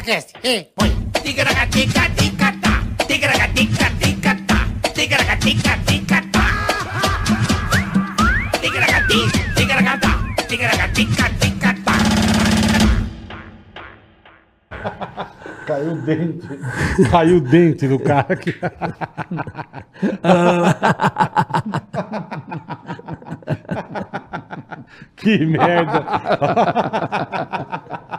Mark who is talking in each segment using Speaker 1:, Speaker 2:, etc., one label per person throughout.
Speaker 1: Cast, e ticaracatica-ticatá.
Speaker 2: Caiu o dente. Caiu o dente do cara aqui. que merda.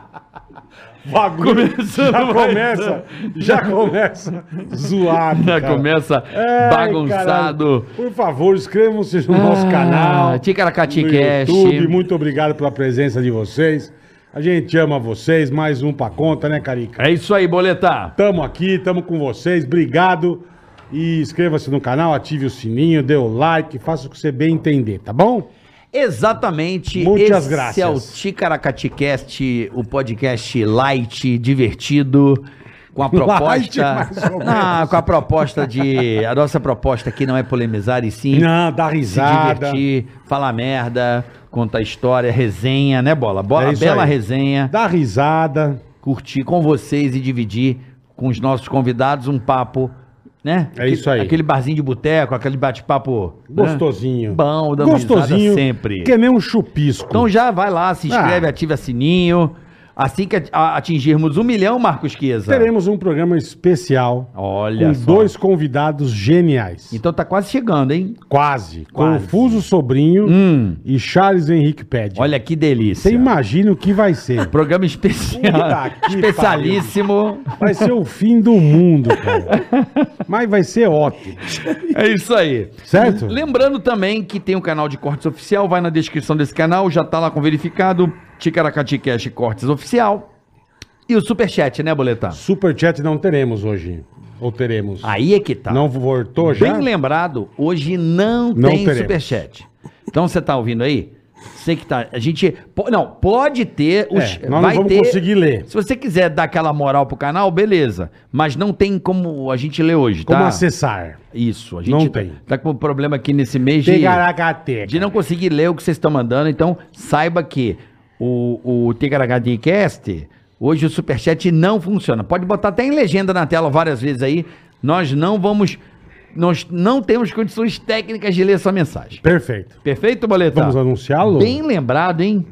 Speaker 2: Bagulho. Já começa, já começa zoado.
Speaker 3: Já
Speaker 2: cara.
Speaker 3: começa
Speaker 2: Ai,
Speaker 3: bagunçado.
Speaker 2: caralho. Por favor, inscrevam-se no nosso
Speaker 3: Ah,
Speaker 2: canal.
Speaker 3: Ticaracati
Speaker 2: no
Speaker 3: Cast.
Speaker 2: YouTube. Muito obrigado pela presença de vocês. A gente ama vocês. Mais um pra conta, né, Carica?
Speaker 3: É isso aí, Boleta.
Speaker 2: Tamo aqui, tamo com vocês. Obrigado. E inscreva-se no canal, ative o sininho, dê o like, faça o que você bem entender, tá bom?
Speaker 3: Exatamente.
Speaker 2: Muitas
Speaker 3: esse
Speaker 2: graças.
Speaker 3: é o Ticaracati Cast, o podcast light, divertido. Com a proposta.
Speaker 2: ou
Speaker 3: Ah, com a proposta de. A nossa proposta aqui não é polemizar, e sim
Speaker 2: Não,
Speaker 3: se
Speaker 2: risada.
Speaker 3: divertir, falar merda, contar história, resenha, né, Bola? Bola,
Speaker 2: É
Speaker 3: bela
Speaker 2: aí.
Speaker 3: resenha.
Speaker 2: Dá risada.
Speaker 3: curtir com vocês e dividir com os nossos convidados um papo, né?
Speaker 2: É isso aí.
Speaker 3: Aquele barzinho de boteco, aquele bate-papo né?
Speaker 2: Gostosinho.
Speaker 3: Bom, dando
Speaker 2: Gostosinho.
Speaker 3: sempre.
Speaker 2: Que é nem um chupisco.
Speaker 3: Então já vai lá, se inscreve,
Speaker 2: Ah.
Speaker 3: ativa sininho. Assim que atingirmos um milhão, Marcos Chiesa.
Speaker 2: Teremos um programa especial
Speaker 3: Olha
Speaker 2: com
Speaker 3: só.
Speaker 2: dois convidados geniais.
Speaker 3: Então tá quase chegando, hein?
Speaker 2: Quase.
Speaker 3: Quase.
Speaker 2: Confuso Sobrinho
Speaker 3: Hum.
Speaker 2: e Charles Henrique Pede.
Speaker 3: Olha que delícia.
Speaker 2: Você imagina o que vai ser.
Speaker 3: Programa especial. Especialíssimo.
Speaker 2: Vai ser o fim do mundo, cara. Mas vai ser ótimo.
Speaker 3: É isso aí.
Speaker 2: Certo?
Speaker 3: Lembrando também que tem um canal de cortes oficial, vai na descrição desse canal, já tá lá com verificado, Ticaracati Cash Cortes Oficial. E o Superchat, né, Boletar?
Speaker 2: Superchat não teremos hoje. Ou teremos?
Speaker 3: Aí é que tá.
Speaker 2: Não voltou já?
Speaker 3: Bem lembrado, hoje não,
Speaker 2: Não
Speaker 3: tem
Speaker 2: teremos.
Speaker 3: Superchat. Então você tá ouvindo aí? Você que tá. A gente. Não, pode ter. Os,
Speaker 2: É, nós não vamos conseguir ler.
Speaker 3: Se você quiser dar aquela moral pro canal, beleza. Mas não tem como a gente ler hoje, tá?
Speaker 2: Como acessar?
Speaker 3: Isso. A gente
Speaker 2: Não
Speaker 3: tá-
Speaker 2: tem.
Speaker 3: Tá com um problema aqui nesse mês de. De não conseguir ler o que vocês estão mandando. Então, saiba que o, o Ticaracati Cast, hoje o Superchat não funciona. Pode botar até em legenda na tela várias vezes aí. Nós não vamos. Nós não temos condições técnicas de ler essa mensagem.
Speaker 2: Perfeito.
Speaker 3: Perfeito, Boletar?
Speaker 2: Vamos anunciá-lo?
Speaker 3: Bem lembrado, hein?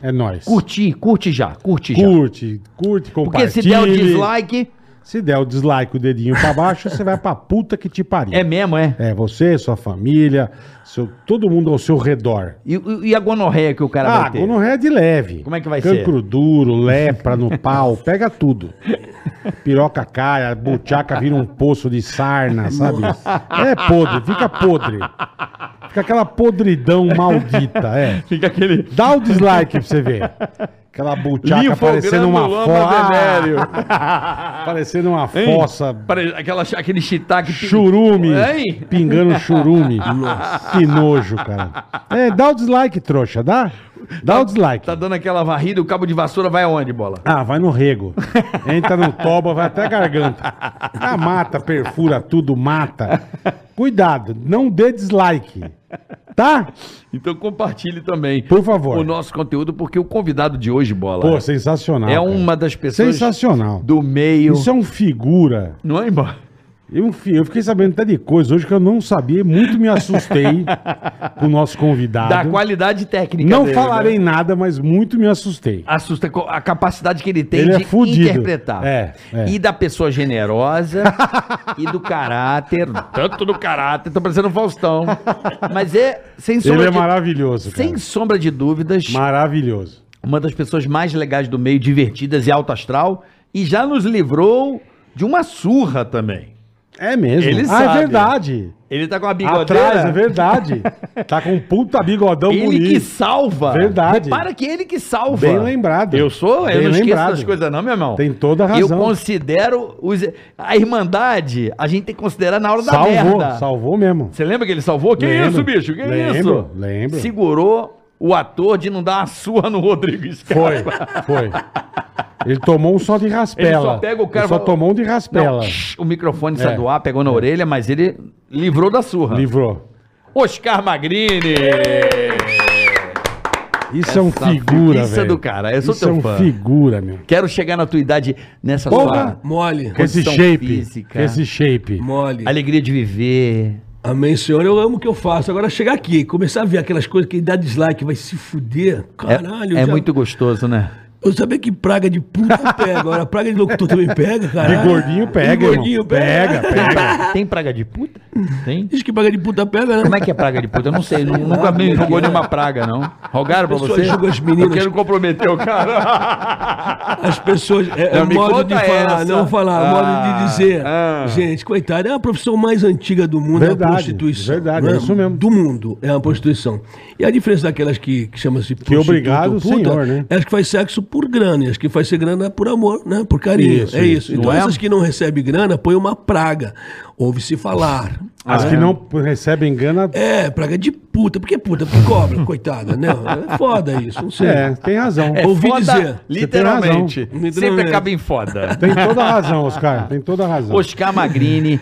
Speaker 2: É nóis.
Speaker 3: Curti, curte já, curte já.
Speaker 2: Curte, curte,
Speaker 3: Porque
Speaker 2: compartilha.
Speaker 3: se der o dislike,
Speaker 2: Se der o dislike, o dedinho pra baixo, você vai pra puta que te pariu.
Speaker 3: é mesmo, é?
Speaker 2: É, você, sua família, seu, todo mundo ao seu redor.
Speaker 3: E, e a gonorreia que o cara
Speaker 2: Ah,
Speaker 3: vai ter?
Speaker 2: gonorreia é de leve.
Speaker 3: Como é que vai ser?
Speaker 2: Cancro duro, lepra no pau, pega tudo. Piroca cai, a buchaca vira um poço de sarna, sabe? É podre, fica podre. Fica aquela podridão maldita, é.
Speaker 3: Fica aquele...
Speaker 2: Dá o dislike pra você ver. Aquela buchaca parecendo uma fossa. parecendo uma
Speaker 3: Hein?
Speaker 2: fossa.
Speaker 3: Aquela, aquele shiitake...
Speaker 2: Churume.
Speaker 3: Hein?
Speaker 2: Pingando churume. Que nojo, cara. É, dá o dislike, trouxa, dá? Dá o dislike.
Speaker 3: Tá dando aquela varrida, o cabo de vassoura vai aonde, bola?
Speaker 2: Ah, vai no rego. Entra no toba, vai até a garganta. Ah, mata, perfura tudo, mata. Cuidado, não dê dislike. Tá?
Speaker 3: Então compartilhe também.
Speaker 2: Por favor.
Speaker 3: O nosso conteúdo, porque o convidado de hoje, bola,
Speaker 2: Pô, sensacional.
Speaker 3: é
Speaker 2: cara.
Speaker 3: uma das pessoas
Speaker 2: Sensacional.
Speaker 3: do meio.
Speaker 2: Isso é um figura.
Speaker 3: Não é, embora?
Speaker 2: Eu, eu fiquei sabendo até de coisa hoje que eu não sabia, muito me assustei com o nosso convidado.
Speaker 3: Da qualidade técnica
Speaker 2: Não
Speaker 3: dele,
Speaker 2: falarei
Speaker 3: né?
Speaker 2: nada, mas muito me assustei.
Speaker 3: Assusta a capacidade que ele tem
Speaker 2: Ele é
Speaker 3: de
Speaker 2: fudido.
Speaker 3: interpretar.
Speaker 2: É, é.
Speaker 3: E da pessoa generosa e do caráter. Tanto do caráter, tô parecendo um Faustão. Mas é, sem sombra,
Speaker 2: Ele é
Speaker 3: de,
Speaker 2: maravilhoso, cara.
Speaker 3: sem sombra de dúvidas,
Speaker 2: Maravilhoso.
Speaker 3: uma das pessoas mais legais do meio, divertidas e alto astral. E já nos livrou de uma surra também.
Speaker 2: É mesmo.
Speaker 3: Ele
Speaker 2: ah,
Speaker 3: sabe.
Speaker 2: é verdade.
Speaker 3: Ele tá com a bigodeira.
Speaker 2: Atrás, é verdade. Tá com um puta bigodão
Speaker 3: Ele
Speaker 2: bonito.
Speaker 3: que salva.
Speaker 2: Verdade.
Speaker 3: Repara que ele que salva.
Speaker 2: Bem lembrado.
Speaker 3: Eu sou, eu
Speaker 2: Bem
Speaker 3: não esqueço
Speaker 2: lembrado.
Speaker 3: das coisas não, meu irmão.
Speaker 2: Tem toda a
Speaker 3: Eu
Speaker 2: razão.
Speaker 3: considero os, a irmandade, a gente tem que considerar na hora da
Speaker 2: Salvou,
Speaker 3: merda.
Speaker 2: salvou mesmo.
Speaker 3: Você lembra que ele salvou? Que
Speaker 2: Lembro.
Speaker 3: isso, bicho? Que
Speaker 2: Lembro,
Speaker 3: isso?
Speaker 2: lembro.
Speaker 3: Segurou o ator de não dar uma surra no Rodrigo
Speaker 2: Foi,
Speaker 3: Scarpa.
Speaker 2: foi. Ele tomou um só de raspela.
Speaker 3: Ele só pega o cara
Speaker 2: Ele só tomou um de
Speaker 3: Não,
Speaker 2: raspela.
Speaker 3: o microfone saiu
Speaker 2: É.
Speaker 3: do ar, pegou na orelha, mas ele livrou da surra.
Speaker 2: Livrou.
Speaker 3: Oscar Magrini.
Speaker 2: Isso é um
Speaker 3: Essa
Speaker 2: figura, velho.
Speaker 3: do cara, eu sou
Speaker 2: Isso
Speaker 3: teu
Speaker 2: é um
Speaker 3: fã.
Speaker 2: figura, meu.
Speaker 3: Quero chegar na tua idade nessa
Speaker 2: Porra!
Speaker 3: sua
Speaker 4: Mole.
Speaker 2: Com esse shape.
Speaker 3: física.
Speaker 2: Esse shape.
Speaker 4: Mole.
Speaker 3: alegria de viver.
Speaker 4: Amém, Senhor. Eu amo o que eu faço. Agora, chegar aqui, começar a ver aquelas coisas que dá dislike, vai se fuder.
Speaker 3: É,
Speaker 4: Caralho.
Speaker 3: é
Speaker 4: já-
Speaker 3: muito gostoso, né?
Speaker 4: Eu sabia que praga de puta pega. Agora, praga de locutor também pega, cara.
Speaker 2: De gordinho pega,
Speaker 4: De gordinho
Speaker 2: irmão.
Speaker 4: pega.
Speaker 2: Pega,
Speaker 3: Tem,
Speaker 2: pega.
Speaker 3: tem praga de puta? Tem?
Speaker 4: Diz que praga de puta pega, né?
Speaker 3: Como é que é praga de puta? Eu não sei, nu- nunca me jogou nenhuma praga, não. Rogaram pra você?
Speaker 4: as meninas.
Speaker 3: Eu quero comprometer o cara.
Speaker 4: As pessoas. É, é
Speaker 3: Não,
Speaker 4: modo de falar,
Speaker 3: essa.
Speaker 4: não falar,
Speaker 3: Ah,
Speaker 4: modo de dizer.
Speaker 3: ah.
Speaker 4: Gente, coitado, é a profissão mais antiga do mundo, é
Speaker 2: Verdade,
Speaker 4: a prostituição.
Speaker 2: verdade,
Speaker 4: né?
Speaker 2: é isso mesmo.
Speaker 4: Do mundo, é a prostituição. E a diferença daquelas que, que chama-se prostituta
Speaker 2: obrigado,
Speaker 4: ou
Speaker 2: senhor, né?
Speaker 4: É as que faz sexo por grana, e as que faz ser grana por amor, né? Por carinho.
Speaker 2: Isso,
Speaker 4: é
Speaker 2: isso.
Speaker 4: isso. Então
Speaker 3: Não é?
Speaker 4: essas que não recebem grana, põe uma praga. Ouve-se falar.
Speaker 2: As que não recebem grana.
Speaker 4: É, praga de puta. Por que puta? Porque cobra, coitada, né? É foda isso, não sei.
Speaker 2: É, tem razão.
Speaker 3: É
Speaker 4: Ouvi
Speaker 3: foda,
Speaker 4: dizer.
Speaker 3: literalmente.
Speaker 4: Razão.
Speaker 3: Sempre acaba em foda.
Speaker 2: Tem toda a razão, Oscar. Tem toda a razão.
Speaker 3: Oscar Magrini.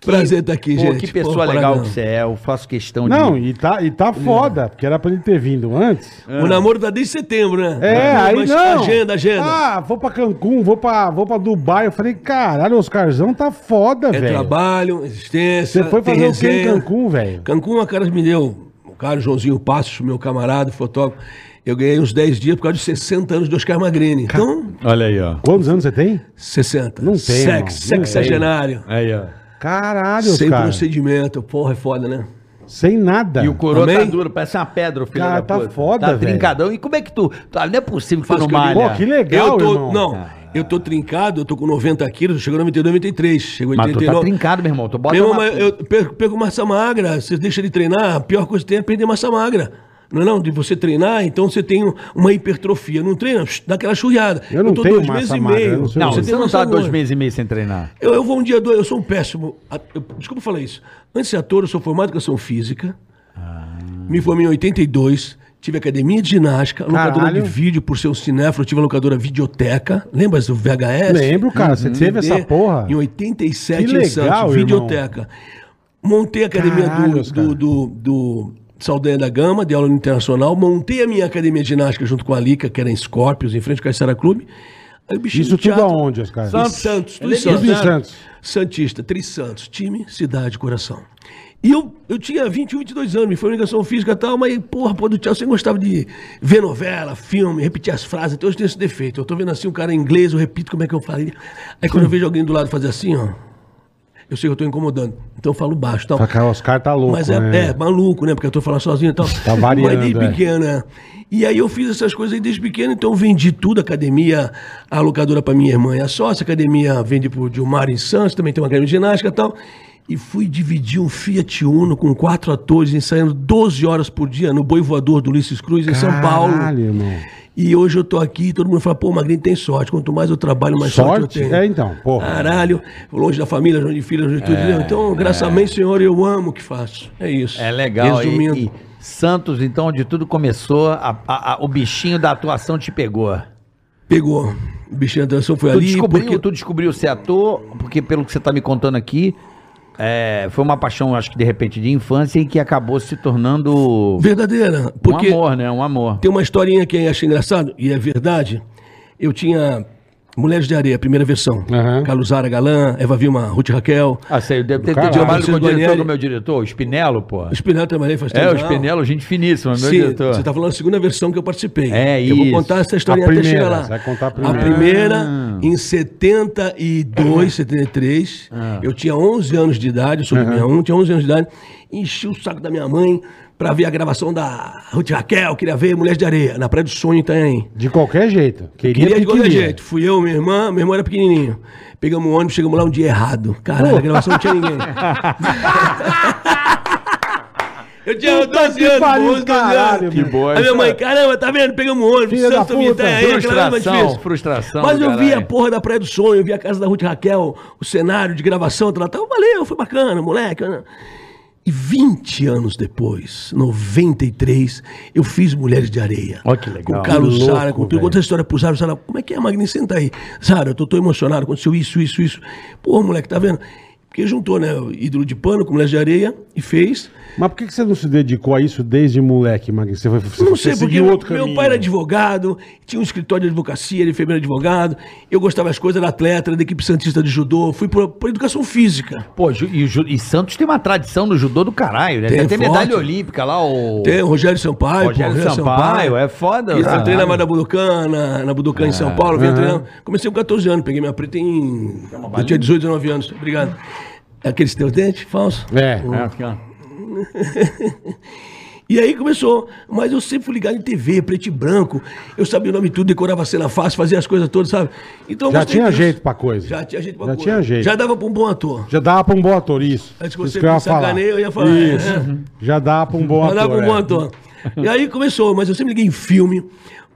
Speaker 4: Prazer estar aqui,
Speaker 3: pô,
Speaker 4: gente.
Speaker 3: Que pessoa
Speaker 4: Pô,
Speaker 3: legal que você é. Eu faço questão de.
Speaker 2: Não, e tá, e tá foda, porque era pra ele ter vindo antes.
Speaker 4: O namoro tá desde setembro, né?
Speaker 2: É, aí
Speaker 4: Mas
Speaker 2: não.
Speaker 4: Agenda, agenda.
Speaker 2: Ah, vou pra Cancún, vou pra, vou pra Dubai. Eu falei, caralho, o Oscarzão tá foda,
Speaker 4: é
Speaker 2: velho.
Speaker 4: trabalho, existência.
Speaker 2: Você foi fazer o que em. Cancún, velho?
Speaker 4: Cancún, a cara me deu. O cara Joãozinho Passos, meu camarada, fotógrafo. Eu ganhei uns 10 dias por causa de 60 anos de Oscar Magrini. Então,
Speaker 3: Olha aí, ó.
Speaker 2: Quantos anos você tem?
Speaker 4: 60.
Speaker 2: Não tem.
Speaker 4: Sex,
Speaker 2: Não
Speaker 4: sexagenário.
Speaker 3: Aí, ó.
Speaker 2: Caralho,
Speaker 4: Sem
Speaker 2: Oscar.
Speaker 4: procedimento. Porra, é foda, né?
Speaker 2: Sem nada.
Speaker 3: E o coroa tá duro, parece uma pedra, filho
Speaker 2: Cara,
Speaker 3: da
Speaker 2: tá
Speaker 3: puta.
Speaker 2: foda,
Speaker 3: Tá
Speaker 2: velho.
Speaker 3: trincadão. E como é que tu... tá- Não é possível que tu não
Speaker 4: eu
Speaker 3: malha.
Speaker 2: Pô, que legal,
Speaker 4: eu tô,
Speaker 2: irmão.
Speaker 4: Não, eu tô trincado, eu tô com 90 quilos, chegou 92, 93. Chegou em
Speaker 3: Mas tu tá
Speaker 4: 89.
Speaker 3: trincado, meu irmão. Tu bota
Speaker 4: Meu
Speaker 3: uma...
Speaker 4: irmão, eu perco, perco massa magra. Você deixa de treinar, a pior coisa que tem é perder massa magra. Não é não? De você treinar, então você tem uma hipertrofia. Não treina, dá aquela churriada.
Speaker 2: Eu não
Speaker 4: tô
Speaker 2: tenho
Speaker 4: dois
Speaker 2: massa
Speaker 4: meses e
Speaker 2: magra,
Speaker 4: meio.
Speaker 2: eu não
Speaker 3: Não,
Speaker 2: o
Speaker 3: você,
Speaker 2: que
Speaker 3: não
Speaker 4: massa
Speaker 3: tá dois meses e meio sem treinar.
Speaker 4: Eu, eu vou um dia, dois, eu sou um péssimo. eu- desculpa falar isso. Antes de ser ator, eu sou formado em educação física. Me formei em 82. Tive academia de ginástica, locadora
Speaker 2: Caralho.
Speaker 4: de vídeo, por ser um cinéfilo, tive a locadora videoteca. Lembra do VHS?
Speaker 2: Lembro, cara. Você teve essa
Speaker 4: CD,
Speaker 2: porra.
Speaker 4: Em 87
Speaker 2: Que
Speaker 4: em
Speaker 2: legal,
Speaker 4: Santos,
Speaker 2: irmão.
Speaker 4: videoteca. Montei a academia
Speaker 2: Caralho,
Speaker 4: do, do, do, do Saldanha da Gama, de aula internacional. Montei a minha academia de ginástica junto com a Lica, que era em Scorpios, em frente ao Caixara Clube. Aí o bichinho
Speaker 2: Isso
Speaker 4: do
Speaker 2: tudo
Speaker 4: teatro-
Speaker 2: aonde, Oscar?
Speaker 4: Em Santos, tudo
Speaker 3: é de
Speaker 2: Tudo em
Speaker 4: Santos.
Speaker 2: Santos.
Speaker 4: Santista, Tri Santos, time, cidade, coração. E eu, eu tinha 21, 22 anos, me foi ligação física e tal, mas, porra, pô, do teatro, você gostava de ver novela, filme, repetir as frases, até hoje tem esse defeito. Eu tô vendo assim, um cara em inglês, eu repito como é que eu falei. Aí quando eu vejo alguém do lado fazer assim, ó, eu sei que eu tô incomodando, então eu falo baixo tal.
Speaker 2: Que o Oscar tá louco,
Speaker 4: Mas é,
Speaker 2: né?
Speaker 4: é, maluco, né? Porque eu tô falando sozinho e tal.
Speaker 2: Tá variando,
Speaker 4: Mas desde
Speaker 2: é.
Speaker 4: pequeno, é. E aí eu fiz essas coisas aí desde pequeno, então eu vendi tudo, academia, a locadora pra minha irmã e a sócia, academia vende por Dilmar em Santos, também tem uma academia de ginástica e tal. E fui dividir um Fiat Uno com quatro atores, ensaiando 12 horas por dia no Boi Voador do Ulisses Cruz, em São Paulo.
Speaker 2: Caralho, irmão.
Speaker 4: E hoje eu tô aqui e todo mundo fala, pô, Magrinho tem sorte. Quanto mais eu trabalho, mais sorte,
Speaker 2: Sorte?
Speaker 4: eu tenho.
Speaker 2: É, então, porra.
Speaker 4: Caralho, longe da família, longe de filha, longe de tudo. entendeu? Então, graças a mim, Senhor, eu amo o que faço. É isso.
Speaker 3: É legal. E,
Speaker 4: Resumindo.
Speaker 3: e Santos, então, onde tudo começou, a- a- a- o bichinho da atuação te pegou.
Speaker 4: Pegou. O bichinho da atenção foi
Speaker 3: Tu
Speaker 4: ali.
Speaker 3: descobriu,
Speaker 4: porque...
Speaker 3: tu descobriu ser ator, porque pelo que você tá me contando aqui, é, foi uma paixão, acho que de repente, de infância e que acabou se tornando
Speaker 4: Verdadeira. Porque
Speaker 3: um amor, né? Um amor.
Speaker 4: tem uma historinha que eu achei engraçado, e é verdade. Eu tinha Mulheres de Areia, primeira versão.
Speaker 2: Aham.
Speaker 4: Carlos Zara Galã, Eva Vilma, Ruth Raquel.
Speaker 3: Ah, sei, deve ter trabalho com o diretor, o meu diretor, o Spinello, pô.
Speaker 4: O Spinello trabalhei faz
Speaker 3: É, o
Speaker 4: tempo.
Speaker 3: Spinello, gente finíssima, meu
Speaker 4: Sim,
Speaker 3: diretor.
Speaker 4: você tá falando da segunda versão que eu participei.
Speaker 3: É,
Speaker 4: Eu vou
Speaker 3: isso.
Speaker 4: contar essa historinha
Speaker 2: A
Speaker 4: até chegar lá.
Speaker 2: você vai contar a primeira.
Speaker 4: A primeira,
Speaker 3: Ah.
Speaker 4: em 72, 73,
Speaker 3: Ah.
Speaker 4: eu tinha 11 anos de idade, eu sou do 61, tinha 11 anos de idade, enchi o saco da minha mãe pra ver a gravação da Ruth Raquel, queria ver Mulheres de Areia, na Praia do Sonho, em Itanhaém.
Speaker 2: De qualquer jeito. Queria,
Speaker 4: Queria de qualquer jeito. Fui eu, minha irmã, meu irmão era pequenininho. Pegamos um ônibus, chegamos lá um dia errado. Caralho, a gravação não tinha ninguém. eu tinha
Speaker 2: Puta
Speaker 4: 12
Speaker 2: que
Speaker 4: anos,
Speaker 2: pariu,
Speaker 4: 11, 12
Speaker 2: caralho,
Speaker 4: anos.
Speaker 3: Que boa.
Speaker 4: Aí minha mãe, caramba, tá vendo? Pegamos um ônibus, coisa mais
Speaker 3: Frustração, frustração.
Speaker 4: Mas eu vi a porra da Praia do Sonho, eu vi a casa da Ruth Raquel, o cenário de gravação, tal, tal. Valeu, foi bacana, moleque. E 20 anos depois, 93, eu fiz Mulheres de Areia.
Speaker 3: Ó, que legal.
Speaker 4: Com o Carlos
Speaker 2: Que louco,
Speaker 4: Zara, com tudo. essa história pro Zara. O Zara, como é que é, Magni? Senta aí. Zara, eu tô, tô emocionado, aconteceu isso, isso, isso. Pô, moleque, tá vendo? Porque juntou, né? Ídolo de pano com mulher de areia e fez.
Speaker 2: Mas por que você não se dedicou a isso desde moleque, Magrinho? Você, foi, você,
Speaker 4: Não sei, porque meu,
Speaker 2: outro
Speaker 4: meu
Speaker 2: caminho.
Speaker 4: pai era advogado, tinha um escritório de advocacia, ele foi meu advogado. Eu gostava das coisas, era atleta, era da equipe santista de judô. Fui por, por educação física.
Speaker 3: Pô, e, e Santos tem uma tradição no judô do caralho, né?
Speaker 4: Tem,
Speaker 3: Tem, até medalha olímpica lá, o.
Speaker 4: Tem o Rogério Sampaio,
Speaker 3: Rogério Sampaio, é foda,
Speaker 4: Eu
Speaker 3: caralho.
Speaker 4: treinava na Budokan, na, na Budokan em São Paulo, vinha treinando. Comecei com 14 anos, peguei minha preta em. Eu tinha 18, 19 anos. Obrigado. É Aqueles teus dentes, falso?
Speaker 2: É.
Speaker 3: É, aqui, ó.
Speaker 4: E aí começou. Mas eu sempre fui ligado em TV, preto e branco. Eu sabia o nome de tudo, decorava a cena fácil, fazia as coisas todas, sabe? Então
Speaker 2: Já tinha jeito pra coisa.
Speaker 4: Já tinha jeito pra
Speaker 2: Já
Speaker 4: coisa.
Speaker 2: tinha jeito.
Speaker 4: Já dava pra um bom ator.
Speaker 2: Já dava pra um bom ator, isso.
Speaker 4: Antes que
Speaker 2: Isso
Speaker 4: você
Speaker 2: que eu ia
Speaker 4: me
Speaker 2: falar.
Speaker 4: sacaneie, eu ia falar,
Speaker 2: Isso.
Speaker 4: é.
Speaker 2: Já dava pra um bom
Speaker 4: Já
Speaker 2: ator.
Speaker 4: dava pra um bom
Speaker 2: é.
Speaker 4: ator. E aí começou, mas eu sempre liguei em filme.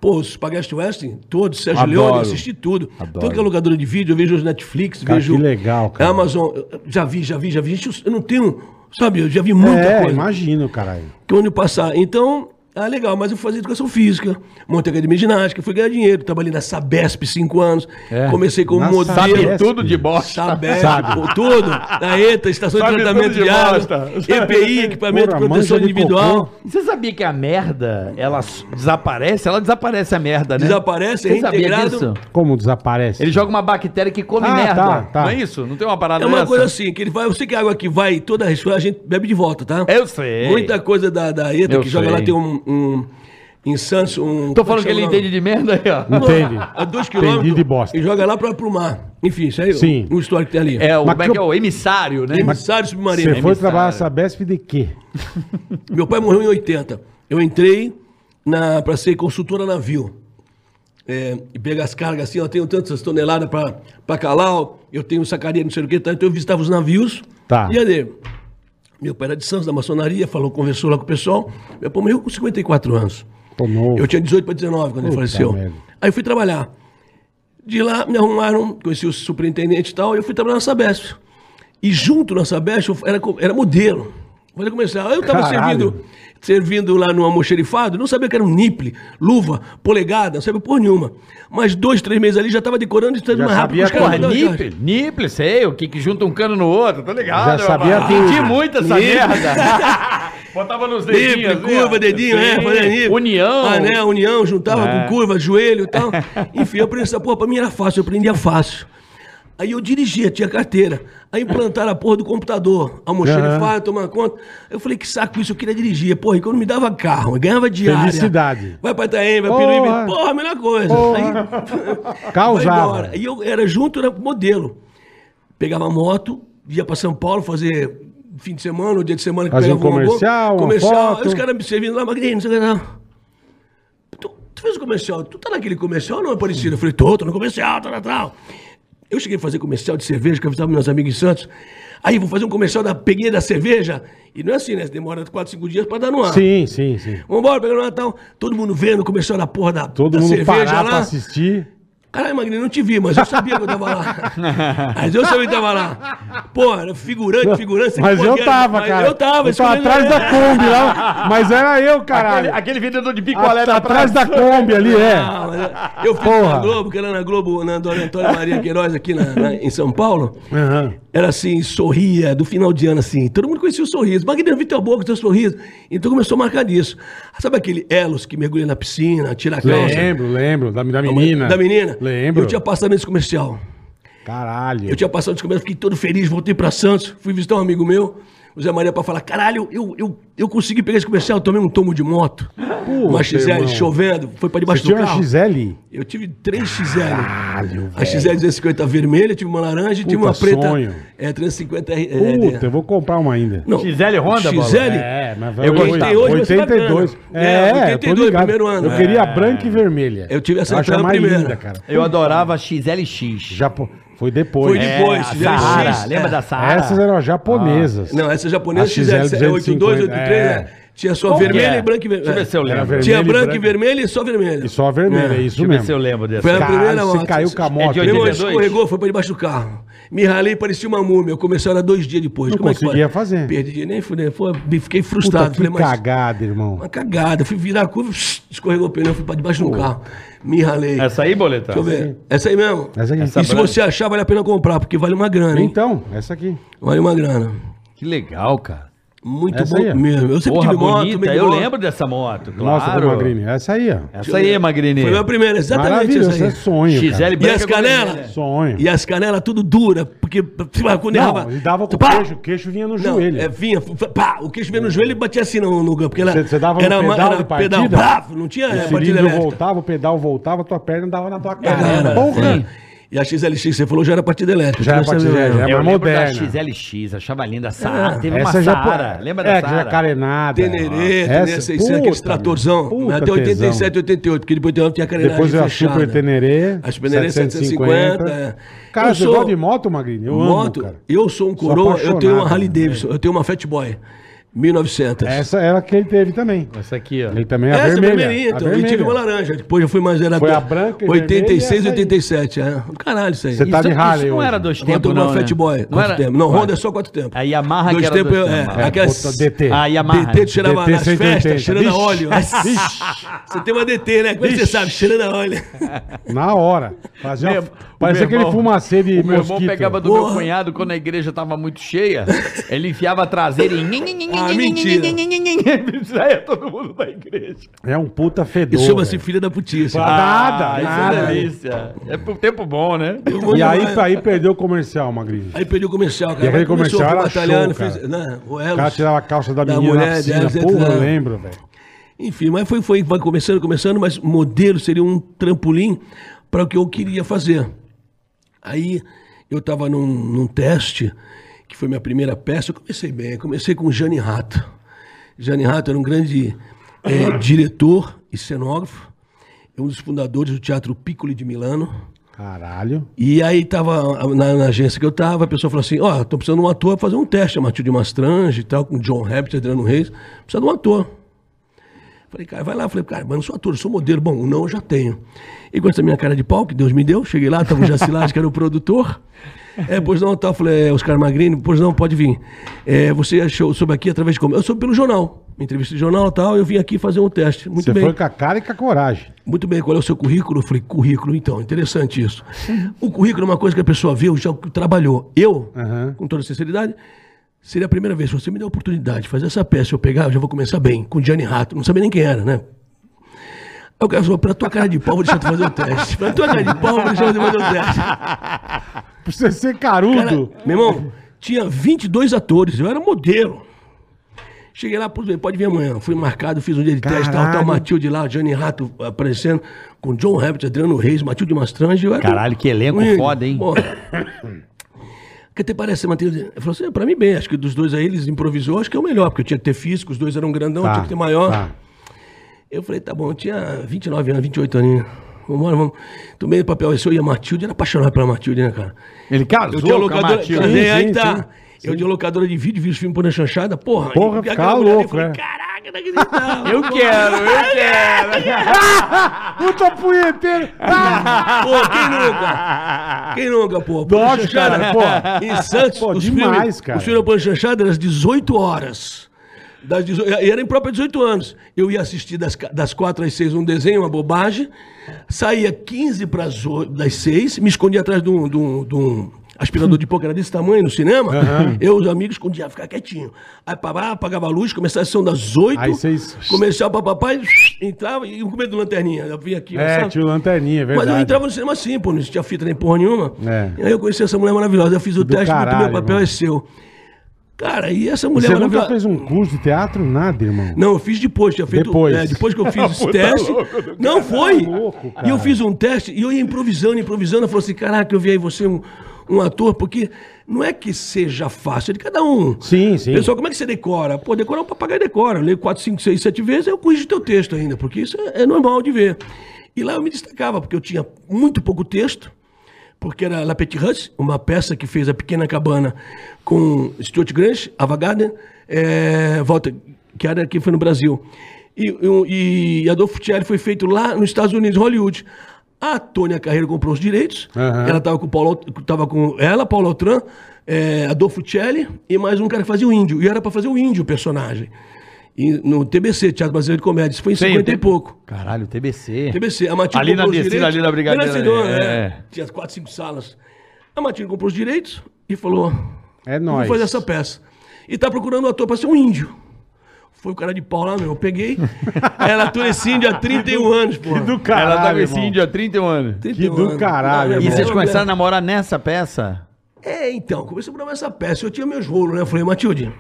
Speaker 4: Pô, os Spaghetti Western, todos, Sérgio
Speaker 3: Adoro.
Speaker 4: Leone, assisti tudo. Tudo que é locadora de vídeo, eu vejo os Netflix,
Speaker 2: Cara,
Speaker 4: vejo.
Speaker 2: que legal, cara.
Speaker 4: Amazon, já vi, já vi, já vi. Gente, eu não tenho. Sabe, eu já vi muita
Speaker 2: É,
Speaker 4: coisa.
Speaker 2: imagino, caralho.
Speaker 4: que onde passar. Então, ah, legal, mas eu fazia educação física, montei academia de ginástica, fui ganhar dinheiro, trabalhei na Sabesp cinco anos,
Speaker 3: É.
Speaker 4: comecei como modelo.
Speaker 3: Sabe tudo de bosta.
Speaker 4: Sabesp,
Speaker 2: Sabe.
Speaker 4: pô, tudo. Na ETA, estação
Speaker 3: Sabe
Speaker 4: de tratamento
Speaker 3: de
Speaker 4: de água. EPI, equipamento
Speaker 2: Porra,
Speaker 4: de proteção
Speaker 2: de
Speaker 4: individual.
Speaker 2: cocô.
Speaker 3: Você sabia que a merda, ela desaparece? Ela desaparece a merda, né?
Speaker 4: Desaparece, é
Speaker 3: Você sabia
Speaker 4: reintegrado.
Speaker 3: disso?
Speaker 2: Como desaparece?
Speaker 3: Ele joga uma bactéria que come
Speaker 2: Ah,
Speaker 3: merda.
Speaker 2: tá, tá.
Speaker 3: Não é isso? Não tem uma parada
Speaker 4: É uma
Speaker 3: dessa?
Speaker 4: coisa assim, que ele vai, eu sei que a água que vai toda a a gente bebe de volta, tá?
Speaker 3: Eu sei.
Speaker 4: Muita coisa da, da ETA
Speaker 3: Eu
Speaker 4: que joga
Speaker 3: sei.
Speaker 4: lá, tem um, um em Santos, um...
Speaker 3: Tô falando que ele entende de merda aí, ó.
Speaker 2: Entende?
Speaker 4: A dois
Speaker 2: Entendi
Speaker 4: quilômetros
Speaker 2: de bosta.
Speaker 4: e joga lá para pro mar. Enfim, isso aí
Speaker 2: Sim.
Speaker 4: o, o histórico que tem ali.
Speaker 3: É, o,
Speaker 2: Mas
Speaker 3: é que é o emissário, né?
Speaker 4: Emissário submarino.
Speaker 2: Você foi
Speaker 3: emissário.
Speaker 2: trabalhar na Sabesp de quê?
Speaker 4: Meu pai morreu em 80. Eu entrei na para ser consultora navio. É, e pegar as cargas assim, eu tenho tantas toneladas para Calau, eu tenho sacaria, não sei o que, tá? então eu visitava os navios.
Speaker 2: Tá.
Speaker 4: E ali, meu pai era de Santos, da maçonaria, falou, conversou lá com o pessoal. Meu pai morreu com 54 anos. Eu tinha 18 para 19 quando ele
Speaker 2: Puta
Speaker 4: faleceu.
Speaker 2: merda.
Speaker 4: Aí eu fui trabalhar. De lá me arrumaram, conheci o superintendente e tal, e eu fui trabalhar na Sabesp. E junto na Sabesp eu era, era modelo. Falei comercial. Aí eu tava
Speaker 2: Caralho.
Speaker 4: servindo, servindo lá no almoxerifado, não sabia que era um niple, luva, polegada, não sabia por nenhuma. Mas dois, três meses ali já tava decorando e estava
Speaker 2: Já
Speaker 4: mais rápido
Speaker 2: sabia.
Speaker 3: Porra,
Speaker 4: Não,
Speaker 3: nipple, nipple, sei, o que, que junta um cano no outro, tá ligado?
Speaker 2: Já sabia
Speaker 3: Eu
Speaker 2: tudo.
Speaker 3: Entendi muito essa
Speaker 4: Nipple.
Speaker 3: merda. Botava nos dedinhos.
Speaker 4: Niple,
Speaker 3: assim,
Speaker 4: curva, dedinho, é, fazia niple.
Speaker 3: União.
Speaker 4: Ah, né, união, juntava
Speaker 3: É.
Speaker 4: com curva, joelho e tal. Enfim, eu aprendi essa porra, pra mim era fácil, eu aprendia fácil. Aí eu dirigia, tinha carteira. Aí implantaram a porra do computador, almoxerifado,
Speaker 2: Aham.
Speaker 4: tomar conta. Eu falei, que saco isso, eu queria dirigir. Porra, e quando me dava carro, eu ganhava diária.
Speaker 2: Felicidade.
Speaker 4: Vai pra Itaém, vai
Speaker 2: Porra.
Speaker 4: Piruíbe. Porra, a melhor coisa.
Speaker 2: Porra.
Speaker 4: Aí,
Speaker 2: Causava.
Speaker 4: E eu era junto, era modelo. Pegava moto, ia pra São Paulo fazer fim de semana, ou dia de semana que
Speaker 2: Fazia um
Speaker 4: pegava
Speaker 2: comercial,
Speaker 4: comercial. Aí os caras me servindo lá, Magrinho, não sei o que não. Tu, fez o comercial, tu tá naquele comercial ou não, Aparecido? Eu falei, tô, tô no comercial, tal, tal, tal. Eu cheguei a fazer comercial de cerveja, que eu avisava meus amigos em Santos. Aí, vou fazer um comercial da peguei da cerveja. E não é assim, né? Demora 4, 5 dias pra dar no ar.
Speaker 2: Sim, sim, sim.
Speaker 4: Vambora, pegando o Natal. Todo mundo vendo o comercial da porra da,
Speaker 2: Todo
Speaker 4: da
Speaker 2: mundo
Speaker 4: cerveja
Speaker 2: parar
Speaker 4: lá.
Speaker 2: pra assistir.
Speaker 4: Caralho, Magrinho, não te vi, mas eu sabia que eu tava lá. mas eu sabia que tava lá. Pô, era figurante, figurante.
Speaker 2: Mas eu tava,
Speaker 4: mas
Speaker 2: cara.
Speaker 4: Eu tava,
Speaker 2: Eu tô
Speaker 4: escolhendo-
Speaker 2: atrás da Kombi lá. Mas era eu,
Speaker 3: Aquele,
Speaker 2: caralho.
Speaker 3: aquele vendedor de picolé
Speaker 2: A-
Speaker 3: da
Speaker 2: Atrás da Kombi ali, é.
Speaker 4: Ah, mas eu
Speaker 2: Porra.
Speaker 4: na Globo, que era na Globo, na Dona Antônia Maria Queiroz, aqui na- na- em São Paulo.
Speaker 2: Aham.
Speaker 4: Era assim, sorria, do final de ano, assim. Todo mundo conhecia o sorriso. Magrinho, vi teu boca, teu sorriso. Então começou a marcar disso. Sabe aquele Elos que mergulha na piscina, tira a calça?
Speaker 2: Lembro, lembro. Da, da menina.
Speaker 4: Da menina?
Speaker 2: Lembro.
Speaker 4: Eu tinha passado nesse comercial.
Speaker 2: Caralho.
Speaker 4: Eu tinha passado nesse comercial, fiquei todo feliz, voltei pra Santos, fui visitar um amigo meu, o Zé Maria, pra falar: caralho, eu, eu, eu consegui pegar esse comercial, tomei um tomo de moto. uma XL
Speaker 2: irmão.
Speaker 4: chovendo, foi pra
Speaker 2: Você
Speaker 4: debaixo do
Speaker 2: tinha uma
Speaker 4: carro.
Speaker 2: XL?
Speaker 4: Eu tive três XL.
Speaker 2: Caralho,
Speaker 4: A XL 250 vermelha, tive uma laranja e tive uma preta.
Speaker 2: sonho.
Speaker 4: É, 350 é,
Speaker 2: Puta, eu vou comprar uma ainda.
Speaker 4: não,
Speaker 3: XL Honda, Bola?
Speaker 4: XL?
Speaker 2: É, mas
Speaker 3: Eu
Speaker 2: vai-
Speaker 3: gostei
Speaker 4: hoje, vai ser
Speaker 2: 82.
Speaker 4: bacana.
Speaker 2: É,
Speaker 4: É,
Speaker 2: eu tô
Speaker 4: 82,
Speaker 2: ligado.
Speaker 4: primeiro ano.
Speaker 2: Eu queria branca e vermelha.
Speaker 4: Eu tive essa
Speaker 2: a mais
Speaker 4: primeira.
Speaker 2: linda, cara.
Speaker 3: Eu adorava XLX.
Speaker 2: Japo... Foi depois.
Speaker 4: Foi
Speaker 3: É,
Speaker 4: depois,
Speaker 3: a
Speaker 4: XLX,
Speaker 3: Sahara,
Speaker 4: é.
Speaker 3: lembra da Sahara?
Speaker 2: Essas eram as japonesas.
Speaker 4: Não, essa é japonesa,
Speaker 2: A XL
Speaker 4: XL, 82, 83,
Speaker 2: é.
Speaker 4: É. Tinha só
Speaker 3: Qual
Speaker 4: vermelha
Speaker 3: é?
Speaker 4: e branca e
Speaker 3: Deixa eu ver
Speaker 4: vermelha.
Speaker 3: se eu
Speaker 2: Era
Speaker 3: lembro.
Speaker 2: vermelho
Speaker 4: Tinha
Speaker 2: e
Speaker 4: branca e
Speaker 2: branco.
Speaker 4: vermelha e só vermelha.
Speaker 2: E só vermelho, é, isso
Speaker 3: Deixa eu ver
Speaker 2: mesmo.
Speaker 3: se eu lembro dessa.
Speaker 4: Foi a
Speaker 2: Caralho,
Speaker 4: primeira
Speaker 2: você
Speaker 4: moto.
Speaker 2: caiu com a
Speaker 3: É
Speaker 2: moto.
Speaker 4: Meu irmão
Speaker 3: 82?
Speaker 4: escorregou, foi pra debaixo do carro. Me ralei, parecia uma múmia. Eu comecei era dois dias depois.
Speaker 2: Não
Speaker 4: Como é que
Speaker 2: conseguia
Speaker 4: pode?
Speaker 2: fazer.
Speaker 4: Perdi, nem fudei. Me fiquei
Speaker 2: Puta,
Speaker 4: frustrado.
Speaker 2: que
Speaker 4: Falei, mas
Speaker 2: cagada, irmão.
Speaker 4: uma cagada. Fui virar a curva, escorregou o pneu, fui pra debaixo do carro. Me ralei.
Speaker 3: Essa aí, boleta?
Speaker 4: Deixa eu ver. Essa aí mesmo?
Speaker 2: Essa aqui.
Speaker 3: Essa
Speaker 4: e se você achar, vale a pena comprar, porque vale uma grana, hein?
Speaker 2: Então, essa aqui.
Speaker 4: Vale uma grana.
Speaker 3: Que legal, cara.
Speaker 4: Muito
Speaker 2: Essa
Speaker 4: bom
Speaker 2: aí,
Speaker 4: mesmo. Eu sempre
Speaker 3: Porra,
Speaker 4: tive moto,
Speaker 3: bonita.
Speaker 4: de
Speaker 3: Eu
Speaker 4: moto.
Speaker 3: lembro dessa moto, claro.
Speaker 2: Mostra pro Magrini. Essa aí, ó.
Speaker 3: Essa aí, Magrini.
Speaker 4: Foi a minha primeira, exatamente essa
Speaker 2: isso é
Speaker 4: aí.
Speaker 2: sonho,
Speaker 3: XL
Speaker 2: cara.
Speaker 4: E as canelas?
Speaker 3: vermelha.
Speaker 2: Sonho.
Speaker 4: E as canelas tudo dura, porque quando
Speaker 2: Não,
Speaker 4: errava...
Speaker 2: ele dava com o queixo, o queixo vinha no
Speaker 4: Não,
Speaker 2: joelho.
Speaker 4: é, vinha, pá, o queixo vinha no joelho e batia assim no, no porque ela,
Speaker 2: Você- dava no
Speaker 4: era uma-
Speaker 2: pedal
Speaker 4: era
Speaker 2: de partida?
Speaker 4: pedal, pá, não tinha
Speaker 2: O
Speaker 4: é, batida elétrica.
Speaker 2: voltava, o pedal voltava, tua perna dava na tua cara.
Speaker 4: Era,
Speaker 2: Porra!
Speaker 4: sim. E a XLX você falou já era partida elétrica.
Speaker 2: Já era partida elétrica,
Speaker 3: Eu
Speaker 2: mais
Speaker 3: lembro da
Speaker 2: moderna.
Speaker 3: XLX, achava linda. Saara, teve
Speaker 2: Essa
Speaker 3: uma
Speaker 2: já
Speaker 3: Saara. Lembra da
Speaker 2: É, que já
Speaker 3: Saara?
Speaker 2: carenada.
Speaker 4: Tenerê,
Speaker 2: Essa-
Speaker 4: Tenerê 600,
Speaker 2: puta,
Speaker 4: aqueles tratorzão.
Speaker 2: puta
Speaker 4: até
Speaker 2: tesão.
Speaker 4: 87, 88, porque depois tinha tinha carenagem
Speaker 2: Depois a. Super Tenerê.
Speaker 4: A Super Tenerê 750. é.
Speaker 2: Cara,
Speaker 4: Eu
Speaker 2: você
Speaker 4: sou-
Speaker 2: gosta de moto, Magrini? Eu
Speaker 4: moto,
Speaker 2: amo, cara.
Speaker 4: eu sou um coroa, eu tenho uma Harley
Speaker 2: né?
Speaker 4: Davidson, eu tenho uma Fat Boy, 1900.
Speaker 2: Essa era a que ele teve também.
Speaker 3: Essa aqui, ó.
Speaker 2: Ele também, a
Speaker 4: Essa
Speaker 2: vermelha.
Speaker 4: vermelhinha,
Speaker 2: a
Speaker 4: então.
Speaker 2: vermelha.
Speaker 4: E tive uma laranja. Depois eu fui mais era
Speaker 2: Foi a branca e
Speaker 4: 86
Speaker 2: vermelha e
Speaker 4: e
Speaker 2: essa aí.
Speaker 4: 87. É. Caralho, isso aí.
Speaker 2: Você tá de
Speaker 3: Isso-
Speaker 2: Harley
Speaker 3: Isso não
Speaker 2: hoje.
Speaker 3: era dois
Speaker 4: eu
Speaker 3: tempos, não,
Speaker 4: Fat
Speaker 3: né?
Speaker 4: Boy.
Speaker 3: Não
Speaker 4: Quatro
Speaker 3: era...
Speaker 4: tempos. Não, Honda é só quatro tempos.
Speaker 3: A Yamaha
Speaker 4: Dois
Speaker 3: que era
Speaker 4: tempos,
Speaker 3: dois
Speaker 4: é,
Speaker 3: tempos.
Speaker 2: É,
Speaker 4: aquelas...
Speaker 2: puta, DT.
Speaker 3: A Yamaha.
Speaker 4: DT, tu cheirava
Speaker 2: DT
Speaker 4: nas
Speaker 2: 180.
Speaker 4: festas, cheirando a
Speaker 2: Vixe.
Speaker 4: óleo. Você tem uma DT, né? Como é que você sabe? Cheirando a óleo.
Speaker 2: Na hora. Fazia Parecia aquele fumacê de
Speaker 3: O meu irmão
Speaker 2: mosquito.
Speaker 3: pegava do meu cunhado quando a igreja tava muito cheia. Ele enfiava a traseira e.
Speaker 4: Ah, mentira.
Speaker 3: Saia todo mundo da igreja.
Speaker 2: É um puta fedor.
Speaker 4: Isso chama-se filha da putice.
Speaker 2: Ah, Nada,
Speaker 3: isso
Speaker 2: nada.
Speaker 3: é delícia. É pro tempo bom, né?
Speaker 2: E aí, aí perdeu o comercial, Magrini.
Speaker 4: Aí perdi o comercial, cara.
Speaker 2: E aquele
Speaker 4: começou
Speaker 2: comercial era show,
Speaker 4: fez-
Speaker 2: cara.
Speaker 4: né, o
Speaker 2: O
Speaker 4: Elos.
Speaker 2: cara tirava a calça da
Speaker 4: Da
Speaker 2: menina
Speaker 4: mulher,
Speaker 2: na piscina.
Speaker 4: delas,
Speaker 2: Pô,
Speaker 4: né?
Speaker 2: eu lembro, velho.
Speaker 4: Enfim, mas foi, foi vai começando, começando, mas modelo seria um trampolim para o que eu queria fazer. Aí eu estava num, num teste, que foi minha primeira peça, eu comecei bem, eu comecei com o Jane Rato. Jane Rato era um grande eh, diretor e cenógrafo, é um dos fundadores do Teatro Piccoli de Milano.
Speaker 2: Caralho.
Speaker 4: E aí tava na, na agência que eu tava, a pessoa falou assim, ó, tô precisando de um ator pra fazer um teste, a Matilde Mastrange e tal, com John Rabbit, Adriano Reis, precisa de um ator. Falei, cara, vai lá. Falei, cara, mas não sou ator, eu sou modelo. Bom, o não eu já tenho. E com essa minha cara de pau, que Deus me deu, cheguei lá, tava o Jacilás, que era o produtor. É, pois não, tal. Falei, é, Oscar Magrini, pois não, pode vir. É, você achou, soube aqui através de como? Eu soube pelo jornal. Entrevista de jornal e tal, eu vim aqui fazer um teste. Muito
Speaker 2: Você
Speaker 4: bem.
Speaker 2: foi com a cara e com a coragem.
Speaker 4: Muito bem, qual é o seu currículo? Eu falei, currículo, então, interessante isso. O currículo é uma coisa que a pessoa vê, já trabalhou. Eu,
Speaker 2: Aham.
Speaker 4: com toda sinceridade, seria a primeira vez. Se você me der a oportunidade de fazer essa peça, eu pegar, eu já vou começar bem, com Gianni Rato. Não sabia nem quem era, né? O cara falou, pra tua cara de pau, vou deixar tu fazer o teste. Pra tua cara de pau, vou deixar tu fazer o teste.
Speaker 2: Pra você ser
Speaker 4: Cara,
Speaker 2: carudo.
Speaker 4: meu irmão, tinha 22 atores, eu era modelo. Cheguei lá, pô, pode vir amanhã. Fui marcado, fiz um dia de teste, tal, tal,
Speaker 2: Caralho.
Speaker 4: Matilde lá, Gianni Rato aparecendo, com John Rabbit, Adriano Reis, Matilde Mastrange.
Speaker 3: Caralho, que elenco
Speaker 4: Ui,
Speaker 3: foda, hein?
Speaker 4: porra. Que até parece, Matilde. Ele falou assim: pra mim, bem, acho que dos dois aí, eles improvisou, acho que é o melhor, porque eu tinha que ter físico, os dois eram grandão,
Speaker 2: Tá,
Speaker 4: tinha que ter maior.
Speaker 2: tá.
Speaker 4: Eu falei, tá bom, eu tinha 29 anos, 28 aninhos. Vambora, vamos. Tomei o papel esse, eu e a Matilde, era apaixonado pela Matilde, né, cara?
Speaker 3: Ele casou
Speaker 4: Eu tinha
Speaker 3: com a
Speaker 4: locadora.
Speaker 3: Matilde.
Speaker 4: Aí tá.
Speaker 2: sim,
Speaker 4: Eu tinha locadora de vídeo, vi os filmes por na chanchada, porra.
Speaker 2: Porra, ficava
Speaker 4: ali,
Speaker 2: louco, né?
Speaker 4: Caraca, não acreditava.
Speaker 3: Eu quero, eu quero.
Speaker 2: Puta punheteiro.
Speaker 4: Pô, quem nunca? Quem nunca, pô? Chanchada,
Speaker 2: cara, pô.
Speaker 4: Em Santos,
Speaker 2: Pô,
Speaker 4: os
Speaker 2: demais,
Speaker 4: filmes,
Speaker 2: cara.
Speaker 4: Os filmes da Chanchada eram às 18 horas. Das 18, e era em própria 18 anos. Eu ia assistir das, das 4 às 6 um desenho, uma bobagem. Saía 15 para as das 6, me escondia atrás de um, de um- de um aspirador de pó que era desse tamanho no cinema. Eu e os amigos escondia, ficava quietinho. Aí pá, apagava a luz, começava a sessão das 8.
Speaker 2: Aí vocês-
Speaker 4: Comercial para papai, entrava e com medo do lanterninha. Eu vinha aqui.
Speaker 2: É,
Speaker 4: sabe?
Speaker 2: tio Lanterninha, é
Speaker 4: Mas
Speaker 2: verdade.
Speaker 4: eu entrava no cinema assim, pô, não tinha fita nem porra nenhuma.
Speaker 2: É.
Speaker 4: E aí eu conheci essa mulher maravilhosa. Eu fiz o
Speaker 2: Do
Speaker 4: teste,
Speaker 2: caralho,
Speaker 4: meu papel
Speaker 2: irmão.
Speaker 4: é seu. Cara, e essa mulher
Speaker 2: Você nunca
Speaker 4: maravilhosa.
Speaker 2: fez um curso de teatro? Nada, irmão.
Speaker 4: Não, eu fiz depois, tinha feito.
Speaker 2: Depois.
Speaker 4: é, depois que eu fiz esse
Speaker 3: Puta
Speaker 4: teste.
Speaker 3: louco do
Speaker 4: Não, foi!
Speaker 2: Tá louco,
Speaker 4: e eu fiz um teste e eu ia improvisando, improvisando. Eu falei assim: caraca, eu vi aí você um, um ator, porque não é que seja fácil, é de cada um.
Speaker 2: Sim, sim.
Speaker 4: Pessoal, como é que você decora? Pô, decorar um papagaio decora. Eu leio 4, 5, 6, 7 vezes, eu corrijo teu texto ainda, porque isso é, é normal de ver. E lá eu me destacava, porque eu tinha muito pouco texto, porque era La Petite Russe, uma peça que fez a Pequena Cabana com Stuart Grange, Ava Gardner, é, Walter que era aqui, foi no Brasil. E, e, e Adolfo Thieri foi feito lá nos Estados Unidos, Hollywood. A Tônia Carreiro comprou os direitos.
Speaker 2: Aham.
Speaker 4: Ela estava com Paulo, tava com ela, Paulo Altran, é, Adolfo Celli e mais um cara que fazia o índio. E era para fazer o índio o personagem. E no TBC, Teatro Brasileiro de Comédia. Isso foi em
Speaker 3: Sim,
Speaker 4: 50 e
Speaker 3: tem-
Speaker 4: pouco.
Speaker 3: Caralho, TBC.
Speaker 4: TBC. A Matilde
Speaker 3: Ali na
Speaker 4: comprou os
Speaker 3: descida,
Speaker 4: direitos.
Speaker 3: ali na Brigadeiro,
Speaker 4: Bem na Sidona,
Speaker 3: é,
Speaker 4: é.
Speaker 3: é.
Speaker 4: Tinha quatro, cinco salas. A Matilde comprou os direitos e falou:
Speaker 2: É
Speaker 4: Vou
Speaker 2: nóis.
Speaker 4: fazer essa peça. E tá procurando um ator pra ser um índio. Foi o cara de pau lá, meu. Eu peguei. Ela atua esse índio há 31 anos, pô.
Speaker 2: Do
Speaker 3: Ela
Speaker 2: caralho,
Speaker 3: tá com esse índio há 31 anos.
Speaker 2: Que do caralho,
Speaker 4: Não,
Speaker 3: E vocês começaram a namorar nessa peça?
Speaker 4: É, então, começou a gravar essa peça. Eu tinha meus rolos, né? Eu falei, Matilde, é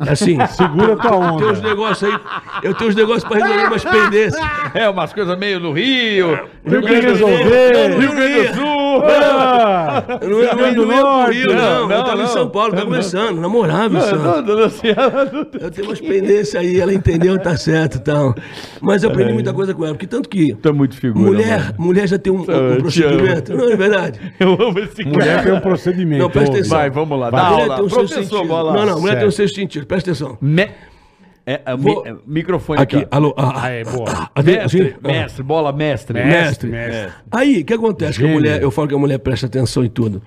Speaker 4: assim.
Speaker 2: Segura tua
Speaker 4: Eu tenho uns
Speaker 2: onda.
Speaker 4: negócios aí. Eu tenho uns negócios pra resolver umas pendências.
Speaker 3: É, umas coisas meio no Rio.
Speaker 2: Tem que resolver.
Speaker 4: Rio Grande do Sul.
Speaker 2: Ah,
Speaker 4: Eu não ia,
Speaker 2: do
Speaker 4: não ia pro. Rio, não.
Speaker 3: Não,
Speaker 4: Eu tava
Speaker 3: não.
Speaker 4: em São Paulo, tava começando, namorava em Santos. Eu tenho umas pendências aí, ela entendeu, tá certo e tal. Mas eu aprendi muita coisa com ela, porque tanto que
Speaker 3: Tá muito figura.
Speaker 4: mulher,
Speaker 3: mano.
Speaker 4: mulher já tem um, um procedimento. Não, é verdade.
Speaker 3: Eu amo esse
Speaker 2: Mulher
Speaker 3: cara.
Speaker 2: tem um procedimento.
Speaker 4: Não, presta atenção.
Speaker 3: Vai, vamos lá. Dá
Speaker 4: mulher
Speaker 3: aula.
Speaker 4: tem um sexto
Speaker 3: Professor,
Speaker 4: sentido.
Speaker 3: bola.
Speaker 4: Não, não, mulher tem um
Speaker 2: Certo.
Speaker 4: sexto sentido, presta atenção.
Speaker 3: Me... É, é,
Speaker 4: Vou-
Speaker 3: mi- é, microfone
Speaker 4: Aqui,
Speaker 3: aqui.
Speaker 4: alô. ah,
Speaker 2: Ah, é, boa.
Speaker 4: ah,
Speaker 3: Mestre,
Speaker 4: assim, ah.
Speaker 3: mestre, bola mestre.
Speaker 2: Mestre,
Speaker 4: Mestre.
Speaker 2: mestre.
Speaker 4: Aí, o que acontece? Que a mulher, eu falo que a mulher presta atenção em tudo.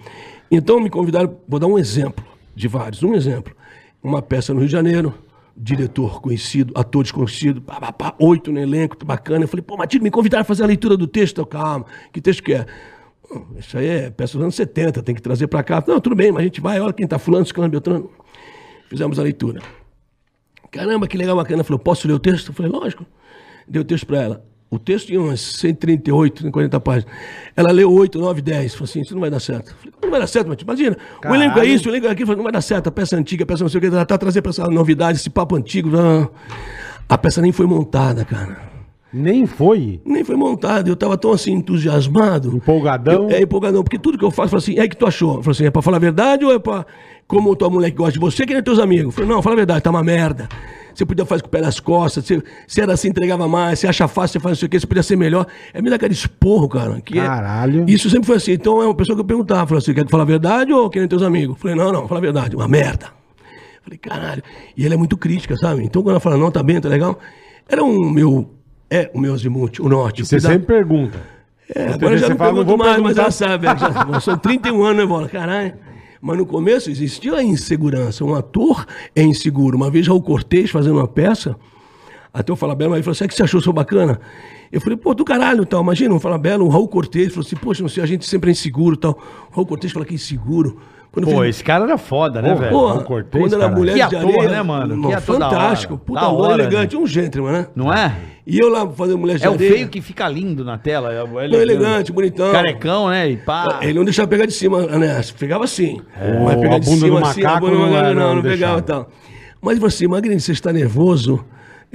Speaker 4: Então me convidaram, vou dar um exemplo de vários, um exemplo. Uma peça no Rio de Janeiro, diretor conhecido, ator desconhecido, pá, pá, pá, oito no elenco, bacana. Eu falei, pô, Matilde, me convidaram a fazer a leitura do texto. Eu, calma, que texto que é? "Hum, Isso aí é peça dos anos 70, tem que trazer pra cá. Não, tudo bem, mas a gente vai, olha quem tá fulano, ciclano, beltrano. Fizemos a leitura. Caramba, que legal, bacana. Falou, posso ler o texto? Eu falei, lógico. Dei o texto para ela. O texto tinha umas 138, 140 páginas. Ela leu 8, 9, 10. Falou assim, isso não vai dar certo. Eu falei, não vai dar certo, mas imagina. O elenco é
Speaker 2: Caralho.
Speaker 4: isso, o elenco é aquilo. Falei, não vai dar certo, a peça antiga, a peça não sei o que. Ela tá trazendo essa novidade, esse papo antigo. não. A peça nem foi montada, cara.
Speaker 2: Nem foi.
Speaker 4: Nem foi montada. Eu tava tão assim, entusiasmado.
Speaker 2: Empolgadão.
Speaker 4: Eu- é empolgadão, porque tudo que eu faço, eu falo assim, é que tu achou? Eu falo assim, é pra falar a verdade ou é pra. Como tua mulher que gosta de você, que nem teus amigos? Falei, não, fala a verdade, tá uma merda. Você podia fazer com o pé nas costas, você, se era assim, entregava mais, você acha fácil, você faz não sei o quê, você podia ser melhor. É me dar aquele esporro, cara. Que é-
Speaker 2: Caralho.
Speaker 4: Isso sempre foi assim. Então é uma pessoa que eu perguntava, falou assim, quer que fala a verdade ou que nem teus amigos? Falei, não, não, fala a verdade, uma merda. Falei, caralho. E ele é muito crítica, sabe? Então quando ela fala, não, tá bem, tá legal. Era um meu. É o meu azimuth, o norte.
Speaker 2: Você sempre pergunta.
Speaker 4: é, agora já
Speaker 2: você
Speaker 4: não
Speaker 2: fala,
Speaker 4: pergunto mais, mas ela sabe. é, Já, são 31 anos, né, bola? Caralho. Mas no começo existia a insegurança. Um ator é inseguro. Uma vez Raul Cortez fazendo uma peça, até o Falabella, ele falou assim, "É que você achou isso bacana? Eu falei, pô, do caralho, tal. Imagina, um Falabella, um Raul Cortez, falou assim, poxa, não sei, a gente sempre é inseguro, tal. O Raul Cortez fala que é inseguro. Quando
Speaker 3: Pô,
Speaker 4: fez-
Speaker 3: esse cara era foda, né, velho?
Speaker 4: Porra,
Speaker 2: Cortez,
Speaker 4: quando era mulher
Speaker 3: Que
Speaker 4: de
Speaker 3: ator,
Speaker 4: areia,
Speaker 3: né, mano? Que ator
Speaker 4: fantástico, puta
Speaker 3: Da hora,
Speaker 4: elegante, um gentleman, né?
Speaker 3: Não é?
Speaker 4: E eu lá fazendo mulher de
Speaker 3: É o
Speaker 4: areia.
Speaker 3: feio que fica lindo na tela. É o
Speaker 4: Não, elegante, bonitão.
Speaker 3: Carecão, né? E pá.
Speaker 4: Ele não deixava pegar de cima, né? Pegava assim. Mas
Speaker 2: a
Speaker 4: pegar de cima assim,
Speaker 2: macaco não
Speaker 4: macaco
Speaker 2: era,
Speaker 4: não,
Speaker 2: não
Speaker 4: não pegava
Speaker 2: deixava.
Speaker 4: e tal. Mas ele falou assim, Magrinho, você está nervoso?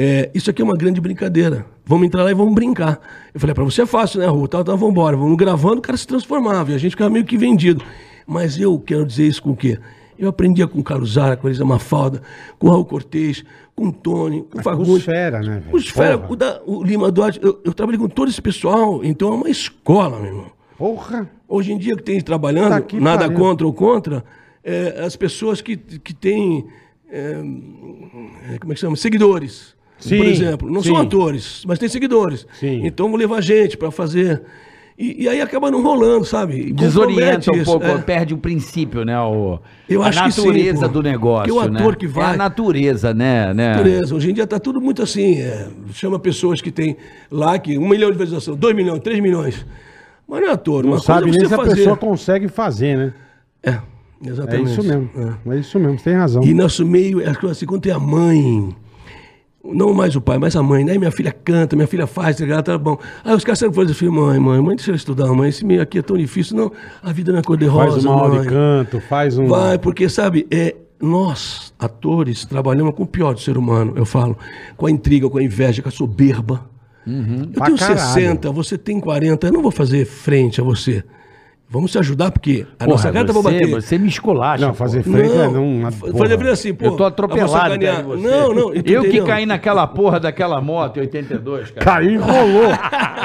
Speaker 4: É, isso aqui é uma grande brincadeira. Vamos entrar lá e vamos brincar. Eu falei, "É, pra você é fácil, né, Ru? Tal, tal, vamos embora. Vamos gravando, o cara se transformava. E a gente ficava meio que vendido. Mas eu quero dizer isso com o quê? Eu aprendia com o Carlos Zara, com Elisa Mafalda, com o Raul Cortez, com o Tony, com o
Speaker 2: Os
Speaker 4: Fagundes.
Speaker 2: fera, né, velho?
Speaker 4: Os fera,
Speaker 2: Porra.
Speaker 4: o, da- o Lima Duarte. Eu, eu trabalhei com todo esse pessoal, então é uma escola, meu irmão.
Speaker 2: Porra.
Speaker 4: Hoje em dia que tem trabalhando,
Speaker 2: Tá
Speaker 4: nada
Speaker 2: pariu.
Speaker 4: contra ou contra, é, as pessoas que, que têm, é, é, como é que chama? Seguidores,
Speaker 2: Sim,
Speaker 4: por exemplo. Não
Speaker 2: sim.
Speaker 4: são atores, mas têm seguidores.
Speaker 2: Sim.
Speaker 4: Então vão levar gente para fazer... E, e aí acaba não rolando, sabe?
Speaker 3: Desorienta um pouco,
Speaker 4: é.
Speaker 3: perde o princípio, né? O,
Speaker 4: Eu
Speaker 3: a
Speaker 4: acho que sim,
Speaker 3: natureza
Speaker 4: pô.
Speaker 3: do negócio.
Speaker 4: Porque o ator
Speaker 3: né?
Speaker 4: que
Speaker 3: É
Speaker 4: vai-
Speaker 3: a natureza, né? né?
Speaker 4: Natureza. Hoje em dia está tudo muito assim. é, chama pessoas que têm lá que um milhão de visualização, dois milhões, três milhões. Mas não é ator.
Speaker 2: Não
Speaker 4: uma
Speaker 2: sabe
Speaker 4: coisa é
Speaker 2: nem se a
Speaker 4: fazer.
Speaker 2: pessoa consegue fazer, né?
Speaker 4: É,
Speaker 2: É
Speaker 4: exatamente.
Speaker 2: isso mesmo.
Speaker 4: É.
Speaker 2: É isso mesmo, você tem razão.
Speaker 4: E nosso meio, é assim, quando tem a mãe, não mais o pai, mas a mãe, né? Minha filha canta, minha filha faz, tá ligado? Tá bom. Aí os caras sempre falam assim, mãe, mãe, mãe, deixa eu estudar, mãe, esse meio aqui é tão difícil. Não, a vida não é cor-de-rosa,
Speaker 2: Faz uma aula
Speaker 4: mãe.
Speaker 2: de canto, faz um.
Speaker 4: Vai, porque, sabe, é, nós, atores, trabalhamos com o pior do ser humano, eu falo, com a intriga, com a inveja, com a soberba. Eu
Speaker 2: Uhum. Pra
Speaker 4: tenho
Speaker 2: caralho.
Speaker 4: 60, você tem 40, eu não vou fazer frente a você. Vamos se ajudar, porque a
Speaker 3: Porra,
Speaker 4: nossa pra
Speaker 3: você,
Speaker 4: bater.
Speaker 3: você me esculacha.
Speaker 2: Não, fazer frente é não.
Speaker 4: Fazer frente assim, pô.
Speaker 3: Eu tô
Speaker 4: eu
Speaker 3: atropelado, você.
Speaker 4: Não, não. e tu
Speaker 3: Eu que caí naquela porra daquela moto em 82, cara.
Speaker 2: Caiu e rolou.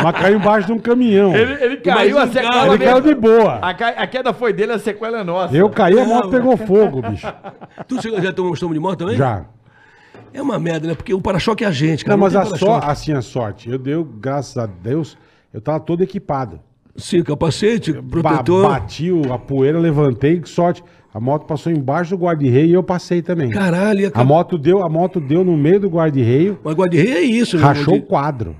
Speaker 2: mas caiu embaixo de um caminhão.
Speaker 3: Ele, ele caiu, a sequela
Speaker 2: Ele caiu de boa.
Speaker 3: A, ca- a queda foi dele, a sequela é nossa.
Speaker 2: Eu caí, a moto pegou fogo, bicho.
Speaker 4: Tu já tomou um estômago de moto também?
Speaker 2: Já.
Speaker 4: É uma merda, né? Porque o para-choque é a gente, cara.
Speaker 2: Não, mas
Speaker 4: tem
Speaker 2: a só, assim, a sorte. Eu dei, graças a Deus, eu tava todo equipado.
Speaker 4: Sim, capacete,
Speaker 2: Ba
Speaker 4: protetor.
Speaker 2: bati o- a poeira, levantei, que sorte. A moto passou embaixo do guarda-reio e eu passei também.
Speaker 4: Caralho,
Speaker 2: A
Speaker 4: acabou.
Speaker 2: moto deu, a moto deu no meio do guarda-reio,
Speaker 4: Mas guarda-rei é isso, né?
Speaker 2: rachou o quadro.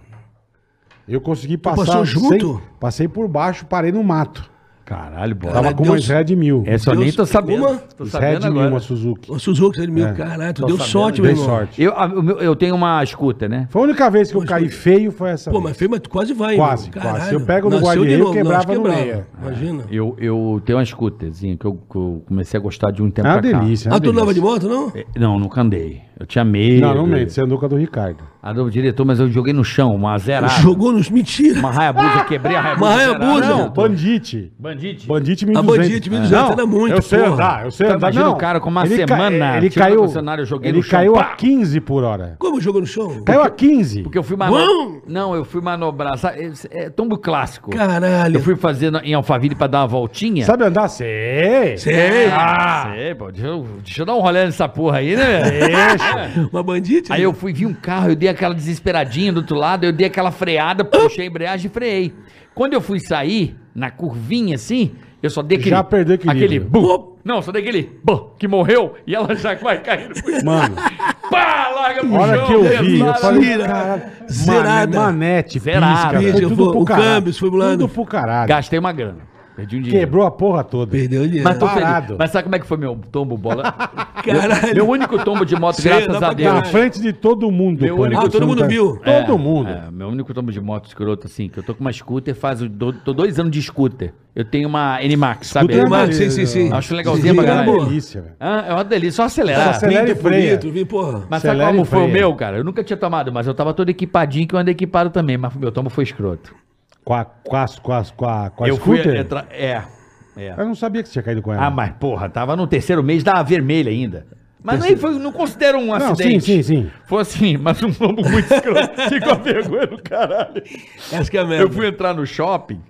Speaker 2: Eu consegui passar.
Speaker 4: passou junto?
Speaker 2: sem- passei por baixo, parei no mato.
Speaker 3: Caralho, bola.
Speaker 2: Tava com uma
Speaker 4: Deus-
Speaker 2: Red mil.
Speaker 3: Essa eu nem tô sabendo.
Speaker 4: Uma?
Speaker 3: Tô
Speaker 2: Red
Speaker 3: sabendo
Speaker 2: mil,
Speaker 3: agora.
Speaker 2: uma Suzuki.
Speaker 4: O Suzuki, você meu,
Speaker 2: É.
Speaker 4: caralho, tu
Speaker 3: Tô
Speaker 4: deu
Speaker 3: sabendo,
Speaker 4: sorte, meu
Speaker 2: Dei
Speaker 4: irmão.
Speaker 2: sorte.
Speaker 3: Eu, a- meu- eu tenho uma scooter, né?
Speaker 2: Foi a única vez que eu caí feio, foi essa
Speaker 4: Pô,
Speaker 2: vez.
Speaker 4: mas feio, mas tu quase vai,
Speaker 2: Quase,
Speaker 4: meu.
Speaker 2: quase. Se eu pego no
Speaker 4: de novo,
Speaker 2: quebrava no meio.
Speaker 4: Imagina.
Speaker 3: Eu, eu tenho uma scooterzinha que eu, que eu comecei a gostar de um tempo
Speaker 2: É uma
Speaker 3: pra cá.
Speaker 2: delícia. é uma
Speaker 4: Ah, tu andava de
Speaker 2: delícia.
Speaker 4: moto, não?
Speaker 3: É, Não, nunca andei. Eu tinha medo.
Speaker 2: Não, não mente. Você andou com a do Ricardo.
Speaker 3: Ah, do diretor, mas eu joguei no chão, uma zerada.
Speaker 4: Jogou nos... Mentira.
Speaker 3: Uma Hayabusa, quebrei a Hayabusa.
Speaker 4: Uma Hayabusa.
Speaker 3: zerada.
Speaker 2: Não, Bandite.
Speaker 3: Bandite.
Speaker 2: Bandite
Speaker 4: A
Speaker 2: 1200.
Speaker 4: Bandite 1200 era muito,
Speaker 2: Eu sei
Speaker 4: porra.
Speaker 2: andar, eu sei
Speaker 3: Tá,
Speaker 2: andar.
Speaker 3: imagina
Speaker 2: Não,
Speaker 3: o cara com uma
Speaker 2: ele
Speaker 3: semana,
Speaker 2: ele caiu,
Speaker 3: funcionário, eu joguei
Speaker 2: ele
Speaker 3: no chão,
Speaker 2: caiu a
Speaker 3: pá!
Speaker 2: 15 por hora.
Speaker 4: Como jogou no chão?
Speaker 2: Caiu a 15.
Speaker 3: Porque eu fui manobrar. Não, eu fui manobrar. sabe, É, é tombo clássico.
Speaker 4: Caralho.
Speaker 3: Eu fui fazer na- em Alphaville pra dar uma voltinha.
Speaker 2: Sabe andar? Sei.
Speaker 4: Sei.
Speaker 3: Ah, sei, pô. Deixa eu, deixa eu dar um rolê nessa porra aí, né?
Speaker 2: Deixa.
Speaker 4: Uma bandite?
Speaker 3: Aí eu fui, vi um carro, eu dei aquela desesperadinha do outro lado, eu dei aquela freada, puxei a embreagem e freiei. Quando eu fui sair, na curvinha assim, eu só dei aquele...
Speaker 2: Já perdeu equilíbrio.
Speaker 3: Aquele... Bum, não, só dei aquele... Bum, que morreu, e ela já vai caindo.
Speaker 2: Mano,
Speaker 3: Pá, larga pro
Speaker 2: hora
Speaker 3: chão,
Speaker 2: que eu vi, eu falei, caralho,
Speaker 4: Zerada.
Speaker 2: mane- manete,
Speaker 3: Zerada.
Speaker 2: pisca, foi
Speaker 4: Pisca,
Speaker 2: tudo
Speaker 4: o
Speaker 2: pro caralho.
Speaker 4: câmbio, foi.
Speaker 2: Tudo pro caralho.
Speaker 3: Gastei uma grana. Perdi um dinheiro.
Speaker 2: Quebrou a porra toda.
Speaker 4: Perdeu o dinheiro.
Speaker 3: Mas tô feliz.
Speaker 2: Parado.
Speaker 3: Mas sabe como é que foi meu tombo, bola?
Speaker 4: Caralho.
Speaker 3: Meu único tombo de moto,
Speaker 4: Sei,
Speaker 3: graças a Deus.
Speaker 2: Na frente de todo mundo.
Speaker 3: Meu
Speaker 2: pô.
Speaker 3: único-
Speaker 4: Ah, todo mundo
Speaker 2: tá-
Speaker 4: viu?
Speaker 2: Todo mundo.
Speaker 3: É, meu único tombo de moto escroto, assim, que eu tô com uma scooter faz. o- Tô, tô dois anos de scooter. Eu tenho uma N-Max, sabe?
Speaker 2: Scooter é
Speaker 4: Max,
Speaker 2: maneiro,
Speaker 4: sim, sim, sim.
Speaker 3: Acho legalzinho
Speaker 2: Sim,
Speaker 3: pra
Speaker 2: é uma
Speaker 3: caralho.
Speaker 2: delícia, velho.
Speaker 3: Ah, é uma delícia, só acelerar.
Speaker 2: Só acelera e freia.
Speaker 4: bonito, vi, porra.
Speaker 3: Mas sabe
Speaker 2: Acelera
Speaker 3: como foi o
Speaker 2: freia.
Speaker 3: meu, cara? Eu nunca tinha tomado, mas eu tava todo equipadinho que eu andei equipado também, mas meu tombo foi escroto.
Speaker 2: Com a, com a, com a, com a, com a
Speaker 3: eu fui
Speaker 2: scooter?
Speaker 3: entrar. É. É.
Speaker 2: Eu não sabia que você tinha caído com ela.
Speaker 3: Ah, mas porra, tava no terceiro mês da vermelha ainda. Mas nem foi, não considero um
Speaker 2: Não,
Speaker 3: acidente.
Speaker 2: sim, sim, sim.
Speaker 3: Foi assim, mas um tombo muito escroto. Com a vergonha do caralho.
Speaker 4: Essa que é merda.
Speaker 3: Eu fui entrar no shopping.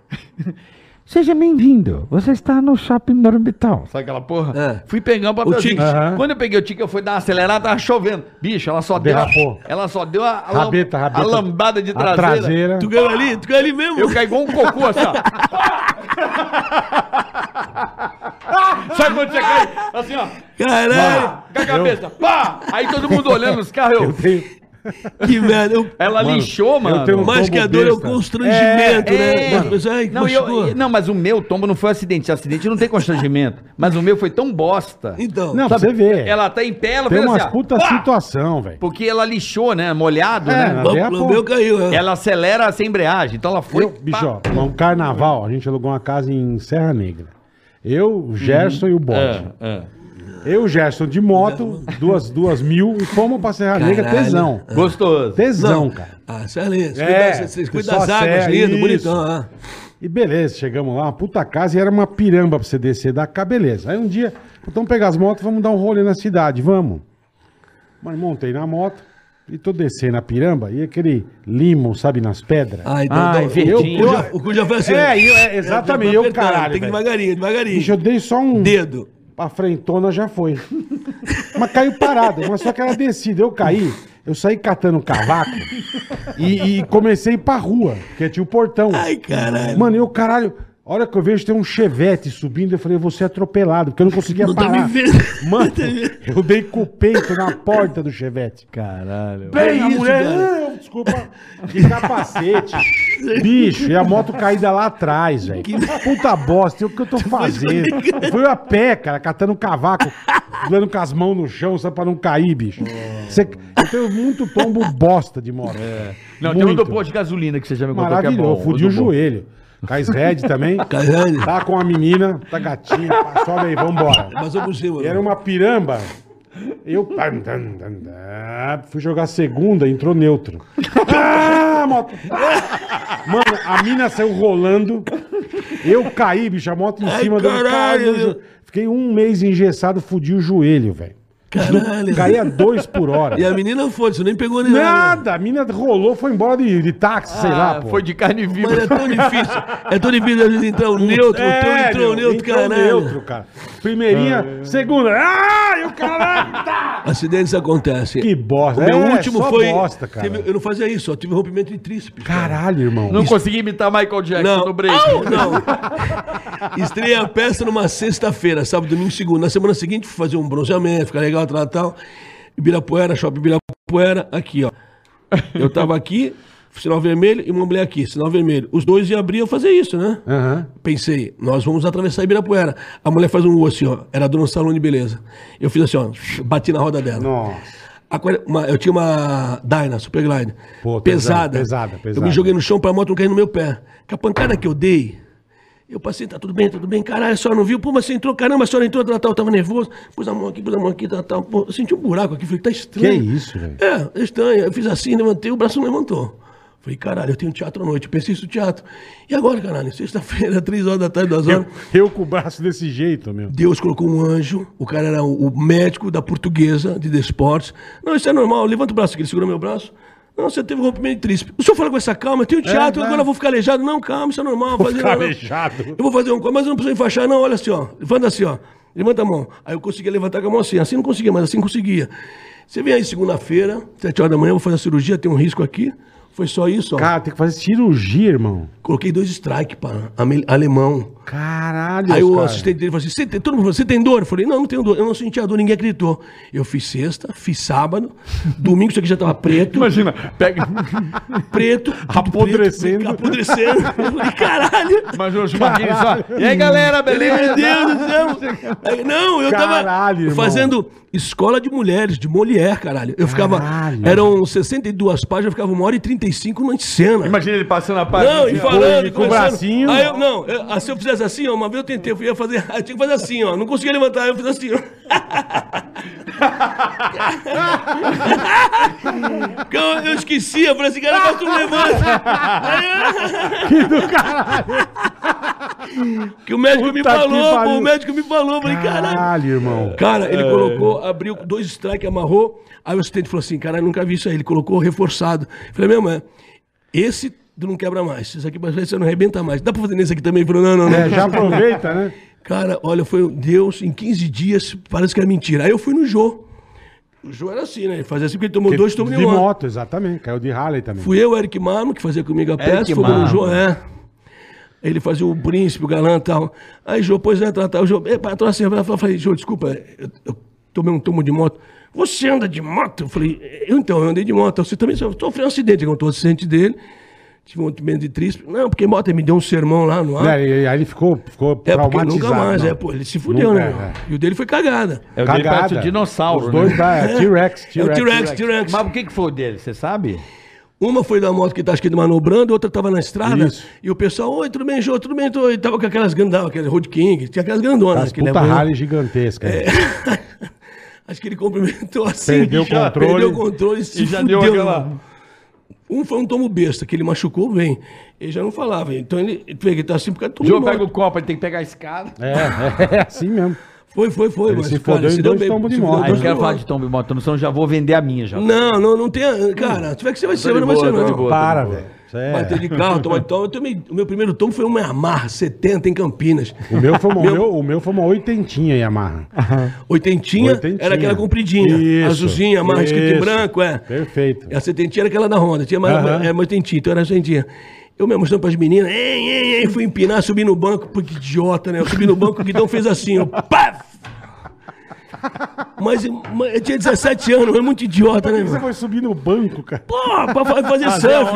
Speaker 3: Seja bem-vindo. Você está no shopping no orbital. Sabe aquela porra?
Speaker 4: É.
Speaker 3: Fui pegar um papelzinho.
Speaker 2: Aham.
Speaker 3: Quando eu peguei o ticket, eu fui dar uma acelerada, tava chovendo. Bicho, ela só deu.
Speaker 2: Derrapou.
Speaker 3: A, ela só deu a, a,
Speaker 2: Rabeta, rabeta.
Speaker 3: a lambada de
Speaker 2: A
Speaker 3: traseira.
Speaker 2: traseira.
Speaker 4: Tu ganhou ali? Tu ganhou ali mesmo?
Speaker 3: Eu caí igual um cocô, assim, ó. Sabe quando você cai? Assim, ó.
Speaker 4: Caralho.
Speaker 3: Com a cabeça. Pá! Aí todo mundo olhando os carros. Eu,
Speaker 2: Tem-
Speaker 4: Que merda. Eu-
Speaker 3: ela
Speaker 2: Mano,
Speaker 3: lixou, mano.
Speaker 2: eu tenho um
Speaker 4: Mais que a dor é o constrangimento,
Speaker 3: É,
Speaker 4: né?
Speaker 3: mano.
Speaker 4: Mas, ai,
Speaker 3: não, eu- não, mas o meu tombo não foi acidente. Acidente não tem constrangimento. Mas o meu foi tão bosta.
Speaker 4: Então,
Speaker 2: Não, pra você ver.
Speaker 3: Ela tá em pé, ela
Speaker 2: Tem
Speaker 3: fez
Speaker 2: umas
Speaker 3: assim, ó,
Speaker 2: puta
Speaker 3: pá!
Speaker 2: situação, velho.
Speaker 3: Porque ela lixou, né? Molhado,
Speaker 2: É,
Speaker 3: né?
Speaker 2: na-
Speaker 4: o, meu caiu. né?
Speaker 3: Ela acelera sem embreagem. Então ela foi.
Speaker 2: Eu, bicho, ó, um carnaval, a gente alugou uma casa em Serra Negra. Eu, o Gerson e o Bode.
Speaker 3: É, é.
Speaker 2: Eu Gerson de moto, duas, duas mil, e fomos pra Serra Negra,
Speaker 4: Caralho.
Speaker 2: tesão.
Speaker 3: Gostoso.
Speaker 2: Tesão,
Speaker 4: Não.
Speaker 2: cara.
Speaker 4: Ah, excelente.
Speaker 2: É,
Speaker 4: Cuida- Vocês
Speaker 2: foi
Speaker 4: cuidam
Speaker 2: só
Speaker 4: das águas,
Speaker 2: serra,
Speaker 4: lindo,
Speaker 2: isso.
Speaker 4: bonitão. Ah.
Speaker 2: E beleza, chegamos lá, uma puta casa, e era uma piramba pra você descer da cá, beleza. Aí um dia, vamos pegar as motos, vamos dar um rolê na cidade, vamos. Mas montei na moto, e tô descendo a piramba, e aquele limo, sabe, nas pedras.
Speaker 4: Ah, então.
Speaker 3: Ai,
Speaker 4: então,
Speaker 3: verdinho.
Speaker 4: o, cu já, o cu já foi assim.
Speaker 2: É, eu- é, exatamente, eu,
Speaker 4: apertando,
Speaker 2: caralho,
Speaker 4: Tem que
Speaker 2: velho.
Speaker 4: devagarinho, devagarinho.
Speaker 2: Bicho, eu dei só um...
Speaker 4: Dedo.
Speaker 2: Pra frentona já foi. mas caiu parado, mas só que era descida. Eu caí, eu saí catando cavaco e, e comecei a ir pra rua, porque tinha o portão.
Speaker 4: Ai, caralho.
Speaker 2: Mano, eu, caralho, a hora que eu vejo tem um chevette subindo, eu falei, eu vou ser atropelado, porque eu não conseguia
Speaker 4: Não tá
Speaker 2: parar.
Speaker 4: me vendo.
Speaker 2: Mano, eu dei com o peito na porta do chevette.
Speaker 3: Caralho.
Speaker 2: Bem, a
Speaker 4: isso,
Speaker 2: mulher,
Speaker 4: cara?
Speaker 2: "Ah, desculpa, de capacete. Bicho, e a moto caída lá atrás, velho. Puta bosta, e o que eu tô fazendo? Eu fui a pé, cara, catando cavaco, dando com as mãos no chão, só pra não cair, bicho. Você, eu tenho muito tombo bosta de moto.
Speaker 3: Não, tem um
Speaker 2: Muito.
Speaker 3: do posto de gasolina que você já me contou que é
Speaker 2: Maravilhoso,
Speaker 3: bom.
Speaker 2: fudi o joelho. Cais Red também.
Speaker 4: Caralho.
Speaker 2: Tá com a menina, tá gatinha, pá, sobe aí, vambora.
Speaker 4: Passou por cima.
Speaker 2: E era uma piramba. Eu fui jogar segunda, entrou neutro. Ah, moto. Mano, a mina saiu rolando. Eu caí, bicho, a moto em
Speaker 4: Ai,
Speaker 2: cima do
Speaker 4: caralho,
Speaker 2: caralho.
Speaker 4: meu.
Speaker 2: Fiquei um mês engessado, fudi o joelho, velho.
Speaker 4: Caralho.
Speaker 2: Caía dois por hora.
Speaker 4: E a menina foi, você nem pegou nem nada.
Speaker 2: Nada, a mina rolou, foi embora de, de táxi, sei lá,
Speaker 3: Ah,
Speaker 2: pô.
Speaker 3: Foi de carne viva.
Speaker 4: Mas é tão difícil. É tão difícil às vezes entrar o neutro, o teu
Speaker 2: É,
Speaker 4: entrou o neutro,
Speaker 2: entrou
Speaker 4: caralho.
Speaker 2: neutro, cara. Primeirinha, segunda. Ai, o caralho, tá.
Speaker 4: Acidentes acontecem.
Speaker 2: Que bosta.
Speaker 4: O meu
Speaker 2: É,
Speaker 4: último
Speaker 2: só
Speaker 4: foi.
Speaker 2: bosta, cara.
Speaker 4: teve- eu não fazia isso, eu tive rompimento de tríceps. cara.
Speaker 2: Caralho, irmão.
Speaker 3: Não consegui imitar Michael Jackson
Speaker 4: Não,
Speaker 3: no break.
Speaker 4: Au, não. Estreia a peça numa sexta-feira, sábado, domingo, segunda. Na semana seguinte, fui fazer um bronzeamento, ficar legal, tal, tal. Ibirapuera, shopping Ibirapuera, aqui, ó. Eu tava aqui, sinal vermelho, e uma mulher aqui, sinal vermelho. Os dois iam abrir, eu fazer isso, né?
Speaker 2: Aham.
Speaker 4: Pensei, nós vamos atravessar Ibirapuera. A mulher faz um U assim, ó. Era dona do salão de beleza. Eu fiz assim, ó. Bati na roda dela.
Speaker 2: Nossa.
Speaker 4: Uma- eu tinha uma Dyna, Superglide.
Speaker 2: Pô,
Speaker 4: pesada.
Speaker 2: pesada, pesada.
Speaker 4: Eu me joguei no chão pra moto não cair no meu pé. Com a pancada que eu dei, eu passei, tá tudo bem, tudo bem, caralho, a senhora não viu? Pô, mas você entrou, caramba, a senhora entrou, tal, tal, tava nervoso. Pus a mão aqui, pus a mão aqui, tal, tal. Pô, eu senti um buraco aqui, falei, tá
Speaker 2: Que
Speaker 4: estranho.
Speaker 2: isso, velho?
Speaker 4: É, é estranho. Eu fiz assim, levantei, o braço não levantou. Falei, caralho, eu tenho teatro à noite. Eu pensei isso, teatro. E agora, caralho? Sexta-feira, três horas da tarde, duas horas.
Speaker 2: Eu com o braço desse jeito, meu.
Speaker 4: Deus colocou um anjo, o cara era o o médico da portuguesa de desportes. Não, isso é normal, levanta o braço aqui, ele segura meu braço. Não, você teve um rompimento tríceps. O senhor fala com essa calma, eu tenho teatro,
Speaker 2: é.
Speaker 4: agora eu vou ficar aleijado. Não, calma, isso é normal.
Speaker 2: Vou
Speaker 4: fazer-
Speaker 2: ficar aleijado.
Speaker 4: Eu vou fazer um mas eu não preciso enfaixar, não, olha assim, ó. Levanta assim, ó. Levanta a mão. Aí eu conseguia levantar com a mão assim. Assim não conseguia, mas assim conseguia. Você vem aí segunda-feira, sete horas da manhã, eu vou fazer a cirurgia, tem um risco aqui. Foi só isso, ó.
Speaker 2: Cara, tem que fazer cirurgia, irmão.
Speaker 4: Coloquei dois strike, pá, alemão.
Speaker 2: Caralho,
Speaker 4: Aí o
Speaker 2: cara.
Speaker 4: assistente dele falou assim: você tem, todo mundo falou, você tem dor? Eu falei: não, não tenho dor. Eu não senti a dor, ninguém acreditou. Eu fiz sexta, fiz sábado, domingo isso aqui já tava preto.
Speaker 3: Imagina, pega.
Speaker 4: Preto,
Speaker 2: Apodrecendo.
Speaker 4: Preto, apodrecendo. Eu falei: caralho.
Speaker 3: O só. E aí, galera, beleza?
Speaker 4: Meu Deus do céu. Aí, Não, eu
Speaker 2: Caralho,
Speaker 4: tava
Speaker 2: irmão.
Speaker 4: fazendo escola de mulheres, de Molière, caralho. Eu ficava.
Speaker 2: Caralho.
Speaker 4: Eram 62 páginas, eu ficava uma hora e 35 na cena.
Speaker 3: Imagina ele passando a página.
Speaker 4: Não, e
Speaker 3: assim,
Speaker 4: falando, e
Speaker 2: com o bracinho.
Speaker 4: Aí eu, não, eu- se eu fizesse assim, ó, uma vez eu tentei, eu ia fazer, eu tinha que fazer assim, ó, não conseguia levantar, eu fiz assim, ó. Eu, eu esqueci, eu falei assim, cara, mas tu não levanta.
Speaker 2: Que do caralho.
Speaker 4: Que o médico me
Speaker 2: Puta que
Speaker 4: falou, pô, o médico me falou, eu falei, caralho.
Speaker 2: Caralho, irmão.
Speaker 4: Cara, ele colocou, abriu dois strikes, amarrou. Aí o assistente falou assim: cara, eu nunca vi isso aí. Ele colocou reforçado. Falei, meu mano, esse tu não quebra mais. Esse aqui você não arrebenta mais. Dá pra fazer nesse aqui também? Falou: não, não, não.
Speaker 2: É, já aproveita, né?
Speaker 4: Cara, olha, foi Deus, em 15 dias, parece que era mentira. Aí eu fui no Jô. O Jô era assim, né? Ele fazia assim, porque ele tomou dois, tomou
Speaker 2: de
Speaker 4: de moto.
Speaker 2: exatamente. Caiu de Harley também.
Speaker 4: Fui eu, Eric Marmo, que fazia comigo a peça,
Speaker 3: Eric
Speaker 4: fomos no
Speaker 3: Marmo.
Speaker 4: Jô, é. Ele fazia o príncipe, o galã e tal. Aí, Jô, pois é, tá, tá. O Jô, epa, tô assim, eu falei, Jô, desculpa, eu, eu tomei um tomo de moto. Você anda de moto? Eu falei, eu então, eu andei de moto. Você também sofreu um acidente, contou o acidente dele. Tive um rompimento de tríceps. Não, porque moto ele me deu um sermão lá no ar.
Speaker 2: É, e aí ele ficou, ficou
Speaker 4: É, porque
Speaker 2: traumatizado.
Speaker 4: nunca mais,
Speaker 2: não.
Speaker 4: é, pô, ele se fudeu,
Speaker 2: Nunca,
Speaker 4: né?
Speaker 2: é.
Speaker 4: E o dele foi cagada.
Speaker 3: É o dele
Speaker 2: Cagada.
Speaker 3: parece o dinossauro,
Speaker 2: Os dois
Speaker 3: né?
Speaker 2: da é, T-Rex,
Speaker 4: É o
Speaker 2: T-Rex.
Speaker 4: T-Rex, T-Rex.
Speaker 3: Mas o que, que foi o dele, você sabe?
Speaker 4: Uma foi da moto que tá, acho que manobrando, outra tava na estrada.
Speaker 2: Isso.
Speaker 4: E o pessoal, oi, tudo bem, Jô, tudo bem? Tô... E tava com aquelas grandonas, aquelas Road King, tinha aquelas grandonas.
Speaker 2: As
Speaker 4: que
Speaker 2: puta
Speaker 4: levam-
Speaker 2: Harley gigantesca.
Speaker 4: É. Acho que ele cumprimentou assim.
Speaker 2: Perdeu o controle.
Speaker 4: Perdeu o controle e se
Speaker 3: já
Speaker 4: fudeu.
Speaker 3: deu aquela-
Speaker 4: Um foi um tomo besta, que ele machucou bem. Ele já não falava. Então ele, ele tá assim por causa do tomo
Speaker 3: João pega o copo, ele tem que pegar a escada.
Speaker 2: É, é, assim mesmo.
Speaker 4: Foi, foi, foi.
Speaker 2: Ele
Speaker 4: mas,
Speaker 2: se fodeu em dois tombos de moto.
Speaker 3: Aí eu quero falar
Speaker 4: de
Speaker 3: tombo de moto, então já vou vender a minha já.
Speaker 4: Não, não, não tem. Cara, se tiver que você vai ser, não vai ser, não vai ser, não.
Speaker 2: Para, velho. É-
Speaker 4: Bater de carro, tomar de tom. Eu tomei, o meu primeiro tomo foi uma Yamaha 70 em Campinas.
Speaker 2: O meu foi uma,
Speaker 4: Meu-
Speaker 2: o meu, o meu foi uma oitentinha Yamaha.
Speaker 4: Oitentinha,
Speaker 2: Oitentinha.
Speaker 4: era aquela compridinha,
Speaker 2: Isso,
Speaker 4: azulzinha, amarra escrito em branco, é.
Speaker 2: Perfeito.
Speaker 4: E a setentinha era aquela da Honda, tinha mais,
Speaker 2: Aham.
Speaker 4: era uma oitentinha, então era a setentinha. Eu mesmo mostrando pras meninas, ei, ei, ei, fui empinar, subi no banco, pô, que idiota, né? Eu subi no banco, o guidão fez assim, ó, pá! Mas, mas eu tinha 17 anos, é muito idiota, né,
Speaker 2: Você
Speaker 4: meu?
Speaker 2: foi subir no banco, cara.
Speaker 4: Pô, pra fa- fazer surf.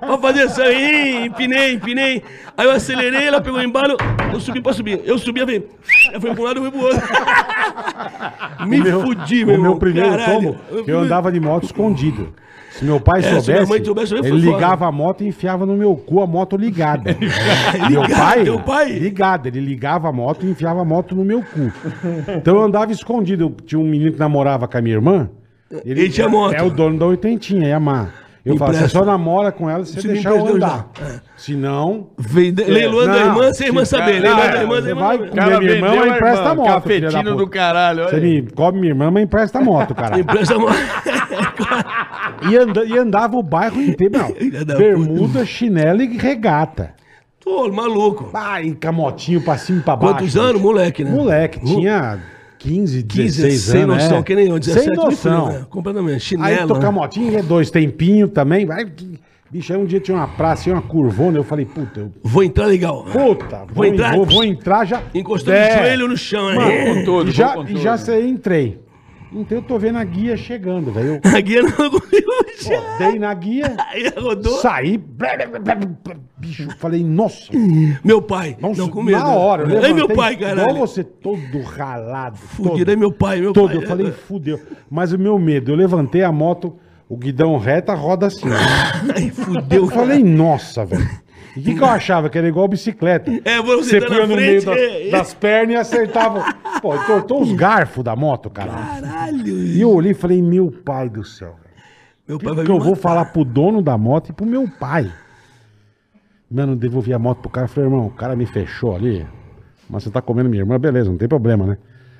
Speaker 4: Pra fazer surf. Ih, empinei, empinei. Aí eu acelerei, ela pegou o embalo, eu subi pra subir. Eu subi, eu falei, eu fui pra um lado, eu fui pro outro. Me fudi, meu
Speaker 2: O meu
Speaker 4: irmão.
Speaker 2: primeiro
Speaker 4: Caralho.
Speaker 2: tomo, que eu andava de moto escondido. Se meu pai
Speaker 4: É, se minha
Speaker 2: soubesse,
Speaker 4: mãe soubesse,
Speaker 2: ele
Speaker 4: fora.
Speaker 2: ligava a moto e enfiava no meu cu a moto ligada. meu
Speaker 4: Ligado,
Speaker 2: pai,
Speaker 4: teu pai?
Speaker 2: ligado, ele ligava a moto e enfiava a moto no meu cu. Então eu andava escondido. Eu tinha um menino que namorava com a minha irmã.
Speaker 4: Ele tinha moto.
Speaker 2: É o dono da oitentinha, Yamaha. Eu falo, você só namora com ela se você
Speaker 4: Se me
Speaker 2: deixar eu andar.
Speaker 4: já. É.
Speaker 2: Se não...
Speaker 4: Leiloando a irmã, sem a irmã
Speaker 2: se-
Speaker 4: saber. Leiloando a
Speaker 2: é,
Speaker 4: irmã, sem a irmã
Speaker 2: vai
Speaker 4: saber.
Speaker 2: com minha irmã, mas empresta a moto,
Speaker 3: Cafetino do caralho. olha
Speaker 2: Você me come minha irmã, mas empresta a moto, cara.
Speaker 4: Empresta a mão.
Speaker 2: E, anda, e andava o bairro inteiro, não. Bermuda, chinelo e regata.
Speaker 4: Pô, maluco.
Speaker 2: Ai, com a motinho pra cima e pra baixo.
Speaker 4: Quantos anos? Moleque, né?
Speaker 2: Moleque, tinha 15,
Speaker 4: 15,
Speaker 2: 16
Speaker 4: sem
Speaker 2: anos.
Speaker 4: noção,
Speaker 2: é.
Speaker 4: que nem eu, 17
Speaker 2: Sem noção.
Speaker 4: fui, né? Completamente.
Speaker 2: Aí
Speaker 4: Chinelo.
Speaker 2: tocar
Speaker 4: né?
Speaker 2: motinha, dois tempinhos também. Bicho, aí um dia tinha uma praça, tinha uma curvona, eu falei, puta, eu,
Speaker 4: Vou entrar legal.
Speaker 2: puta, vou,
Speaker 4: Vou entrar?
Speaker 2: Vou, vou entrar já.
Speaker 4: Encostando
Speaker 2: É.
Speaker 4: o joelho no chão,
Speaker 2: Mano,
Speaker 4: né?
Speaker 3: com tudo,
Speaker 2: e já,
Speaker 3: vou com
Speaker 2: e
Speaker 3: tudo.
Speaker 2: já sei, entrei. Então eu tô vendo a guia chegando, velho.
Speaker 4: A guia não conseguiu
Speaker 2: ó, dei na guia,
Speaker 4: Aí rodou.
Speaker 2: saí. Bicho, falei, nossa.
Speaker 4: Meu pai.
Speaker 2: Nossa,
Speaker 4: não, com medo.
Speaker 2: na hora. eu
Speaker 4: Aí
Speaker 2: levantei,
Speaker 4: meu pai,
Speaker 2: Igual
Speaker 4: caralho.
Speaker 2: você, todo ralado.
Speaker 4: Fudido.
Speaker 2: todo.
Speaker 4: Aí meu pai, meu
Speaker 2: todo.
Speaker 4: pai.
Speaker 2: Eu falei, fudeu. Mas o meu medo, eu levantei a moto, o guidão reto, a roda assim. ó.
Speaker 4: Ai, fudeu.
Speaker 2: Eu falei, nossa, velho. O que, que eu achava? Que era igual bicicleta.
Speaker 4: É, você
Speaker 2: Você
Speaker 4: tá
Speaker 2: punha
Speaker 4: na
Speaker 2: no
Speaker 4: frente,
Speaker 2: meio das,
Speaker 4: é, é.
Speaker 2: das pernas e acertava. Pô, entortou os garfos da moto, cara.
Speaker 4: Caralho.
Speaker 2: E eu olhei e falei, meu pai do céu.
Speaker 4: Meu pai
Speaker 2: que,
Speaker 4: vai
Speaker 2: que eu vou
Speaker 4: matar.
Speaker 2: falar pro dono da moto e pro meu pai? Mano, devolvi a moto pro cara. Falei, irmão, o cara me fechou ali. Mas você tá comendo minha irmã, beleza, não tem problema, né?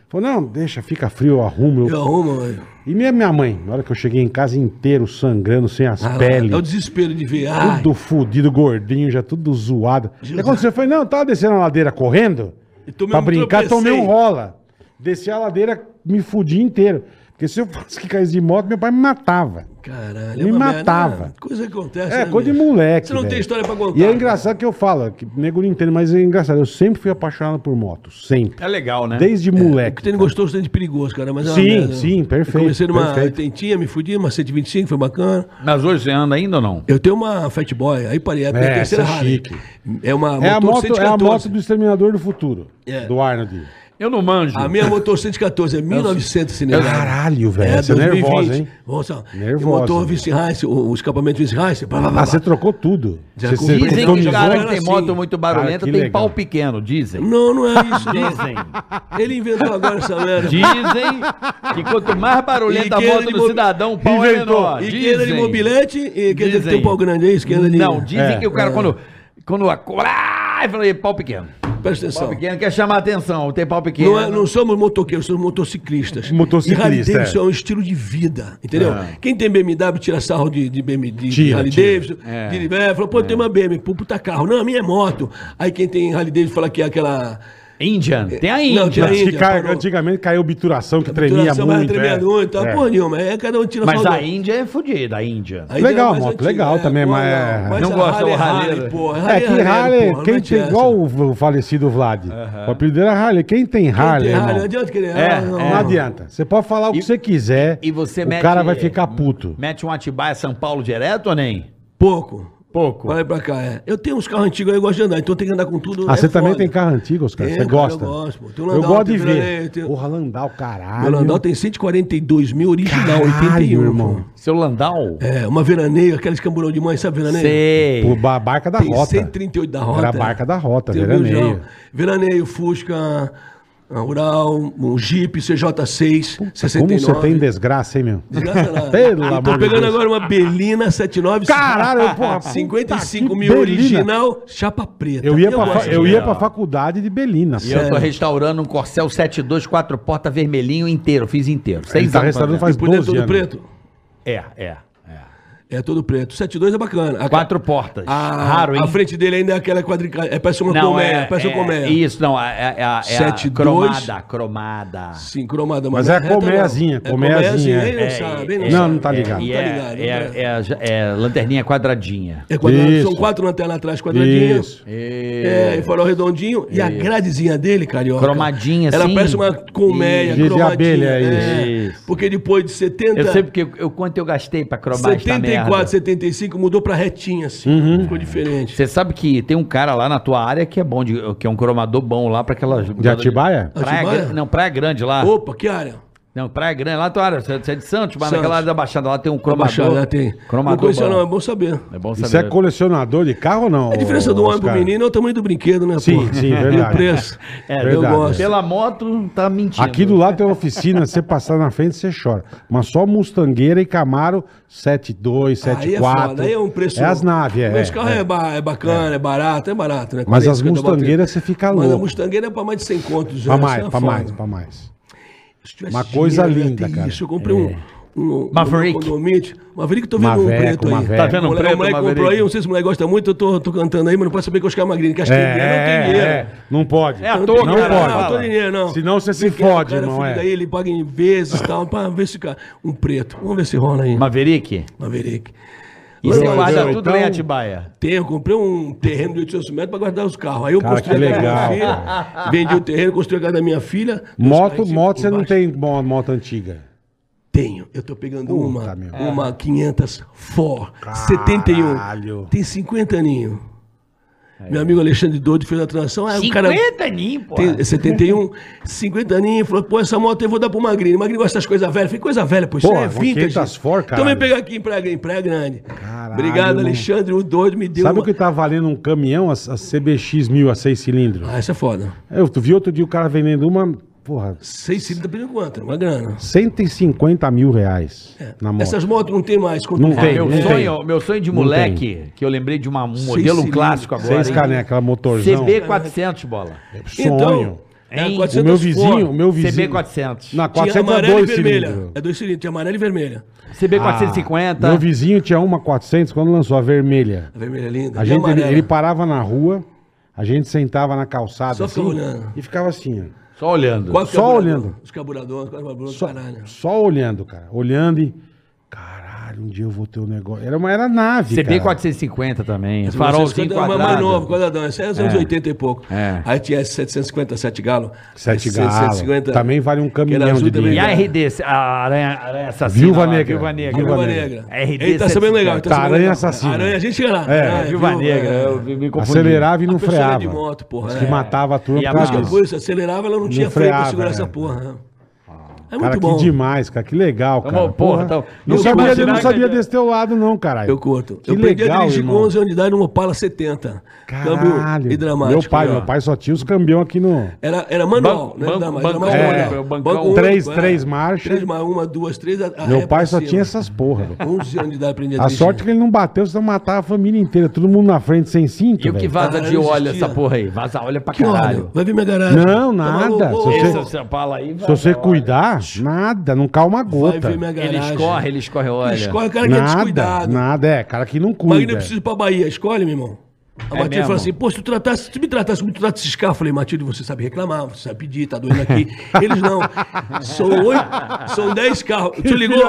Speaker 2: Falou, não, deixa, fica frio, eu arrumo. eu-
Speaker 4: Eu arrumo, velho.
Speaker 2: E minha, minha mãe, na hora que eu cheguei em casa inteiro, sangrando, sem as
Speaker 4: Ah,
Speaker 2: peles.
Speaker 4: É o desespero de ver. Ai,
Speaker 2: Tudo fudido, gordinho, já tudo zoado. O que aconteceu? Foi, não, eu tava descendo a ladeira correndo. Pra brincar,
Speaker 4: tropecei.
Speaker 2: tomei um rola. Desci a ladeira, me fudi inteiro. Porque se eu fosse que caísse de moto, meu pai me matava.
Speaker 4: Caralho.
Speaker 2: Me
Speaker 4: é
Speaker 2: matava.
Speaker 4: merda. Coisa que acontece.
Speaker 2: É,
Speaker 4: né,
Speaker 2: coisa de moleque.
Speaker 4: Você não tem história pra contar.
Speaker 2: E é engraçado que eu falo, que nego não entende, mas é engraçado. Eu sempre fui apaixonado por moto. Sempre.
Speaker 3: É legal, né?
Speaker 2: Desde
Speaker 4: O que
Speaker 2: moleque.
Speaker 4: tem de gostoso tem de perigoso, cara. Mas é
Speaker 2: Sim,
Speaker 4: merda.
Speaker 2: sim, perfeito,
Speaker 4: Eu comecei numa
Speaker 2: perfeito.
Speaker 4: tentinha, me fudi, uma 125, foi bacana.
Speaker 3: Mas hoje você anda ainda ou não?
Speaker 4: Eu tenho uma Fat Boy, aí parei, é a minha
Speaker 2: É,
Speaker 4: terceira
Speaker 2: é
Speaker 4: Harley.
Speaker 2: chique.
Speaker 4: É uma
Speaker 2: É a, moto, é a
Speaker 4: 114.
Speaker 2: moto do Exterminador do Futuro.
Speaker 4: É.
Speaker 2: Do Arnold.
Speaker 3: Eu não manjo.
Speaker 4: A minha motor 114 é 1900 cilindradas.
Speaker 2: Caralho, velho,
Speaker 4: É
Speaker 2: você é
Speaker 4: 2020.
Speaker 2: nervosa, hein?
Speaker 4: Nossa,
Speaker 2: Nervosa.
Speaker 4: O motor Vice Rice, o, o escapamento Vice Rice. blá, blá, blá,
Speaker 2: Ah, você trocou tudo.
Speaker 4: Já
Speaker 2: Você,
Speaker 3: Dizem que os
Speaker 2: customizou?
Speaker 3: caras que
Speaker 4: era
Speaker 3: tem moto muito barulhenta
Speaker 2: Cara, que
Speaker 3: tem
Speaker 2: legal.
Speaker 3: pau pequeno, dizem.
Speaker 4: Não, não é isso. não.
Speaker 3: Dizem.
Speaker 4: Ele inventou agora essa merda.
Speaker 3: Dizem que quanto mais barulhenta a moto do cidadão, o pau é menor.
Speaker 4: E que anda de mobilete e que anda de
Speaker 3: Dizem.
Speaker 4: tem um pau grande, é isso? Que anda de...
Speaker 3: Não, dizem
Speaker 2: É.
Speaker 3: que o cara quando... Quando acorda... Ai, falei, pau pequeno.
Speaker 4: Presta
Speaker 3: Pau
Speaker 4: atenção.
Speaker 3: pequeno quer chamar a atenção, tem pau pequeno.
Speaker 4: Não, é- não somos motoqueiros, somos motociclistas.
Speaker 2: Motociclista,
Speaker 4: E Harley
Speaker 2: é.
Speaker 4: Davidson é. um estilo de vida, entendeu? Quem tem BMW tira sarro de, de, BMW, de,
Speaker 2: Tira,
Speaker 4: Harley
Speaker 2: tira.
Speaker 4: Davidson,
Speaker 3: É.
Speaker 4: de, é, fala, pô, tem uma BMW, puta carro. Não, a minha é moto. Aí quem tem Harley Davidson fala que é aquela...
Speaker 3: Indian, tem a
Speaker 4: Não,
Speaker 3: Indian.
Speaker 4: tem a Índia,
Speaker 2: que cai-
Speaker 4: parou.
Speaker 2: antigamente caiu obturação, que tremia
Speaker 4: Tiração, mas
Speaker 2: muito.
Speaker 4: tremia
Speaker 2: é.
Speaker 4: muito, tá?
Speaker 2: É.
Speaker 4: Porra nenhuma, é cada um tira
Speaker 3: Mas a Índia é fodida, a Índia.
Speaker 2: Legal,
Speaker 4: é mais
Speaker 2: moto,
Speaker 4: antiga,
Speaker 2: legal também,
Speaker 4: pô,
Speaker 2: mas é-
Speaker 3: Não gosta
Speaker 4: Harley
Speaker 3: do
Speaker 4: é Harley, pô.
Speaker 2: É que
Speaker 4: Harley,
Speaker 2: quem
Speaker 4: não
Speaker 2: tem, igual o, falecido Vlad. O apelido dele era Harley. Quem tem Harley,
Speaker 4: não adianta querer.
Speaker 3: É,
Speaker 4: ah, não.
Speaker 2: não adianta. Você pode falar o que você quiser,
Speaker 3: E você
Speaker 2: o cara vai ficar puto.
Speaker 3: Mete um Atibaia São Paulo direto ou nem?
Speaker 4: Pouco.
Speaker 3: Pouco.
Speaker 4: Vai pra cá, é. Eu tenho uns carros antigos aí, eu gosto de andar, então tem que andar com tudo.
Speaker 2: Ah,
Speaker 4: é
Speaker 2: você também
Speaker 4: foda.
Speaker 2: tem carro antigo, Oscar?
Speaker 4: Tenho,
Speaker 2: Você
Speaker 4: cara,
Speaker 2: gosta?
Speaker 4: eu gosto, pô. Tem um
Speaker 2: Eu
Speaker 4: Landau,
Speaker 2: gosto de
Speaker 4: tem
Speaker 2: ver.
Speaker 4: Tem-
Speaker 2: Porra, Landau, caralho.
Speaker 4: Meu Landau tem 142 mil original,
Speaker 2: Caralho,
Speaker 4: 81,
Speaker 2: irmão.
Speaker 4: irmão.
Speaker 3: Seu Landau?
Speaker 4: É, uma veraneio, aqueles camburão de mãe, sabe veraneio?
Speaker 3: Sei.
Speaker 2: Por ba- barca da
Speaker 4: Tem
Speaker 2: rota.
Speaker 4: 138 da rota.
Speaker 2: Era a barca da rota,
Speaker 4: Tem
Speaker 2: veraneio.
Speaker 4: Veraneio, Fusca, Ural, um Jeep CJ6,
Speaker 2: Como
Speaker 4: 69.
Speaker 2: você tem desgraça, hein, meu?
Speaker 4: Desgraça nada.
Speaker 2: Pelo
Speaker 4: Eu
Speaker 2: amor
Speaker 4: Tô pegando
Speaker 2: Deus.
Speaker 4: agora uma Belina 79.
Speaker 2: Caralho, porra,
Speaker 4: 55
Speaker 2: puta, que
Speaker 4: mil
Speaker 2: Belina.
Speaker 4: original, chapa preta.
Speaker 2: Eu ia, pra, fa- eu ia pra faculdade de Belina.
Speaker 3: E eu tô
Speaker 4: Sério.
Speaker 3: restaurando um Corcel 72, quatro portas vermelhinho inteiro. Fiz inteiro. Seis
Speaker 2: Ele tá
Speaker 3: anos
Speaker 2: restaurando faz
Speaker 4: Por dentro
Speaker 2: 12
Speaker 4: todo
Speaker 2: anos.
Speaker 4: preto?
Speaker 3: É, é, é.
Speaker 4: É todo preto. 72 é bacana. A,
Speaker 3: Quatro portas.
Speaker 4: a,
Speaker 3: Raro, hein?
Speaker 4: a frente dele ainda é aquela quadrica... É, parece uma
Speaker 3: Não,
Speaker 4: colmeia.
Speaker 3: é,
Speaker 4: parece uma
Speaker 3: é,
Speaker 4: colmeia.
Speaker 3: Isso, não, é, é, é, a- é a
Speaker 4: 7-2.
Speaker 3: cromada, cromada.
Speaker 4: Sim, cromada.
Speaker 2: Mas
Speaker 4: não
Speaker 2: é
Speaker 4: não.
Speaker 2: colmeiazinha,
Speaker 4: É
Speaker 2: colmeiazinha,
Speaker 4: Ele não
Speaker 2: é.
Speaker 4: sabe,
Speaker 3: é,
Speaker 2: Não, não
Speaker 3: é,
Speaker 2: ligado.
Speaker 4: Não tá
Speaker 3: é,
Speaker 4: ligado,
Speaker 3: é,
Speaker 4: não tá.
Speaker 3: é, é lanterninha quadradinha.
Speaker 4: É quadrado,
Speaker 2: Isso.
Speaker 4: são quatro lanternas atrás quadradinhas.
Speaker 2: Isso.
Speaker 4: É, e farol redondinho. E a gradezinha dele, carioca.
Speaker 3: Cromadinha,
Speaker 4: Ela
Speaker 3: assim.
Speaker 4: parece uma colmeia,
Speaker 2: De- de
Speaker 4: cromadinha.
Speaker 2: abelha, é
Speaker 4: é.
Speaker 3: isso.
Speaker 4: Porque depois de 70...
Speaker 3: Eu sei porque eu, eu- quanto eu gastei pra cromar esta
Speaker 4: 74,
Speaker 3: merda.
Speaker 4: 75 mudou pra retinha, assim.
Speaker 2: Uhum.
Speaker 4: Ficou diferente.
Speaker 3: Você sabe que tem um cara lá na tua área que é bom, de- que é um cromador bom lá pra aquelas...
Speaker 2: De Atibaia?
Speaker 3: Praia,
Speaker 4: Atibaia?
Speaker 3: Não, Praia Grande lá.
Speaker 4: Opa, que área?
Speaker 3: Não, Praia Grande, lá tu área, você é de Santos, mas
Speaker 4: Santos.
Speaker 3: naquela área da Baixada lá tem um cromador.
Speaker 4: baixada, tem. Não
Speaker 3: Cromador bom.
Speaker 4: não, é bom saber.
Speaker 3: É bom
Speaker 2: Isso é
Speaker 3: saber.
Speaker 2: colecionador de carro ou não?
Speaker 4: A diferença do homem pro menino é o tamanho do brinquedo, né,
Speaker 2: Sim,
Speaker 4: pô?
Speaker 2: sim,
Speaker 4: E
Speaker 2: verdade.
Speaker 4: o preço.
Speaker 3: É,
Speaker 2: Verdade.
Speaker 4: eu gosto.
Speaker 3: Pela moto, tá mentindo.
Speaker 2: Aqui do lado tem uma oficina, você passar na frente, você chora. Mas só Mustangueira e Camaro 72,
Speaker 4: Aí é
Speaker 2: 74.
Speaker 4: foda, aí é um preço.
Speaker 2: É as naves, é.
Speaker 4: Esse carro é, ba- é bacana, é. barato, é barato, né?
Speaker 2: Mas
Speaker 4: 40,
Speaker 2: as
Speaker 4: 50
Speaker 2: mustangueiras você fica
Speaker 4: Mas a
Speaker 2: louco.
Speaker 4: mustangueira é pra mais de 100 contos.
Speaker 2: Pra
Speaker 4: isso
Speaker 2: mais,
Speaker 4: é
Speaker 2: pra mais, pra mais. Uma coisa
Speaker 4: dinheiro, eu
Speaker 2: linda, cara.
Speaker 4: Isso, eu comprei um. Um,
Speaker 3: Maverick.
Speaker 4: Um. Maverick, tô vendo um preto aí.
Speaker 3: Tá vendo um preto,
Speaker 4: o moleque
Speaker 3: Maverick?
Speaker 4: comprou aí, não sei se o moleque gosta muito, eu tô, tô cantando aí, mas não pode saber que o Oscar Magrini, que acho que
Speaker 2: É,
Speaker 4: ele não tem dinheiro.
Speaker 2: é, não pode.
Speaker 3: É à
Speaker 4: Não
Speaker 3: toa,
Speaker 2: não
Speaker 4: dinheiro,
Speaker 2: pode.
Speaker 4: Não, não tem dinheiro, não.
Speaker 2: Senão você se
Speaker 4: quer,
Speaker 2: fode,
Speaker 4: cara, filho
Speaker 2: é.
Speaker 4: Daí ele paga em vezes e tal, pra ver se cara. Um preto. Vamos ver se rola aí.
Speaker 3: Maverick?
Speaker 4: Maverick.
Speaker 3: E você guarda
Speaker 2: então-
Speaker 3: tudo lá em Atibaia?
Speaker 4: Eu comprei um terreno de 800 metros pra guardar os carros. Aí eu
Speaker 2: Cara,
Speaker 4: construí a
Speaker 2: legal,
Speaker 4: minha filha, vendi o terreno, construí a casa da minha filha.
Speaker 2: Moto, moto você não tem mo- moto antiga.
Speaker 4: Tenho. Eu tô pegando
Speaker 2: Puta,
Speaker 4: uma,
Speaker 2: meu.
Speaker 4: uma 500 For, 71.
Speaker 2: Caralho.
Speaker 4: Tem 50 aninho. Meu amigo Alexandre Doido fez a transação. Aí o cara
Speaker 3: 50 aninhos, pô.
Speaker 4: tem 71, 50 aninhos, falou, pô, essa moto eu vou dar pro Magrinho. O Magrinho gosta das coisas velhas. Falei, coisa velha, pô, isso é vintage.
Speaker 2: 500 For,
Speaker 4: Então vem
Speaker 2: caralho.
Speaker 4: pegar aqui em Praia, em Praia Grande.
Speaker 2: Caralho,
Speaker 4: Obrigado,
Speaker 2: irmão.
Speaker 4: Alexandre, o doido me deu
Speaker 2: Sabe
Speaker 4: uma...
Speaker 2: o que tá valendo um caminhão, a, a CBX 1000 a 6 cilindros?
Speaker 4: Ah, essa é foda.
Speaker 2: Eu tu vi outro dia o cara vendendo uma, porra,
Speaker 4: Seis cilindros tá pedindo quanto? Uma grana.
Speaker 2: 150 mil reais na moto.
Speaker 4: Essas motos não tem mais. quanto
Speaker 2: Não tem,
Speaker 3: Meu
Speaker 2: não
Speaker 3: sonho, meu sonho de moleque, que eu lembrei de uma- um modelo
Speaker 4: cilindros,
Speaker 3: clássico agora.
Speaker 2: Seis aquela motorzão.
Speaker 3: CB400, bola.
Speaker 2: Sonho.
Speaker 4: Então, é,
Speaker 2: o
Speaker 4: 400
Speaker 2: meu vizinho, o meu vizinho.
Speaker 3: CB400.
Speaker 2: Na
Speaker 4: Tinha
Speaker 2: 400 é
Speaker 4: amarela e
Speaker 2: dois
Speaker 4: vermelha.
Speaker 2: cilindros.
Speaker 4: É dois cilindros, tinha amarela e vermelha.
Speaker 3: CB450.
Speaker 2: Meu vizinho tinha uma 400 quando lançou a vermelha.
Speaker 4: A vermelha é linda.
Speaker 2: A gente, ele, ele parava na rua, a gente sentava na calçada
Speaker 4: Só
Speaker 2: assim, e ficava assim, ó.
Speaker 3: Só olhando.
Speaker 4: Quatro
Speaker 2: só
Speaker 4: carburador,
Speaker 2: olhando.
Speaker 4: Os carburadores, quatro carburadores,
Speaker 2: Só,
Speaker 4: caralho.
Speaker 2: só olhando, cara. Olhando e. Caralho, um dia eu vou ter um negócio. Era uma era nave. cara.
Speaker 3: CB450 também. Farolzinho
Speaker 4: é uma mais
Speaker 3: quadrado.
Speaker 4: nova, quadradão. Essa é dos anos
Speaker 3: É.
Speaker 4: 80 e pouco.
Speaker 3: É.
Speaker 4: Aí tinha esse 757 galo.
Speaker 2: Sete
Speaker 4: Esse
Speaker 2: galo. Também vale um caminhão
Speaker 4: azul
Speaker 2: de
Speaker 4: também.
Speaker 3: E a
Speaker 2: dinheiro.
Speaker 3: RD, a Aranha, aranha Assassina.
Speaker 2: Viúva Negra.
Speaker 3: Viúva Negra.
Speaker 2: Viúva Negra.
Speaker 3: RD
Speaker 4: Ele tá sabendo legal. tá sabendo
Speaker 2: aranha assassina.
Speaker 4: Aranha, a gente chega lá.
Speaker 2: É.
Speaker 3: Viúva? Negra.
Speaker 4: É.
Speaker 3: Eu me confundi.
Speaker 2: Acelerava e não freava.
Speaker 4: de moto, porra.
Speaker 2: Que
Speaker 4: é.
Speaker 2: matava a turma
Speaker 3: E a
Speaker 4: se acelerava, ela não tinha freio pra segurar
Speaker 2: é.
Speaker 4: essa porra. Né? É
Speaker 2: Cara,
Speaker 4: muito
Speaker 2: que
Speaker 4: bom.
Speaker 2: demais, cara. Que legal, cara.
Speaker 3: Tamo- porra,
Speaker 2: Porra.
Speaker 3: tamo-
Speaker 2: não
Speaker 3: eu
Speaker 2: sabia, eu não
Speaker 3: que-
Speaker 2: sabia desse teu lado, não, caralho.
Speaker 4: Eu curto.
Speaker 2: Que
Speaker 4: eu aprendi a dirigir
Speaker 2: irmão.
Speaker 4: com 11 anos de idade numa Opala 70.
Speaker 2: Caralho.
Speaker 4: Câmbio hidromático.
Speaker 2: Meu pai,
Speaker 4: ó.
Speaker 2: meu pai só tinha os campeão aqui no.
Speaker 4: Era, era manual,
Speaker 3: Ban-
Speaker 4: né?
Speaker 3: ban- bancão
Speaker 4: manual.
Speaker 3: é bancão.
Speaker 4: Banco
Speaker 2: Três-
Speaker 4: único,
Speaker 2: três
Speaker 4: é.
Speaker 2: marchas.
Speaker 4: Três uma, duas, três. a- a
Speaker 2: Meu pai só tinha essas porra, velho.
Speaker 4: 11 anos de idade aprendi a
Speaker 2: A
Speaker 4: dirigir.
Speaker 2: sorte que ele não bateu, senão matava a família inteira. Todo mundo na frente sem cinto.
Speaker 3: E o que vaza
Speaker 4: Ah,
Speaker 3: de óleo essa porra aí? Vaza óleo pra
Speaker 4: Que
Speaker 3: caralho.
Speaker 4: vai ver minha garagem.
Speaker 2: Não,
Speaker 4: Tá
Speaker 2: nada. Se você-
Speaker 3: Esse
Speaker 2: Nada, não cai uma
Speaker 4: Vai
Speaker 2: gota.
Speaker 4: ver minha
Speaker 3: Ele escorre, ele escorre óleo.
Speaker 4: Escolhe o cara que é
Speaker 2: Nada,
Speaker 4: descuidado.
Speaker 2: nada, é, cara que não
Speaker 4: Magno,
Speaker 2: cuida.
Speaker 4: eu preciso ir pra Bahia. Escolhe, meu irmão. A
Speaker 3: É
Speaker 4: Matilde falou assim: pô, se tu tratasse, se tu me tratasse como tu trata esses carros, eu falei, Matilde, você sabe reclamar, você sabe pedir, tá doendo aqui. Eles não. São oito, são dez carros. Tu ligou?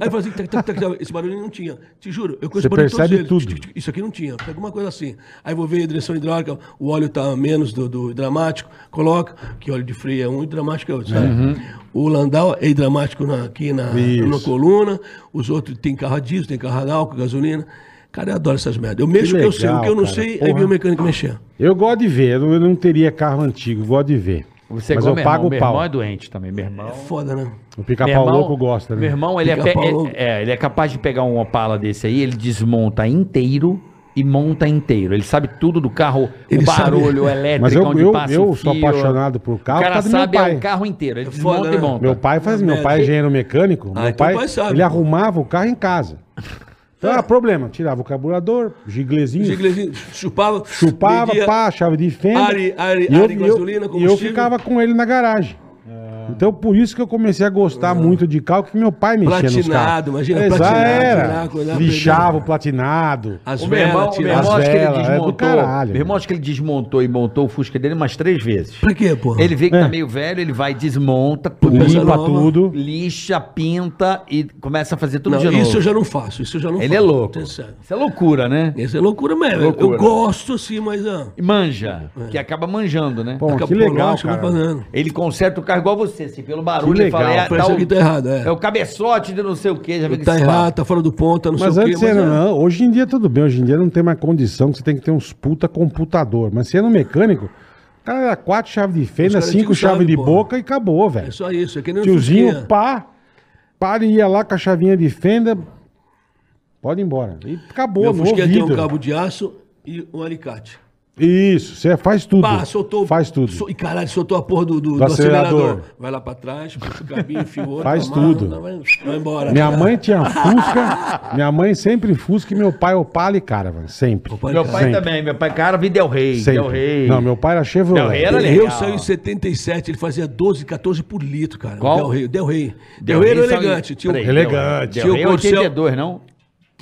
Speaker 4: Aí falei assim: tac, tac, tac, esse barulho não tinha. Te juro, eu conheço barulho de todos
Speaker 2: percebe
Speaker 4: eles.
Speaker 2: tudo.
Speaker 4: Isso aqui não tinha. Alguma coisa assim. Aí vou ver a direção hidráulica, o óleo tá menos do, do dramático, coloca, que óleo de freio é um e dramático é outro, sabe? O Landau é hidráutico na, aqui na,
Speaker 2: Isso.
Speaker 4: na coluna, os outros tem carro a diesel, tem carro a álcool, gasolina. Cara, eu adoro essas merdas. Eu mexo o que eu sei, o que eu não
Speaker 2: cara.
Speaker 4: sei é
Speaker 2: Porra.
Speaker 4: ver o mecânico mexer.
Speaker 2: Eu gosto de ver, eu não, teria carro antigo, gosto de ver.
Speaker 3: Você é
Speaker 2: Mas eu
Speaker 3: meu
Speaker 2: pago
Speaker 3: irmão.
Speaker 2: o
Speaker 3: Meu
Speaker 2: pau.
Speaker 3: irmão é doente também, meu irmão.
Speaker 4: Foda, né?
Speaker 2: O
Speaker 3: Meu
Speaker 2: pica-pau louco gosta, né?
Speaker 3: Meu irmão, ele é,
Speaker 4: louco.
Speaker 3: é, ele é capaz de pegar um Opala desse aí, ele desmonta inteiro e monta inteiro. Ele sabe tudo do carro,
Speaker 4: Ele
Speaker 3: o barulho, o
Speaker 4: sabe.
Speaker 3: elétrico,
Speaker 2: Mas eu,
Speaker 3: onde
Speaker 2: eu,
Speaker 3: passa
Speaker 2: eu
Speaker 3: o
Speaker 2: sou
Speaker 3: fio.
Speaker 2: apaixonado por carro
Speaker 3: O cara
Speaker 2: meu
Speaker 3: sabe
Speaker 2: pai.
Speaker 3: é o carro inteiro, ele
Speaker 4: foda,
Speaker 3: desmonta e
Speaker 4: né?
Speaker 3: monta.
Speaker 2: Meu pai faz, meu pai é engenheiro mecânico,
Speaker 4: Ah,
Speaker 2: meu
Speaker 4: então
Speaker 2: pai,
Speaker 4: pai sabe,
Speaker 2: ele arrumava o carro em casa. Então, ah, problema, tirava o carburador, giglezinho,
Speaker 4: Os inglesinhos chupava,
Speaker 2: chupava,
Speaker 4: media-
Speaker 2: pá, chave de fenda.
Speaker 4: Ari- ari-
Speaker 2: e eu,
Speaker 4: ari, gasolina,
Speaker 2: e eu
Speaker 4: combustível.
Speaker 2: ficava com ele na garagem. Então, por isso que eu comecei a gostar muito de carro, que meu pai mexia nos carros.
Speaker 4: Platinado, imagina,
Speaker 2: Exato,
Speaker 4: platinado,
Speaker 2: era.
Speaker 4: coisa,
Speaker 2: Lixava o platinado.
Speaker 4: As
Speaker 3: O meu irmão,
Speaker 4: velas,
Speaker 3: o meu irmão acho que ele
Speaker 2: é do
Speaker 3: desmontou.
Speaker 2: caralho.
Speaker 3: meu irmão acho que ele desmontou e montou o Fusca dele umas três vezes.
Speaker 4: Pra quê, porra?
Speaker 3: Ele vê que
Speaker 2: É.
Speaker 3: tá meio velho, ele vai, desmonta tudo,
Speaker 2: Limpa
Speaker 4: nova.
Speaker 2: tudo.
Speaker 3: lixa, pinta e começa a fazer tudo
Speaker 4: Não,
Speaker 3: de novo.
Speaker 4: isso eu já não faço, isso eu já não
Speaker 3: Ele
Speaker 4: faço.
Speaker 3: é louco.
Speaker 4: É sério.
Speaker 3: Isso é loucura, né?
Speaker 4: Isso é loucura mesmo. Eu-
Speaker 3: Loucura.
Speaker 4: Eu gosto assim, mas... Ah,
Speaker 3: E manja, que acaba manjando, né?
Speaker 2: Pô,
Speaker 4: daqui a
Speaker 2: que legal, cara.
Speaker 3: Ele conserta o carro igual você, assim, pelo barulho.
Speaker 2: Que legal.
Speaker 3: é,
Speaker 4: Parece
Speaker 3: tá
Speaker 4: que
Speaker 3: o,
Speaker 4: tá errado, é.
Speaker 3: é o cabeçote de não sei o que. Já vi que
Speaker 4: Tá errado, tá fora do ponto, não
Speaker 2: Mas
Speaker 4: sei o
Speaker 2: antes
Speaker 4: quê.
Speaker 2: era,
Speaker 4: é-
Speaker 2: não. Hoje em dia tudo bem. Hoje em dia não tem mais condição que você tem que ter uns puta computador. Mas sendo mecânico, O cara era quatro chaves de fenda, cinco chaves
Speaker 4: chave,
Speaker 2: de boca e acabou, velho.
Speaker 4: É só isso. É que nem o
Speaker 2: Tiozinho, pá, pá, ele ia lá com a chavinha de fenda, pode ir embora. E acabou,
Speaker 4: Meu
Speaker 2: no
Speaker 4: Fusquinha tem um
Speaker 2: ouvido.
Speaker 4: cabo de aço e um alicate.
Speaker 2: Isso, você faz tudo.
Speaker 4: Pá, soltou.
Speaker 2: Faz tudo.
Speaker 4: so- e caralho, soltou a porra do, do,
Speaker 2: Do
Speaker 4: do acelerador.
Speaker 2: acelerador.
Speaker 4: Vai lá pra trás, puxa o cabinho, enfia o outro.
Speaker 2: Faz
Speaker 4: amarra,
Speaker 2: tudo.
Speaker 4: não, Vai, vai embora.
Speaker 2: Minha mãe tinha Fusca, minha mãe sempre Fusca e meu pai Opala e Caravan, sempre.
Speaker 4: pai
Speaker 3: Meu pai
Speaker 2: Sempre.
Speaker 3: também, meu pai, cara, vi Del Rey.
Speaker 2: Sempre.
Speaker 3: Del Rey.
Speaker 2: Não, meu pai era Chevrolet.
Speaker 3: Del Rey era legal.
Speaker 4: Rey saiu em 77, ele fazia 12, 14 por litro, cara.
Speaker 3: Qual?
Speaker 4: Del Rey. Del Rey.
Speaker 3: Del
Speaker 4: Del Rey era elegante. Tinha, um,
Speaker 3: Del-
Speaker 2: Elegante.
Speaker 3: Del
Speaker 4: Tinha o
Speaker 3: Rey é
Speaker 4: Corcel.
Speaker 3: 82, não?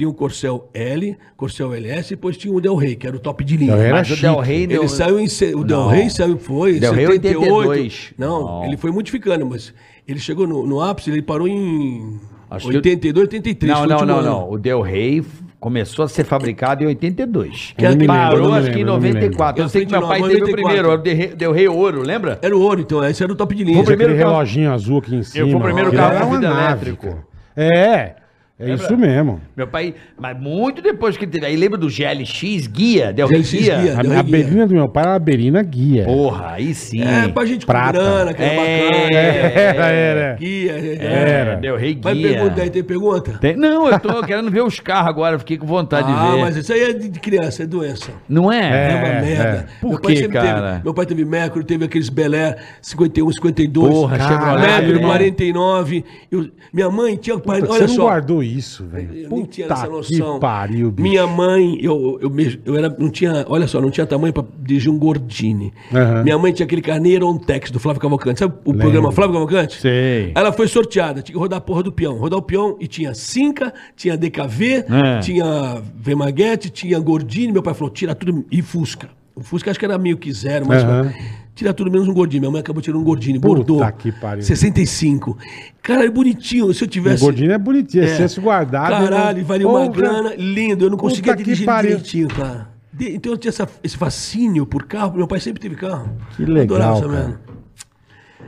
Speaker 4: Tinha um Corcel L, Corcel LS, e depois tinha o Del Rey, que era o top de linha.
Speaker 2: Del Rey era
Speaker 3: Mas o. Del Rey...
Speaker 4: Ele
Speaker 3: deu-
Speaker 4: saiu em. se- O Del. Rey saiu, foi em
Speaker 3: Del Rey
Speaker 4: 78.
Speaker 3: 82.
Speaker 4: Não,
Speaker 3: Não.
Speaker 4: ele foi modificando, mas ele chegou no, no ápice, ele parou em
Speaker 3: Acho que
Speaker 4: 82, 83.
Speaker 3: Não,
Speaker 4: o
Speaker 3: não, não,
Speaker 4: ano.
Speaker 3: não. O Del Rey começou a ser fabricado em 82.
Speaker 4: Que
Speaker 3: Parou,
Speaker 2: eu me
Speaker 3: acho que em
Speaker 2: lembro, eu não me
Speaker 3: 94. Eu
Speaker 4: lembro.
Speaker 3: sei que meu pai teve o
Speaker 4: 94.
Speaker 3: primeiro, era o Del Rey- Rey Ouro, lembra?
Speaker 4: Era o ouro, então, esse era o top de linha.
Speaker 3: Foi o primeiro carro-
Speaker 2: reloginho azul aqui em cima.
Speaker 3: fui o primeiro carro vidro
Speaker 2: nave,
Speaker 3: elétrico.
Speaker 2: cara. É, é isso mesmo.
Speaker 3: Meu pai, mas muito depois que ele teve. Aí lembra do GLX Guia? Del Rey
Speaker 4: GLX
Speaker 3: Guia?
Speaker 4: Guia.
Speaker 2: A, a
Speaker 4: Guia.
Speaker 2: berina do meu pai era a berina guia.
Speaker 3: Porra, aí sim.
Speaker 4: É, pra gente com
Speaker 2: Prata.
Speaker 4: grana, que era
Speaker 3: É,
Speaker 4: bacana.
Speaker 2: Era, era.
Speaker 4: Guia, é,
Speaker 3: É, Del Rey
Speaker 4: Mas
Speaker 3: Guia.
Speaker 4: pergunta aí, tem pergunta?
Speaker 3: Tem- Não, eu tô querendo ver os carros agora, fiquei com vontade
Speaker 4: ah,
Speaker 3: de ver.
Speaker 4: mas isso aí é de criança, é doença.
Speaker 3: Não é?
Speaker 4: É, uma
Speaker 2: É,
Speaker 4: merda.
Speaker 2: é.
Speaker 3: Por
Speaker 4: meu pai
Speaker 3: quê,
Speaker 4: sempre
Speaker 3: cara?
Speaker 4: Teve, meu pai teve Mercury, teve aqueles Bel Air 51, 52.
Speaker 3: Porra, Chevrolet,
Speaker 4: Mercury
Speaker 3: irmão.
Speaker 4: 49. Eu- minha mãe tinha. Pai,
Speaker 2: Puta,
Speaker 4: olha
Speaker 2: você
Speaker 4: só.
Speaker 2: não guardou isso, velho.
Speaker 4: Eu nem tinha essa noção.
Speaker 2: que pariu, bicho.
Speaker 4: Minha mãe, eu, eu, eu era, não tinha, olha só, não tinha tamanho pra dirigir um Gordini.
Speaker 2: Aham.
Speaker 4: Minha mãe tinha aquele carneiro on tex do Flávio Cavalcante. Sabe o
Speaker 2: Lembro.
Speaker 4: programa Flávio Cavalcante?
Speaker 3: Sei.
Speaker 4: Ela foi sorteada, tinha que rodar a porra do peão. Rodar o peão e tinha Cinca, tinha DKV,
Speaker 3: É.
Speaker 4: tinha Vemaguete, tinha Gordini. Meu pai falou, tira tudo. E Fusca. O Fusca acho que era meio que zero, mas
Speaker 2: Aham.
Speaker 4: Tira tudo menos um Gordini. Minha mãe acabou tirando um Gordini,
Speaker 2: Puta
Speaker 4: Bordeaux.
Speaker 2: que pariu.
Speaker 4: 65. Cara, é bonitinho. Se eu
Speaker 2: O
Speaker 4: tivesse.
Speaker 2: gordinho é bonitinho,
Speaker 4: É.
Speaker 2: se tivesse guardado...
Speaker 4: Caralho,
Speaker 2: né?
Speaker 4: valia uma grana, lindo. Eu não conseguia
Speaker 2: Puta
Speaker 4: dirigir direitinho, cara. De- então eu tinha essa- esse fascínio por carro. Meu pai sempre teve carro.
Speaker 2: Que legal,
Speaker 4: essa
Speaker 2: cara.
Speaker 4: merda.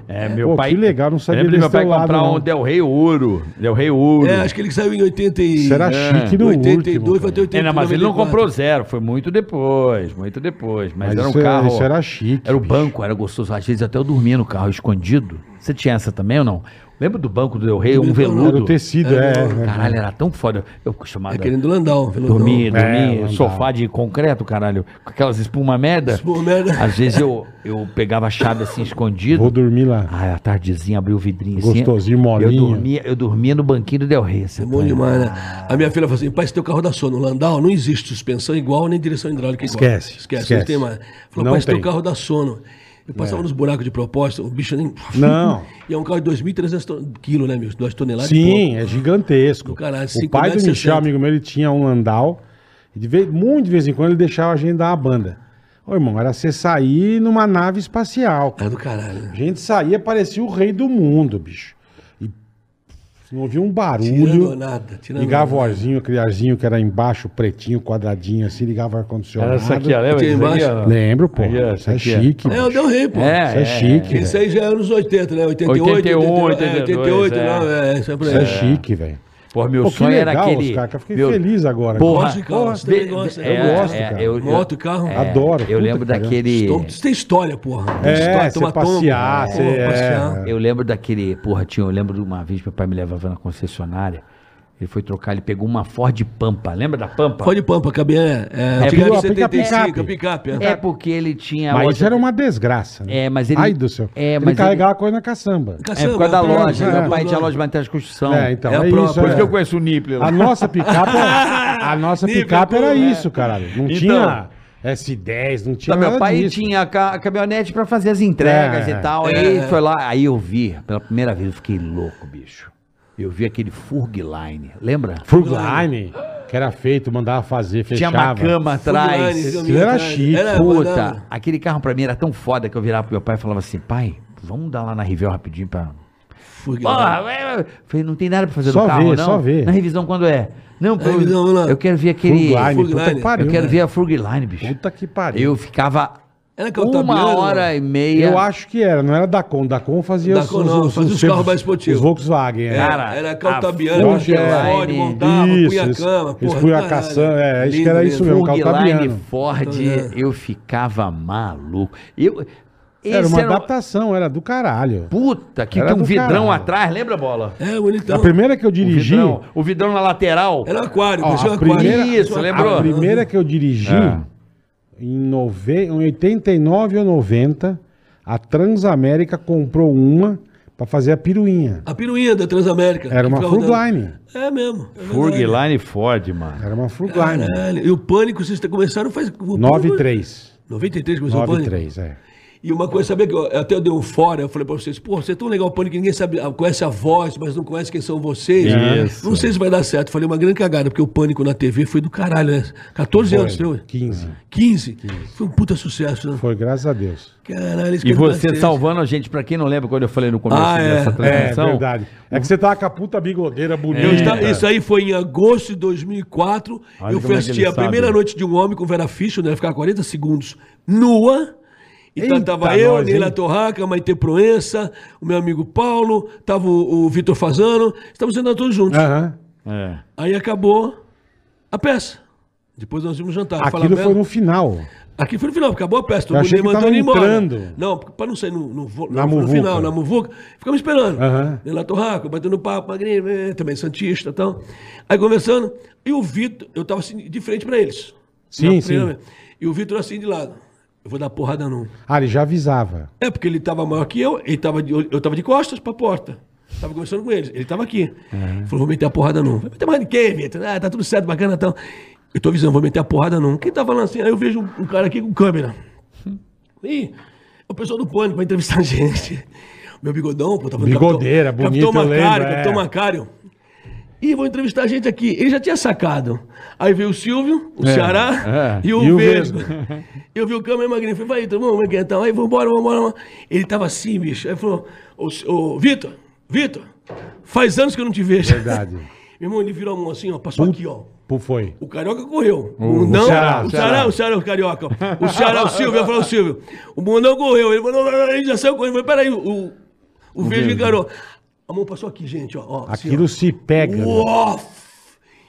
Speaker 3: É, meu
Speaker 2: Pô,
Speaker 3: pai.
Speaker 2: que legal, não sabia
Speaker 3: Eu lembro de meu
Speaker 2: desse
Speaker 3: pai
Speaker 2: lado,
Speaker 3: comprar
Speaker 2: não.
Speaker 3: um Del Rey Ouro. Del Rey Ouro.
Speaker 4: É, acho que ele saiu em 80 e...
Speaker 2: Isso era
Speaker 3: É.
Speaker 2: chique no
Speaker 4: 82,
Speaker 2: último.
Speaker 4: vai ter
Speaker 2: cara.
Speaker 4: 80,
Speaker 3: É, não, mas ele não
Speaker 4: 94.
Speaker 3: comprou zero, foi muito depois, muito depois. Mas,
Speaker 2: Mas
Speaker 3: era um
Speaker 2: isso é-
Speaker 3: carro.
Speaker 2: isso era chique,
Speaker 3: Era o
Speaker 2: bicho.
Speaker 3: banco, era gostoso. Às vezes até eu dormia no carro escondido. Você tinha essa também ou não? Lembra do banco do Del Rey? Um
Speaker 4: não,
Speaker 2: Era
Speaker 3: veludo.
Speaker 2: o tecido, é. é,
Speaker 3: Caralho, era tão foda. Eu costumava
Speaker 4: É querendo Landau, veludão.
Speaker 3: dormir,
Speaker 2: É,
Speaker 3: dormir
Speaker 2: Landau.
Speaker 3: sofá de concreto, caralho. Com aquelas espuma merda.
Speaker 4: Espuma merda.
Speaker 3: Às vezes eu, eu pegava a chave assim escondido.
Speaker 2: Vou dormir lá.
Speaker 3: Ah, à tardezinha abri o vidrinho assim.
Speaker 2: Gostosinho, molinho.
Speaker 3: Eu dormia, eu dormia no banquinho do Del Rey.
Speaker 4: É bom
Speaker 3: tá-
Speaker 4: demais, né? A minha filha falou assim: pai, esse teu carro dá sono. No Landau não existe suspensão igual nem direção hidráulica igual.
Speaker 2: Esquece,
Speaker 4: Esquece,
Speaker 2: esquece.
Speaker 4: não tem mais. Falou,
Speaker 2: Não
Speaker 4: pai, esse teu carro dá sono. Eu passava nos buracos de propósito, o bicho nem.
Speaker 2: Não.
Speaker 4: E é um carro de 2.300 ton- quilos, né, meu? 2 toneladas
Speaker 2: Sim, é gigantesco.
Speaker 4: Caralho,
Speaker 2: o pai do Michel,
Speaker 4: 60.
Speaker 2: amigo meu, ele tinha um Landau. E de vez, muito de vez em quando ele deixava a gente dar uma banda. Ô, irmão, era você sair numa nave espacial.
Speaker 4: Era do caralho. né?
Speaker 2: A gente saía, parecia o rei do mundo, bicho. Não ouvia um
Speaker 4: Tirando
Speaker 2: barulho.
Speaker 4: nada. Tirando
Speaker 2: Ligava o
Speaker 4: nada.
Speaker 2: arzinho, aquele arzinho que era embaixo, pretinho, quadradinho, assim, ligava o ar-condicionado.
Speaker 3: Era essa aqui, ó, lembra?
Speaker 4: Aqui embaixo.
Speaker 3: ó?
Speaker 2: Lembro, pô.
Speaker 3: Aí, ó,
Speaker 2: Isso é
Speaker 3: aqui,
Speaker 2: chique.
Speaker 4: É, o
Speaker 2: bicho.
Speaker 4: Del Rey, pô.
Speaker 3: É,
Speaker 2: Isso é chique.
Speaker 4: Isso aí já é anos 80, né? 88,
Speaker 3: 81,
Speaker 4: 89, 88,
Speaker 3: é.
Speaker 4: não, é, isso é.
Speaker 2: Isso é chique, velho.
Speaker 3: Pô, meu
Speaker 2: Pô, que
Speaker 3: sonho era
Speaker 2: legal,
Speaker 3: aquele.
Speaker 2: Oscar, que eu fiquei
Speaker 3: meu-
Speaker 2: feliz agora.
Speaker 3: Porra,
Speaker 4: Gosto de carro,
Speaker 3: porra,
Speaker 4: você
Speaker 3: de-
Speaker 4: gosta,
Speaker 3: de-
Speaker 4: eu
Speaker 3: é,
Speaker 2: gosto,
Speaker 3: é,
Speaker 2: cara.
Speaker 3: eu- eu-
Speaker 4: Moto, carro.
Speaker 3: é,
Speaker 2: Adoro,
Speaker 3: Eu lembro
Speaker 2: que
Speaker 3: daquele.
Speaker 4: Isso tem história, porra.
Speaker 2: É,
Speaker 4: história,
Speaker 2: você
Speaker 4: toma
Speaker 2: passear, você- é,
Speaker 4: passear.
Speaker 3: Eu lembro daquele. Porra, tinha, eu lembro de uma vez meu pai me levava na concessionária. Ele foi trocar, ele pegou uma Ford Pampa. Lembra da Pampa?
Speaker 4: Pode pampa, cabia. É, é, 75,
Speaker 2: picape.
Speaker 4: picape. é.
Speaker 3: É porque ele tinha.
Speaker 2: Mas isso era uma desgraça. né?
Speaker 3: É, mas ele-
Speaker 2: Ai do céu.
Speaker 3: É,
Speaker 2: ele
Speaker 3: mas
Speaker 2: carregava a coisa na caçamba.
Speaker 3: É por causa da loja.
Speaker 2: é,
Speaker 3: meu pai
Speaker 4: é.
Speaker 3: tinha loja de materiais de construção.
Speaker 2: É, então,
Speaker 4: É
Speaker 2: é, isso.
Speaker 4: própria.
Speaker 3: Por isso
Speaker 2: é.
Speaker 3: que eu conheço o Nipler.
Speaker 2: A nossa picape, a nossa picape era
Speaker 4: puro, né?
Speaker 2: isso, caralho. Não
Speaker 3: Então.
Speaker 2: tinha S10, não tinha
Speaker 3: Então, meu
Speaker 2: nada
Speaker 3: pai
Speaker 2: disso.
Speaker 3: tinha a, ca- a caminhonete pra fazer as entregas
Speaker 2: É,
Speaker 3: e tal.
Speaker 4: é.
Speaker 3: Aí foi lá, aí eu vi, pela primeira vez, eu fiquei louco, bicho. Eu vi aquele Furgline, lembra?
Speaker 2: Frugline, que era feito, mandava fazer,
Speaker 3: Tinha
Speaker 2: fechava.
Speaker 3: uma cama atrás.
Speaker 4: Furgline,
Speaker 2: Aquilo era chique.
Speaker 4: Era,
Speaker 3: Puta,
Speaker 4: mandava.
Speaker 3: aquele carro pra mim era tão foda que eu virava pro meu pai e falava assim, pai, vamos dar lá na Rivel rapidinho pra...
Speaker 4: Furgline.
Speaker 3: Porra, ué. falei, não tem nada pra fazer
Speaker 2: Só
Speaker 3: no carro,
Speaker 2: ver,
Speaker 3: não?
Speaker 2: só ver.
Speaker 3: Na revisão quando é? Não, pô,
Speaker 4: lá.
Speaker 3: eu quero ver aquele...
Speaker 4: Furgline.
Speaker 2: que pariu.
Speaker 3: Eu quero
Speaker 2: né?
Speaker 3: ver a Furgline, bicho.
Speaker 2: Puta que pariu.
Speaker 3: Eu ficava
Speaker 4: Era
Speaker 3: Uma
Speaker 4: Caltabiano,
Speaker 3: hora e meia.
Speaker 2: Eu acho que era, não era da Com fazia
Speaker 4: Da Com não, fazia os carros mais esportivos.
Speaker 2: Os Volkswagen, é.
Speaker 4: Era,
Speaker 3: Cara,
Speaker 4: era Caltabiano,
Speaker 2: Ford
Speaker 4: montava,
Speaker 2: Isso,
Speaker 4: punha a
Speaker 2: eles- caçamba, é, acho que
Speaker 4: Lindo,
Speaker 2: era isso mesmo. Caltabiano.
Speaker 3: Ford, eu ficava maluco. Eu,
Speaker 2: Era uma
Speaker 3: um-
Speaker 2: adaptação, era do caralho.
Speaker 3: Puta, que
Speaker 2: Era
Speaker 3: tem um vidrão
Speaker 2: caralho.
Speaker 3: atrás, lembra, Bola?
Speaker 4: É, bonitão.
Speaker 2: A primeira que eu
Speaker 3: O
Speaker 2: dirigi.
Speaker 3: vidrão, o vidrão na lateral.
Speaker 4: Era aquário,
Speaker 2: Ó, a
Speaker 4: aquário.
Speaker 2: primeira-
Speaker 3: Isso, lembrou?
Speaker 2: A primeira que eu dirigi,
Speaker 3: É.
Speaker 2: em, nove... em 89 ou 90, a Transamérica comprou uma pra fazer a piruinha.
Speaker 4: A piruinha da Transamérica.
Speaker 2: Era uma
Speaker 4: dando- É mesmo. é
Speaker 3: Fug
Speaker 4: verdade.
Speaker 3: Line Ford, mano.
Speaker 2: Era uma Frugline.
Speaker 4: Caralho. E o Pânico, vocês começaram faz... o
Speaker 2: 93.
Speaker 4: 93 começou o Pânico?
Speaker 2: 93, é.
Speaker 4: E uma coisa, sabia que eu, até eu dei um fora, eu falei pra vocês, pô, você é tão legal o pânico que ninguém sabe, ah, conhece a voz, mas não conhece quem são vocês.
Speaker 3: Isso.
Speaker 4: Não sei se vai dar certo. Falei uma grande cagada, porque o pânico na TV foi do caralho, né? 14 anos,
Speaker 2: Foi,
Speaker 4: deu?
Speaker 2: 15.
Speaker 4: 15. Foi um puta sucesso, né?
Speaker 2: Foi, graças a Deus.
Speaker 4: Caralho, isso
Speaker 3: E
Speaker 4: que
Speaker 3: você
Speaker 4: cacete.
Speaker 3: salvando a gente, pra quem não lembra, quando eu falei no começo
Speaker 4: Ah, é.
Speaker 3: dessa
Speaker 2: É,
Speaker 3: transmissão.
Speaker 2: verdade. É que você tava com a puta bigodeira bonita.
Speaker 4: Estava- isso aí foi em agosto de 2004.
Speaker 3: Olha
Speaker 4: eu fui
Speaker 3: é que
Speaker 4: assistir
Speaker 3: ele
Speaker 4: a primeira
Speaker 3: sabe.
Speaker 4: noite de um homem com Vera Fischer, né? Ficar 40 segundos nua. Então
Speaker 2: Eita,
Speaker 4: tava eu,
Speaker 2: nós,
Speaker 4: Neila? Torraca, Maite Proença, o meu amigo Paulo, tava o, o Vitor Fazano. Estamos sentando todos juntos.
Speaker 2: Aham.
Speaker 3: É.
Speaker 4: Aí acabou a peça. Depois nós vimos jantar.
Speaker 2: Aquilo foi no final.
Speaker 4: Aqui foi no final, acabou a peça. Todo
Speaker 2: Eu
Speaker 4: mundo
Speaker 2: tava
Speaker 4: ir embora.
Speaker 2: entrando.
Speaker 4: Não, para não sair no, no, vo-
Speaker 2: Na
Speaker 4: no, no final, na muvuca, ficamos esperando.
Speaker 2: Aham.
Speaker 4: Neila Torraco, batendo papo, magrinho, eh, também Santista e tal. Aí conversando, e o Vitor, eu tava assim, de frente pra eles.
Speaker 2: Sim, sim.
Speaker 4: E o Vitor assim de lado. Eu vou dar porrada num.
Speaker 2: Ah, ele já avisava.
Speaker 4: É, porque ele tava maior que eu, ele tava de, eu tava de costas pra porta. Tava conversando com eles. Ele tava aqui. Falou, vou meter a porrada num. Vai meter mais de quem, Vitor? Ah, tá tudo certo, bacana e tal. Eu tô avisando, vou meter a porrada num. Quem tá falando assim? Aí eu vejo um, um cara aqui com câmera. Ih, é o pessoal do Pânico vai entrevistar a gente. Meu bigodão, pô, tava
Speaker 2: Bigodeira,
Speaker 4: Capitão,
Speaker 2: bonito,
Speaker 4: Capitão
Speaker 2: eu
Speaker 4: Macário,
Speaker 2: lembro,
Speaker 4: Capitão
Speaker 2: é.
Speaker 4: Macário. Ih, vão entrevistar a gente aqui. Ele já tinha sacado. Aí veio o Silvio, o Ceará
Speaker 3: é.
Speaker 4: e o,
Speaker 2: E o
Speaker 4: Vesgo. Eu vi o câmera magrinho. Falei, vai, então, vamos, é é? Então, aí, vambora, vambora, vambora. Ele tava assim, bicho. Aí falou, ô, ô, Vitor, Vitor, faz anos que eu não te vejo.
Speaker 2: Verdade.
Speaker 4: Meu irmão, ele virou a mão assim, ó, passou aqui, ó.
Speaker 2: Pô, foi.
Speaker 4: O Carioca correu. O Mundão,
Speaker 2: o Ceará,
Speaker 4: o
Speaker 2: o
Speaker 4: Ceará, o Ceará, o Carioca. O Ceará, o Silvio, eu falei, o Silvio. O Mundão correu. Ele falou, ele já saiu correndo. Eu falei, peraí, o, o, Verde encarou. A mão passou aqui, gente, ó. ó assim,
Speaker 2: Aquilo
Speaker 4: ó.
Speaker 2: se pega. né?
Speaker 4: Uó!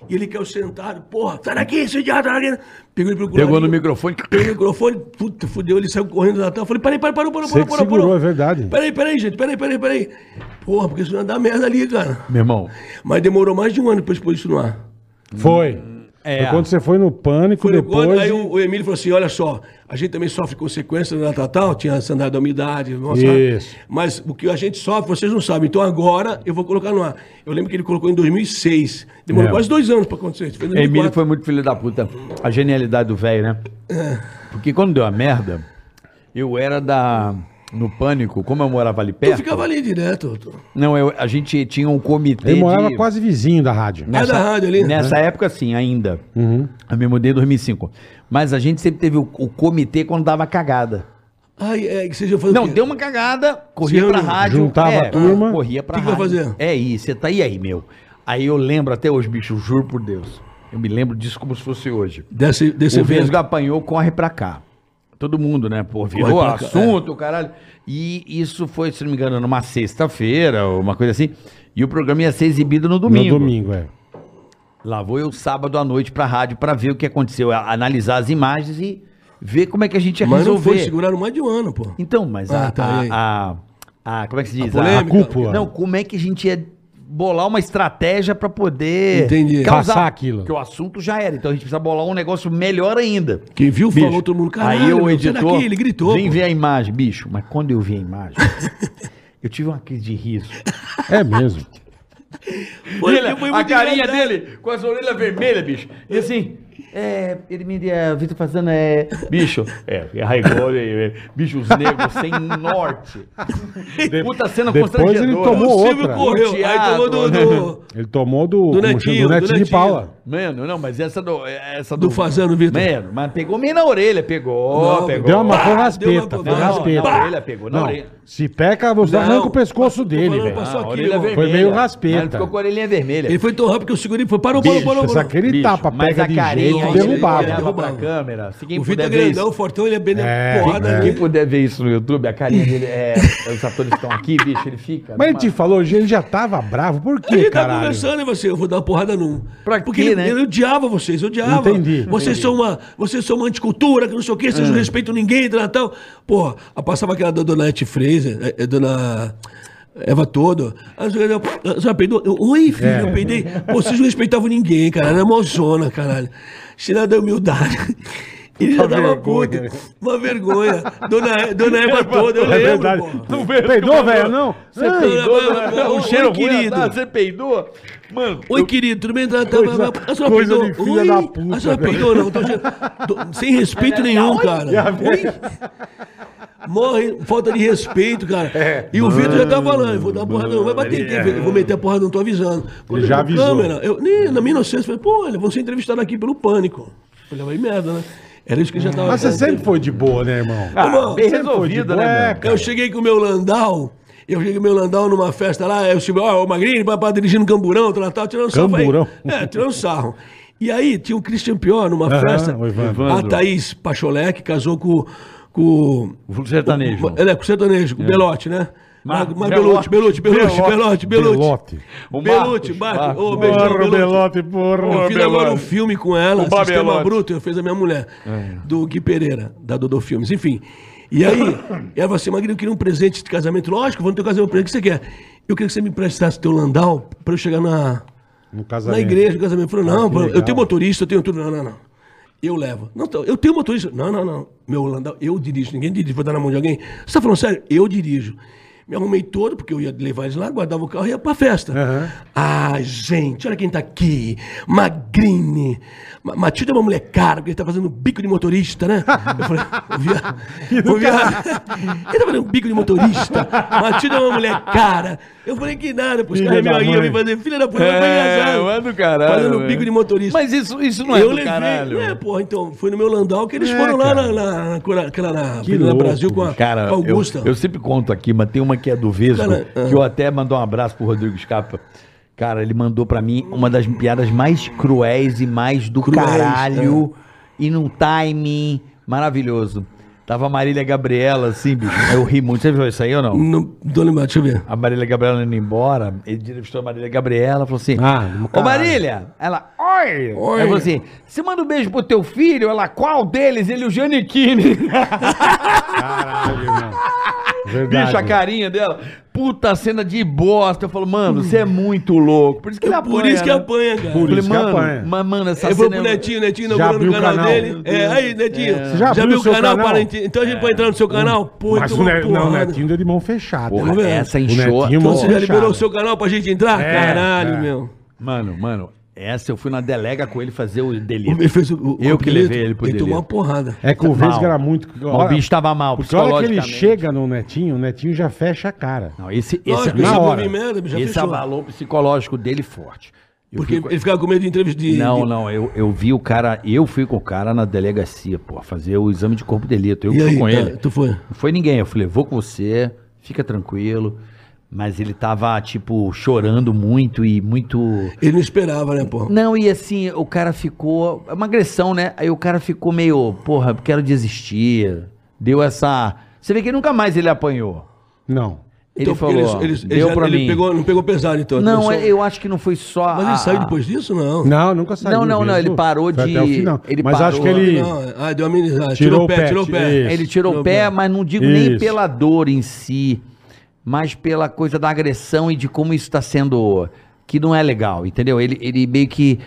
Speaker 4: E ele caiu sentado, porra, sai daqui, seu idiota, sai daqui. Pegou ele pelo
Speaker 3: Pegou no microfone.
Speaker 4: Pegou o microfone, puta, fudeu, ele saiu correndo da tela. Falei, peraí, peraí, parou, parou,
Speaker 2: Você
Speaker 4: parou,
Speaker 2: segurou, é verdade.
Speaker 4: Peraí, peraí, gente, peraí, peraí, peraí. Porra, porque isso não ia dar merda ali, cara.
Speaker 3: Meu irmão,
Speaker 4: Mas demorou mais de um ano depois de pôr isso no ar.
Speaker 2: Foi.
Speaker 3: É.
Speaker 2: Foi quando você foi no pânico,
Speaker 4: Foi no
Speaker 2: depois.
Speaker 4: quando, aí o, o Emílio falou assim: olha só, a gente também sofre consequências da Natal, tinha andada da umidade, nossa,
Speaker 2: Isso.
Speaker 4: mas o que a gente sofre, vocês não sabem. Então agora eu vou colocar no ar. Eu lembro que ele colocou em 2006. Demorou
Speaker 2: É.
Speaker 4: quase dois anos pra acontecer. Foi em
Speaker 3: Emílio
Speaker 4: 2004.
Speaker 3: foi muito filho da puta. A genialidade do velho, né? Porque quando deu a merda, eu era da. No pânico, como eu morava ali
Speaker 4: Eu
Speaker 3: perto.
Speaker 4: ficava ali direto. tô-
Speaker 3: Não, eu, a gente tinha um comitê.
Speaker 2: Ele morava
Speaker 3: de...
Speaker 2: quase vizinho da rádio.
Speaker 4: Ah, da rádio ali.
Speaker 3: Nessa época, sim, ainda.
Speaker 2: Uhum.
Speaker 3: Eu me mudei em 2005. Mas a gente sempre teve o, o comitê quando dava cagada.
Speaker 4: Ai, é, que seja fazer
Speaker 3: Não, deu uma cagada, corria
Speaker 4: Sim,
Speaker 3: pra
Speaker 4: eu
Speaker 3: rádio.
Speaker 2: juntava
Speaker 3: é,
Speaker 2: a turma.
Speaker 3: Corria pra
Speaker 4: O que que vai
Speaker 3: rádio.
Speaker 4: fazer?
Speaker 3: É isso, você tá e aí, meu. Aí eu lembro até hoje, bicho, juro por Deus. Eu me lembro disso como se fosse hoje.
Speaker 4: Desse, desse
Speaker 3: o. Vesgo apanhou, corre pra cá. Todo mundo, né? Pô, virou
Speaker 4: Corre pra cá,
Speaker 3: assunto, caralho. E isso foi, se não me engano, numa sexta-feira, ou uma coisa assim. E o programa ia ser exibido no domingo.
Speaker 2: No domingo, é.
Speaker 3: Lá vou eu sábado à noite pra rádio pra ver o que aconteceu, a- analisar as imagens e ver como é que a gente ia
Speaker 4: Mas não
Speaker 3: resolver.
Speaker 4: foi, seguraram mais de um ano, pô.
Speaker 3: Então, mas
Speaker 4: Ah,
Speaker 3: a,
Speaker 4: tá, aí?
Speaker 3: a, a, a- Como é que se diz?
Speaker 4: polêmica.
Speaker 2: A cúpula.
Speaker 3: Não, como é que a gente ia bolar uma estratégia pra poder.
Speaker 4: Entendi.
Speaker 2: Passar aquilo.
Speaker 3: Porque o assunto já era. Então a gente precisa bolar um negócio melhor ainda.
Speaker 4: Quem viu,
Speaker 3: Bicho,
Speaker 4: falou todo mundo, caralho,
Speaker 3: Aí o editor
Speaker 4: daqui, ele gritou,
Speaker 3: vem
Speaker 4: pô.
Speaker 3: ver a imagem, bicho. Mas quando eu vi a imagem, eu tive uma crise de riso.
Speaker 2: É mesmo.
Speaker 4: Foi
Speaker 3: a carinha
Speaker 4: engraçado.
Speaker 3: dele com as orelhas vermelhas, bicho. E assim, é, ele me deu, Vitor fazendo, é, bicho, é, é raigor, é, é, bicho, os negros sem norte. Puta cena
Speaker 2: depois
Speaker 3: constrangedora.
Speaker 2: ele tomou
Speaker 4: O Silvio
Speaker 2: outra.
Speaker 4: correu,
Speaker 3: O teatro,
Speaker 4: tomou do, do,
Speaker 2: Ele tomou do,
Speaker 4: Do? Netinho,
Speaker 2: do
Speaker 4: do
Speaker 2: Netinho de. Paula.
Speaker 3: Mano, não, mas essa do. Essa
Speaker 4: Do Fazano, Vitor.
Speaker 3: Mano, mas pegou meio na orelha, pegou,
Speaker 4: Não,
Speaker 3: pegou.
Speaker 2: Deu uma, foi
Speaker 4: deu uma-
Speaker 2: raspeta, foi
Speaker 4: não,
Speaker 2: raspeta.
Speaker 3: na orelha, pegou na
Speaker 2: Não,
Speaker 3: orelha.
Speaker 2: se peca, você
Speaker 4: Não,
Speaker 2: arranca o pescoço dele, velho.
Speaker 3: Ah,
Speaker 4: aqui,
Speaker 3: orelha
Speaker 4: irmão.
Speaker 3: vermelha.
Speaker 2: Foi meio
Speaker 3: Mas
Speaker 2: raspeta.
Speaker 3: ele ficou com a orelhinha vermelha.
Speaker 4: Ele foi tão rápido que eu segurei e falei, parou, parou, parou.
Speaker 2: aquele tapa
Speaker 3: mas
Speaker 2: pega
Speaker 3: a
Speaker 2: de
Speaker 3: carinha aí,
Speaker 2: te derrubava.
Speaker 3: ele olhava pra câmera. Se quem
Speaker 4: O Vitor Grandão, o Fortão, ele é bem
Speaker 2: É,
Speaker 4: porrada
Speaker 2: é.
Speaker 3: quem puder ver isso no YouTube, a carinha dele é. Os atores estão aqui, bicho, ele fica.
Speaker 2: Mas ele te falou, ele já tava bravo. Por quê,
Speaker 4: gente tá
Speaker 2: caralho?
Speaker 4: conversando e você, eu vou dar uma porrada num.
Speaker 3: Pra
Speaker 4: Porque
Speaker 3: quê,
Speaker 4: ele,
Speaker 3: né?
Speaker 4: ele odiava vocês, odiava.
Speaker 2: Entendi,
Speaker 4: Vocês são uma, vocês são uma anticultura, que não sei o quê, vocês
Speaker 3: É.
Speaker 4: não respeitam ninguém, tal, tal. Pô, a- passava aquela da dona Eti Fraser, é, é, dona Eva Todo. A senhora a senhora peidou? Eu, Oi, filho,
Speaker 2: É.
Speaker 4: eu peidei. Pô, vocês não respeitavam ninguém, cara. Era mozona, caralho. Cheira da humildade. Ele já
Speaker 2: Uma
Speaker 4: dava
Speaker 2: vergonha.
Speaker 4: puta. Uma vergonha. Dona, dona Eva Toda, eu
Speaker 2: É
Speaker 4: lembro,
Speaker 2: verdade.
Speaker 4: pô.
Speaker 2: Não peidou, velho? Não?
Speaker 3: Você
Speaker 2: Ah,
Speaker 3: peidou,
Speaker 4: não,
Speaker 3: né?
Speaker 4: não,
Speaker 3: o cheiro
Speaker 4: querido.
Speaker 3: tá? Você peidou? Mano,
Speaker 4: Oi, querido, tudo bem? Tá, tá,
Speaker 2: Coisa-
Speaker 4: a senhora
Speaker 2: coisa
Speaker 4: peidou? Oi?
Speaker 2: da puta,
Speaker 4: A senhora
Speaker 2: velho.
Speaker 4: peidou, não? Tô- sem respeito nenhum, cara. Oi? Morre, falta de respeito, cara.
Speaker 2: É.
Speaker 4: E o Vitor já tá falando, eu vou dar uma porrada, não vai bater em quem? Eu vou meter a porrada, não tô avisando. Quando
Speaker 2: Ele já avisou.
Speaker 4: câmera, eu, nem, na minha inocência, eu falei, pô, olha, vão ser entrevistados aqui pelo Pânico. Eu falei, vai merda, né? Era isso que já tava...
Speaker 2: Mas você sempre foi de boa, né, irmão?
Speaker 4: Ah,
Speaker 3: bem
Speaker 2: foi de
Speaker 3: resolvido, né,
Speaker 2: é.
Speaker 4: Eu cheguei com o meu Landau, eu cheguei com o meu Landau numa festa lá, eu estive, ó, o Magrini, dirigir no Camburão, tal, tal, tirando sarro.
Speaker 2: Camburão?
Speaker 4: Falei, É, tirando sarro. E aí tinha o Christian Pior numa
Speaker 2: Aham,
Speaker 4: festa, a Thaís Pacholé, que casou com... com
Speaker 3: o sertanejo.
Speaker 4: Ela é com o sertanejo, com o Belote, né?
Speaker 3: Ma-
Speaker 4: Mas, mas
Speaker 3: Belote.
Speaker 4: Belote, Belote, Belote, Belote, Belote.
Speaker 3: O. Marcos.
Speaker 4: Ô, beijão, Belote.
Speaker 2: Belote, porra.
Speaker 4: Eu fiz agora um filme com ela,
Speaker 3: O.
Speaker 4: Sistema Bruto, eu fiz a minha mulher, do Gui Pereira, da Dodô Filmes, enfim. E aí, ela falou assim, Magrinho, eu queria um presente de casamento. Lógico, vou no teu casamento, o que você quer? Eu queria que você me emprestasse teu Landau pra eu chegar na, na igreja do casamento. Eu falei,
Speaker 2: Ah,
Speaker 4: não, pô, eu tenho motorista, eu tenho tudo. Não, não, não. Eu levo. Não, então, eu tenho motorista. Não, não, não. Meu Landau, eu dirijo. Ninguém dirige, vou dar na mão de alguém. Você tá falando sério? Eu dirijo. Me arrumei todo, porque eu ia levar eles lá, guardava o carro e ia pra festa.
Speaker 2: Aham.
Speaker 4: Ah, gente, olha quem tá aqui. Magrine. Ma- Matilde é uma mulher cara, porque ele tá fazendo bico de motorista, né? Eu falei, vou via... Vou via... ele tá fazendo bico de motorista. Matilde é uma mulher cara. Eu falei que nada, pô, os
Speaker 2: Filha
Speaker 4: caras me
Speaker 2: da
Speaker 4: iam
Speaker 2: mãe.
Speaker 4: me fazer filha da puta,
Speaker 3: É,
Speaker 4: engraçado.
Speaker 3: é do caralho.
Speaker 4: Fazendo
Speaker 3: velho.
Speaker 4: bico de motorista.
Speaker 3: Mas isso, isso não é
Speaker 4: eu levei,
Speaker 3: caralho.
Speaker 4: É, porra, então, foi no meu Landau que eles
Speaker 2: É,
Speaker 4: foram lá
Speaker 2: cara.
Speaker 4: na, na, na, na
Speaker 2: louco,
Speaker 4: Brasil com a,
Speaker 3: Cara,
Speaker 4: com a
Speaker 3: eu,
Speaker 4: Augusta.
Speaker 3: eu sempre conto aqui, mas tem uma que é do Vesgo,
Speaker 4: Cara, ah.
Speaker 3: que eu até mandou um abraço pro Rodrigo Scapa. Cara, ele mandou pra mim uma das piadas mais cruéis e mais do
Speaker 4: Cruéis,
Speaker 3: caralho. E num timing maravilhoso. Tava a Marília Gabriela, assim, bicho. Eu ri muito. Você viu isso aí ou não?
Speaker 4: Não tô lembrado, deixa eu ver.
Speaker 3: A Marília Gabriela indo embora, ele entrevistou a Marília Gabriela, falou assim:
Speaker 2: Ah,
Speaker 3: Ô. Marília! Ela, oi!
Speaker 4: Oi.
Speaker 3: Ela falou assim: você manda um beijo pro teu filho? Ela, qual deles? Ele, o Giannichini.
Speaker 2: Caralho, irmão. Verdade.
Speaker 3: Bicho, a carinha dela. Puta cena de bosta. Eu falo, mano, você é muito louco. Por isso que ele apanha.
Speaker 4: Por isso que
Speaker 3: né?
Speaker 4: apanha, cara.
Speaker 2: Por
Speaker 3: Eu falei,
Speaker 2: isso que
Speaker 3: mano,
Speaker 2: apanha.
Speaker 3: mas, mano, essa
Speaker 4: falou
Speaker 3: cena.
Speaker 4: pro
Speaker 3: é-
Speaker 4: Netinho, Netinho
Speaker 2: Já
Speaker 4: inaugurando o canal,
Speaker 2: canal?
Speaker 4: dele. É, aí, Netinho.
Speaker 2: Você já abriu
Speaker 4: viu
Speaker 2: o
Speaker 4: canal?
Speaker 2: canal?
Speaker 4: Para, então a gente pode entrar no seu canal? Pô,
Speaker 2: Mas o, ne não, o. Netinho deu de mão fechada.
Speaker 3: Porra,
Speaker 4: ver.
Speaker 3: essa inchou.
Speaker 2: Netinho,
Speaker 4: Então você já liberou o seu canal pra gente entrar?
Speaker 2: É,
Speaker 4: Caralho,
Speaker 2: é.
Speaker 4: meu.
Speaker 3: Mano, mano, essa eu fui na delega com ele fazer o delírio.
Speaker 4: Ele fez o, o,
Speaker 3: Eu
Speaker 4: o
Speaker 3: que
Speaker 4: delito,
Speaker 3: levei ele pro
Speaker 4: Ele tomou uma porrada.
Speaker 2: É que o. Vesga era muito.
Speaker 3: o bicho tava mal,
Speaker 2: Porque a hora que ele chega no Netinho, o Netinho já fecha a cara.
Speaker 3: Não, esse, esse,
Speaker 4: Lógico,
Speaker 2: na
Speaker 4: esse
Speaker 2: hora.
Speaker 4: movimento já
Speaker 3: esse
Speaker 4: fechou.
Speaker 3: abalou psicológico dele forte. Eu
Speaker 4: Porque ele ficava com medo de entrevista de...
Speaker 3: Não,
Speaker 4: de-
Speaker 3: não, eu, eu vi o cara, eu fui com o cara na delegacia, pô, fazer o exame de corpo de delito. Eu
Speaker 4: E
Speaker 3: fui
Speaker 4: aí,
Speaker 3: com
Speaker 4: tá,
Speaker 3: ele.
Speaker 4: tu foi?
Speaker 3: Não foi ninguém. Eu falei, vou com você, fica tranquilo. Mas ele tava, tipo, chorando muito e muito.
Speaker 4: Ele não esperava, né, pô?
Speaker 3: Não, e assim, o cara ficou. É uma agressão, né? Aí o cara ficou meio, porra, quero desistir. Deu essa. Você vê que nunca mais ele apanhou.
Speaker 2: Não.
Speaker 3: Ele
Speaker 4: Então,
Speaker 3: falou,
Speaker 4: ele, ele,
Speaker 3: deu
Speaker 4: já-
Speaker 3: pra
Speaker 4: ele
Speaker 3: mim.
Speaker 4: Pegou, não pegou pesado, então.
Speaker 3: não,
Speaker 4: começou-
Speaker 3: eu acho que não foi só.
Speaker 4: Mas ele
Speaker 3: a-
Speaker 4: saiu depois disso, não?
Speaker 2: Não, nunca saiu.
Speaker 3: Não, não, não,
Speaker 2: Vesgo.
Speaker 3: ele parou
Speaker 2: Foi
Speaker 3: de-
Speaker 2: Até o final.
Speaker 3: ele
Speaker 2: Mas acho que
Speaker 3: parou-
Speaker 2: ele.
Speaker 4: Não, ah, deu uma amenizada.
Speaker 2: Tirou
Speaker 4: Tirou,
Speaker 2: o
Speaker 4: pé,
Speaker 2: pé,
Speaker 4: tirou o pé.
Speaker 2: isso.
Speaker 3: Ele tirou
Speaker 4: Tirou
Speaker 3: o pé,
Speaker 4: pé.
Speaker 3: mas não digo nem
Speaker 2: Isso.
Speaker 3: pela dor em si, mas pela coisa da agressão e de como isso está sendo. que não é legal, entendeu? Ele, ele meio que.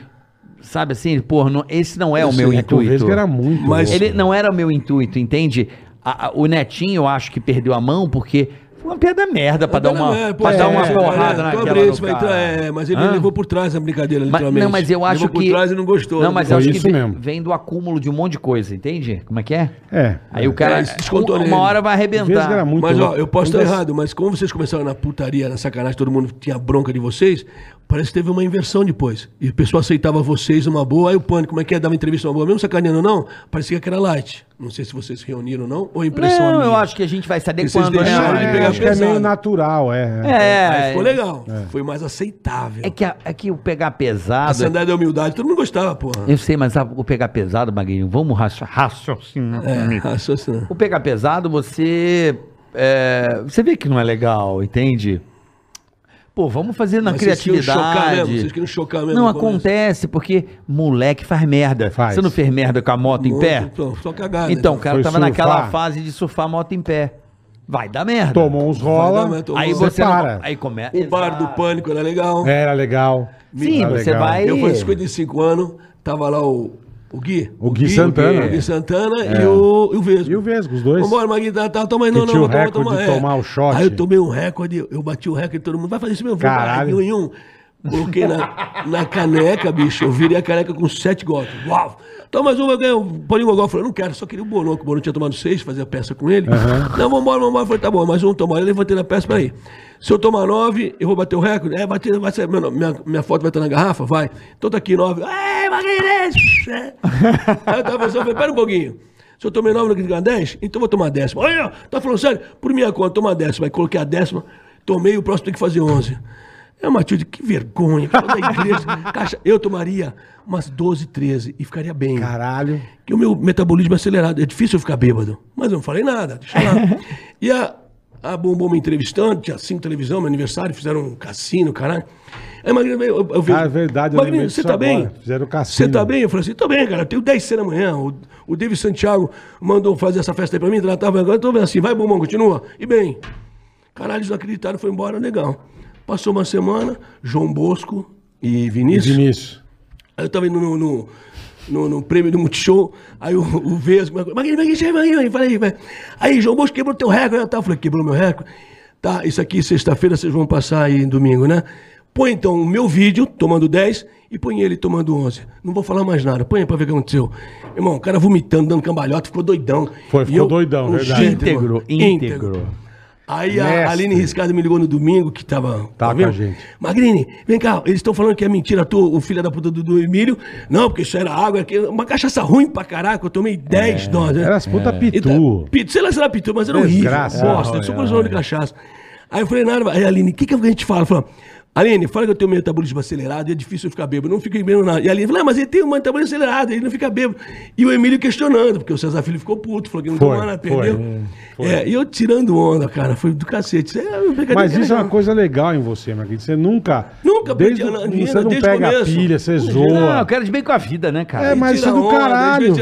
Speaker 3: Sabe assim, pô, não- esse não é
Speaker 4: Eu
Speaker 3: o meu
Speaker 4: sei,
Speaker 2: É
Speaker 3: intuito.
Speaker 2: Era muito.
Speaker 4: Mas
Speaker 2: louco.
Speaker 3: Ele não era o meu intuito, entende? A- a- o Netinho, eu acho que perdeu a mão porque uma piada merda pra dar uma,
Speaker 4: É, pô,
Speaker 3: pra
Speaker 4: é,
Speaker 3: dar uma
Speaker 4: é,
Speaker 3: porrada
Speaker 4: é,
Speaker 3: naquela cara.
Speaker 4: entrar, é, mas ele
Speaker 3: Hã?
Speaker 4: levou por trás a brincadeira,
Speaker 3: Mas-
Speaker 4: literalmente.
Speaker 3: não, mas eu acho
Speaker 4: levou
Speaker 3: que.
Speaker 4: por trás e não gostou.
Speaker 3: Não, mas
Speaker 2: Foi
Speaker 3: eu acho
Speaker 2: isso
Speaker 3: que vem,
Speaker 2: mesmo.
Speaker 3: vem do acúmulo de um monte de coisa, entende? Como é que é?
Speaker 2: É.
Speaker 3: Aí o cara.
Speaker 4: É, descontou
Speaker 3: uma
Speaker 4: nele.
Speaker 3: hora vai arrebentar.
Speaker 2: era muito
Speaker 4: Mas, ó, eu posso estar errado, mas como vocês começaram na putaria, na sacanagem, todo mundo tinha bronca de vocês, Parece que teve uma inversão depois. E o pessoal aceitava vocês uma boa. Aí o Pânico, como é que é? Dava entrevista uma boa. Mesmo sacaneando ou não, parecia que era light. Não sei se vocês se reuniram ou não, ou impressão
Speaker 3: Não,
Speaker 4: minha.
Speaker 3: eu acho que a gente vai se adequando, né?
Speaker 2: É,
Speaker 4: pegar
Speaker 2: acho que é
Speaker 4: pesado.
Speaker 2: meio natural, é.
Speaker 3: É,
Speaker 4: Aí ficou legal. Foi mais aceitável.
Speaker 3: É que, a- é que o pegar
Speaker 4: A
Speaker 3: pesado.
Speaker 4: sandália da humildade, todo mundo gostava, porra.
Speaker 3: Eu sei, mas a- o pegar pesado, Magrinho, vamos raci- raciocinar.
Speaker 4: É, raciocínio.
Speaker 3: O pegar pesado, você. é, você vê que não é legal, entende? Pô, vamos fazer na
Speaker 4: Mas vocês queriam chocar
Speaker 3: criatividade.
Speaker 4: mesmo, vocês queriam chocar mesmo
Speaker 3: Não acontece, porque moleque faz merda.
Speaker 2: Faz.
Speaker 3: Você não fez merda com a moto em pé?
Speaker 4: Pô, Só cagada.
Speaker 3: Então, o cara
Speaker 2: Foi
Speaker 3: tava naquela
Speaker 2: surfar.
Speaker 3: fase de surfar a moto em pé. Vai dar merda.
Speaker 2: Tomou uns rola,
Speaker 4: tomou
Speaker 3: Aí
Speaker 4: uns-
Speaker 3: você
Speaker 2: para.
Speaker 3: não. Aí começa.
Speaker 4: O bar do Pânico era legal.
Speaker 2: Era legal.
Speaker 3: Sim,
Speaker 2: Era
Speaker 3: você
Speaker 2: legal.
Speaker 3: vai.
Speaker 4: Eu fui 55 anos, tava lá o, o Gui.
Speaker 2: O Gui Santana.
Speaker 4: O Gui Santana e, o, e o Vesgo.
Speaker 2: E o Vesgo, os dois.
Speaker 4: Vambora, Magui, tá, tá, toma aí, não, não,
Speaker 2: o
Speaker 4: toma, toma,
Speaker 2: de tomar o shot.
Speaker 4: Aí eu tomei um recorde, eu bati o recorde, todo mundo vai fazer isso mesmo.
Speaker 2: Caralho.
Speaker 4: em um. Coloquei na, na caneca, bicho, eu virei a caneca com sete golpes. Uau! Toma mais uma, eu ganhei um Paulinho Gogol. Eu falei, não quero, só queria o Bonon, que o Bonon tinha tomado seis, fazer a peça com ele. Não, vambora, vambora. Eu falei, tá bom, mais um tomar. Eu levantei na peça, peraí. Se eu tomar nove, eu vou bater o recorde? É, bater, vai ser, minha, minha foto vai estar na garrafa? Vai. Então tá aqui, nove. Ei, Maguires! É. Aí eu tava pensando, eu falei, pera um pouquinho. Se eu tomei nove, não quis ganhar dez, então eu vou tomar a décima. Olha, tá falando sério? Por minha conta, toma a décima. Aí coloquei a décima, tomei, o próximo tem que fazer onze. É, Matilde, que vergonha. Da igreja. Caixa, eu tomaria umas 12, 13 e ficaria bem.
Speaker 2: Caralho.
Speaker 4: Que o meu metabolismo é acelerado. É difícil eu ficar bêbado. Mas eu não falei nada, deixa lá. e a, a Bombom me entrevistando, tinha cinco televisão, meu aniversário, fizeram um cassino, caralho. Aí Magrinho, eu, eu, eu vejo.
Speaker 2: Ah, é verdade, eu
Speaker 4: Magrinho, você tá bem?
Speaker 2: agora. Fizeram cassino.
Speaker 4: Você tá bem? Eu falei assim, tô bem, cara. Eu tenho 10 cenas amanhã. O, o David Santiago mandou fazer essa festa aí pra mim, tratava agora. Eu tô vendo assim, vai, Bombom, continua. E bem. Caralho, eles não acreditaram, foi embora, legal. Passou uma semana, João Bosco e Vinícius.
Speaker 2: Vinícius.
Speaker 4: Aí eu tava indo no, no, no- no prêmio do Multishow, aí o, o Vesgo, Magrinho, Magrinho, Magrinho, falei, aí João Bosco quebrou teu recorde, eu tava, falei, quebrou meu recorde, tá, isso aqui sexta-feira vocês vão passar aí domingo, né? Põe então o meu vídeo, tomando 10, e põe ele tomando 11. Não vou falar mais nada, põe pra ver o que aconteceu. Irmão, o cara vomitando, dando cambalhota, ficou doidão.
Speaker 2: Foi, ficou doidão, verdade.
Speaker 3: Íntegro, íntegro.
Speaker 4: Aí a
Speaker 2: Mestre.
Speaker 4: Aline Riscado me ligou no domingo, que tava.
Speaker 2: Tá com a gente.
Speaker 4: Magrini, vem cá, eles estão falando que é mentira tu, o filho da puta do, do Emílio. Não, porque isso era água, que uma cachaça ruim pra caraca, eu tomei 10 doses. né?
Speaker 2: Era as puta
Speaker 4: tá-
Speaker 2: pitu.
Speaker 4: Pitu, sei lá se era pitu, mas era horrível.
Speaker 2: Desgraça.
Speaker 4: Bosta, só
Speaker 2: olha,
Speaker 4: com de cachaça. Aí eu falei, nada, aí a Aline, o que, que a gente fala? Falou, Aline, fala que eu tenho metabolismo acelerado e é difícil eu ficar bêbado. Eu não fico bêbado nada. E a Aline falou, ah, mas ele tem um metabolismo acelerado, ele não fica bêbado. E o Emílio questionando, porque o César Filho ficou puto, falou que não tomou nada,
Speaker 2: foi.
Speaker 4: perdeu.
Speaker 2: Foi.
Speaker 4: É, e eu tirando onda, cara, foi do cacete. É,
Speaker 2: Mas isso é uma coisa legal em você, Marquinhos. Você nunca.
Speaker 4: Nunca
Speaker 2: desde,
Speaker 4: perdi
Speaker 2: Você não
Speaker 4: desde o
Speaker 2: pega
Speaker 4: começo.
Speaker 2: pilha, você zoa.
Speaker 3: Não, eu quero de bem com a vida, né, cara?
Speaker 2: É, mas isso é do
Speaker 4: onda,
Speaker 2: caralho,
Speaker 3: É,
Speaker 4: você.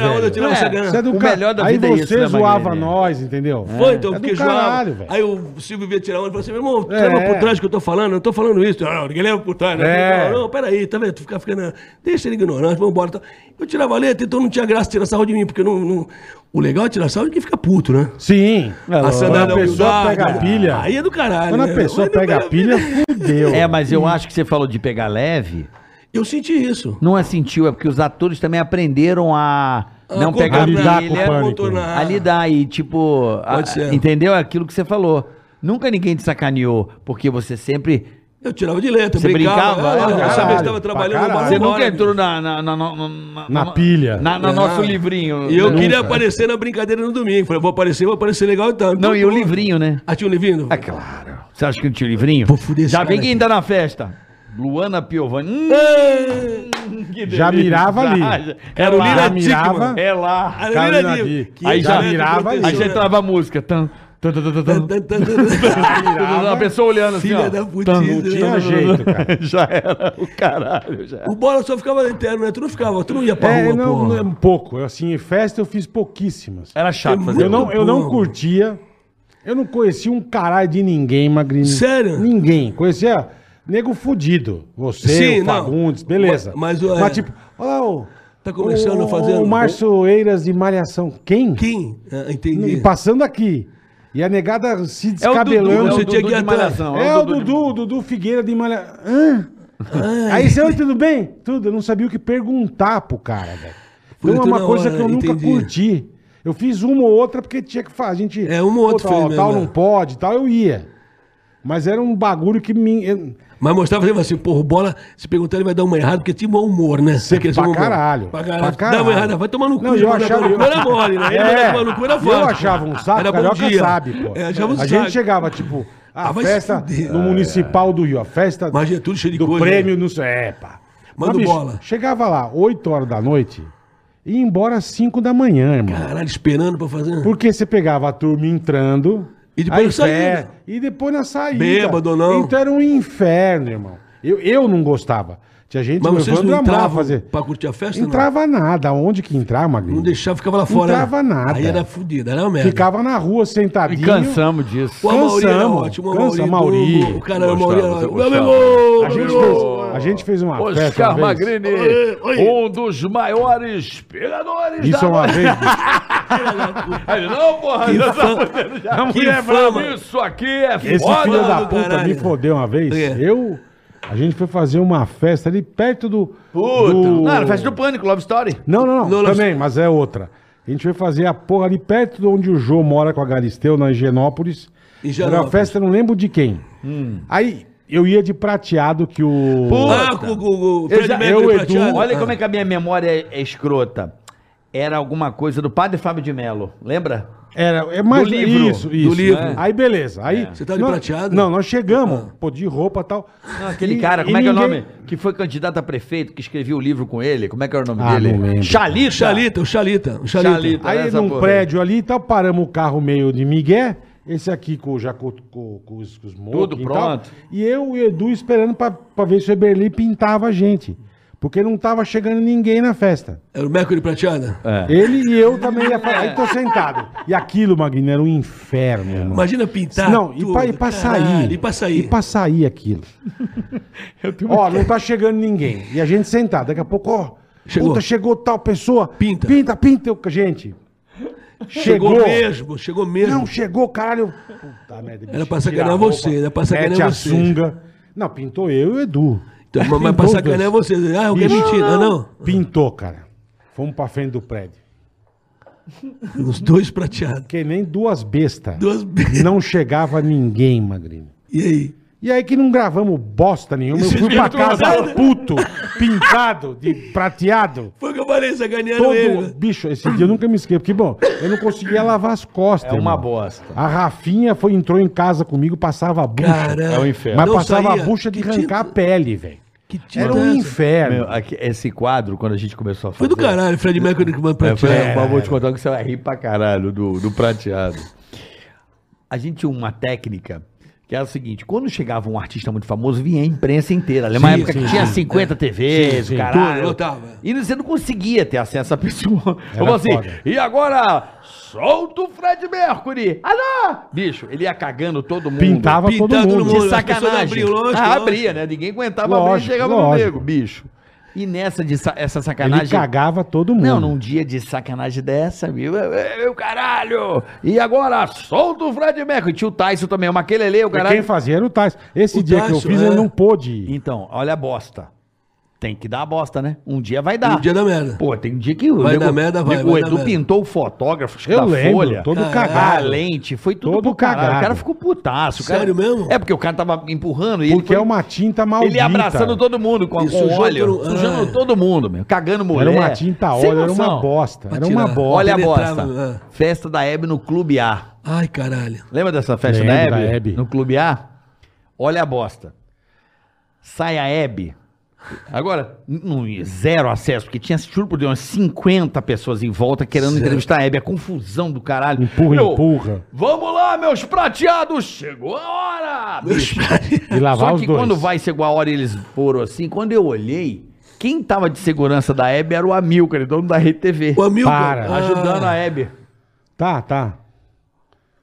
Speaker 2: Isso é do
Speaker 3: O
Speaker 2: ca-
Speaker 3: melhor da
Speaker 2: Aí
Speaker 3: vida é
Speaker 2: você
Speaker 3: isso, né,
Speaker 2: zoava nós, entendeu?
Speaker 4: Foi, então,
Speaker 2: é
Speaker 4: fiquei
Speaker 2: caralho,
Speaker 4: zoado.
Speaker 2: velho.
Speaker 4: Aí o Silvio veio tirar onda e falou assim: meu irmão,
Speaker 2: É.
Speaker 4: leva por trás do que eu tô falando, eu não tô falando isso. Não, ninguém leva por trás, né?
Speaker 2: É.
Speaker 4: Não, não, peraí, tá vendo? Tu fica ficando. Deixa ele ignorante, vamos embora. tá? Eu tirava a letra, então não tinha graça tirar sarro de mim, porque não, não- o legal é tirar sarro de quem fica puto, né?
Speaker 2: Sim.
Speaker 4: A sandália
Speaker 2: Quando a pessoa pega a pilha.
Speaker 4: Aí é do caralho.
Speaker 2: Quando a
Speaker 4: né?
Speaker 2: pessoa
Speaker 4: não
Speaker 2: pega a pilha, fudeu.
Speaker 3: É, mas eu acho que você falou de pegar leve.
Speaker 4: Eu senti isso.
Speaker 3: Não é sentiu, é porque os atores também aprenderam a não
Speaker 4: Ah,
Speaker 3: pegar
Speaker 2: a lidar com o pânico.
Speaker 3: a lidar e tipo, a-
Speaker 4: Pode ser.
Speaker 3: entendeu aquilo que você falou. Nunca ninguém te sacaneou, porque você sempre
Speaker 4: Eu tirava de letra,
Speaker 3: Você
Speaker 4: brincava.
Speaker 3: brincava,
Speaker 4: é,
Speaker 3: é,
Speaker 4: eu sabia que estava
Speaker 2: pra
Speaker 4: trabalhando no
Speaker 3: você nunca entrou na na, na, na, na-
Speaker 2: Na pilha.
Speaker 3: na, na
Speaker 4: Não.
Speaker 3: nosso livrinho.
Speaker 4: E eu
Speaker 3: Nunca.
Speaker 4: queria aparecer na brincadeira no domingo. Falei, vou aparecer, vou aparecer legal e tal.
Speaker 3: Não, e o livrinho, né?
Speaker 4: Ah, tinha um livrinho?
Speaker 3: É claro. Você acha que não tinha livrinho?
Speaker 4: Vou fuder
Speaker 3: Já vem quem
Speaker 4: aqui.
Speaker 3: tá na festa. Luana Piovani. Hum, que
Speaker 2: Já mirava ali.
Speaker 3: Já-
Speaker 4: Era o. Lira
Speaker 2: mirava.
Speaker 3: É lá.
Speaker 4: Ah,
Speaker 2: Cara,
Speaker 4: Lira
Speaker 3: Aí já
Speaker 2: mirava
Speaker 4: proteção,
Speaker 3: Aí já
Speaker 4: né?
Speaker 3: entrava a música. Tan, A pessoa olhando assim,
Speaker 4: Filha da putice,
Speaker 2: Não tinha
Speaker 4: né?
Speaker 2: jeito, cara.
Speaker 3: Já era o caralho, já.
Speaker 4: O bola só ficava interno, né? Tu não ficava, tu não ia pra
Speaker 2: É, não,
Speaker 4: porra.
Speaker 2: um pouco. Eu, Assim, festa eu fiz pouquíssimas.
Speaker 3: Era chato
Speaker 4: Tem
Speaker 3: fazer.
Speaker 2: Eu não, eu não curtia. Eu não conhecia um caralho de ninguém, Magrinho.
Speaker 4: Sério?
Speaker 2: Ninguém. Conhecia nego fudido. Você,
Speaker 4: Sim,
Speaker 2: o. Fagundes, beleza.
Speaker 4: Mas- mas
Speaker 2: Mas
Speaker 4: é.
Speaker 2: tipo, olha o...
Speaker 4: Tá começando a fazer-
Speaker 2: O Márcio Eiras de Malhação. Quem?
Speaker 4: Quem? Ah,
Speaker 2: E
Speaker 4: entendi.
Speaker 2: passando aqui. E a negada se
Speaker 3: É o Dudu,
Speaker 2: descabelando.
Speaker 3: é o
Speaker 4: Você
Speaker 3: Dudu
Speaker 4: tinha que ir
Speaker 3: de. Malhação.
Speaker 2: É o Dudu, Dudu Figueira de Malha. Hã? Aí você, oi, tudo bem? Tudo. Eu não sabia o que perguntar pro cara, velho.
Speaker 4: Foi
Speaker 2: Então é uma coisa
Speaker 4: hora,
Speaker 2: que eu nunca
Speaker 4: entendi.
Speaker 2: curti. Eu fiz uma ou outra porque tinha que fazer. A gente.
Speaker 4: É, uma ou outra
Speaker 2: Pô, tal,
Speaker 4: mesmo,
Speaker 2: tal
Speaker 4: é.
Speaker 2: não pode, tal, eu ia. Mas era um bagulho que me. eu-
Speaker 4: Mas mostrava sempre assim, porra, bola, se perguntar, ele vai dar uma errada, porque tinha bom humor, né? Aquele
Speaker 2: pra
Speaker 4: bom humor.
Speaker 2: caralho,
Speaker 4: Pra
Speaker 2: pra
Speaker 4: caralho.
Speaker 2: caralho.
Speaker 4: Dá uma errada, vai tomar no cu.
Speaker 2: Não, eu achava-
Speaker 4: cu, era mole, né? Ele
Speaker 2: É,
Speaker 4: vai tomar no cu, era fácil.
Speaker 2: Eu achava um saco,
Speaker 4: Era
Speaker 2: o carioca
Speaker 4: dia.
Speaker 2: sabe, pô.
Speaker 4: É, achava um
Speaker 2: a
Speaker 4: saco.
Speaker 2: gente chegava, tipo, a
Speaker 4: Ah,
Speaker 2: festa no Municipal do Rio, a festa
Speaker 4: Imagina, tudo cheio de
Speaker 2: do
Speaker 4: coisa,
Speaker 2: prêmio, não sei, é, pá.
Speaker 4: Manda
Speaker 2: Mas,
Speaker 4: bola.
Speaker 2: Chegava lá, 8 horas da noite, e ia embora às 5 da manhã, irmão.
Speaker 4: Caralho, esperando pra fazer.
Speaker 2: Porque você pegava a turma entrando.
Speaker 4: E depois
Speaker 2: aí
Speaker 4: na saída.
Speaker 2: fé, E depois na saída.
Speaker 4: Bêbado ou não.
Speaker 2: Então era um inferno, irmão. Eu, eu não gostava. Tinha gente
Speaker 4: Mas vocês não
Speaker 2: amava
Speaker 4: entravam
Speaker 2: fazer.
Speaker 4: pra curtir a festa? não?
Speaker 2: Entrava nada. Onde que entrava, Magrinho?
Speaker 4: Não deixava, ficava lá fora.
Speaker 2: entrava
Speaker 4: né?
Speaker 2: nada.
Speaker 4: Aí era fudido, era uma merda.
Speaker 2: Ficava na rua
Speaker 3: E
Speaker 2: sentadinho.
Speaker 3: cansamos disso.
Speaker 4: O Amauri era ótimo, o
Speaker 2: Cansa,
Speaker 4: Amauri.
Speaker 2: Amauri.
Speaker 4: do- O cara, Amauri era ótimo. Meu amigo!
Speaker 2: A gente, fez, a gente fez uma festa
Speaker 3: Oscar
Speaker 2: uma vez.
Speaker 3: Magrini,
Speaker 4: Oi, oi.
Speaker 3: um dos maiores pegadores
Speaker 2: Isso é uma vez.
Speaker 3: Aí, não, porra,
Speaker 4: Que
Speaker 3: já tá
Speaker 4: fama.
Speaker 3: fudendo já.
Speaker 2: A
Speaker 4: Que
Speaker 2: mulher
Speaker 4: fama.
Speaker 3: Isso aqui é
Speaker 2: Esse
Speaker 3: foda.
Speaker 2: filho da puta
Speaker 4: caralho.
Speaker 2: me fodeu uma vez.
Speaker 4: É.
Speaker 2: Eu. A gente foi fazer uma festa ali perto do.
Speaker 3: Puta.
Speaker 2: do-
Speaker 3: Não, era festa do Pânico, Love Story.
Speaker 2: Não, não, não. Também, mas é outra. A gente foi fazer a porra ali perto de onde o Jô mora com a Galisteu, na Higienópolis.
Speaker 4: Em
Speaker 2: Era
Speaker 4: Higienópolis.
Speaker 2: uma festa, eu não lembro de quem. Aí eu ia de prateado que o.
Speaker 4: Ah, com, com, com o
Speaker 3: Eu já-
Speaker 2: eu, Edu.
Speaker 3: Olha
Speaker 4: Ah.
Speaker 3: como é que a minha memória é, é escrota. Era alguma coisa do padre Fábio de Mello, lembra?
Speaker 2: Era, é mais
Speaker 3: Do livro.
Speaker 2: isso, isso.
Speaker 4: Do livro.
Speaker 2: É. Aí beleza. Aí
Speaker 4: Você tá de
Speaker 2: nós-
Speaker 4: prateado?
Speaker 2: Não, nós chegamos, pô, de roupa e tal.
Speaker 3: Não, aquele
Speaker 2: E-
Speaker 3: cara, como é que é o
Speaker 2: ninguém-
Speaker 3: nome? Que foi candidato a prefeito, que escrevia o livro com ele. Como é que era o nome
Speaker 2: Ah,
Speaker 3: dele?
Speaker 2: lembro.
Speaker 3: Chalita.
Speaker 4: O Xalita, o Xalita. O Xalita.
Speaker 3: Xalita.
Speaker 2: Aí num
Speaker 3: porra
Speaker 2: prédio ali e tal, paramos o carro meio de migué. Esse aqui com, já com, com, com os, com os
Speaker 3: Tudo
Speaker 2: e
Speaker 3: pronto.
Speaker 2: tal. E eu e o Edu esperando pra, pra ver se o Eberli pintava a gente. Porque não tava chegando ninguém na festa.
Speaker 4: Era o Mercury prateado?
Speaker 3: É.
Speaker 2: Ele e eu também ia falar. Aí tô sentado. E aquilo, Magrinho, era um inferno, irmão.
Speaker 4: Imagina pintar.
Speaker 2: Não, e pra, e pra
Speaker 4: caralho,
Speaker 2: sair.
Speaker 4: E pra sair.
Speaker 2: E pra sair aquilo. Ó, não tá chegando ninguém. E a gente sentado. Daqui a pouco, ó.
Speaker 4: Chegou.
Speaker 2: Puta, chegou tal pessoa.
Speaker 4: Pinta.
Speaker 2: Pinta, pinta. Eu- Gente.
Speaker 4: Chegou,
Speaker 2: Chegou.
Speaker 4: mesmo, chegou mesmo.
Speaker 2: Não, chegou, caralho. Puta merda.
Speaker 4: Era pra sacanear você, era pra sacanear
Speaker 2: mete a
Speaker 4: você.
Speaker 2: sunga. Não, pintou eu e o Edu.
Speaker 4: Então, mas- mas pra sacanear você. Ah, alguém é
Speaker 2: Bicho,
Speaker 4: mentira, não?
Speaker 2: Pintou, cara. Fomos pra frente do prédio.
Speaker 4: Os dois prateados.
Speaker 2: Que nem duas bestas.
Speaker 4: Duas bestas.
Speaker 2: Não chegava ninguém, Magrinho.
Speaker 4: E aí?
Speaker 2: E aí que não gravamos bosta nenhuma. Eu fui pra casa
Speaker 4: né?
Speaker 2: puto, pintado, de prateado.
Speaker 4: Foi o que eu falei, sacanearam ele.
Speaker 2: Todo,
Speaker 4: né?
Speaker 2: bicho, esse dia eu nunca me esqueço. Porque, bom, eu não conseguia lavar as costas.
Speaker 3: É uma
Speaker 2: irmão.
Speaker 3: bosta.
Speaker 2: A Rafinha foi, entrou em casa comigo, passava a bucha.
Speaker 4: Caralho.
Speaker 3: É o inferno.
Speaker 2: Mas
Speaker 4: Não
Speaker 2: passava
Speaker 4: saía.
Speaker 2: a bucha de
Speaker 4: Que
Speaker 2: arrancar a pele, velho.
Speaker 4: Que tinta
Speaker 2: Era um
Speaker 4: é
Speaker 2: inferno.
Speaker 3: Meu, aqui- esse quadro, quando a gente começou a fazer...
Speaker 4: Foi do caralho, Fred Mercury que manda
Speaker 3: É, foi,
Speaker 4: prateado.
Speaker 3: mas vou te contar que você vai rir pra caralho do, do prateado. A gente tinha uma técnica que era o seguinte: quando chegava um artista muito famoso, vinha a imprensa inteira. Lembra uma época
Speaker 2: sim,
Speaker 3: que tinha
Speaker 2: sim.
Speaker 3: 50 TVs,
Speaker 2: Sim, sim.
Speaker 3: caralho.
Speaker 4: Tudo, lotava.
Speaker 3: E você não conseguia ter acesso à pessoa.
Speaker 2: Era
Speaker 3: Como assim?
Speaker 2: foda.
Speaker 3: E agora, solta o Fred Mercury! Alô! Bicho, ele ia cagando todo mundo.
Speaker 2: Pintava todo
Speaker 4: Pintado
Speaker 2: mundo.
Speaker 4: no
Speaker 3: De sacanagem.
Speaker 4: abriam, lógico,
Speaker 3: ah,
Speaker 4: lógico.
Speaker 3: abria, né? Ninguém aguentava abrir e
Speaker 2: Lógico,
Speaker 3: chegava no
Speaker 2: lógico.
Speaker 3: nego, bicho. E nessa de sa- essa
Speaker 2: Ele
Speaker 3: sacanagem.
Speaker 2: cagava todo mundo.
Speaker 3: Não, num dia de sacanagem dessa, viu? Eu, caralho! E agora, solta o Fred Mercury. Tinha o Tyson também, o Maquelele, o
Speaker 2: E Quem
Speaker 3: caralho.
Speaker 2: fazia era o Tais. Esse
Speaker 4: O
Speaker 2: dia que eu
Speaker 4: Tyson,
Speaker 2: fiz,
Speaker 4: é.
Speaker 2: ele não pôde ir.
Speaker 3: Então, olha a bosta. Tem que dar a bosta, né? Um dia vai dar.
Speaker 4: No dia da merda.
Speaker 3: Pô, tem um dia que o
Speaker 4: Vai
Speaker 3: nego-
Speaker 4: dar merda, vai,
Speaker 3: nego-
Speaker 4: vai
Speaker 3: O Edu
Speaker 4: merda.
Speaker 3: pintou o fotógrafo acho que
Speaker 2: Eu
Speaker 3: da
Speaker 2: lembro,
Speaker 3: Folha.
Speaker 2: todo cagado.
Speaker 3: A lente, foi tudo
Speaker 2: Todo
Speaker 3: pro
Speaker 2: cagado.
Speaker 3: O cara ficou putaço. o cara-
Speaker 4: Sério mesmo?
Speaker 3: É porque o cara tava empurrando e ele
Speaker 2: Porque
Speaker 3: foi-
Speaker 2: é uma tinta maldita.
Speaker 3: Ele abraçando todo mundo com,
Speaker 4: E
Speaker 3: com óleo,
Speaker 4: todo-
Speaker 3: sujando
Speaker 4: Ah.
Speaker 3: todo mundo, meu. Cagando mulher.
Speaker 2: Era uma tinta óleo, era uma bosta. Era uma bosta.
Speaker 3: Olha a bosta.
Speaker 4: ah.
Speaker 3: Festa da Hebe no Clube A.
Speaker 4: Ai, caralho.
Speaker 3: Lembra dessa festa
Speaker 2: Lembro
Speaker 3: da Hebe?
Speaker 2: da Hebe.
Speaker 3: No Clube A? Olha a bosta. Sai a Hebe. Agora, zero acesso, porque tinha, juro por Deus, umas 50 pessoas em volta querendo
Speaker 4: Zero.
Speaker 3: entrevistar a Hebe. A confusão do caralho.
Speaker 2: Empurra,
Speaker 3: Meu,
Speaker 2: empurra.
Speaker 3: Vamos lá, meus prateados! Chegou a hora! Bicho.
Speaker 2: E lavar
Speaker 3: Só
Speaker 2: os
Speaker 3: que
Speaker 2: dois.
Speaker 3: quando vai chegou a hora e eles foram assim, quando eu olhei, quem tava de segurança da Hebe era o Amilcar, dono da Rede TV.
Speaker 4: O Amilcar.
Speaker 2: Para.
Speaker 4: ah,
Speaker 3: Ajudando a Hebe.
Speaker 2: Tá, tá.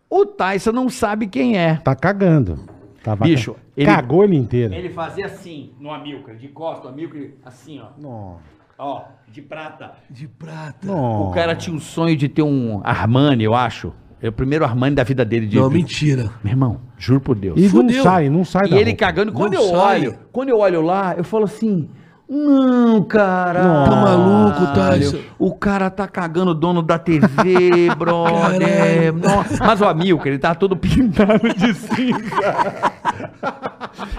Speaker 3: O Tyson não sabe quem é.
Speaker 2: Tá cagando. Tava
Speaker 3: Bicho,
Speaker 2: ca-
Speaker 3: ele-
Speaker 2: Cagou ele inteiro.
Speaker 3: Ele fazia assim, no Amilcar, de costa, o Amilcar, assim, ó.
Speaker 2: Nossa.
Speaker 3: Ó, de prata.
Speaker 4: De prata.
Speaker 3: O cara tinha um sonho de ter um Armani, eu acho. É o primeiro Armani da vida dele. De...
Speaker 4: Não, mentira.
Speaker 3: Meu irmão, juro por Deus.
Speaker 2: E não
Speaker 4: Fudeu.
Speaker 2: sai, não sai
Speaker 3: E
Speaker 2: da
Speaker 3: ele
Speaker 2: roupa.
Speaker 3: cagando. Quando
Speaker 4: Não
Speaker 3: eu
Speaker 4: sai.
Speaker 3: olho, quando eu olho lá, eu falo assim, Não, cara.
Speaker 4: Tá maluco, Tyson?
Speaker 3: O cara tá cagando o dono da TV, brother. Nossa. Mas o Amilcar, ele tá todo pintado de cinza.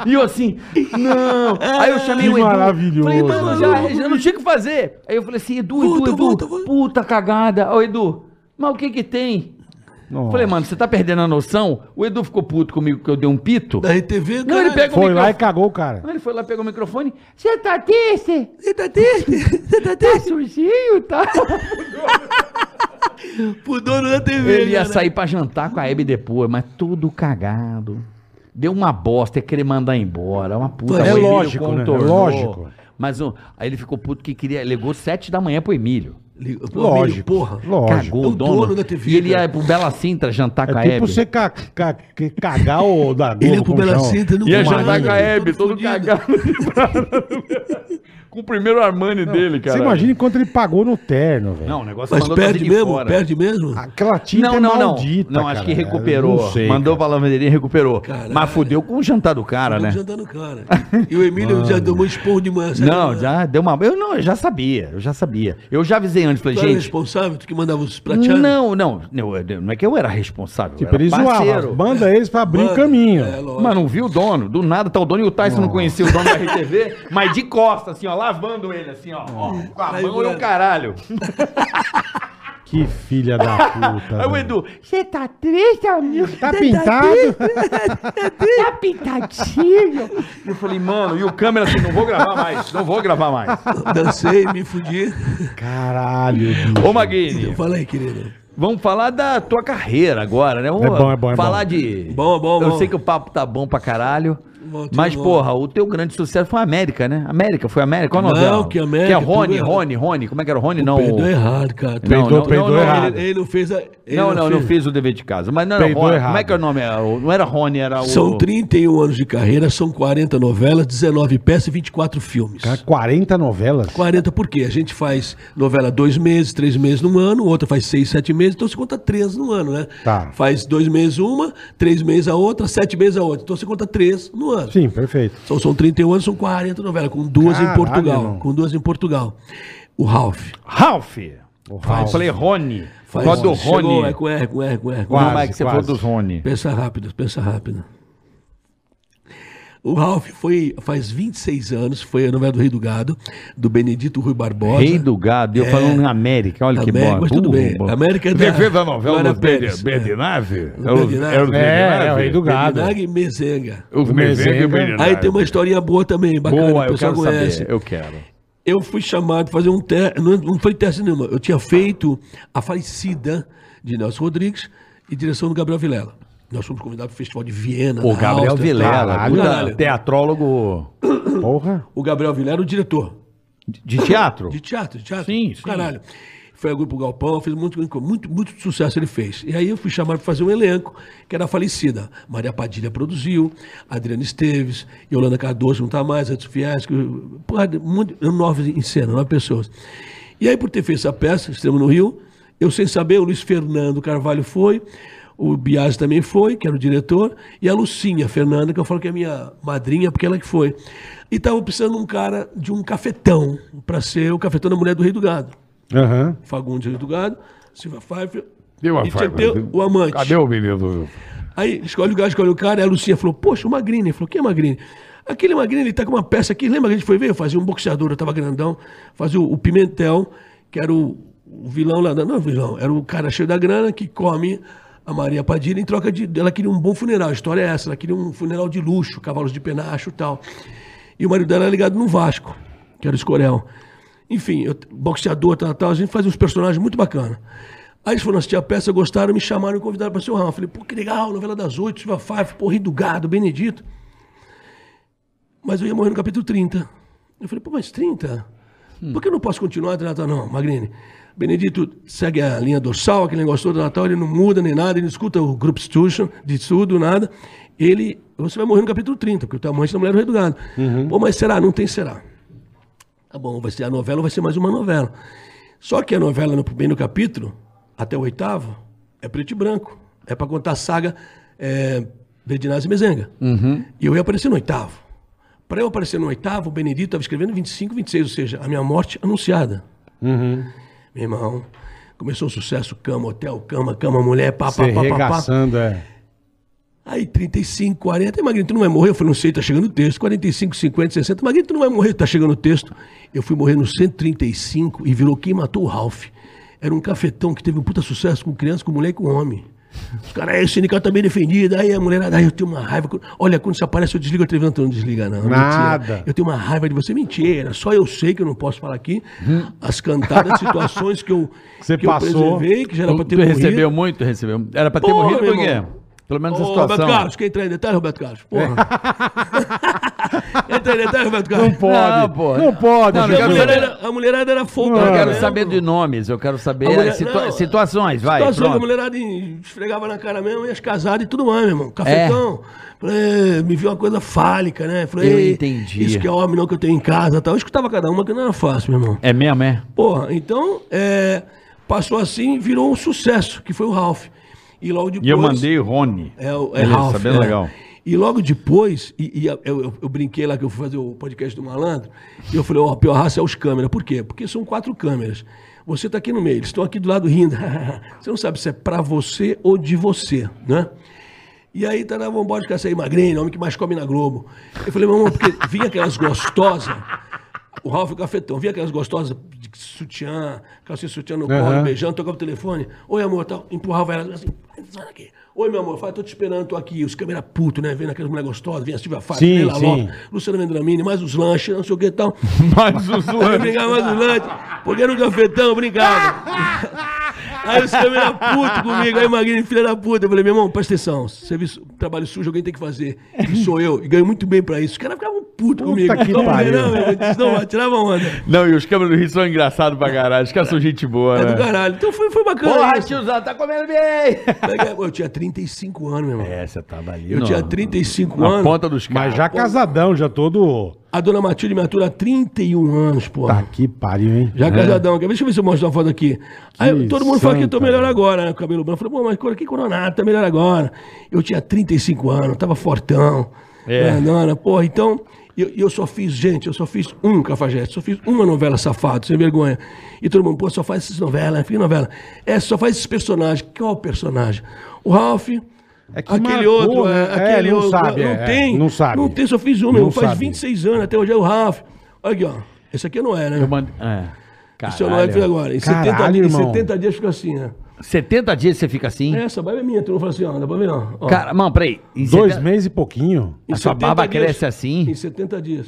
Speaker 3: E eu assim, não. Aí eu chamei
Speaker 2: Que
Speaker 3: o Edu.
Speaker 2: maravilhoso.
Speaker 3: Falei, mano, já, já não tinha o que fazer. Aí eu falei assim, Edu, Edu, Edu,
Speaker 4: volta, volta.
Speaker 3: puta cagada. Ô, Edu, mas o que que tem?
Speaker 2: Nossa.
Speaker 3: Falei, mano, você tá perdendo a noção? O Edu ficou puto comigo que eu dei um pito.
Speaker 4: Da RTV,
Speaker 3: Não, ele pega o
Speaker 2: Foi lá e
Speaker 3: microfone.
Speaker 2: cagou o cara.
Speaker 3: Ele foi lá, pegou o microfone. Você tá triste?
Speaker 4: Você tá triste? Você tá
Speaker 3: Tá
Speaker 4: triste?
Speaker 3: sujinho, tá?
Speaker 4: Pro dono da TV,
Speaker 3: Ele ia
Speaker 4: cara.
Speaker 3: sair pra jantar com a Hebe depois, mas tudo cagado. Deu uma bosta, ia querer mandar embora. Uma puta.
Speaker 2: É
Speaker 3: O Emílio
Speaker 2: lógico, né? É lógico.
Speaker 3: Mas aí ele ficou puto que queria. Ligou sete da manhã pro Emílio.
Speaker 4: Liga-
Speaker 2: Lógico.
Speaker 4: Porra.
Speaker 2: Lógico.
Speaker 3: Cagou
Speaker 4: É
Speaker 3: o dono.
Speaker 4: dono da TV,
Speaker 3: e ele ia pro Bela Sintra jantar com a
Speaker 2: É tipo
Speaker 3: Hebe.
Speaker 2: você ca- ca- que cagar o da Globo.
Speaker 4: Ele ia pro Bela? Cinta, não
Speaker 3: Ia jantar com a Hebe, todo
Speaker 4: fudido.
Speaker 3: cagado. com o primeiro Armani dele, cara.
Speaker 2: Você imagina enquanto ele pagou no terno, velho.
Speaker 3: Não, o negócio
Speaker 4: Mas
Speaker 3: mandou
Speaker 4: perde
Speaker 3: de
Speaker 4: mesmo?
Speaker 3: fora.
Speaker 4: Perde mesmo?
Speaker 2: Aquela tinta
Speaker 3: Não,
Speaker 2: é
Speaker 3: não, não.
Speaker 2: maldita,
Speaker 3: Não, acho que recuperou.
Speaker 2: Não sei,
Speaker 3: Mandou
Speaker 2: cara.
Speaker 3: pra lavanderia e recuperou.
Speaker 4: Caralho.
Speaker 3: Mas fudeu com o jantar do cara,
Speaker 4: Vamos
Speaker 3: né?
Speaker 4: jantar no cara. E o Emílio já tomou esporro de manhã.
Speaker 3: Não, já deu uma. Eu não, eu já sabia, eu já sabia. Eu já avisei antes, falei,
Speaker 4: Tu era
Speaker 3: gente.
Speaker 4: responsável? Tu que mandava os prateados?
Speaker 3: Não, não, não, eu- não é que eu era responsável.
Speaker 2: Tipo,
Speaker 3: eu era
Speaker 2: ele zoava.
Speaker 3: parceiro.
Speaker 2: Manda eles pra abrir o caminho.
Speaker 4: É.
Speaker 3: Mas não viu o dono. Do nada tá o dono e o Tyson não conhecia o dono da RTV, mas de costas, assim, ó, lavando ele, assim, ó. ó com a
Speaker 4: Aí,
Speaker 3: mão e o caralho.
Speaker 2: Que filha da puta.
Speaker 3: Aí o
Speaker 2: velho.
Speaker 3: Edu, você tá triste, amigo?
Speaker 2: Tá pintado?
Speaker 3: Tá pintadinho. Eu falei, mano, e o câmera assim, não vou gravar mais, não vou gravar mais.
Speaker 4: Dancei, me fudi.
Speaker 2: Caralho, bicho.
Speaker 3: Ô, Maguini,
Speaker 4: Fala aí, querido.
Speaker 3: vamos falar da tua carreira agora, né? Vamos
Speaker 2: É bom, é bom, é
Speaker 3: falar
Speaker 2: bom.
Speaker 3: de...
Speaker 4: Bom, bom,
Speaker 3: Eu
Speaker 4: bom.
Speaker 3: sei que o papo tá bom pra caralho. Mas, porra, o teu grande sucesso foi a América, né? América, foi a América? Qual a
Speaker 4: Não,
Speaker 3: novela?
Speaker 4: que América,
Speaker 3: Que é Rony,
Speaker 4: errado.
Speaker 3: Rony, Rony. Como é que era o Rony? Não,
Speaker 4: Peidou errado, cara.
Speaker 3: Não,
Speaker 2: Peidou,
Speaker 3: não,
Speaker 2: peidou
Speaker 3: não, não,
Speaker 2: errado.
Speaker 3: ele-
Speaker 4: Ele, não fez a. ele
Speaker 3: Não, não, não
Speaker 4: fez-
Speaker 3: o dever de casa. Mas não era
Speaker 2: Peidou
Speaker 3: Rony.
Speaker 2: errado.
Speaker 3: Como é que é o nome? Não era Rony, era o...
Speaker 4: São 31 anos de carreira, são 40 novelas, 19 peças e 24 filmes.
Speaker 2: Cara, 40 novelas.
Speaker 4: 40 por quê? A gente faz novela dois meses, três meses num ano, outra faz seis, sete meses, então você conta três no ano, né?
Speaker 2: Tá.
Speaker 4: Faz dois meses uma, três meses a outra, sete meses a outra. Então você conta três no ano.
Speaker 2: Sim, perfeito.
Speaker 4: São, são 31 anos, são 40 novelas, com duas
Speaker 2: Caralho,
Speaker 4: em Portugal.
Speaker 2: irmão.
Speaker 4: Com duas em Portugal. O Ralph.
Speaker 3: Ralph.
Speaker 2: O
Speaker 3: Eu
Speaker 2: Ralph.
Speaker 3: falei Rony.
Speaker 4: Faz,
Speaker 3: Qual do
Speaker 4: chegou,
Speaker 3: Rony?
Speaker 4: é com R, com R, com R. Com
Speaker 3: Como
Speaker 2: Quase,
Speaker 3: é que você
Speaker 2: quase.
Speaker 3: falou dos Rony?
Speaker 4: Pensa rápido, pensa rápido. O Ralph foi, faz 26 anos, foi a novela do Rei do Gado, do Benedito Rui Barbosa.
Speaker 3: Rei do Gado. Eu
Speaker 4: É.
Speaker 3: falando em América. Olha que
Speaker 4: América,
Speaker 3: bom.
Speaker 4: mas tudo bem. América é da-
Speaker 3: Você fez a novela
Speaker 4: Glória
Speaker 3: dos B de-
Speaker 4: Pérez,
Speaker 3: B
Speaker 4: é.
Speaker 2: É, é, o Rei do Gado.
Speaker 4: Beninaga e Mezenga.
Speaker 3: Os
Speaker 2: O
Speaker 3: Mezenga e
Speaker 2: Mezenga.
Speaker 3: B de Nave.
Speaker 4: Aí tem uma historinha boa também, bacana,
Speaker 3: Boa,
Speaker 4: o
Speaker 3: eu
Speaker 4: pessoal
Speaker 3: quero
Speaker 4: conhece.
Speaker 3: saber. Eu quero.
Speaker 4: Eu fui chamado para fazer um teste, não, não foi teste nenhuma, eu tinha feito a falecida de Nelson Rodrigues e direção do Gabriel Vilela. Nós fomos convidados para o Festival de Viena.
Speaker 3: O Gabriel
Speaker 4: Áustria,
Speaker 3: Vilela,
Speaker 2: Caralho.
Speaker 3: teatrólogo
Speaker 2: Porra.
Speaker 4: O Gabriel Vilela, o diretor.
Speaker 3: de teatro.
Speaker 4: De teatro, de teatro.
Speaker 3: Sim, sim.
Speaker 4: Caralho. Foi ao Grupo Galpão, fez muito, muito, muito sucesso ele fez. E aí eu fui chamado para fazer um elenco, que era a falecida. Maria Padilha produziu, Adriana Esteves, Yolanda Cardoso não está mais, Edson Fiesco, porra, muito, nove em cena, nove pessoas. E aí, por ter feito essa peça, Extremo no Rio, eu sem saber, o Luiz Fernando Carvalho foi, o Biasi também foi, que era o diretor, e a Lucinha Fernanda, que eu falo que é minha madrinha, porque ela que foi. E estava precisando um cara de um cafetão, para ser o cafetão da mulher do Rei do Gado.
Speaker 2: Aham.
Speaker 4: Fagundes Rei do Gado, Silva Pfeiffer,
Speaker 3: Deu a
Speaker 4: e tinha ter o amante.
Speaker 3: Cadê o menino?
Speaker 4: Aí escolhe o gato, escolhe o cara, e a Lucinha falou, poxa, o Magrini. Ele falou, quem é Magrini? Aquele Magrini, ele tá com uma peça aqui, lembra que a gente foi ver? Eu fazia um boxeador, eu tava grandão, fazia o, o Pimentel, que era o, o vilão lá, da, não é o vilão, era o cara cheio da grana que come a Maria Padilha em troca de, ela queria um bom funeral, a história é essa, ela queria um funeral de luxo, cavalos de penacho e tal. E o marido dela era ligado no Vasco, que era o Escorel. Enfim, eu, boxeador, tal, tal, a gente fazia uns personagens muito bacanas. Aí eles foram assistir a peça, gostaram, me chamaram e convidaram para ser o Rafa. Falei, pô, que legal, novela das oito, Silva Pfeiffer, pô, do Gado, Benedito. Mas eu ia morrer no capítulo 30. Eu falei, pô, mas 30? Por que eu não posso continuar até Natal? Não, Magrini. Benedito segue a linha dorsal, aquele negócio todo do Natal, ele não muda nem nada, ele não escuta o Group Institution de estudo, nada. Ele, você vai morrer no capítulo 30, porque o teu amante da mulher é o Rei do Gado. Pô, mas será? Não tem será. Tá bom, vai ser a novela, vai ser mais uma novela. Só que a novela, no primeiro capítulo, até o oitavo, é preto e branco. É para contar a saga é, Bedinaz e Mezenga. E eu ia aparecer no oitavo. Para eu aparecer no oitavo, o Benedito estava escrevendo 25, 26, ou seja, a minha morte anunciada.
Speaker 2: Uhum.
Speaker 4: Meu irmão, começou o sucesso, cama, hotel, cama, cama, mulher, pá, pá, pá, pá, pá.
Speaker 2: é.
Speaker 4: Aí 35, 40, e Magrinho, tu não vai morrer? Eu falei, não sei, tá chegando o texto. 45, 50, 60, Magrinho, tu não vai morrer, tá chegando o texto. Eu fui morrer no 135 e virou quem matou o Ralph. Era um cafetão que teve um puta sucesso com criança, com mulher e com homem. Os caras, aí o sindicato tá bem defendido, aí a mulher, aí eu tenho uma raiva. Olha, quando você aparece, eu desligo a televisão, tu não desliga, não.
Speaker 2: Nada.
Speaker 4: Mentira. Eu tenho uma raiva de você, mentira. Só eu sei que eu não posso falar aqui as cantadas situações que eu,
Speaker 2: Você
Speaker 4: que eu
Speaker 2: passou.
Speaker 4: preservei, que já era pra ter
Speaker 3: tu
Speaker 4: morrido.
Speaker 3: recebeu muito, recebeu. Era pra ter
Speaker 4: Porra,
Speaker 3: morrido por quê? Pelo menos a situação.
Speaker 4: Roberto Carlos, quer entrar em detalhe, Roberto Carlos? Porra. Roberto Carlos?
Speaker 2: Não pode.
Speaker 3: Não, pô.
Speaker 2: Não pode,
Speaker 3: Não,
Speaker 4: A
Speaker 3: quero
Speaker 4: mulherada, a mulherada era folgada.
Speaker 3: Eu quero
Speaker 4: mesmo.
Speaker 3: saber de nomes, eu quero saber
Speaker 4: mulher-
Speaker 3: situa-
Speaker 4: não,
Speaker 3: situações, vai.
Speaker 4: Situação que a
Speaker 3: pronto.
Speaker 4: mulherada esfregava na cara mesmo, e as casadas e tudo mais, meu irmão. Cafetão. Falei, me viu uma coisa fálica, né? Falei,
Speaker 3: Eu
Speaker 4: "Ei,
Speaker 3: entendi.
Speaker 4: Isso que é homem não que eu tenho em casa e tal. Eu escutava cada uma que não era fácil, meu irmão.
Speaker 3: É mesmo, é?
Speaker 4: Porra, então, é, passou assim, virou um sucesso, que foi o Ralph. E logo depois...
Speaker 3: E eu mandei o Rony.
Speaker 4: É, o- é
Speaker 3: Beleza,
Speaker 4: Ralph.
Speaker 3: sabendo
Speaker 4: é.
Speaker 3: legal.
Speaker 4: E logo depois, e, e eu, eu- eu brinquei lá que eu fui fazer o podcast do Malandro, e eu falei, ó, a pior raça é os câmeras. Por quê? Porque são quatro câmeras. Você tá aqui no meio, eles estão aqui do lado rindo. você não sabe se é pra você ou de você, né? E aí tá na vambora de caçar magrinho, homem que mais come na Globo. Eu falei, irmão, porque vinha aquelas gostosas, o Ralf o Cafetão, vinha aquelas gostosas de sutiã, calcinha sutiã no colo,
Speaker 2: Aham.
Speaker 4: beijando, tocava o telefone. Oi, amor, tal. Empurrava ela assim, sai daqui. Oi, meu amor, fala, tô te esperando, tô aqui. Os câmera puto, né? Vendo aquelas mulheres gostosas, vinha a Silvia Fábio,
Speaker 2: Sim,
Speaker 4: Leila
Speaker 2: sim.
Speaker 4: Luciana Vendramini, mais os lanches, não sei o que e tal.
Speaker 3: Mas os
Speaker 4: Aí eu brincava mais os lanches, porque um cafetão, brincava. Aí os câmera puto comigo, aí Magrinho, filha da puta. Eu falei, meu irmão, presta atenção, serviço, trabalho sujo alguém tem que fazer. E sou eu, e ganho muito bem pra isso. Os caras ficavam putos comigo.
Speaker 2: que
Speaker 4: Não,
Speaker 2: pariu.
Speaker 4: não, eu disse, não, tirava onda.
Speaker 3: Não, e os câmeras do Rio são engraçados pra caralho. Os caras são gente boa,
Speaker 4: É
Speaker 3: né?
Speaker 4: do caralho. Então foi, foi bacana.
Speaker 3: Porra,
Speaker 4: isso.
Speaker 3: tiozão, tá comendo bem!
Speaker 4: Eu tinha 35 anos, meu irmão.
Speaker 3: É, você tava ali.
Speaker 4: Eu tinha 35
Speaker 3: Na
Speaker 4: anos.
Speaker 3: ponta dos caras.
Speaker 2: Mas já casadão, já todo.
Speaker 4: A dona Matilde me atura há 31 anos, pô.
Speaker 2: Tá que pariu, hein?
Speaker 4: Já casadão. Quer ver? Deixa eu ver se eu mostro uma foto aqui. Aí
Speaker 2: Que
Speaker 4: todo mundo fala que eu tô melhor agora, né? Com cabelo branco. Eu falei, pô, mas cor- que coronado, tá melhor agora. Eu tinha 35 anos, tava fortão.
Speaker 3: É.
Speaker 4: grandona, Porra, então, eu, eu só fiz, gente, eu só fiz um cafajeste, só fiz uma novela safado, sem vergonha. E todo mundo, pô, só faz essas novelas, que novela? É, só faz esses personagens. Qual personagem? O Ralph.
Speaker 2: É que
Speaker 4: aquele
Speaker 2: marcou,
Speaker 4: outro,
Speaker 2: né?
Speaker 4: é,
Speaker 2: É,
Speaker 4: aquele
Speaker 2: não
Speaker 4: outro.
Speaker 2: sabe,
Speaker 4: não
Speaker 2: é,
Speaker 4: tem.
Speaker 2: não sabe.
Speaker 4: Não tem, só fiz uma.
Speaker 2: Não.
Speaker 4: Faz
Speaker 2: sabe.
Speaker 4: 26 anos, até hoje é o Ralph. Olha aqui, ó. Esse aqui não é, né?
Speaker 3: Eu mandei. É.
Speaker 4: Esse é o não é que fiz agora. Em,
Speaker 2: Caralho,
Speaker 4: 70, dias- em
Speaker 2: irmão.
Speaker 4: 70 dias fica assim, né?
Speaker 3: 70 dias você fica assim?
Speaker 4: Essa barba é minha, tu não fala assim, ó. Dá pra ver, ó. ó.
Speaker 3: Cara, mano, peraí.
Speaker 2: Dois
Speaker 3: 70
Speaker 2: meses e pouquinho.
Speaker 4: Em
Speaker 3: a sua
Speaker 4: 70
Speaker 3: barba
Speaker 4: dias-
Speaker 3: cresce assim?
Speaker 4: Em 70 dias.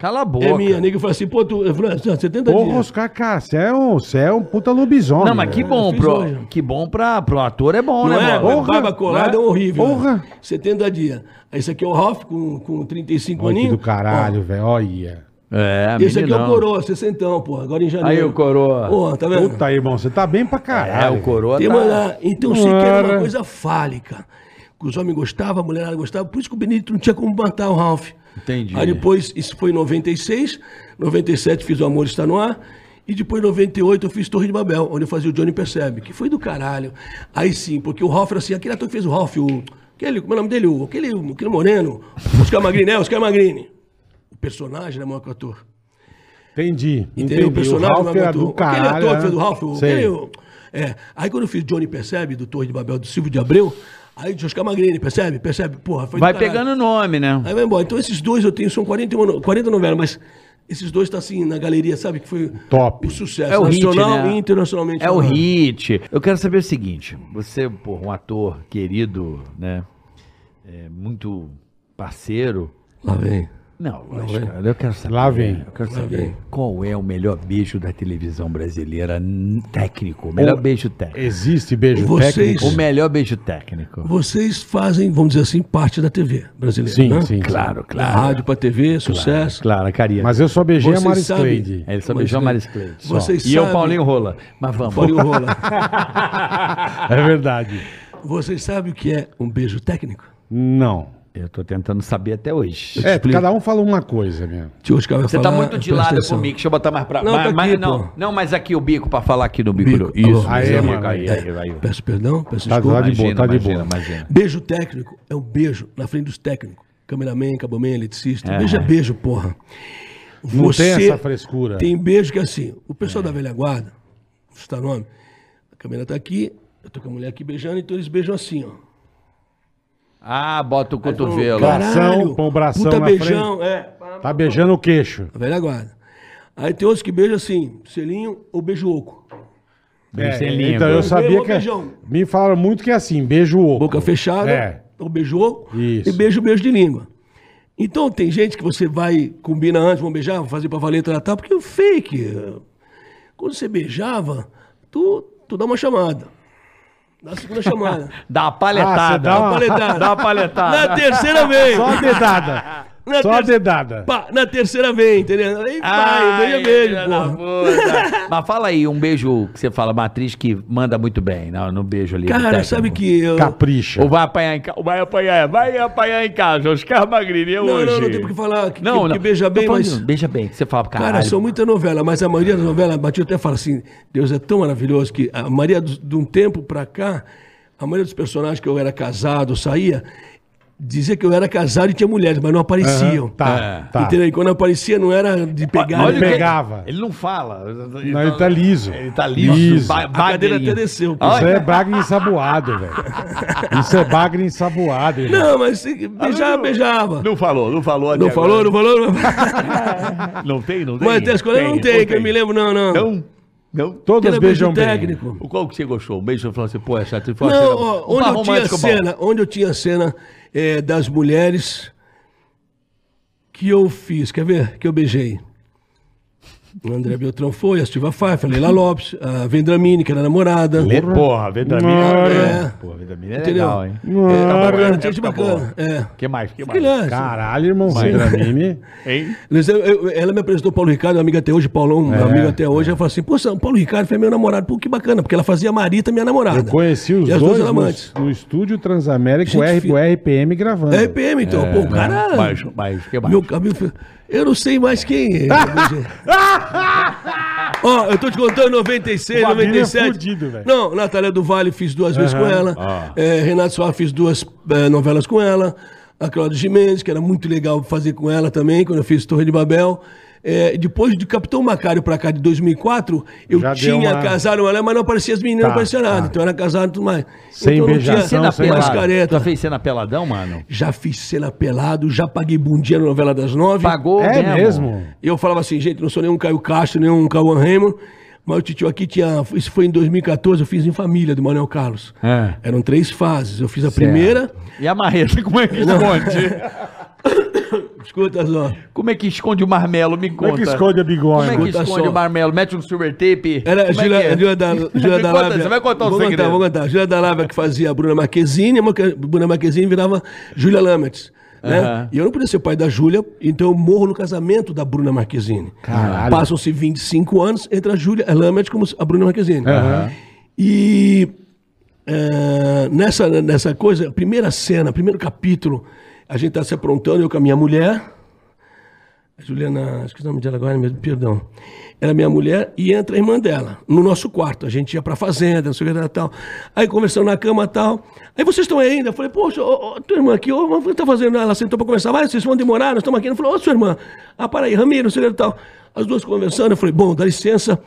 Speaker 3: Cala a boca.
Speaker 4: É minha. Nego fala assim, pô, tu. Eu falei, assim, ó, 70
Speaker 2: Porra,
Speaker 4: dias.
Speaker 2: os cara, você é, um, você é um puta lobisomem.
Speaker 3: Não, mas que
Speaker 2: velho.
Speaker 3: bom, pro,
Speaker 4: hoje.
Speaker 3: que bom pra, pro ator é bom,
Speaker 4: Não
Speaker 3: né,
Speaker 4: é?
Speaker 3: mano?
Speaker 2: Porra,
Speaker 4: barba colada
Speaker 2: né?
Speaker 4: é horrível.
Speaker 2: Porra.
Speaker 4: né? 70 dias. Aí esse aqui é o Ralph com, com 35
Speaker 2: Olha que
Speaker 4: aninhos.
Speaker 2: do caralho, velho. Olha.
Speaker 3: É,
Speaker 4: esse aqui é o. Coroa, 60, pô. Agora em janeiro.
Speaker 3: Aí o Coroa.
Speaker 4: Pô, tá vendo?
Speaker 2: Puta, irmão, você tá bem pra
Speaker 3: É,
Speaker 2: caralho.
Speaker 3: o coroa
Speaker 4: Tem
Speaker 3: tá...
Speaker 4: uma. Então eu sei que era uma coisa fálica. Que os homens gostavam, a mulherada gostava. Por isso que o Benedito não tinha como matar o Ralph.
Speaker 3: Entendi.
Speaker 4: Aí depois, isso foi em 96. 97 fiz O Amor Está No Ar. E depois, em 98, eu fiz Torre de Babel, onde eu fazia o Johnny Percebe, que foi do caralho. Aí sim, porque o Ralph era assim, aquele ator que fez o Ralph, o. Aquele, como é o nome dele? O, aquele, aquele moreno. Oscar Magrini, é, Oscar Magrini. O personagem era maior que o ator.
Speaker 2: Entendi.
Speaker 4: Entendeu?
Speaker 2: Entendi.
Speaker 4: O personagem
Speaker 2: Ralph
Speaker 4: não
Speaker 2: era do caralho.
Speaker 4: Aquele ator que fez o Ralph, o- aquele, o- é. Aí quando eu fiz Johnny Percebe, do Torre de Babel, do Silvio de Abreu, aí de Oscar Magrini, percebe? Percebe? Porra,
Speaker 3: Vai pegando o nome, né?
Speaker 4: Aí vai embora. Então esses dois eu tenho, são 41, no- 40 novelas, mas esses dois estão assim na galeria, sabe? Que foi
Speaker 2: Top.
Speaker 4: o sucesso.
Speaker 3: É o hit,
Speaker 4: nacional
Speaker 3: né?
Speaker 4: e internacionalmente.
Speaker 3: É o hit. Eu quero saber o seguinte: você, pô, um ator querido, né? É, muito parceiro.
Speaker 4: Lá vem.
Speaker 3: Não, lógico, cara, eu quero saber.
Speaker 2: Lá vem.
Speaker 3: Eu quero saber
Speaker 4: vem.
Speaker 3: qual é o melhor beijo da televisão brasileira técnico. O melhor
Speaker 2: Ô,
Speaker 3: beijo técnico.
Speaker 2: Existe beijo
Speaker 4: Vocês-
Speaker 2: técnico?
Speaker 3: O melhor beijo técnico.
Speaker 4: Vocês fazem, vamos dizer assim, parte da TV brasileira.
Speaker 2: Sim,
Speaker 4: né?
Speaker 2: sim.
Speaker 3: Claro,
Speaker 4: Da
Speaker 3: claro.
Speaker 4: rádio pra TV, sucesso.
Speaker 3: Claro, a carinha.
Speaker 2: Mas eu só beijei a
Speaker 4: Vocês
Speaker 2: Maris
Speaker 4: sabem-
Speaker 2: Cleide.
Speaker 3: É, ele só beijou a Maris Cleide.
Speaker 4: vocês
Speaker 3: E eu, Paulinho Rola. Mas vamos.
Speaker 4: Paulinho Rola.
Speaker 2: É verdade.
Speaker 4: Vocês sabem o que é um beijo técnico?
Speaker 2: Não.
Speaker 3: Eu tô tentando saber até hoje.
Speaker 2: É,
Speaker 4: explico.
Speaker 2: cada um fala uma coisa,
Speaker 4: vai
Speaker 3: Você
Speaker 4: falar,
Speaker 3: tá muito de lado
Speaker 4: atenção.
Speaker 3: comigo. Deixa eu botar mais pra
Speaker 4: Não,
Speaker 3: mas,
Speaker 4: tá
Speaker 3: mas-
Speaker 4: aqui,
Speaker 3: não,
Speaker 4: pô.
Speaker 3: não, mas aqui o bico pra falar aqui no bico.
Speaker 4: Bico.
Speaker 3: Isso.
Speaker 4: Alô.
Speaker 3: isso,
Speaker 2: Aê,
Speaker 3: aí,
Speaker 2: mano.
Speaker 3: aí, aí, aí.
Speaker 4: Peço perdão, peço
Speaker 2: Tá
Speaker 4: desculpa.
Speaker 2: lado de boa, tá de boa.
Speaker 3: imagina.
Speaker 4: Beijo técnico é um beijo na frente dos técnicos. cameraman, caboman, eletricista. Beijo é beijo, porra.
Speaker 2: Não tem essa frescura.
Speaker 4: Tem beijo que é assim, o pessoal da velha guarda, citar nome, a câmera tá aqui, eu tô com a mulher aqui beijando, então eles beijam assim, ó.
Speaker 3: Ah, bota o cotovelo.
Speaker 2: Cara, Bração, põe o bração
Speaker 4: puta
Speaker 2: na
Speaker 4: beijão, é.
Speaker 2: Tá beijando o queixo.
Speaker 4: A velha guarda. Aí tem outros que beijam assim, selinho ou beijo oco.
Speaker 3: Beijo
Speaker 2: É,
Speaker 3: língua.
Speaker 2: então eu sabia que.
Speaker 4: beijão.
Speaker 2: Me falaram muito que é assim, beijo oco.
Speaker 4: Boca fechada,
Speaker 2: É.
Speaker 4: ou beijo oco,
Speaker 2: Isso.
Speaker 4: e beijo, beijo de língua. Então tem gente que você vai, combina antes, vamos beijar, vamos fazer pra valer, tratar, porque o fake, quando você beijava, tu, tu dá uma chamada. Dá a segunda chamada.
Speaker 3: Dá uma
Speaker 2: Ah, você
Speaker 3: palhetada.
Speaker 2: dá uma-
Speaker 4: Paletada.
Speaker 3: Dá uma palhetada.
Speaker 4: Na terceira vez.
Speaker 2: Só a dedada.
Speaker 4: Na
Speaker 2: Só a
Speaker 4: terceira-
Speaker 2: dedada.
Speaker 4: Pá, na terceira vez, entendeu? Aí vai, beijo,
Speaker 3: da
Speaker 4: porra.
Speaker 3: Mas fala aí, um beijo que você fala, matriz que manda muito bem no, no beijo ali.
Speaker 4: Cara, sabe que eu...
Speaker 2: Capricha.
Speaker 3: Ou vai apanhar em casa. Vai apanhar, vai apanhar em casa. Oscar Magrini é
Speaker 4: Não,
Speaker 3: hoje.
Speaker 4: não, não tem porque falar que,
Speaker 3: Não,
Speaker 4: que,
Speaker 3: não.
Speaker 4: que beija bem,
Speaker 3: falando
Speaker 4: mas...
Speaker 3: Beija bem, que você fala, caralho.
Speaker 4: Cara, são muita novela, mas a maioria das novelas, Matheus até fala assim, Deus é tão maravilhoso que a maioria de um tempo pra cá, a maioria dos personagens que eu era casado, saía, dizia que eu era casado e tinha mulheres, mas não apareciam.
Speaker 2: Tá, tá.
Speaker 4: Entendeu? E quando aparecia não era de pegar.
Speaker 3: Olha o
Speaker 2: Ele pegava.
Speaker 3: Ele não fala.
Speaker 2: Não, ele tá liso.
Speaker 3: Ele tá liso.
Speaker 2: Liso.
Speaker 3: Ba-
Speaker 4: A cadeira
Speaker 3: bagrinho.
Speaker 4: até desceu.
Speaker 3: Ah,
Speaker 2: Isso é bagre ensaboado, velho. Isso é bagre ensaboado, irmão.
Speaker 4: Não, mas se- beijava, beijava.
Speaker 3: Não falou, não falou.
Speaker 4: Não falou, não falou? Não...
Speaker 3: Não tem, não tem.
Speaker 4: Mas tem as coisas não tem, que eu me lembro, não, não.
Speaker 3: Não, não.
Speaker 2: Todas
Speaker 4: Aquele
Speaker 2: beijam bem.
Speaker 4: técnico.
Speaker 3: O qual que você gostou? Um beijo, você falou assim, pô, é chato. Foi
Speaker 4: Não,
Speaker 3: uma
Speaker 4: ó,
Speaker 3: cena-
Speaker 4: onde
Speaker 3: par
Speaker 4: eu tinha
Speaker 3: romântico bom.
Speaker 4: cena, onde eu tinha cena é, das mulheres que eu fiz, quer ver? Que eu beijei. O André Beltrão foi, a Silva Pfeiffer, a Leila Lopes, a Vendramini, que era namorada.
Speaker 3: Lê, porra, Vitamina.
Speaker 2: Mano.
Speaker 3: É. Pô, Vitamina é
Speaker 4: Entendeu?
Speaker 3: legal, hein?
Speaker 4: É, tá
Speaker 2: Mano.
Speaker 4: bacana, tinha gente
Speaker 3: Época
Speaker 4: bacana. É.
Speaker 3: que mais? que mais?
Speaker 2: Caralho, irmãozinho da Mimi.
Speaker 3: Hein?
Speaker 4: Eu- eu- Ela me apresentou o Paulo Ricardo, minha amiga até hoje, Paulão, meu amigo até hoje. Ela falou assim: Pô, São Paulo Ricardo foi meu namorado. Pô, que bacana, porque ela fazia Marita, minha namorada.
Speaker 2: Eu conheci os
Speaker 4: E as
Speaker 2: dois
Speaker 4: duas
Speaker 2: no,
Speaker 4: amantes.
Speaker 2: no estúdio Transamérica, o,
Speaker 4: Gente
Speaker 2: R,
Speaker 4: fi-
Speaker 2: o RPM gravando.
Speaker 4: É RPM, então. Pô, o cara.
Speaker 3: Mais, mais, que mais?
Speaker 4: Meu cabelo. Eu não sei mais quem é. Ó, eu tô te contando 96,
Speaker 2: O Babinho é
Speaker 4: 97.
Speaker 2: fudido,
Speaker 4: não, Natália do Vale fiz duas vezes com ela.
Speaker 3: Ah.
Speaker 4: É, Renato Soares fiz duas é, novelas com ela. A Cláudia Gimenez, que era muito legal fazer com ela também, quando eu fiz Torre de Babel. É, depois de Capitão Macário pra cá, de 2004, eu
Speaker 2: Já
Speaker 4: tinha
Speaker 2: uma-
Speaker 4: casado mas não aparecia as meninas,
Speaker 2: Tá,
Speaker 4: não aparecia nada.
Speaker 2: tá.
Speaker 4: Então eu era casado e tudo mais.
Speaker 2: Sem
Speaker 4: então, não
Speaker 2: beijação,
Speaker 4: tinha
Speaker 3: Cena pelada.
Speaker 4: careta.
Speaker 3: Já fez cena peladão, mano?
Speaker 4: Já fiz cena pelado, já paguei bundinha na novela das nove.
Speaker 3: Pagou
Speaker 2: É mesmo?
Speaker 4: E eu falava assim, gente, não sou nenhum Caio Castro, nenhum Cauã Raymond, mas o Titio aqui tinha. Isso foi em 2014, eu fiz em família do Manuel Carlos.
Speaker 3: É.
Speaker 4: Eram três fases. Eu fiz a primeira.
Speaker 3: E a marreta, como é que esconde?
Speaker 4: Escuta só.
Speaker 3: Como é que esconde o marmelo? Me
Speaker 2: Como é
Speaker 3: conta.
Speaker 2: que esconde a bigode?
Speaker 3: Como é que
Speaker 4: Escuta
Speaker 3: esconde
Speaker 4: só.
Speaker 3: o marmelo? Mete um silver tape?
Speaker 4: Era a
Speaker 3: é
Speaker 4: Júlia,
Speaker 3: que é?
Speaker 4: Júlia da, Júlia
Speaker 3: Me
Speaker 4: da
Speaker 3: conta,
Speaker 4: Lábia.
Speaker 3: Você vai contar o
Speaker 4: vou
Speaker 3: segredo.
Speaker 4: Contar, vou contar. Júlia da Lábia que fazia a Bruna Marquezine, a Bruna Marquezine virava Júlia Lamertz. Né?
Speaker 3: Aham.
Speaker 4: E eu não podia ser pai da Júlia, então eu morro no casamento da Bruna Marquezine.
Speaker 2: Caralho.
Speaker 4: Passam-se 25 anos entre a Júlia Lamertz como a Bruna Marquezine. E é, nessa, nessa coisa, a primeira cena, primeiro capítulo, a gente está se aprontando, eu com a minha mulher, a Juliana, esqueci o nome dela agora mesmo, perdão. Era minha mulher e entra a irmã dela, no nosso quarto. A gente ia pra fazenda, não sei o que tal. Aí conversando na cama e tal. Aí vocês estão aí ainda? Eu falei, poxa, ô, ô, tua irmã aqui, ô, o que tá fazendo? Ela sentou pra conversar, vai, vocês vão demorar, nós estamos aqui. Ela falou, ô, sua irmã, ah, para aí, Ramiro, não sei o que tal. As duas conversando, eu falei, bom, dá licença,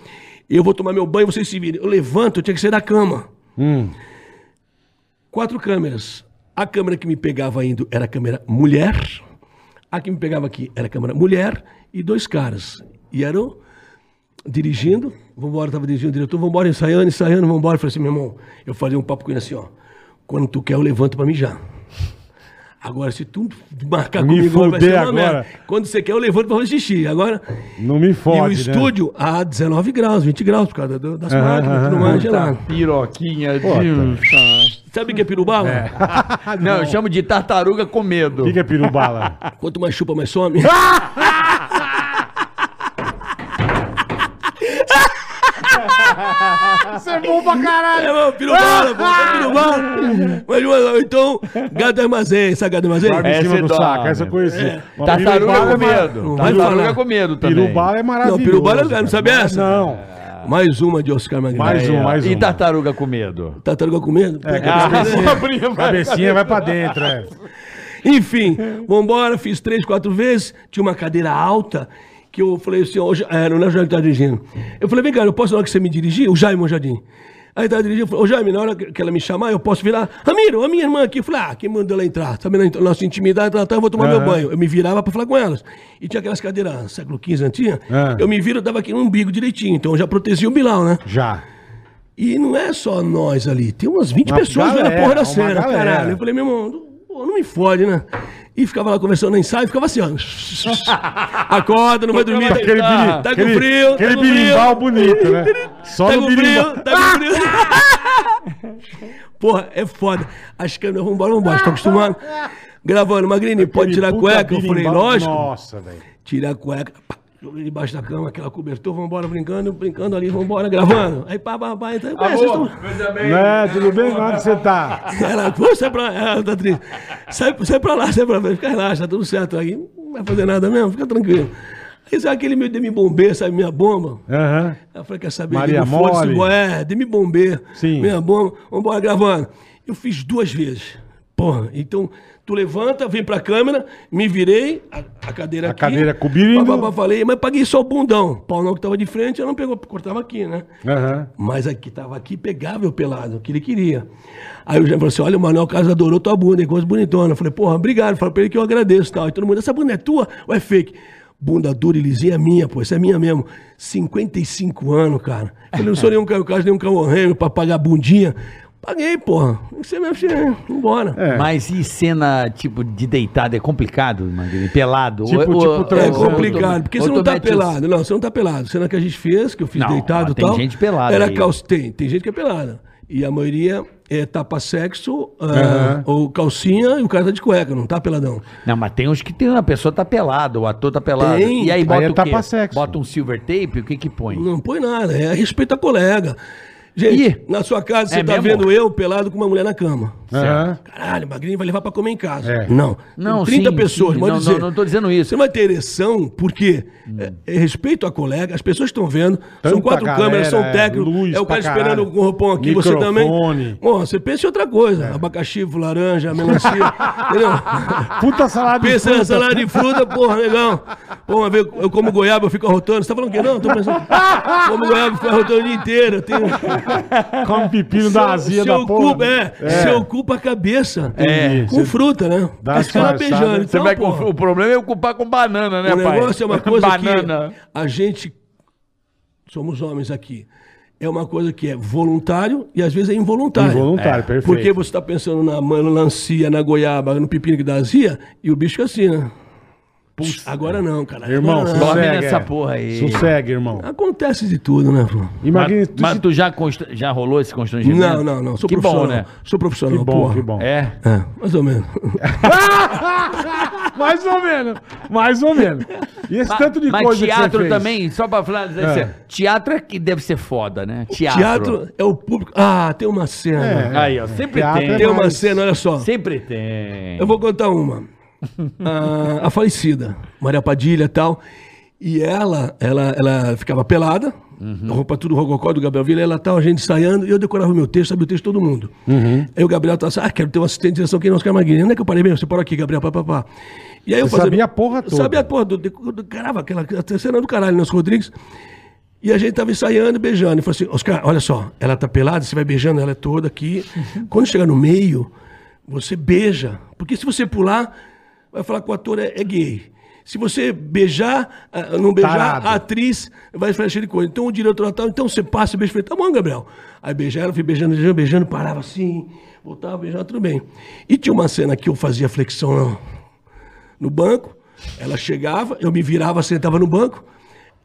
Speaker 4: eu vou tomar meu banho, vocês se virem. Eu levanto, eu tinha que sair da cama. Quatro câmeras. A câmera que me pegava indo era a câmera mulher. A que me pegava aqui era a câmera mulher e dois caras. E eram dirigindo. Vambora, tava dirigindo o diretor. Vambora, ensaiando, ensaiando, vambora. Eu falei assim, meu irmão, eu fazia um papo com ele assim, ó. Quando tu quer, eu levanto pra mijar. Agora, se tu marcar
Speaker 2: Me
Speaker 4: comigo, vai ser uma
Speaker 2: agora.
Speaker 4: merda. Quando você quer, eu levanto pra fazer xixi. Agora,
Speaker 2: Não me
Speaker 4: e
Speaker 2: fode,
Speaker 4: o
Speaker 2: né?
Speaker 4: estúdio a 19 graus, 20 graus, por causa das
Speaker 2: Aham,
Speaker 4: máquinas,
Speaker 2: aham,
Speaker 4: tudo mais gelado.
Speaker 3: Piroquinha de...
Speaker 4: Sabe o que é pirubala?
Speaker 3: Não, eu chamo de tartaruga com medo.
Speaker 2: O que, que é pirubala?
Speaker 4: Quanto mais chupa, mais some.
Speaker 2: Você é bom pra caralho!
Speaker 4: É, mano, pirubala, pô, é pirubala. Mas, mano, então, gado armazém, sabe gado armazém?
Speaker 2: Dorme em
Speaker 3: Essa
Speaker 2: cima
Speaker 3: é
Speaker 2: do saco, essa eu conheci. Mas
Speaker 3: Tartaruga
Speaker 2: pirubala
Speaker 3: com
Speaker 2: é
Speaker 3: medo. Tartaruga com medo também.
Speaker 2: Pirubala é maravilhoso.
Speaker 4: Não, pirubala eu não sabia essa?
Speaker 2: Não.
Speaker 4: Mais uma de Oscar Magrão.
Speaker 2: Mais um, mais
Speaker 3: E
Speaker 2: um.
Speaker 3: tartaruga com medo?
Speaker 4: Tartaruga com medo?
Speaker 2: É, cabecinha, cabecinha vai pra dentro, é.
Speaker 4: Enfim, vambora, fiz três, quatro vezes. Tinha uma cadeira alta que eu falei assim, hoje, é, não é o Jaime que tá dirigindo. Eu falei, vem cá, eu posso na hora que você me dirigir? O Jaime, o Jardim. Aí tá dirigindo, eu falei, ô Jaime, na hora que ela me chamar, eu posso virar. Ramiro, a minha irmã aqui. Eu falei, ah, quem mandou ela entrar? Sabe na nossa intimidade, ela tá, eu vou tomar meu
Speaker 2: Aham.
Speaker 4: banho. Eu me virava pra falar com elas. E tinha aquelas cadeiras século XV antigas.
Speaker 2: Ah.
Speaker 4: Eu me viro, eu dava aqui no umbigo direitinho. Então eu já protegia o Bilal, né?
Speaker 2: Já.
Speaker 4: E não é só nós ali, tem umas 20
Speaker 2: Uma
Speaker 4: pessoas vendo a
Speaker 2: galera,
Speaker 4: porra da
Speaker 2: uma
Speaker 4: cena,
Speaker 2: galera.
Speaker 4: caralho. Eu falei, meu irmão, não, não me fode, né? E ficava lá conversando no ensaio, ficava assim, ó. Acorda, não vai dormir, tá,
Speaker 2: Aquele,
Speaker 4: tá, tá com frio,
Speaker 2: aquele
Speaker 4: tá
Speaker 2: birimbau bonito, né? Só
Speaker 4: Tá
Speaker 2: no
Speaker 4: com frio,
Speaker 2: birimbau.
Speaker 4: tá com frio. Porra, é foda. As câmeras, vambora, vambora, estou acostumado. Gravando, Magrini, pode tirar a cueca? Eu falei, lógico.
Speaker 2: Nossa, velho.
Speaker 4: Tirar a cueca, pá, debaixo da cama, aquela cobertura, vambora brincando, brincando ali, vambora gravando. Aí pá, pá, pá, então, é, vocês tão-
Speaker 2: Né, tudo bem? Onde você tá?
Speaker 4: ela, pô, sai pra lá, ela tá triste. Sai, sai pra lá, sai pra lá, fica relaxa, tá tudo certo aí. Não vai fazer nada mesmo, fica tranquilo. Aí sabe aquele meu demi bombeiro, sabe, minha bomba?
Speaker 2: Aham.
Speaker 4: Ela falou, quer saber?
Speaker 2: Maria Mole.
Speaker 4: É, demi bombeiro.
Speaker 2: Sim.
Speaker 4: Minha bomba, vambora gravando. Eu fiz duas vezes. Porra, então tu levanta, vem pra câmera, me virei, a, a cadeira
Speaker 2: A
Speaker 4: aqui.
Speaker 2: cadeira cobrindo.
Speaker 4: pá, falei, mas paguei só o bundão. O pau não que tava de frente, eu não pegou, cortava aqui, né?
Speaker 2: Aham.
Speaker 4: Mas aqui tava aqui, pegava eu pelado, o que ele queria. Aí o Jaime falou assim: olha, o Manuel Carlos adorou tua bunda, hein, coisa bonitona. Eu falei, porra, obrigado. Falei pra ele que eu agradeço e tal. E todo mundo, essa bunda é tua ou é fake? Bunda dura e lisinha é minha, pô, essa é minha mesmo. 55 anos, cara. Eu falei, não sou nenhum Caio Carlos, nenhum Camorreno pra pagar bundinha. Paguei, porra. Você mesmo, assim, vambora.
Speaker 2: É.
Speaker 3: Mas e cena, tipo, de deitado? É complicado, Magrini? Pelado?
Speaker 2: Tipo-
Speaker 3: Ou-
Speaker 2: tipo
Speaker 3: ou-
Speaker 4: É
Speaker 3: ou-
Speaker 4: complicado, porque você não tá
Speaker 3: mete os-
Speaker 4: pelado. Não, você não tá pelado. Cena que a gente fez, que eu fiz
Speaker 3: Não,
Speaker 4: deitado e
Speaker 3: tem
Speaker 4: tal.
Speaker 3: gente pelada
Speaker 4: Era calça. Tem, tem gente que é pelada. E a maioria é tapa-sexo, ah,
Speaker 2: Aham.
Speaker 4: ou calcinha, e o cara tá de cueca, não tá peladão.
Speaker 3: Não, mas tem uns que tem, a pessoa tá pelada, o ator tá pelado.
Speaker 4: Tem.
Speaker 3: E aí bota
Speaker 2: Aí é
Speaker 3: o quê? Bota um silver tape, o que que põe?
Speaker 4: Não põe nada, é respeito a colega. Gente,
Speaker 3: Ih,
Speaker 4: na sua casa você
Speaker 3: é
Speaker 4: tá
Speaker 3: mesmo?
Speaker 4: vendo eu pelado com uma mulher na cama.
Speaker 2: Aham.
Speaker 4: Caralho, o Magrinho vai levar pra comer em casa.
Speaker 2: É.
Speaker 4: Não.
Speaker 3: Não,
Speaker 4: 30
Speaker 3: sim,
Speaker 4: pessoas,
Speaker 3: sim.
Speaker 4: pode
Speaker 3: Não,
Speaker 4: dizer.
Speaker 3: não, não tô dizendo isso.
Speaker 4: Você vai ter ereção, porque é, é respeito a colega, as pessoas estão vendo, são quatro
Speaker 2: galera,
Speaker 4: câmeras, são
Speaker 2: é,
Speaker 4: técnicos, é o cara esperando com o roupão aqui, você também.
Speaker 2: Microfone.
Speaker 4: Bom, você pensa em outra coisa, abacaxi, laranja, melancia, entendeu?
Speaker 2: Puta salada de
Speaker 4: Pensa na
Speaker 2: fruta.
Speaker 4: salada de fruta, porra, legal. Pô, uma vez eu como goiaba, eu fico arrotando. Você tá falando o quê? Não, tô pensando. Como goiaba, eu fico arrotando o dia inteiro. Eu tenho...
Speaker 2: Come pepino da azia da porra.
Speaker 4: é, se ocupa a cabeça.
Speaker 2: É.
Speaker 4: Com fruta, né?
Speaker 2: dá disfarçada.
Speaker 4: beijando.
Speaker 3: Você
Speaker 4: Então,
Speaker 3: vai
Speaker 4: porra,
Speaker 3: o problema é ocupar com banana, né,
Speaker 4: o
Speaker 3: pai?
Speaker 4: negócio é uma coisa
Speaker 3: banana.
Speaker 4: que a gente, somos homens aqui, é uma coisa que é voluntário e às vezes é involuntário.
Speaker 2: Involuntário, perfeito.
Speaker 4: Porque você está pensando na melancia, na goiaba, no pepino que dá azia, e o bicho fica assim, né? Puxa, agora não, cara.
Speaker 2: Irmão,
Speaker 4: não.
Speaker 3: Dorme nessa porra aí.
Speaker 2: Sossegue, irmão.
Speaker 4: Acontece de tudo, né, Flo?
Speaker 2: Imagina,
Speaker 3: Mas,
Speaker 2: tu
Speaker 3: mas
Speaker 2: se-
Speaker 3: tu já, const- já rolou esse constrangimento?
Speaker 4: Não, não, não. Sou
Speaker 3: que
Speaker 4: profissional.
Speaker 3: bom, né?
Speaker 4: Sou profissional,
Speaker 2: Que bom,
Speaker 4: porra.
Speaker 2: que bom.
Speaker 3: É.
Speaker 4: É, mais ou menos.
Speaker 2: Mais ou menos. Mais ou menos. E esse tanto de
Speaker 3: Mas
Speaker 2: coisa que
Speaker 3: teatro
Speaker 2: você fez?
Speaker 3: também, só pra falar,
Speaker 2: É.
Speaker 3: teatro é que deve ser foda, né? Teatro.
Speaker 4: Teatro é o público. Ah, tem uma cena.
Speaker 2: É.
Speaker 3: Aí, ó, sempre tem.
Speaker 2: é
Speaker 4: Tem uma
Speaker 2: mais-
Speaker 4: cena, olha só.
Speaker 3: Sempre tem.
Speaker 4: Eu vou contar uma. A, a falecida, Maria Padilha e tal. E ela, ela, ela ficava pelada, a roupa tudo rococó do Gabriel Vila, ela tal, a gente ensaiando, e eu decorava o meu texto, sabia o texto de todo mundo. Aí o Gabriel tava assim, ah, quero ter um assistente de direção que não Oscar Magrini. Onde é que eu parei mesmo? Você parou aqui, Gabriel, papapá. E aí eu
Speaker 2: Você sabia a porra toda.
Speaker 4: Sabia a porra do, do, caramba, aquela cena do caralho, Nelson Rodrigues. E a gente tava ensaiando e beijando. E falou assim, Oscar, olha só, ela tá pelada, você vai beijando ela toda aqui. Quando chegar no meio, você beija. Porque se você pular, vai falar que o ator é, é gay. Se você beijar, ah, não beijar,
Speaker 2: Tarado.
Speaker 4: a atriz vai fazer de coisa. Então o diretor tal, então você passa, beija, falei, tá bom, Gabriel. Aí beijava, ela fui beijando, beijando, beijando, parava assim, voltava, beijando, tudo bem. E tinha uma cena que eu fazia flexão no, no banco, ela chegava, eu me virava, sentava no banco,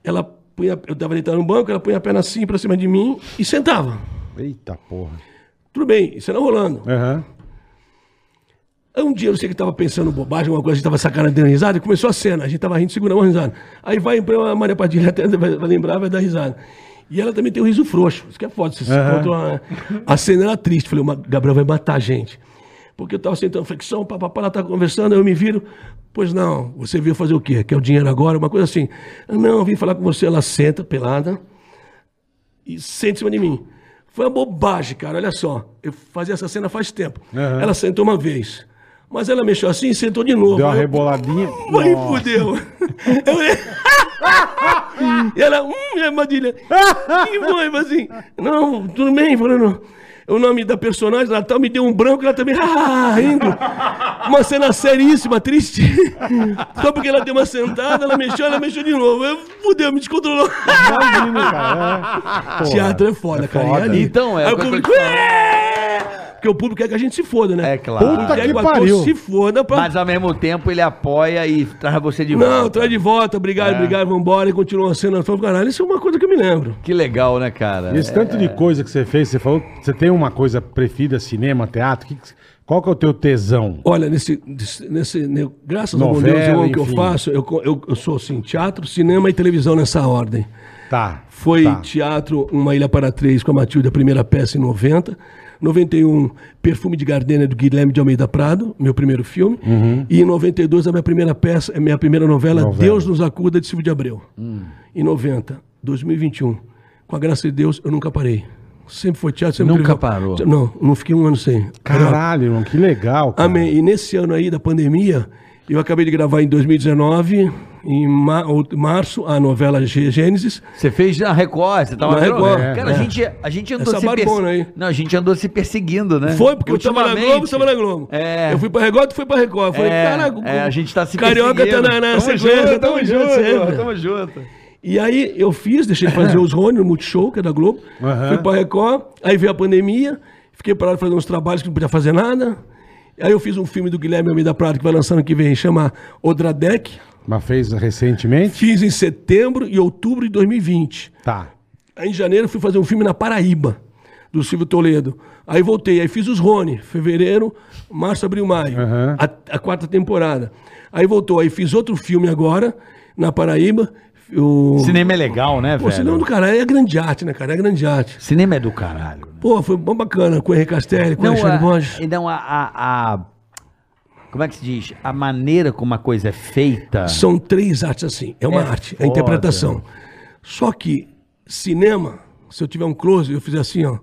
Speaker 4: ela punha, eu estava deitado no banco, ela punha a perna assim pra cima de mim e sentava.
Speaker 2: Eita porra.
Speaker 4: Tudo bem, isso não rolando.
Speaker 2: Aham.
Speaker 4: Aí um dia eu sei que estava pensando bobagem, uma coisa, a gente estava sacanagem, dando risada, e começou a cena, a gente estava rindo, segurando uma risada. Aí vai a Maria Padilha, até vai, vai lembrar, vai dar risada. E ela também tem um riso frouxo, isso que é foda. Você controla, né? A cena era triste, falei, o Gabriel vai matar a gente. Porque eu estava sentando flexão, papapá, ela estava conversando, eu me viro, pois não, você veio fazer o quê? Quer o dinheiro agora? Uma coisa assim. Não, eu vim falar com você, ela senta, pelada, e senta em cima de mim. Foi uma bobagem, cara, olha só. Eu fazia essa cena faz tempo.
Speaker 2: Aham.
Speaker 4: Ela sentou uma vez. Mas ela mexeu assim e sentou de novo.
Speaker 2: Deu uma
Speaker 4: eu-
Speaker 2: reboladinha.
Speaker 4: Aí fudeu. E ela, hum, é Madilha. E foi, mas assim, não, tudo bem, falando. O nome da personagem, Natal, me deu um branco, ela também, ah, rindo. Uma cena seríssima, triste. Só porque ela deu uma sentada, ela mexeu, ela mexeu de novo. Eu, fudeu, me descontrolou.
Speaker 2: Imagina, cara. É. Porra,
Speaker 4: Teatro é foda, cara.
Speaker 2: foda.
Speaker 4: E ali-
Speaker 3: Então, é
Speaker 4: Aí
Speaker 3: o que
Speaker 4: público, "É!" Porque o público quer que a gente se foda, né?
Speaker 3: É claro.
Speaker 4: O público
Speaker 2: Puta
Speaker 4: quer
Speaker 2: que
Speaker 4: o ator
Speaker 2: pariu.
Speaker 4: se foda pra...
Speaker 3: Mas ao mesmo tempo ele apoia e traz você de volta.
Speaker 4: Não, traz de volta, obrigado,
Speaker 3: É.
Speaker 4: obrigado, vambora, e continua a cena. Eu falo, caralho, isso é uma coisa que eu me lembro.
Speaker 3: Que legal, né, cara?
Speaker 2: E esse tanto de coisa que você fez, você falou, você tem uma coisa preferida, cinema, teatro? Que qual que é o teu tesão?
Speaker 4: Olha, nesse, nesse, nesse- graças ao
Speaker 2: Novela,
Speaker 4: Deus, irmão, que eu faço, eu, eu, eu sou assim, teatro, cinema e televisão nessa ordem.
Speaker 2: Tá.
Speaker 4: Foi
Speaker 2: tá.
Speaker 4: teatro Uma Ilha para Três com a Matilde, a primeira peça em 90. 91, Perfume de Gardenia do Guilherme de Almeida Prado, meu primeiro filme. E em 92, a minha primeira peça, a minha primeira novela,
Speaker 2: Novela.
Speaker 4: Deus nos acuda, de Silvio de Abreu. Em 90, 2021, com a graça de Deus, eu nunca parei. Sempre foi teatro, sempre
Speaker 3: Nunca parou?
Speaker 4: Não, não fiquei um ano sem.
Speaker 2: Caralho, irmão, que legal. Cara.
Speaker 4: Amém. E nesse ano aí da pandemia, eu acabei de gravar em 2019, em março, a novela Gê- Gênesis.
Speaker 3: Você fez na Record, você tava
Speaker 4: Na Record,
Speaker 3: Cara,
Speaker 4: é.
Speaker 3: a, gente, a gente andou
Speaker 4: Essa
Speaker 3: se
Speaker 4: barbona aí.
Speaker 3: Não, a gente andou se perseguindo, né?
Speaker 4: Foi porque eu tava na Globo, você tava na Globo.
Speaker 3: É.
Speaker 4: Eu fui pra Record, tu foi pra Record. Eu falei,
Speaker 3: É,
Speaker 4: caraca,
Speaker 3: é, a gente tá se
Speaker 4: Carioca tá na, na
Speaker 3: Tamo
Speaker 4: sequência,
Speaker 3: junto, tamo junto,
Speaker 4: sempre.
Speaker 3: tamo junto.
Speaker 4: E aí eu fiz, deixei de fazer os Rony no Multishow, que é da Globo.
Speaker 2: Aham.
Speaker 4: Fui pra Record, aí veio a pandemia, fiquei parado fazendo uns trabalhos que não podia fazer nada. Aí eu fiz um filme do Guilherme Almeida Prado, que vai lançando que vem, chama Odradek.
Speaker 2: Mas fez recentemente?
Speaker 4: Fiz em setembro e outubro de 2020.
Speaker 2: Tá.
Speaker 4: Aí em janeiro eu fui fazer um filme na Paraíba, do Silvio Toledo. Aí voltei, aí fiz os Rony, fevereiro, março, abril, maio,
Speaker 2: Aham.
Speaker 4: a, a quarta temporada. Aí voltou, aí fiz outro filme agora, na Paraíba. O...
Speaker 3: Cinema é legal, né,
Speaker 4: Pô,
Speaker 3: velho?
Speaker 4: cinema do caralho, é grande arte, né, cara? É grande arte.
Speaker 3: Cinema é do caralho.
Speaker 4: Pô, foi bom bacana com o Henrique Castelli, com o Alexandre
Speaker 3: a,
Speaker 4: Borges.
Speaker 3: não, a, a, a- Como é que se diz? A maneira como a coisa é feita.
Speaker 4: São três artes assim. É uma
Speaker 3: É
Speaker 4: arte, é
Speaker 3: foda.
Speaker 4: a interpretação. Só que cinema, se eu tiver um close, eu fizer assim, ó.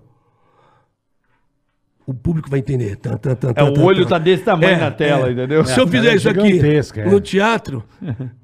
Speaker 4: O público vai entender. Tan, tan, tan,
Speaker 3: É,
Speaker 4: tan,
Speaker 3: o olho
Speaker 4: tan.
Speaker 3: tá desse tamanho na tela, entendeu?
Speaker 4: Se eu
Speaker 2: É,
Speaker 4: fizer
Speaker 2: é
Speaker 4: isso aqui
Speaker 2: é.
Speaker 4: no teatro,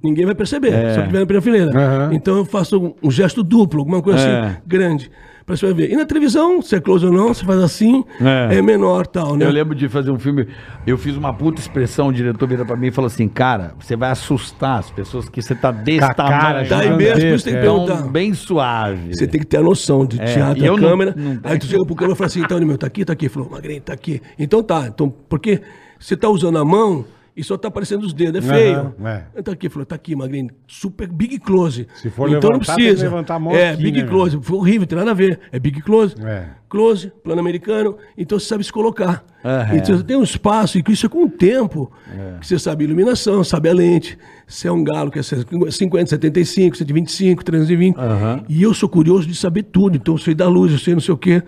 Speaker 4: ninguém vai perceber.
Speaker 3: É.
Speaker 4: Só que tiver na primeira fileira.
Speaker 2: Aham.
Speaker 4: Então eu faço um, um gesto duplo, alguma coisa
Speaker 3: É.
Speaker 4: assim, grande. Pra você ver. E na televisão, se é close ou não, você faz assim,
Speaker 3: É.
Speaker 4: é, menor tal, né?
Speaker 3: Eu lembro de fazer um filme, eu fiz uma puta expressão, o diretor vira pra mim e falou assim, cara, você vai assustar as pessoas que você tá desse tamanho.
Speaker 4: Daí mesmo, por isso tem que
Speaker 2: É.
Speaker 4: perguntar.
Speaker 3: Bem suave.
Speaker 4: Você tem que ter a noção de teatro,
Speaker 3: e eu
Speaker 4: a
Speaker 3: não-
Speaker 4: câmera.
Speaker 3: não-
Speaker 4: Aí tu chega pro câmera e fala assim, então, meu, tá aqui, tá aqui. Falou, Magrinho, tá aqui. Então tá, então, porque você tá usando a mão e só tá aparecendo os dedos, é feio.
Speaker 2: Aham, é.
Speaker 4: Tá aqui, falou, tá aqui, Magrinho, super big close.
Speaker 2: Se for
Speaker 4: então não
Speaker 2: levantar, tem que
Speaker 4: precisa.
Speaker 2: levantar a mão
Speaker 4: É,
Speaker 2: aqui,
Speaker 4: big
Speaker 2: né,
Speaker 4: close. Foi horrível, tem nada a ver. É big close.
Speaker 2: É.
Speaker 4: Close, plano americano. Então você sabe se colocar.
Speaker 3: Aham.
Speaker 4: Então você tem um espaço, e que isso é com o tempo. Que você sabe iluminação, sabe a lente. Se é um galo que é 50, 75, 125, 320.
Speaker 3: Aham.
Speaker 4: E eu sou curioso de saber tudo. Então eu sei da luz, eu sei não sei o quê.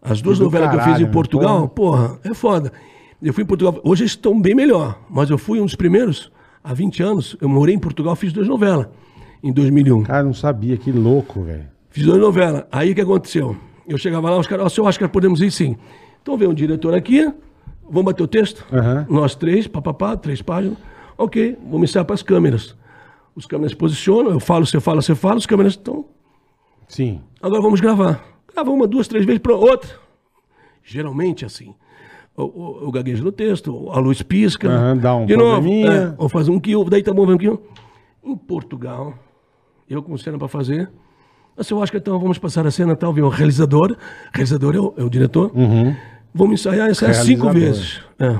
Speaker 4: As duas novelas que eu fiz
Speaker 2: caralho,
Speaker 4: em
Speaker 2: né?
Speaker 4: Portugal, porra, é foda. Eu fui em Portugal, hoje eles estão bem melhor. Mas eu fui um dos primeiros, há 20 anos, eu morei em Portugal, fiz duas novelas. Em 2001.
Speaker 2: Cara, não sabia, que louco, velho.
Speaker 4: Fiz duas novelas. Aí o que aconteceu? Eu chegava lá, os caras, ó, senhor Oscar, podemos ir sim. Então vem um diretor aqui, vamos bater o texto?
Speaker 2: Aham.
Speaker 4: Nós três, papapá, três páginas. Ok, vamos ensaiar para as câmeras. Os câmeras se posicionam, eu falo, você fala, você fala, os câmeras estão.
Speaker 2: Sim.
Speaker 4: Agora vamos gravar. Grava uma, duas, três vezes para outra. Geralmente assim. O, gaguejo no texto, a luz pisca.
Speaker 2: Aham, dá um
Speaker 4: de novo. É, ou faz um kill, daí tá bom, vem um kill. Em Portugal, eu com cena para fazer. Mas eu acho que então vamos passar a cena tal, vem o realizador. Realizador é o, é o diretor. Vamos ensaiar, ensaiar cinco vezes. É.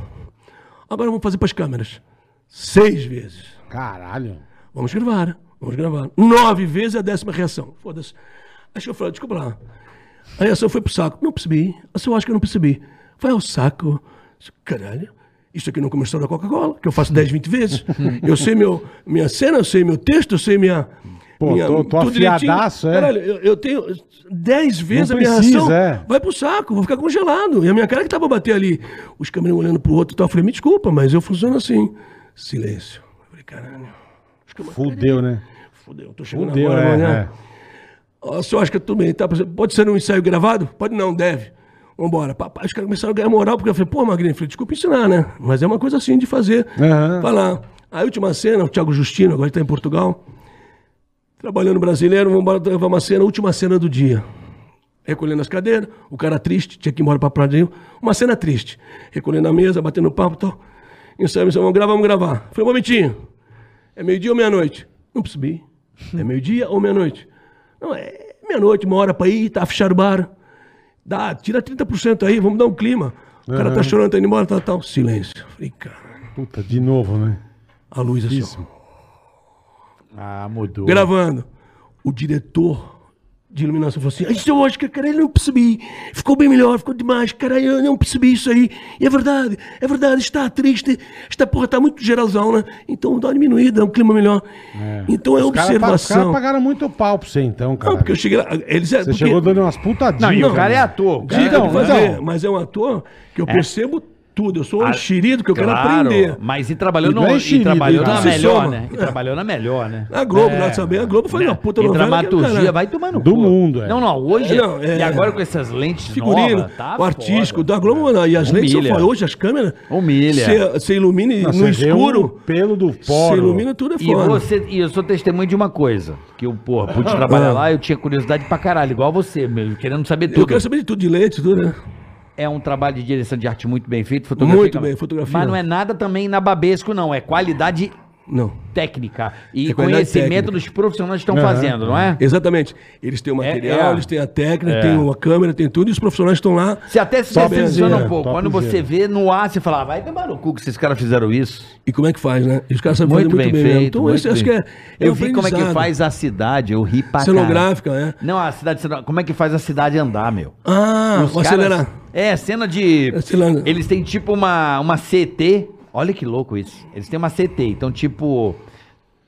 Speaker 4: Agora vamos fazer para as câmeras. Seis vezes.
Speaker 2: Caralho.
Speaker 4: Vamos gravar, vamos gravar. Nove vezes a décima reação. Foda-se. Aí eu falei, desculpa lá. A reação foi pro saco. Não percebi. Assim, eu acho que eu não percebi. Vai ao saco. Caralho. Isso aqui no comercial da Coca-Cola, que eu faço 10, 20 vezes. Eu sei meu, minha cena, eu sei meu texto, eu sei minha.
Speaker 2: Pô,
Speaker 4: minha
Speaker 2: tô- tô afiadaço, é.
Speaker 4: Caralho, eu, eu tenho 10 vezes
Speaker 2: Não
Speaker 4: a minha
Speaker 2: precisa,
Speaker 4: reação.
Speaker 2: é.
Speaker 4: Vai pro saco, vou ficar congelado. E a minha cara que tava bater ali. Os câmeras olhando pro outro e tal. Eu falei, me desculpa, mas eu funciono assim. Silêncio. Eu falei, caralho. Acho
Speaker 2: Fudeu, né?
Speaker 4: Fudeu, tô chegando
Speaker 2: Fudeu,
Speaker 4: agora
Speaker 2: é,
Speaker 4: amanhã.
Speaker 2: é.
Speaker 4: Ó, O senhor acha que tudo bem, tá? Pode ser um ensaio gravado? Pode não, deve. Vambora. Papai, os caras começaram a ganhar moral, porque eu falei, pô, Magrinho, eu falei, desculpa ensinar, né? Mas é uma coisa assim de fazer.
Speaker 2: Aham.
Speaker 4: Falar. A última cena, o Thiago Justino, agora está em Portugal, trabalhando brasileiro, vamos embora gravar uma cena, última cena do dia. Recolhendo as cadeiras, o cara triste, tinha que ir embora pra Rio. Uma cena triste. Recolhendo a mesa, batendo papo e tal. Ensaio, ensaio, vamos gravar, vamos gravar. Falei, um momentinho. É meio-dia ou meia-noite? Não percebi. É meio-dia ou meia-noite? Não, é meia-noite, uma hora pra ir, tá fechado o bar. Dá, tira 30% aí, vamos dar um clima. O cara tá chorando, tá indo embora, tal, tal. Silêncio. Falei, cara,
Speaker 2: Puta, de novo, né?
Speaker 4: a luz assim, ó.
Speaker 3: Ah, mudou.
Speaker 4: Gravando. O diretor de iluminação falou assim: Isso eu acho que, cara, eu não percebi. Ficou bem melhor, ficou demais, cara, eu não percebi isso aí. E é verdade, é verdade, está triste. Esta porra está muito geralzão, né? Então dá uma diminuída, dá um clima melhor. Então é
Speaker 2: Os caras os
Speaker 4: observação.
Speaker 2: caras pagaram muito pau pra você, então, cara.
Speaker 4: Não, porque eu cheguei lá. Eles, é,
Speaker 2: Você
Speaker 4: porque-
Speaker 2: chegou dando umas putadinhas.
Speaker 3: Não, e o cara é ator. Cara é
Speaker 4: não,
Speaker 3: ator.
Speaker 4: mas, é, mas é um ator que eu percebo tudo. Eu sou um enxerido que eu quero
Speaker 3: Claro,
Speaker 4: aprender.
Speaker 3: Mas e trabalhou,
Speaker 2: E
Speaker 3: no,
Speaker 2: não é
Speaker 3: e
Speaker 2: enxerido,
Speaker 3: trabalhou
Speaker 2: hein,
Speaker 3: na melhor,
Speaker 4: Se
Speaker 3: né?
Speaker 4: soma.
Speaker 3: E trabalhou na melhor, né?
Speaker 4: A Globo, lá também. A Globo faz uma puta
Speaker 3: e
Speaker 4: novela. é
Speaker 3: dramaturgia vai tomar no
Speaker 2: Do mundo, é.
Speaker 3: Não, não, hoje.
Speaker 4: É, não, é.
Speaker 3: E agora com essas lentes
Speaker 4: figurino,
Speaker 3: novas, tá
Speaker 4: o artístico,
Speaker 3: foda.
Speaker 4: da Globo, não, e as lentes são
Speaker 3: Humilha.
Speaker 4: foda. Hoje as câmeras.
Speaker 3: Humilha.
Speaker 4: Você, você ilumina no
Speaker 2: você
Speaker 4: escuro.
Speaker 2: o pelo do
Speaker 4: Você
Speaker 2: poro.
Speaker 4: ilumina tudo é
Speaker 3: E,
Speaker 4: foda.
Speaker 3: você, e eu sou testemunho de uma coisa, que eu, porra, pude trabalhar
Speaker 4: Ah.
Speaker 3: lá, eu tinha curiosidade pra caralho, igual você, meu, querendo saber tudo.
Speaker 4: Eu quero saber de tudo, de lentes, tudo, né?
Speaker 3: É um trabalho de direção de arte muito bem feito, fotografia.
Speaker 4: Muito bem, fotografia.
Speaker 3: Mas não é nada também nababesco, não. É qualidade
Speaker 4: Não.
Speaker 3: Técnica e
Speaker 4: É
Speaker 3: conhecimento
Speaker 4: técnica.
Speaker 3: dos profissionais que estão
Speaker 2: Aham.
Speaker 3: fazendo, não é?
Speaker 4: Exatamente. Eles têm o material,
Speaker 3: é.
Speaker 4: eles têm a técnica,
Speaker 3: É.
Speaker 4: têm a câmera, tem tudo, e os profissionais estão lá.
Speaker 3: Você até se decepciona um pouco. Quando você vê no ar, você fala, ah, vai tomar no cu que esses caras fizeram isso.
Speaker 4: E como é que faz, né? E os caras sabem fazer
Speaker 3: Muito,
Speaker 4: muito
Speaker 3: bem,
Speaker 4: bem, mesmo.
Speaker 3: feito.
Speaker 4: Então,
Speaker 3: muito
Speaker 4: isso acho que
Speaker 3: bem.
Speaker 4: é. é
Speaker 3: eu vi como é que faz a cidade, eu ri pra.
Speaker 4: Cenográfica, é.
Speaker 3: Não, a cidade, como é que faz a cidade andar, meu?
Speaker 4: Ah,
Speaker 3: Os
Speaker 4: vou
Speaker 3: caras-
Speaker 4: acelerar.
Speaker 3: É, cena de.
Speaker 4: Acelerando.
Speaker 3: Eles têm tipo uma, uma CT. Olha que louco isso. Eles têm uma CT. Então, tipo.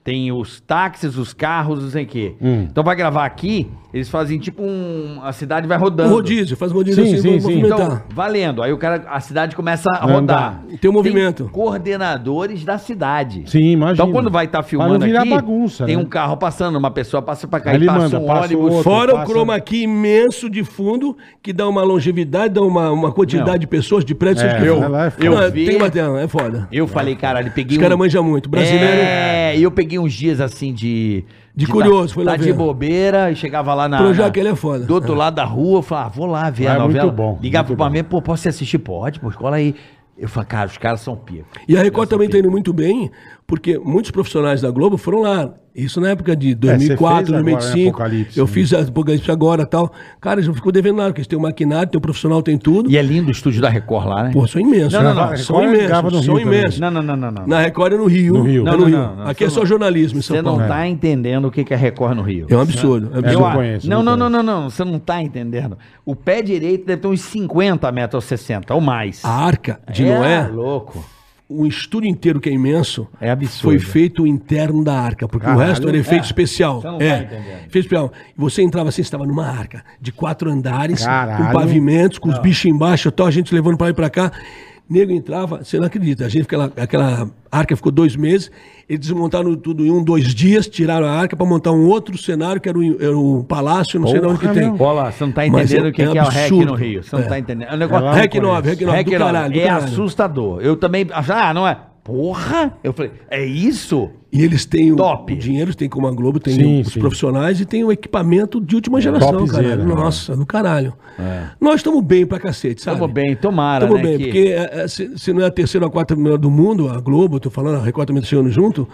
Speaker 3: Tem os táxis, os carros, não sei o quê.
Speaker 2: Hum.
Speaker 3: Então vai gravar aqui, eles fazem tipo um. A cidade vai rodando.
Speaker 4: Um rodízio, faz um rodízio
Speaker 2: Sim,
Speaker 4: assim
Speaker 2: sim, sim.
Speaker 3: Então, valendo. Aí o cara, a cidade começa a
Speaker 2: Andar.
Speaker 3: rodar.
Speaker 4: Tem um movimento.
Speaker 3: coordenadores da cidade.
Speaker 2: Sim, imagina.
Speaker 3: Então, quando vai estar
Speaker 2: Pra
Speaker 3: filmando
Speaker 2: virar
Speaker 3: aqui,
Speaker 2: bagunça,
Speaker 3: tem
Speaker 2: né?
Speaker 3: um carro passando, uma pessoa passa pra cá
Speaker 2: Aí
Speaker 3: e
Speaker 2: ele
Speaker 3: passa
Speaker 2: manda,
Speaker 3: um
Speaker 2: passa o
Speaker 3: ônibus.
Speaker 2: outro.
Speaker 4: Fora
Speaker 2: passa-
Speaker 4: o chroma key imenso de fundo, que dá uma longevidade, dá uma, uma quantidade
Speaker 3: Não.
Speaker 4: de pessoas, de prédios.
Speaker 2: É, ela é foda.
Speaker 3: Eu vi-
Speaker 4: Tem é foda.
Speaker 3: Eu falei, caralho, peguei
Speaker 4: Os caras manjam muito. Brasileiro.
Speaker 3: É, e eu peguei uns dias assim de.
Speaker 4: De curioso, foi lá
Speaker 3: tá de bobeira e chegava lá na.
Speaker 4: Projac,
Speaker 3: na-
Speaker 4: ele é foda.
Speaker 3: Do outro lado da rua, eu falava, ah, vou lá ver
Speaker 2: Ah,
Speaker 3: a
Speaker 2: é
Speaker 3: novela.
Speaker 2: muito bom,
Speaker 3: Ligava
Speaker 2: muito
Speaker 3: pro mim, pô, posso assistir? Pode, pô, escola aí. Eu falei, cara, os caras são pica.
Speaker 4: E a Record também está indo muito bem, porque muitos profissionais da Globo foram lá. Isso na época de 2004,
Speaker 2: É, fez agora, né,
Speaker 4: 2005.
Speaker 2: Apocalipse,
Speaker 4: eu
Speaker 2: né?
Speaker 4: fiz a Apocalipse agora e tal. Cara, eles não ficou devendo nada, porque eles têm o maquinário, tem o profissional, tem tudo.
Speaker 3: E é lindo o estúdio da Record lá, né?
Speaker 4: Pô, são imensos.
Speaker 3: Não, não,
Speaker 4: né?
Speaker 3: não,
Speaker 4: São imensos, são imensos.
Speaker 3: Não, não, não, não, não.
Speaker 4: Na Record é no Rio.
Speaker 2: No Rio.
Speaker 4: É
Speaker 3: Não,
Speaker 4: no
Speaker 3: não,
Speaker 4: Rio.
Speaker 3: não, não,
Speaker 4: Aqui é só jornalismo em São
Speaker 3: Você não
Speaker 4: Paulo.
Speaker 3: tá entendendo o que que é Record no Rio.
Speaker 4: É um absurdo. É
Speaker 2: Eu
Speaker 4: absurdo.
Speaker 2: não conheço,
Speaker 3: Não,
Speaker 2: não
Speaker 3: não, não, não, não, você não tá entendendo. O pé direito deve ter uns 50 metros ou 60, ou mais.
Speaker 4: A arca de
Speaker 3: é,
Speaker 4: Noé,
Speaker 3: louco.
Speaker 4: O estúdio inteiro que é imenso,
Speaker 3: É absurdo.
Speaker 4: foi feito o interno da arca, porque
Speaker 2: Caralho.
Speaker 4: o resto era efeito
Speaker 3: É.
Speaker 4: especial.
Speaker 3: Você não
Speaker 4: é,
Speaker 3: tá
Speaker 4: efeito especial. Você entrava assim, você estava numa arca de quatro andares,
Speaker 2: Caralho.
Speaker 4: com pavimentos, com os bichos embaixo, tal, a gente levando para lá e para cá. Nego entrava, você não acredita, a gente, aquela, aquela arca ficou dois meses, eles desmontaram tudo em um, dois dias, tiraram a arca para montar um outro cenário, que era o, era o palácio, não sei de onde que
Speaker 2: Porra,
Speaker 4: tem.
Speaker 3: Bola, você não tá entendendo
Speaker 4: é-
Speaker 3: o que,
Speaker 4: é
Speaker 3: que é o REC no Rio. Você não
Speaker 4: É.
Speaker 3: tá entendendo. É um negócio...
Speaker 2: É
Speaker 4: REC 9, REC 9,
Speaker 3: REC
Speaker 4: do caralho, do
Speaker 3: é
Speaker 4: caralho.
Speaker 3: assustador. Eu também ah, não é? Porra! Eu falei, é isso?
Speaker 4: E eles têm o,
Speaker 3: Top.
Speaker 4: o dinheiro, tem como a Globo, tem
Speaker 2: Sim,
Speaker 4: os
Speaker 2: sim.
Speaker 4: profissionais e tem o equipamento de última geração,
Speaker 2: Topzera,
Speaker 4: cara.
Speaker 2: né?
Speaker 4: Nossa, do caralho. Nós estamos bem pra cacete, sabe?
Speaker 3: Tamo bem, tomara,
Speaker 4: Estamos
Speaker 3: né?
Speaker 4: bem,
Speaker 3: que-
Speaker 4: porque é, é, se, se não é a terceira ou a quarta melhor do mundo, a Globo, tô falando, a Record também tá chegando junto,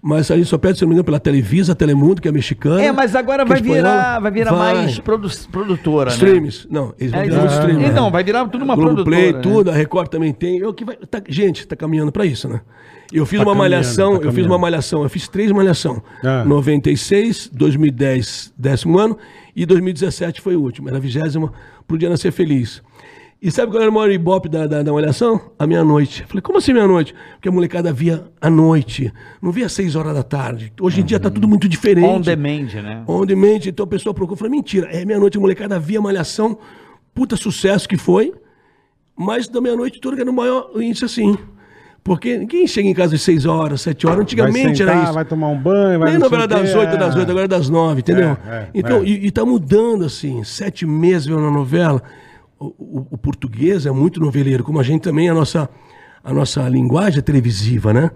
Speaker 4: mas a gente só pede, se não me engano, pela Televisa, Telemundo, que é mexicana.
Speaker 3: É, mas agora
Speaker 4: é
Speaker 3: vai virar, vai virar
Speaker 4: Vai.
Speaker 3: mais produ produtora, né?
Speaker 4: Streams. Não, eles vão
Speaker 3: É,
Speaker 4: virar muito.
Speaker 3: Então, vai virar tudo uma
Speaker 4: Globoplay,
Speaker 3: produtora. né?
Speaker 4: tudo, a Record também tem. Eu que vai, tá- gente, tá caminhando pra isso, né? Eu fiz
Speaker 2: Tá
Speaker 4: uma malhação,
Speaker 2: tá
Speaker 4: eu fiz uma malhação, eu fiz três malhação.
Speaker 2: Ah.
Speaker 4: 96, 2010, décimo ano, e 2017 foi o último, era a vigésima, pro dia nascer feliz. E sabe qual era o maior ibope da, da, da malhação? A meia-noite. Falei, como assim meia-noite? Porque a molecada via à noite, não via às seis horas da tarde. Hoje em dia tá tudo muito diferente.
Speaker 3: On demand, né?
Speaker 4: On demand, então a pessoa procura. Falei, mentira, é meia-noite, a molecada via malhação, puta sucesso que foi, mas da meia-noite toda que era o maior índice assim. Porque ninguém chega em casa às 6 horas, 7 horas, antigamente
Speaker 2: sentar,
Speaker 4: era isso.
Speaker 2: vai tomar um banho, vai
Speaker 4: Nem novela das 8,
Speaker 2: é.
Speaker 4: das 8, agora é das 9, entendeu?
Speaker 2: É, é,
Speaker 4: então,
Speaker 2: é.
Speaker 4: E, e tá mudando assim, sete meses vendo a novela, o, o- o português é muito noveleiro, como a gente também, a nossa, a nossa linguagem é televisiva, né?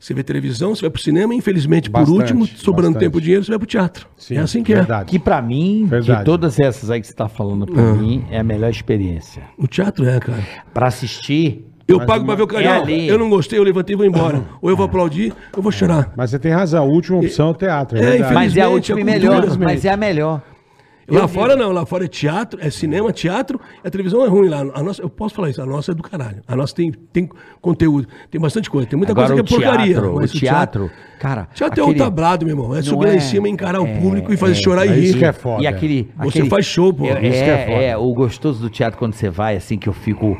Speaker 4: Você vê televisão, você vai pro cinema, infelizmente, por
Speaker 2: Bastante,
Speaker 4: último, sobrando
Speaker 2: bastante.
Speaker 4: tempo e dinheiro, você vai pro teatro.
Speaker 2: Sim,
Speaker 4: é assim que
Speaker 2: verdade.
Speaker 3: Que pra mim,
Speaker 2: Verdade.
Speaker 3: de todas essas aí que você tá falando pra mim, é a melhor experiência.
Speaker 4: é. O teatro é, cara.
Speaker 3: Pra assistir.
Speaker 4: Eu
Speaker 2: Mas
Speaker 4: pago
Speaker 2: uma-
Speaker 4: pra ver o
Speaker 3: é
Speaker 4: carioca.
Speaker 3: ali.
Speaker 4: eu não gostei, eu levantei e vou embora. Ou eu vou aplaudir, eu vou chorar.
Speaker 2: Mas você tem razão, a última opção é o teatro. É,
Speaker 4: É.
Speaker 3: Mas é a última e
Speaker 4: a
Speaker 3: melhor. Mas é a melhor.
Speaker 4: Lá
Speaker 3: Eu-
Speaker 4: fora não, lá fora é teatro, é cinema, teatro, a televisão é ruim lá. A nossa, eu posso falar isso, a nossa é do caralho. A nossa tem, tem conteúdo, tem bastante coisa. Tem muita
Speaker 3: Agora
Speaker 4: coisa que é porcaria.
Speaker 3: teatro, o
Speaker 4: mas
Speaker 3: teatro, cara...
Speaker 4: Teatro é
Speaker 3: aquele-
Speaker 4: um tablado, meu irmão. É subir lá
Speaker 3: é-
Speaker 4: em cima, encarar
Speaker 3: é-
Speaker 4: o público e fazer
Speaker 3: é-
Speaker 4: chorar e
Speaker 2: é
Speaker 4: rir.
Speaker 2: isso que é foda.
Speaker 3: E aquele,
Speaker 4: Você
Speaker 3: aquele-
Speaker 4: faz show, pô.
Speaker 3: É,
Speaker 2: Isso que é foda.
Speaker 3: é, o gostoso do teatro quando você vai, assim, que eu fico.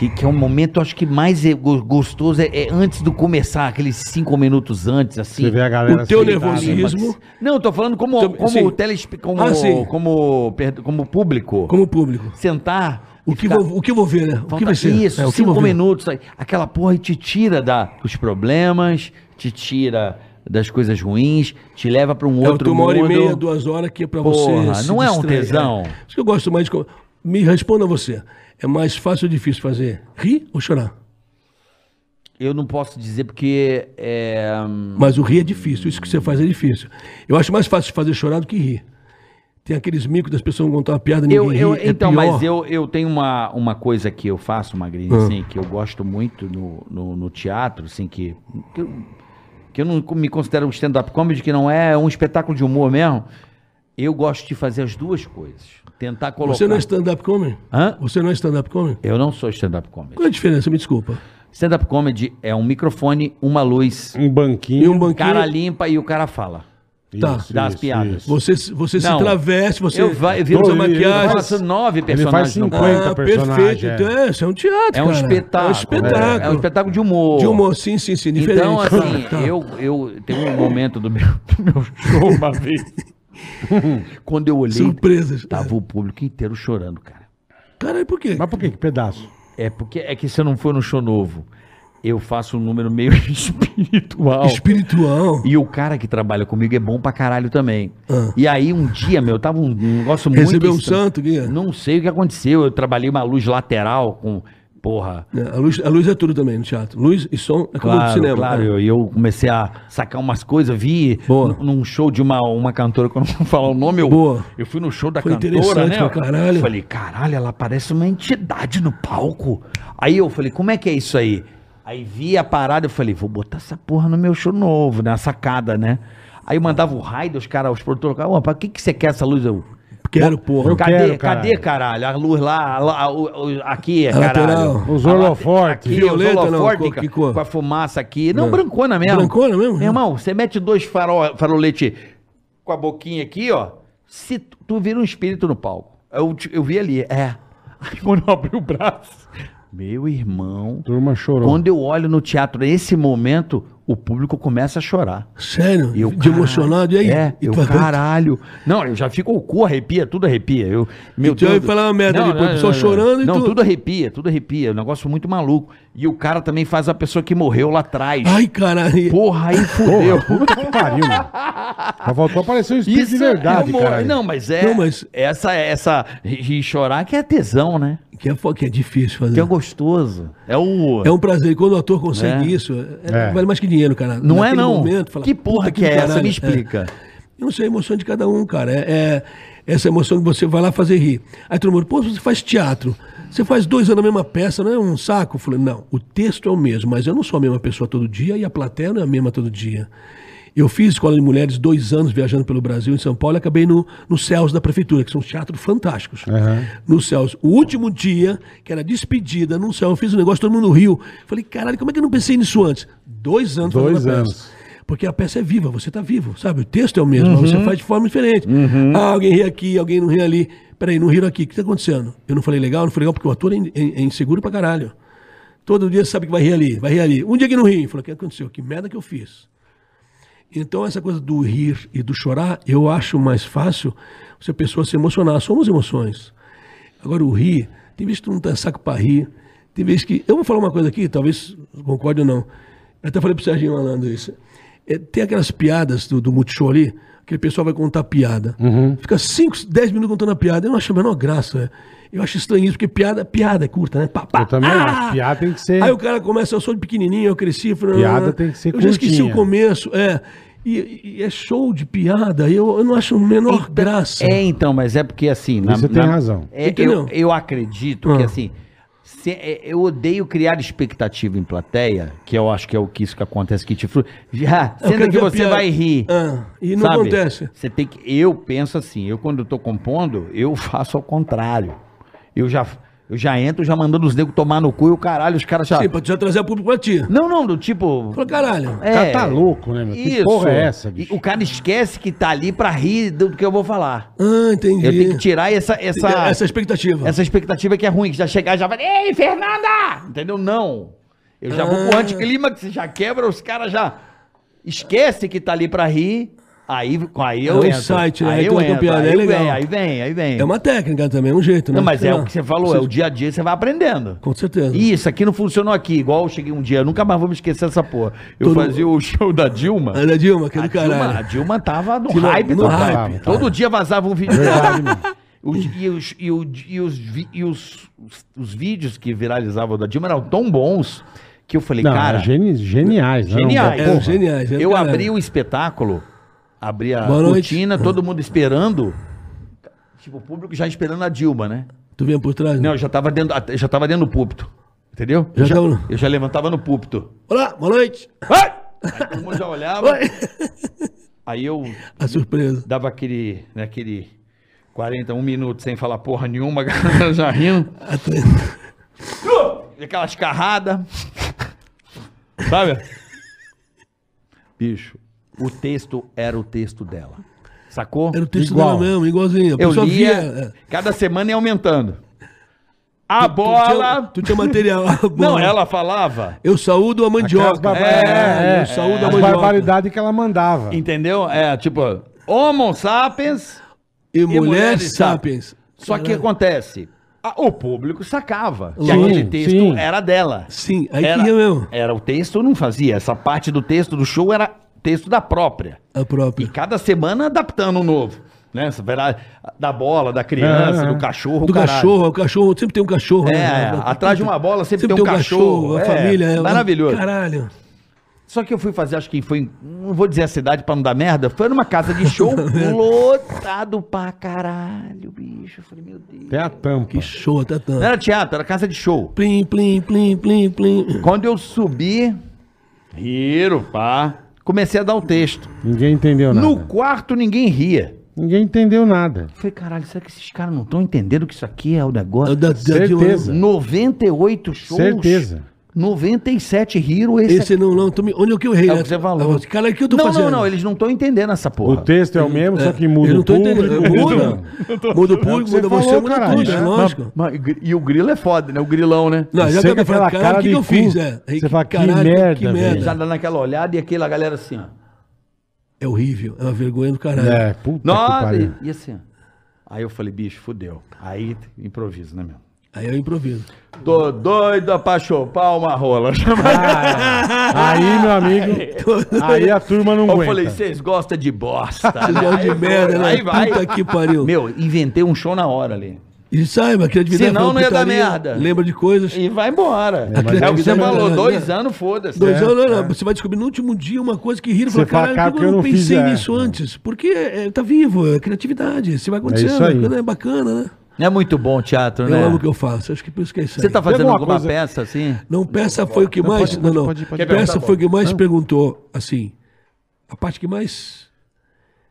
Speaker 3: Que, que é um momento, acho que mais é go- gostoso é, é antes do começar, aqueles cinco minutos antes, assim.
Speaker 2: Você vê a galera
Speaker 4: O teu nervosismo-
Speaker 3: Não, eu tô falando como, como
Speaker 4: sim.
Speaker 3: telespe, como,
Speaker 4: Ah, sim.
Speaker 3: como, como público.
Speaker 4: Como público.
Speaker 3: Sentar.
Speaker 4: O que,
Speaker 3: ficar-
Speaker 4: vou, o que eu vou ver, né? O que vai ser?
Speaker 3: Isso,
Speaker 4: É,
Speaker 3: cinco minutos. aí, Aquela porra te tira da, dos problemas, te tira das coisas ruins, te leva pra um
Speaker 4: É,
Speaker 3: outro
Speaker 4: tô uma hora e
Speaker 3: mundo.
Speaker 4: meia, duas horas que é pra
Speaker 3: Porra,
Speaker 4: você. se
Speaker 3: não é um tesão?
Speaker 4: É. Isso que eu gosto mais de. Me responda você. É mais fácil ou difícil fazer? Rir ou chorar?
Speaker 3: Eu não posso dizer porque é,
Speaker 4: Mas o rir é difícil, isso que você faz é difícil. Eu acho mais fácil fazer chorar do que rir. Tem aqueles micos das pessoas contar uma piada, ninguém
Speaker 3: eu, eu-
Speaker 4: ri, é
Speaker 3: então,
Speaker 4: pior.
Speaker 3: mas eu, eu tenho uma, uma coisa que eu faço, Magrinho,
Speaker 4: Ah.
Speaker 3: assim, que eu gosto muito no, no, no teatro, assim, que, que, eu, que eu não me considero um stand-up comedy, que não é um espetáculo de humor mesmo. Eu gosto de fazer as duas coisas. Tentar colocar.
Speaker 4: Você não é stand-up comedy?
Speaker 3: Hã?
Speaker 4: Você não é stand-up comedy?
Speaker 3: Eu não sou stand-up comedy.
Speaker 4: Qual é a diferença? Me desculpa.
Speaker 3: Stand-up comedy é um microfone, uma luz,
Speaker 2: Um banquinho.
Speaker 4: E um banquinho.
Speaker 3: cara limpa e o cara fala.
Speaker 4: Tá.
Speaker 3: Dá as piadas.
Speaker 4: Você, você se
Speaker 3: Não.
Speaker 4: traveste, você
Speaker 3: Eu, vai, eu
Speaker 4: usa
Speaker 2: ele
Speaker 4: maquiagem.
Speaker 3: eu faço nove
Speaker 2: Ele faz
Speaker 3: personagens no
Speaker 2: 50
Speaker 3: palco.
Speaker 4: Ah,
Speaker 2: personagem,
Speaker 4: perfeito.
Speaker 2: é.
Speaker 4: Então é, isso é um teatro,
Speaker 3: É um
Speaker 4: cara.
Speaker 3: espetáculo.
Speaker 4: É um espetáculo.
Speaker 3: É um espetáculo de humor.
Speaker 4: De humor, sim, sim, sim. Diferente.
Speaker 3: Então, assim,
Speaker 4: Tá.
Speaker 3: eu, eu tenho um momento do meu, do meu show uma vez. Quando eu olhei,
Speaker 4: Surpresas.
Speaker 3: tava o público inteiro chorando, cara.
Speaker 4: Caralho, por quê?
Speaker 2: Mas por que? Que pedaço?
Speaker 3: É porque é que você não foi no show novo. Eu faço um número meio espiritual.
Speaker 4: Espiritual.
Speaker 3: E o cara que trabalha comigo é bom pra caralho também.
Speaker 4: Ah.
Speaker 3: E aí, um dia, meu, tava um negócio muito.
Speaker 4: Recebeu um santo, Guia?
Speaker 3: Não sei o que aconteceu. Eu trabalhei uma luz lateral com. Porra.
Speaker 4: É, A luz, a luz é tudo também no teatro. Luz e som é como
Speaker 3: Claro,
Speaker 4: cinema.
Speaker 3: claro.
Speaker 4: né?
Speaker 3: Eu- E eu, comecei a sacar umas coisas, vi
Speaker 4: Boa.
Speaker 3: num show de uma, uma cantora que eu não falar o nome. Eu,
Speaker 4: Boa.
Speaker 3: eu fui no show da
Speaker 4: Foi
Speaker 3: cantora,
Speaker 4: interessante
Speaker 3: né?
Speaker 4: pra caralho.
Speaker 3: Falei, caralho, ela parece uma entidade no palco. Aí eu falei, como é que é isso aí? Aí vi a parada, eu falei, vou botar essa porra no meu show novo, na sacada, né? Aí eu mandava o raio dos caras, os produtores, ô, pra que, que você quer essa luz? Eu,
Speaker 4: Quero, porra.
Speaker 2: Eu
Speaker 3: cadê,
Speaker 2: quero,
Speaker 3: cadê,
Speaker 2: caralho?
Speaker 3: caralho? A luz lá, aqui,
Speaker 4: A
Speaker 3: caralho.
Speaker 4: lateral.
Speaker 2: Os holofortes.
Speaker 4: Violeta,
Speaker 3: os
Speaker 4: não,
Speaker 3: holofortes,
Speaker 4: cor?
Speaker 3: com a fumaça aqui. Não,
Speaker 4: Não.
Speaker 3: brancona mesmo.
Speaker 4: Brancona mesmo?
Speaker 3: Meu irmão, você mete dois farol, farolete com a boquinha aqui, ó. Se tu, tu vira um espírito no palco. Eu, eu vi ali, é. Aí quando eu abri o braço, meu irmão,
Speaker 2: Turma chorou.
Speaker 3: quando eu olho no teatro, nesse momento, o público começa a chorar.
Speaker 4: Sério?
Speaker 3: E eu,
Speaker 4: de
Speaker 3: caralho,
Speaker 4: emocionado, e aí?
Speaker 3: É,
Speaker 4: E
Speaker 3: eu,
Speaker 4: tu-
Speaker 3: caralho. Não, eu já fico, o cu arrepia, tudo arrepia. Eu, meu
Speaker 4: tu ia falar uma merda ali, pô, o pessoal chorando e
Speaker 3: Não,
Speaker 4: tu-
Speaker 3: tudo arrepia, tudo arrepia. É um negócio muito maluco. E o cara também faz a pessoa que morreu lá atrás.
Speaker 4: Ai, caralho.
Speaker 3: Porra, aí fudeu.
Speaker 2: Porra, puta que pariu, mano. Só faltou aparecer um espírito de verdade,
Speaker 3: é humor.
Speaker 2: cara.
Speaker 3: Não, mas é.
Speaker 4: Não, mas-
Speaker 3: Essa, essa. E chorar que é tesão, né?
Speaker 4: Que é, que é difícil fazer.
Speaker 3: Que é gostoso. É o.
Speaker 4: É um prazer. E quando o ator consegue
Speaker 3: É.
Speaker 4: isso, é-
Speaker 2: É.
Speaker 4: vale mais que dinheiro, cara.
Speaker 3: Não é,
Speaker 4: Naquele
Speaker 3: não.
Speaker 4: momento, fala,
Speaker 3: que porra
Speaker 4: "Puta
Speaker 3: que é essa?
Speaker 4: caralho."
Speaker 3: Me explica.
Speaker 4: Eu não sei a emoção de cada um, cara. É, é essa emoção que você vai lá fazer rir. Aí todo mundo, pô, você faz teatro. Você faz dois anos a mesma peça, não é um saco? Eu falei, não, o texto é o mesmo, mas eu não sou a mesma pessoa todo dia e a plateia não é a mesma todo dia. Eu fiz escola de mulheres dois anos viajando pelo Brasil, em São Paulo, e acabei no, no Céus da Prefeitura, que são teatros fantásticos.
Speaker 2: Aham.
Speaker 4: No Céus. O último dia, que era despedida, no Céu, eu fiz um negócio, todo mundo riu. Falei, caralho, como é que eu não pensei nisso antes? Dois anos
Speaker 2: Dois
Speaker 4: fazendo a peça.
Speaker 2: anos.
Speaker 4: Porque a peça é viva, você está vivo, sabe? O texto é o mesmo, mas você faz de forma diferente. Ah, alguém ri aqui, alguém não ri ali. Peraí, não riram aqui, o que está acontecendo? Eu não falei legal, não falei legal, porque o ator é, in- é- é inseguro pra caralho. Todo dia sabe que vai rir ali, vai rir ali. Um dia que não ri, falou, o que aconteceu? Que merda que eu fiz? Então, essa coisa do rir e do chorar, eu acho mais fácil se a pessoa se emocionar. Somos emoções. Agora, o rir, tem vezes que tu não tem saco para rir. Tem vezes que. Eu vou falar uma coisa aqui, talvez concorde ou não. Eu até falei pro Serginho Malandro isso. é, tem aquelas piadas do, do Multishow ali, aquele pessoal vai contar piada.
Speaker 2: Uhum.
Speaker 4: Fica 5, 10 minutos contando a piada. Eu não acho a menor graça. é. Eu acho estranho isso, porque piada, piada é curta, né? Pá, pá,
Speaker 2: Eu também acho. Piada tem que ser-
Speaker 4: Aí o cara começa, eu sou de pequenininho, eu cresci. Falei,
Speaker 2: Piada
Speaker 4: "Ah,
Speaker 2: tem que ser
Speaker 4: Eu já esqueci
Speaker 2: curtinha."
Speaker 4: o começo, é. E, e é show de piada, eu, eu não acho a menor graça.
Speaker 3: É, então, mas é porque assim.
Speaker 2: Você tem razão.
Speaker 3: é, eu, eu acredito que
Speaker 4: Ah.
Speaker 3: assim. É, eu odeio criar expectativa em plateia, que eu acho que é o que isso que acontece que te fru... Já,
Speaker 4: Eu
Speaker 3: sendo que você
Speaker 4: piada.
Speaker 3: vai rir.
Speaker 4: Ah, e não
Speaker 3: sabe?
Speaker 4: acontece.
Speaker 3: Você tem que. Eu penso assim, eu quando eu tô compondo, eu faço ao contrário. Eu já, eu já entro já mandando os negros tomar no cu e o caralho, os caras já.
Speaker 4: Sim, pra já trazer público pra ti.
Speaker 3: Não, não, do tipo.
Speaker 4: Fala, caralho.
Speaker 3: É,
Speaker 2: cara tá louco, né, meu? Que porra é essa, bicho?
Speaker 3: E o cara esquece que tá ali pra rir do que eu vou falar.
Speaker 4: Ah, entendi.
Speaker 3: Eu tenho que tirar essa essa
Speaker 4: Essa expectativa.
Speaker 3: essa expectativa que é ruim, que já chegar e já vai, ei, Fernanda! Entendeu? Não. Eu já vou pro
Speaker 4: Ah.
Speaker 3: anticlímax, já quebra, os caras já esquece que tá ali pra rir. Aí, aí eu
Speaker 4: É o
Speaker 3: entro.
Speaker 4: insight, né?
Speaker 3: Aí
Speaker 4: Aí
Speaker 3: eu entro.
Speaker 4: campeada,
Speaker 3: Aí,
Speaker 4: é legal.
Speaker 3: vem, aí vem, aí vem.
Speaker 4: É uma técnica também, é um jeito, né?
Speaker 3: Não, mas é
Speaker 4: Sei
Speaker 3: o que você falou, é o dia a dia você vai aprendendo.
Speaker 4: Com certeza.
Speaker 3: Ih, Isso aqui não funcionou aqui. Igual eu cheguei um dia, eu nunca mais vou me esquecer dessa porra. Eu
Speaker 4: Todo-
Speaker 3: fazia o show da Dilma.
Speaker 4: Ana Dilma, que é
Speaker 3: A
Speaker 4: do
Speaker 3: Dilma, a
Speaker 4: caralho.
Speaker 3: Dilma tava no
Speaker 4: no-
Speaker 3: hype
Speaker 4: no
Speaker 3: do
Speaker 4: hype,
Speaker 3: hype.
Speaker 2: tá.
Speaker 3: Todo dia vazava um vídeo
Speaker 2: Verdade, mano.
Speaker 3: Os- e os, e, o- e os, e os, os, os vídeos que viralizavam da Dilma eram tão bons que eu falei,
Speaker 2: Não,
Speaker 3: cara,
Speaker 2: é geni- geniais. né?
Speaker 3: Geniais.
Speaker 2: Não,
Speaker 4: É, geniais. é
Speaker 3: eu
Speaker 4: caralho.
Speaker 3: abri o espetáculo, abri a
Speaker 4: Boa noite.
Speaker 3: cortina, todo mundo esperando. Tipo, o público já esperando a Dilma, né?
Speaker 4: Tu vinha por trás?
Speaker 3: Não, eu já tava dentro, já tava dentro do púlpito. Entendeu?
Speaker 4: Já
Speaker 3: eu, já,
Speaker 4: tava
Speaker 3: eu já levantava no púlpito.
Speaker 4: Olá, boa noite.
Speaker 3: Ai! Aí todo mundo já olhava.
Speaker 4: Oi.
Speaker 3: Aí eu
Speaker 4: A surpresa.
Speaker 3: dava aquele, né, aquele 41 minutos sem falar porra nenhuma, já rindo. E Aquela escarrada. Sabe? Bicho, o texto era o texto dela. Sacou?
Speaker 4: Era o texto
Speaker 2: Igual.
Speaker 4: dela mesmo, igualzinho. A
Speaker 3: Eu lia,
Speaker 4: via. é.
Speaker 3: cada semana ia aumentando. A
Speaker 4: Tu
Speaker 3: bola...
Speaker 4: tu tinha material. a
Speaker 3: Não, ela falava...
Speaker 4: Eu saúdo a mandioca.
Speaker 2: Bar-
Speaker 3: É,
Speaker 2: é,
Speaker 4: eu saúdo a
Speaker 2: as
Speaker 4: mandioca.
Speaker 2: barbaridades que ela mandava.
Speaker 3: Entendeu? É, tipo, Homo sapiens
Speaker 4: E, mulher
Speaker 3: mulheres
Speaker 4: sapiens.
Speaker 3: Só que acontece, a- o público sacava que
Speaker 2: Sim,
Speaker 3: aquele texto
Speaker 2: sim.
Speaker 3: era dela.
Speaker 4: Sim, aí
Speaker 3: era,
Speaker 4: que ia mesmo.
Speaker 3: Era o texto, não fazia. Essa parte do texto do show era texto da própria.
Speaker 4: A
Speaker 3: E
Speaker 4: própria.
Speaker 3: cada semana adaptando um novo. Né? Essa vera- Da bola, da criança,
Speaker 2: É, é.
Speaker 3: do cachorro,
Speaker 4: Do
Speaker 3: caralho.
Speaker 4: cachorro, o cachorro, sempre tem um cachorro.
Speaker 3: É,
Speaker 4: né?
Speaker 3: atrás de uma bola sempre, tem um cachorro.
Speaker 4: a
Speaker 3: É,
Speaker 4: família. É,
Speaker 3: maravilhoso.
Speaker 4: Caralho.
Speaker 3: Só que eu fui fazer, acho que foi, não vou dizer a cidade pra não dar merda, foi numa casa de show lotado pra caralho, bicho. Eu falei, meu Deus.
Speaker 2: Tem a tampa.
Speaker 4: Que show, até
Speaker 3: Não
Speaker 4: tanto.
Speaker 3: era teatro, era casa de show.
Speaker 4: Plim, plim, plim, plim, plim.
Speaker 3: Quando eu subi, riro, pá, comecei a dar o texto.
Speaker 2: Ninguém entendeu nada.
Speaker 3: No quarto ninguém ria.
Speaker 2: Ninguém entendeu nada.
Speaker 3: Eu falei, caralho, será que esses caras não estão entendendo que isso aqui é o negócio?
Speaker 4: Da-
Speaker 2: Certeza.
Speaker 3: 98 shows.
Speaker 2: Certeza.
Speaker 3: 97 riram esse,
Speaker 4: Esse não, não. tu me- Onde é que eu errei?
Speaker 3: É o
Speaker 4: né?
Speaker 3: que você falou.
Speaker 4: Cara, o que eu tô
Speaker 3: não,
Speaker 4: fazendo?
Speaker 3: não, não, eles não estão entendendo essa porra.
Speaker 2: O texto é o mesmo, só que muda
Speaker 4: eu não
Speaker 2: o público.
Speaker 4: entendendo.
Speaker 2: muda-
Speaker 4: Muda, muda o público,
Speaker 2: você
Speaker 4: muda você,
Speaker 2: falou,
Speaker 4: muda
Speaker 2: caralho,
Speaker 4: tudo, é
Speaker 2: né?
Speaker 4: lógico.
Speaker 3: Mas- e o grilo é foda, né? O grilão, né?
Speaker 4: Não, já tá
Speaker 2: aquela
Speaker 4: falando,
Speaker 2: cara
Speaker 4: o que, que eu fiz? É,
Speaker 2: Você fala, que
Speaker 4: caralho,
Speaker 2: merda, velho.
Speaker 3: Já dando aquela olhada e aquela galera assim, ó.
Speaker 4: É horrível, é uma vergonha do caralho.
Speaker 2: É, puta que
Speaker 3: Nossa,
Speaker 2: pariu.
Speaker 3: e, e assim, ó. Aí eu falei, bicho, fudeu. Aí improviso, né, meu?
Speaker 4: Aí eu improviso.
Speaker 3: Tô doido pra chupar uma rola.
Speaker 2: Ah, aí, meu amigo, aí a turma não
Speaker 3: Eu
Speaker 2: aguenta.
Speaker 3: falei, vocês gostam de bosta.
Speaker 4: Vocês
Speaker 3: né?
Speaker 4: gostam de merda, né?
Speaker 3: Aí vai.
Speaker 4: Puta que pariu.
Speaker 3: Meu, inventei um show na hora ali.
Speaker 4: E saiba, a criatividade.
Speaker 3: Senão
Speaker 4: fala
Speaker 3: não ia dar merda.
Speaker 4: Lembra de coisas.
Speaker 3: E vai embora. É,
Speaker 4: mas
Speaker 3: o que você falou,
Speaker 4: é-
Speaker 3: dois
Speaker 4: é-
Speaker 3: anos, foda-se.
Speaker 4: Dois
Speaker 2: É,
Speaker 4: anos,
Speaker 2: é.
Speaker 4: você vai descobrir no último dia uma coisa que riram e
Speaker 2: Você
Speaker 4: fala,
Speaker 2: fala,
Speaker 4: caralho,
Speaker 2: cara,
Speaker 4: por que eu
Speaker 2: eu não
Speaker 4: pensei
Speaker 2: fiz, é.
Speaker 4: nisso antes? Porque é, tá vivo, é criatividade, isso vai acontecendo,
Speaker 2: isso aí.
Speaker 4: é bacana, né?
Speaker 3: É muito bom o teatro,
Speaker 4: Eu
Speaker 3: né?
Speaker 4: amo o que eu faço, acho que por isso que é isso.
Speaker 3: Você tá fazendo
Speaker 2: alguma coisa-
Speaker 3: peça assim?
Speaker 4: Não, peça foi o que mais.
Speaker 2: pode-
Speaker 4: não, não.
Speaker 2: pode- pode-
Speaker 4: peça foi o que mais perguntou, assim. A parte que mais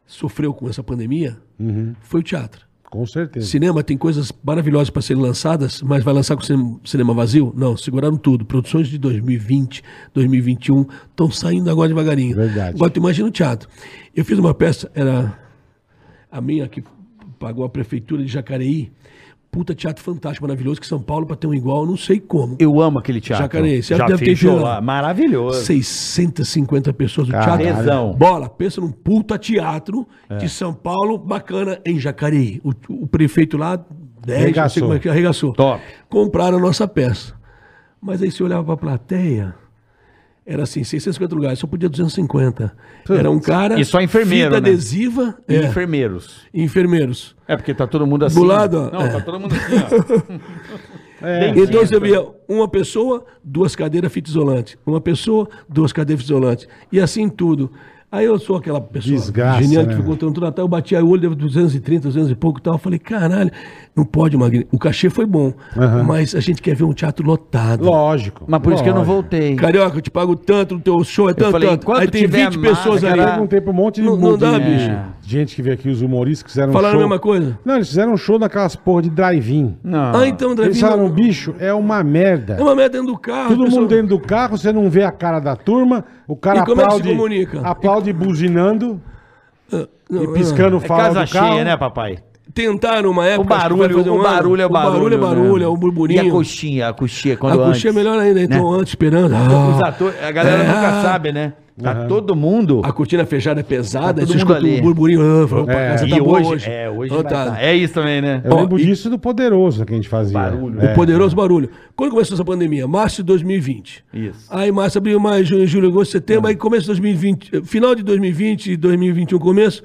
Speaker 4: sofreu com essa pandemia
Speaker 2: Uhum.
Speaker 4: foi o teatro.
Speaker 2: Com certeza.
Speaker 4: Cinema tem coisas maravilhosas para serem lançadas, mas vai lançar com cinema, cinema vazio? Não, seguraram tudo. Produções de 2020, 2021 estão saindo agora devagarinho.
Speaker 2: Verdade.
Speaker 4: Agora tu imagina o teatro. Eu fiz uma peça, era a minha que pagou a prefeitura de Jacareí. Puta teatro fantástico, maravilhoso, que São Paulo para ter um igual, não sei como.
Speaker 3: Eu amo aquele teatro.
Speaker 4: Jacareí, você
Speaker 3: Já
Speaker 4: deve ter
Speaker 3: show
Speaker 4: lá.
Speaker 3: Maravilhoso.
Speaker 4: 650 pessoas do teatro.
Speaker 3: Tesão.
Speaker 4: Bola, pensa num puta teatro de São Paulo, bacana, em Jacareí. O, o prefeito lá, 10, não sei
Speaker 2: Arregaçou.
Speaker 4: como é que arregaçou.
Speaker 3: Top.
Speaker 4: Compraram a nossa peça. Mas aí você olhava pra plateia, Era assim, 650 lugares, só podia 250. Era um cara.
Speaker 3: E só enfermeiro,
Speaker 4: Fita
Speaker 3: né?
Speaker 4: adesiva.
Speaker 3: E
Speaker 4: É,
Speaker 3: enfermeiros.
Speaker 4: enfermeiros.
Speaker 3: É porque tá todo mundo assim.
Speaker 4: Do lado, ó.
Speaker 3: Não, tá todo mundo assim, ó.
Speaker 2: É,
Speaker 4: Então você via uma pessoa, duas cadeiras fita isolante. Uma pessoa, duas cadeiras fita isolante. E assim tudo. Aí eu sou aquela pessoa
Speaker 2: Desgraça,
Speaker 4: genial que
Speaker 2: né,
Speaker 4: ficou contando tudo Natal, eu bati aí o olho, deu 230, 200 e pouco e tal. Eu falei, caralho, não pode, Magrinho. O cachê foi bom,
Speaker 2: Aham.
Speaker 4: mas a gente quer ver um teatro lotado.
Speaker 2: Lógico.
Speaker 3: Mas por isso que eu não
Speaker 2: lógico.
Speaker 3: voltei.
Speaker 4: Carioca, eu te pago tanto no teu show, é tanto,
Speaker 3: falei,
Speaker 4: tanto. Aí tem
Speaker 3: tiver
Speaker 4: 20
Speaker 3: massa,
Speaker 4: pessoas ali.
Speaker 2: Eu
Speaker 3: cara,
Speaker 2: perguntei pra um monte de
Speaker 4: Não- não dá,
Speaker 2: de-
Speaker 4: bicho.
Speaker 2: Gente que veio aqui, os humoristas que fizeram
Speaker 4: Falaram
Speaker 2: show.
Speaker 4: a mesma coisa?
Speaker 2: Não, eles fizeram um show naquelas porra de drive-in.
Speaker 3: Não.
Speaker 4: Ah, então, André,
Speaker 2: Eles falaram, bicho, é uma merda.
Speaker 4: É uma merda dentro do carro.
Speaker 2: Todo mundo dentro do carro, você não vê a cara da turma, o cara
Speaker 4: E como é que se
Speaker 2: aplaude,
Speaker 4: comunica?
Speaker 2: aplaude buzinando
Speaker 4: Não,
Speaker 2: e piscando o
Speaker 3: É
Speaker 2: farol
Speaker 3: casa
Speaker 2: do carro.
Speaker 3: cheia, né, papai?
Speaker 4: Tentaram uma
Speaker 3: O
Speaker 4: época. acho que vai
Speaker 3: barulho,
Speaker 4: um
Speaker 3: o barulho é
Speaker 4: O
Speaker 3: barulho.
Speaker 4: barulho é barulho,
Speaker 3: né?
Speaker 4: é o burburinho.
Speaker 3: E a coxinha, a coxinha,
Speaker 4: A
Speaker 3: quando
Speaker 4: coxinha é
Speaker 3: antes,
Speaker 4: melhor ainda, então
Speaker 3: né?
Speaker 4: antes esperando.
Speaker 3: Os
Speaker 4: Ah,
Speaker 3: atores, a galera
Speaker 4: É.
Speaker 3: nunca sabe, né? Tá todo mundo.
Speaker 4: a cortina fechada é pesada,
Speaker 3: Tá todo mundo ali.
Speaker 4: o burburinho. Ah,
Speaker 2: É.
Speaker 4: casa
Speaker 3: e
Speaker 4: tá boa
Speaker 3: hoje, é, hoje vai
Speaker 4: tá.
Speaker 3: É isso também, né?
Speaker 2: Eu
Speaker 4: Ó,
Speaker 2: lembro
Speaker 4: e-
Speaker 2: disso do Poderoso que a gente fazia.
Speaker 3: Barulho.
Speaker 2: É.
Speaker 4: O poderoso barulho. Quando começou essa pandemia? Março de 2020.
Speaker 3: Isso.
Speaker 4: Aí março, abril, maio, junho, julho, agosto, setembro. Aí começo de 2020, eh, final de 2020 e 2021 começo,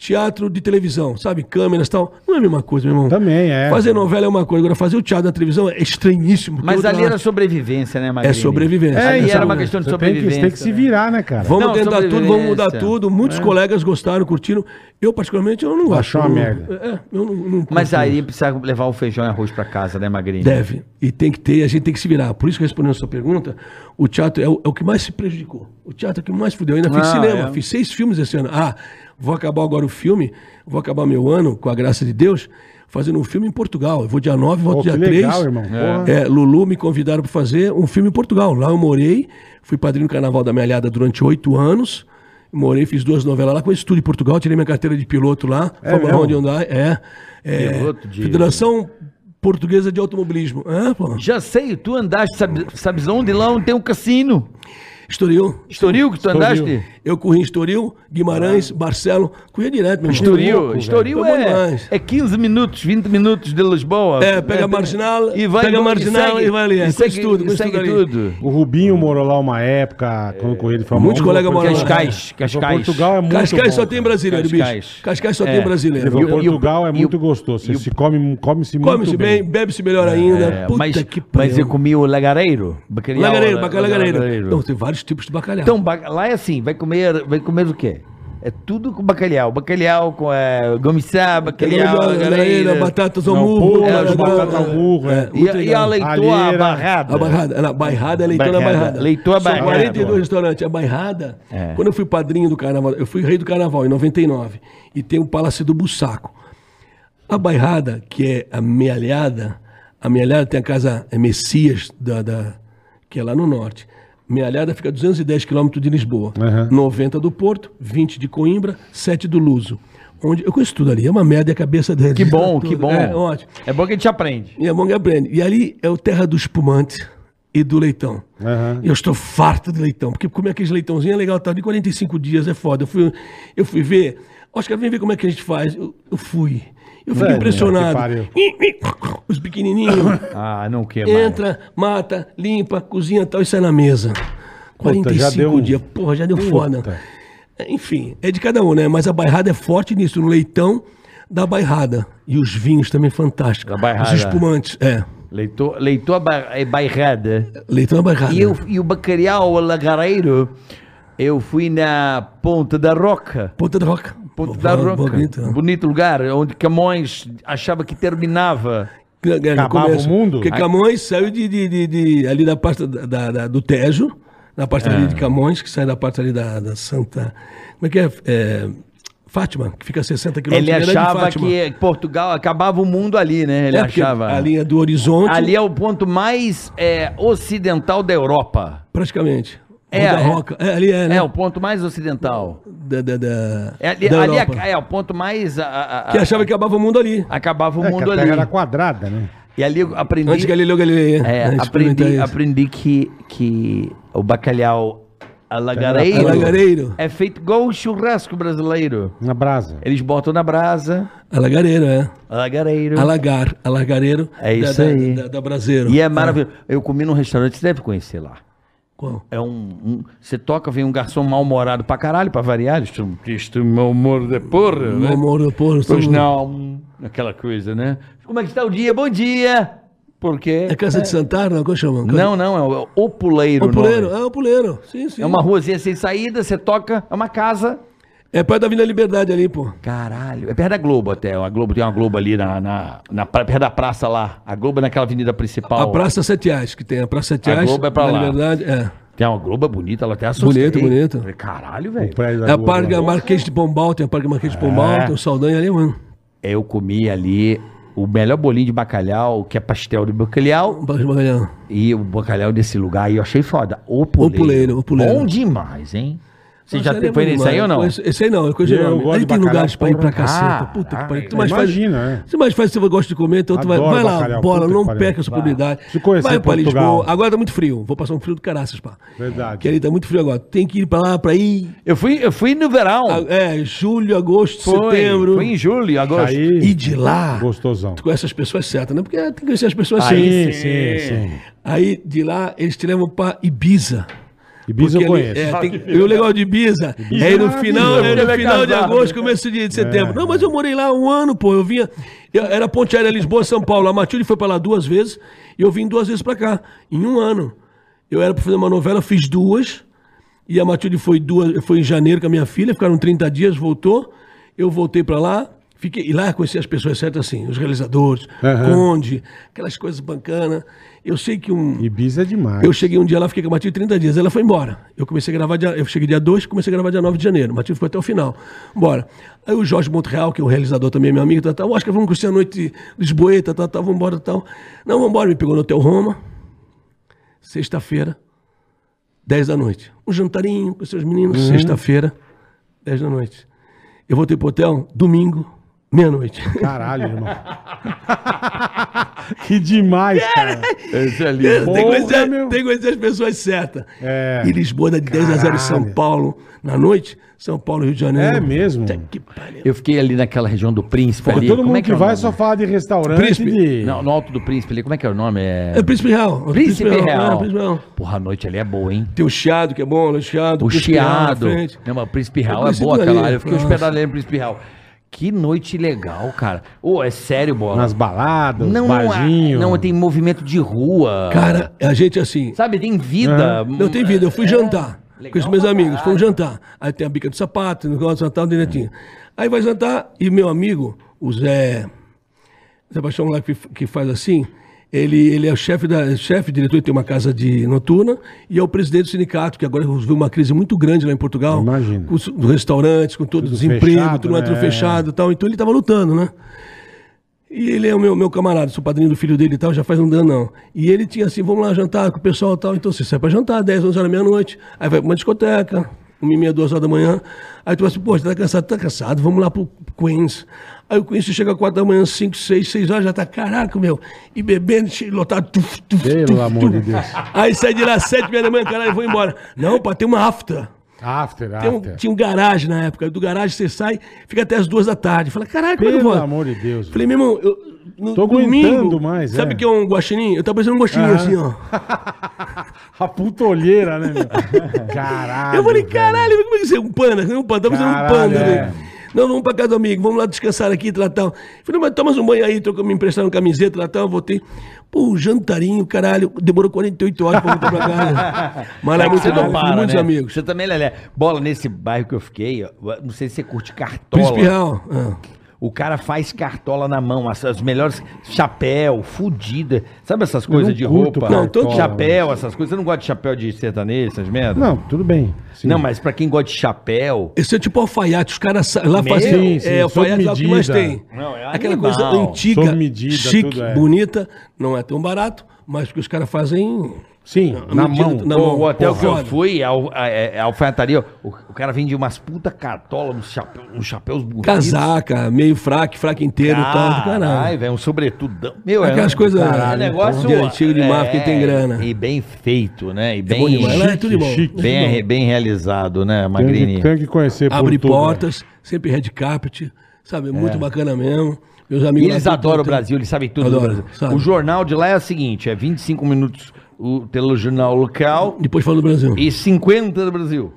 Speaker 4: teatro de televisão, sabe? Câmeras e tal. Não é a mesma coisa, meu irmão.
Speaker 2: Também é.
Speaker 4: Fazer novela é uma coisa, agora fazer o teatro na televisão é estranhíssimo.
Speaker 3: Mas ali era sobrevivência, né,
Speaker 4: É
Speaker 3: Magrini?
Speaker 4: sobrevivência.
Speaker 2: É,
Speaker 3: ali
Speaker 2: isso,
Speaker 3: era uma
Speaker 2: né?
Speaker 3: questão de
Speaker 2: Você tem que-
Speaker 3: sobrevivência.
Speaker 2: Tem que se
Speaker 3: né?
Speaker 2: virar, né, cara?
Speaker 4: Vamos
Speaker 3: Não,
Speaker 4: tentar tudo, vamos mudar
Speaker 3: sobrevivência.
Speaker 4: tudo. Muitos colegas gostaram, curtiram. Eu, particularmente, eu não gosto.
Speaker 2: Achou uma
Speaker 4: Eu-
Speaker 2: merda.
Speaker 4: É, eu não, não
Speaker 3: Mas aí precisa levar o feijão e arroz pra casa, né, Magrini?
Speaker 4: Deve. E tem que ter, a gente tem que se virar. Por isso que respondendo a sua pergunta, o teatro é o, é o que mais se prejudicou. O teatro é o que mais fudeu. Eu ainda fiz
Speaker 3: Ah,
Speaker 4: cinema,
Speaker 3: é.
Speaker 4: fiz seis filmes esse ano. Ah, vou acabar agora o filme, vou acabar meu ano, com a graça de Deus, fazendo um filme em Portugal. Eu vou dia 9, volto
Speaker 2: Pô,
Speaker 4: dia
Speaker 2: que
Speaker 4: 3.
Speaker 2: legal, irmão. Porra.
Speaker 4: É, Lulu me convidaram para fazer um filme em Portugal. Lá eu morei, fui padrinho do Carnaval da Melhada durante oito anos. Morei, fiz duas novelas lá com esse estúdio em Portugal, tirei minha carteira de piloto lá.
Speaker 2: É
Speaker 4: Fórmula
Speaker 2: mesmo?
Speaker 4: um de Hyundai, é. é
Speaker 3: Piloto de-
Speaker 4: Federação Portuguesa de Automobilismo. É, pô.
Speaker 3: Já sei, tu andaste, sabe, sabes onde? Lá onde tem um cassino.
Speaker 4: Estoril.
Speaker 3: Estoril que tu
Speaker 2: Estoril.
Speaker 3: andaste?
Speaker 4: Eu corri em Estoril, Guimarães, Barcelo. Corria direto, meu irmão.
Speaker 3: Estoril,
Speaker 2: louco,
Speaker 3: Estoril é, é 15 minutos, 20 minutos de Lisboa.
Speaker 4: É, pega a marginal, pega a marginal e vai ali, é,
Speaker 3: E segue,
Speaker 4: tudo,
Speaker 3: e segue
Speaker 4: tudo.
Speaker 2: O Rubinho morou lá uma época, quando corria de famoso.
Speaker 4: Muitos colegas moram lá.
Speaker 3: Cascais, Cascais.
Speaker 2: Portugal é muito
Speaker 4: Cascais só tem brasileiro,
Speaker 3: Cascais.
Speaker 4: bicho. Cascais só
Speaker 3: É.
Speaker 4: tem brasileiro.
Speaker 2: Ele falou,
Speaker 3: E o- e o-
Speaker 2: Portugal é
Speaker 3: e
Speaker 2: muito gostoso.
Speaker 3: E
Speaker 2: se come, come-se muito
Speaker 4: Come-se
Speaker 2: bem.
Speaker 4: bem, bebe-se melhor ainda.
Speaker 3: É,
Speaker 4: Puta
Speaker 3: mas,
Speaker 4: que
Speaker 3: mas eu
Speaker 4: pariu.
Speaker 3: comi o lagareiro.
Speaker 4: Lagareiro,
Speaker 3: la-
Speaker 4: bacalhau lagareiro. Não, tem vários tipos de bacalhau.
Speaker 3: Então, ba- lá é assim, vai comer, vai comer o quê? É tudo com bacalhau. Bacalhau com é, gomiçá, bacalhau,
Speaker 4: batatas ao murro. é,
Speaker 2: de
Speaker 4: é,
Speaker 2: batata
Speaker 4: é,
Speaker 2: ao murro, é.
Speaker 3: E, e a leitoa
Speaker 2: Alheira.
Speaker 3: barrada.
Speaker 4: A bairrada, a bairrada é leitão na
Speaker 3: Bairrada.
Speaker 4: bairrada.
Speaker 3: Leitão é
Speaker 4: São
Speaker 3: bairrada.
Speaker 4: 42 restaurantes. A bairrada,
Speaker 3: É.
Speaker 4: quando eu fui padrinho do carnaval, eu fui rei do carnaval em 99. E tem o Palácio do Bussaco. A bairrada, que é a mealhada, a mealhada tem a casa é Messias, da, da- que é lá no norte. Mealhada fica a 210 quilômetros de Lisboa.
Speaker 2: Aham.
Speaker 4: 90 do Porto, 20 de Coimbra, 7 do Luso. Onde, eu conheço tudo ali, é uma merda e a cabeça dele.
Speaker 3: Que bom, que bom.
Speaker 4: É, ótimo.
Speaker 3: É bom que a gente aprende.
Speaker 4: E a mão que aprende. E ali é o terra do espumante e do leitão. E eu estou farto de leitão, porque comer aqueles leitãozinhos é legal, tá de 45 dias, é foda. Eu fui, eu fui ver, Oscar, vem ver como é que a gente faz. Eu, eu fui. Eu fiquei
Speaker 2: Velho,
Speaker 4: impressionado.
Speaker 2: que
Speaker 4: Os pequenininhos.
Speaker 3: Ah, não quer mais.
Speaker 4: Entra, mata, limpa, cozinha e tal, e sai na mesa. 45
Speaker 2: já deu
Speaker 4: dias. Porra, já deu foda. Enfim, é de cada um, né? Mas a bairrada é forte nisso, no leitão da bairrada. E os vinhos também fantásticos.
Speaker 3: Da bairrada.
Speaker 4: Os espumantes, é.
Speaker 3: Leitor, leitor ba- é bairrada.
Speaker 4: Leitão da bairrada.
Speaker 3: E, eu, e o bacalhau lagareiro, eu fui na Ponta da Roca.
Speaker 4: Ponta da Roca.
Speaker 3: Ponta da Roca.
Speaker 4: bonito, né?
Speaker 3: Bonito lugar, onde Camões achava que terminava.
Speaker 2: Acabava
Speaker 4: começo.
Speaker 2: o mundo?
Speaker 4: Porque Camões saiu de, de, de- de- ali da parte da, da- da- do Tejo, na parte ali de Camões, que sai da parte ali da, da Santa. Como é que é? É, Fátima, que fica a 60 quilômetros
Speaker 3: Ele achava que Portugal acabava o mundo ali, né? Ele
Speaker 4: é,
Speaker 3: achava.
Speaker 4: a linha do horizonte,
Speaker 3: Ali é o ponto mais é, ocidental da Europa.
Speaker 4: praticamente.
Speaker 3: É, é.
Speaker 4: Roca. É, ali é, né?
Speaker 3: É o ponto mais ocidental.
Speaker 4: Da, da, da,
Speaker 3: É, ali,
Speaker 4: da
Speaker 3: ali é, é o ponto mais. a- a- a-
Speaker 4: Que achava que acabava o mundo ali.
Speaker 3: acabava o
Speaker 2: É, que
Speaker 3: mundo
Speaker 2: a
Speaker 3: ali.
Speaker 2: era quadrada, né?
Speaker 3: E ali eu aprendi.
Speaker 4: Antes Galileu Galilei.
Speaker 3: É,
Speaker 4: experimentar
Speaker 3: aprendi, aprendi que, que o bacalhau alagareiro,
Speaker 4: Alagareiro.
Speaker 3: é feito igual o churrasco brasileiro.
Speaker 2: Na brasa.
Speaker 3: Eles botam na brasa,
Speaker 4: Alagareiro, é.
Speaker 3: alagareiro.
Speaker 4: Alagar, alagareiro.
Speaker 3: É isso
Speaker 4: da,
Speaker 3: aí.
Speaker 4: Da, da, da Braseiro.
Speaker 3: E é maravilhoso. Eu comi num restaurante, você deve conhecer lá.
Speaker 4: Qual?
Speaker 3: É um, um- Você toca, vem um garçom mal-humorado pra caralho, pra variar. Este, este mau humor de porra, né?
Speaker 4: Meu amor, pô,
Speaker 3: Pois não. Aquela coisa, né? Como é que está o dia? Bom dia! Por quê?
Speaker 4: É Casa de Santana? Não, como chama?
Speaker 3: Não, não, é o, é o Puleiro.
Speaker 4: O
Speaker 3: o
Speaker 4: Puleiro,
Speaker 3: nome.
Speaker 4: é o Puleiro. Sim, sim.
Speaker 3: É uma ruazinha sem saída, você toca, é uma casa.
Speaker 4: É perto da Avenida Liberdade ali, pô.
Speaker 3: Caralho, é perto da Globo até. A Globo tem uma Globo ali na, na, na perto da praça lá. A Globo é naquela avenida principal.
Speaker 4: A Praça Sete Reais, que tem a Praça Sete
Speaker 3: A
Speaker 4: Reais.
Speaker 3: Globo é pra lá.
Speaker 4: Liberdade, é.
Speaker 3: Tem uma Globo bonita, ela até assustei.
Speaker 4: Bonito, bonito.
Speaker 3: Falei, Caralho, velho.
Speaker 4: É a Parque
Speaker 2: lá.
Speaker 4: Marquês de Pombal, tem a Parque Marquês de Pombal,
Speaker 3: É.
Speaker 4: tem o Saldanha ali, mano.
Speaker 3: Eu comi ali o melhor bolinho de bacalhau, que é pastel de bacalhau.
Speaker 4: Bacalhau.
Speaker 3: E o bacalhau desse lugar aí eu achei foda. O puleiro.
Speaker 4: Puleiro, o Puleiro.
Speaker 3: Bom demais, hein? Você
Speaker 4: Nossa,
Speaker 3: já
Speaker 4: ele é
Speaker 3: foi nesse aí ou não?
Speaker 4: Conheço- Esse aí não, eu conheço
Speaker 2: Eu
Speaker 4: o nome.
Speaker 2: gosto
Speaker 4: Aí
Speaker 2: de
Speaker 4: tem lugares pra ir pra
Speaker 2: porra.
Speaker 4: caceta.
Speaker 3: Ah,
Speaker 4: Puta que
Speaker 3: ah,
Speaker 4: pariu. Tu mais faz,
Speaker 2: imagina, é.
Speaker 4: você mais faz se você gosta de comer, então tu vai, vai lá, bola, não perca essa oportunidade. Vai pra. Lisboa. Agora tá muito frio. Vou passar um frio do caraças, pá.
Speaker 2: Verdade.
Speaker 4: Que ali tá muito frio agora. Tem que ir pra lá pra ir.
Speaker 3: Eu fui, eu fui no verão.
Speaker 4: Ah, É, julho, agosto,
Speaker 3: Foi,
Speaker 4: setembro.
Speaker 3: Foi em julho, agosto.
Speaker 2: Aí,
Speaker 4: E de lá.
Speaker 2: Gostosão.
Speaker 4: Tu conhece as pessoas certas, né? Porque tem que conhecer as pessoas
Speaker 2: Sim,
Speaker 4: certas.
Speaker 2: sim, sim.
Speaker 4: Aí de lá eles te levam pra Ibiza.
Speaker 2: Ibiza eu conheço.
Speaker 4: é, tem- e o legal de Ibiza,
Speaker 2: Ibiza
Speaker 4: é
Speaker 2: é
Speaker 4: no final, é no final de agosto, começo de, de setembro.
Speaker 2: É.
Speaker 4: Não, mas eu morei lá um ano, pô. Eu vinha. eu- era Ponte Aérea Lisboa, São Paulo. A Matilde foi pra lá duas vezes e eu vim duas vezes pra cá, em um ano. Eu era pra fazer uma novela, fiz duas. E a Matilde foi duas, foi em janeiro com a minha filha, ficaram 30 dias, voltou. Eu voltei pra lá, fiquei e lá conheci as pessoas certas assim, os realizadores,
Speaker 2: Aham.
Speaker 4: Conde, aquelas coisas bacanas. Eu sei que um
Speaker 2: Ibiza é demais.
Speaker 4: eu cheguei um dia lá, fiquei com a Matilde 30 dias. Ela foi embora. Eu comecei a gravar dia, Eu cheguei dia 2, comecei a gravar dia 9 de janeiro. Matilde ficou até o final. Bora. Aí o Jorge Montreal, que é o realizador também, meu amigo, tá, tá, Oscar, vamos curtir a noite Lisboeta, tá, tá, vamos embora tal. Não, vamos embora. Me pegou no Hotel Roma. Sexta-feira, 10 da noite. Um jantarinho com seus meninos, sexta-feira, 10 da noite. Eu voltei pro hotel, domingo, meia-noite.
Speaker 2: Caralho, irmão. que demais, cara.
Speaker 3: Esse ali.
Speaker 4: Tem que,
Speaker 2: Porra,
Speaker 4: conhecer,
Speaker 2: meu.
Speaker 4: tem que conhecer as pessoas certas.
Speaker 2: É.
Speaker 4: E Lisboa de 10 a 0 em São. Paulo na noite. São Paulo, Rio de Janeiro.
Speaker 2: É mesmo?
Speaker 4: Puta que pariu.
Speaker 3: Eu fiquei ali naquela região do Príncipe
Speaker 2: Pô,
Speaker 3: ali.
Speaker 2: todo
Speaker 3: Como
Speaker 2: mundo
Speaker 3: é
Speaker 2: que,
Speaker 3: é o
Speaker 2: vai
Speaker 3: nome?
Speaker 2: só fala de restaurante
Speaker 4: Príncipe.
Speaker 2: de...
Speaker 3: Não, no Alto do Príncipe ali, como é que é o nome? É...
Speaker 4: É Príncipe Real.
Speaker 3: Príncipe Real.
Speaker 4: É, Príncipe Real.
Speaker 3: Porra, a noite ali é boa, hein?
Speaker 4: Tem o Chiado, que é bom, o Chiado.
Speaker 3: O
Speaker 4: Príncipe Real
Speaker 3: Chiado. Não, mas o Príncipe Real
Speaker 4: Eu
Speaker 3: é boa aquela
Speaker 4: ali,
Speaker 3: área. Eu fiquei hospedado ali no Príncipe Real. Que noite legal, cara. Ô, é sério, bola.
Speaker 2: Nas baladas,
Speaker 3: não, não, é-
Speaker 2: barzinho.
Speaker 3: não, tem movimento de rua.
Speaker 4: Cara, a gente assim.
Speaker 3: Sabe, tem vida.
Speaker 4: Não tem vida. Eu fui jantar
Speaker 3: Legal
Speaker 4: com os meus amigos. um jantar. Aí tem a bica do sapato, o negócio de jantar, direitinho. Aí vai jantar e meu amigo, o Zé. Zé Baixão lá que, que faz assim. Ele, ele é o chefe da chefe, diretor, ele tem uma casa de noturna e é o presidente do sindicato, que agora viu uma crise muito grande lá em Portugal.
Speaker 2: Imagino.
Speaker 4: Com os restaurantes, com todo o desemprego,
Speaker 2: fechado,
Speaker 4: tudo, é tudo
Speaker 2: né?
Speaker 4: fechado e tal. Então ele estava lutando, né? E ele é o meu, meu camarada, sou padrinho do filho dele e tal, já faz um ano não. E ele tinha assim, vamos lá jantar com o pessoal e tal. Então você sai pra jantar, 10, 11 horas da meia-noite. Aí vai pra uma discoteca, uma e meia, duas horas da manhã. Aí tu vai assim, pô, você tá cansado? Tá cansado, vamos lá pro Queens. Aí o Queens chega às quatro da manhã, 5, 6, 6 horas, já tá, caraca, meu. E bebendo, lotado. Tuf, tuf,
Speaker 2: Pelo
Speaker 4: tuf,
Speaker 2: amor de Deus.
Speaker 4: Aí sai de lá, sete e meia da manhã, caralho, vou embora. Não, pá, tem uma after.
Speaker 2: After,
Speaker 4: Tem um-
Speaker 2: after.
Speaker 4: tinha um garagem na época. Do garagem você sai, fica até as duas da tarde. Fala, caralho, como é que eu
Speaker 2: Pelo
Speaker 4: vou?
Speaker 2: amor de Deus.
Speaker 4: Falei, meu irmão, eu. No
Speaker 2: Tô aguentando mais,
Speaker 4: Sabe
Speaker 2: é.
Speaker 4: o que é um guaxinim? Eu tava parecendo um guaxinim
Speaker 2: Aham.
Speaker 4: assim, ó.
Speaker 2: A puta olheira, né, meu? Caralho.
Speaker 4: eu falei,
Speaker 2: velho.
Speaker 4: caralho, como é que você é um panda? Um panda, tava parecendo um panda,
Speaker 2: é.
Speaker 4: né? Não, vamos pra casa do amigo, vamos lá descansar aqui, tal, tal. Falei, mas toma um banho aí, trocou, me emprestaram camiseta, tal, tal, voltei. Pô, jantarinho, caralho, demorou 48 horas pra voltar pra casa. Mas lá é
Speaker 3: É
Speaker 4: muito
Speaker 3: você não para,
Speaker 4: muitos
Speaker 3: né?
Speaker 4: amigos.
Speaker 3: Você também, Lelé. Bola, nesse bairro que eu fiquei, ó, não sei se você curte cartola.
Speaker 4: Príncipe Real. ah.
Speaker 3: O cara faz cartola na mão, as, as melhores chapéu, fudida. Sabe essas coisas de
Speaker 2: curto
Speaker 3: roupa?
Speaker 4: Não, todo-
Speaker 3: chapéu, essas coisas. Você não gosta de chapéu de sertanejo, essas merdas?
Speaker 2: Não, tudo bem. Sim.
Speaker 3: Não, mas pra quem gosta de chapéu,
Speaker 4: Esse é tipo alfaiate, os caras sa- lá
Speaker 3: Meu,
Speaker 4: fazem.
Speaker 2: sim,
Speaker 4: é,
Speaker 2: sob
Speaker 4: alfaiate é o que mais
Speaker 2: medida.
Speaker 4: tem.
Speaker 3: Não, é
Speaker 4: Aquela
Speaker 3: animal.
Speaker 4: coisa antiga,
Speaker 2: Sob medida,
Speaker 4: chique,
Speaker 2: tudo é.
Speaker 4: bonita, não é tão barato, mas que os caras fazem.
Speaker 2: Sim, na mão.
Speaker 4: na
Speaker 3: o,
Speaker 4: mão.
Speaker 3: o hotel que eu fui, a, a, a alfaiataria, o, o cara vende umas puta cartola, uns, chapéu, uns chapéus bonitos.
Speaker 4: Casaca, meio fraque, fraque inteiro e tal. do
Speaker 3: Caralho, velho, um sobretudão. Meu,
Speaker 4: Aquelas
Speaker 3: é,
Speaker 4: coisas
Speaker 3: é negócio
Speaker 4: de antigo de marca que tem grana.
Speaker 3: E bem feito, né? E bem,
Speaker 4: bom demais. Lá é
Speaker 2: chique,
Speaker 4: tudo bom.
Speaker 2: chique.
Speaker 3: bem, bem realizado, né, Magrini?
Speaker 2: que, tenho que conhecer
Speaker 4: Abre
Speaker 2: Portugal.
Speaker 4: portas, sempre red carpet, Sabe, é muito bacana mesmo. Meus amigos
Speaker 3: E eles adoram o
Speaker 4: tudo-
Speaker 3: Brasil, eles sabem tudo
Speaker 4: Adoram,
Speaker 3: do Brasil.
Speaker 4: sabe.
Speaker 3: O jornal de lá é o seguinte: é 25 minutos o telejornal local
Speaker 4: Depois fala do Brasil.
Speaker 3: e 50 do Brasil.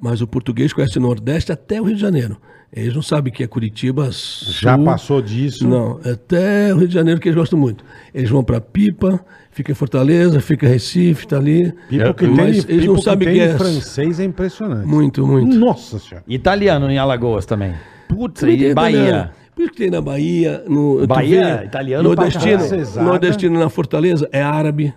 Speaker 4: Mas o português conhece o Nordeste até o Rio de Janeiro. Eles não sabem que é Curitiba.
Speaker 2: Já
Speaker 4: Sul.
Speaker 2: passou disso.
Speaker 4: Não, é até o Rio de Janeiro que eles gostam muito. Eles vão pra Pipa, fica em Fortaleza, fica em Recife, tá ali.
Speaker 2: Pipo que tem,
Speaker 4: Mas
Speaker 2: de-
Speaker 4: eles não sabem
Speaker 2: tem
Speaker 4: que
Speaker 2: de
Speaker 4: é.
Speaker 2: francês é impressionante.
Speaker 4: Muito, muito.
Speaker 2: Nossa senhora.
Speaker 3: Italiano em Alagoas também. Putz,
Speaker 4: tem
Speaker 3: e Bahia.
Speaker 4: italiano. Por isso que tem na Bahia, no
Speaker 3: Bahia,
Speaker 4: vê,
Speaker 3: italiano
Speaker 4: nordestino, nordestino na Fortaleza é árabe.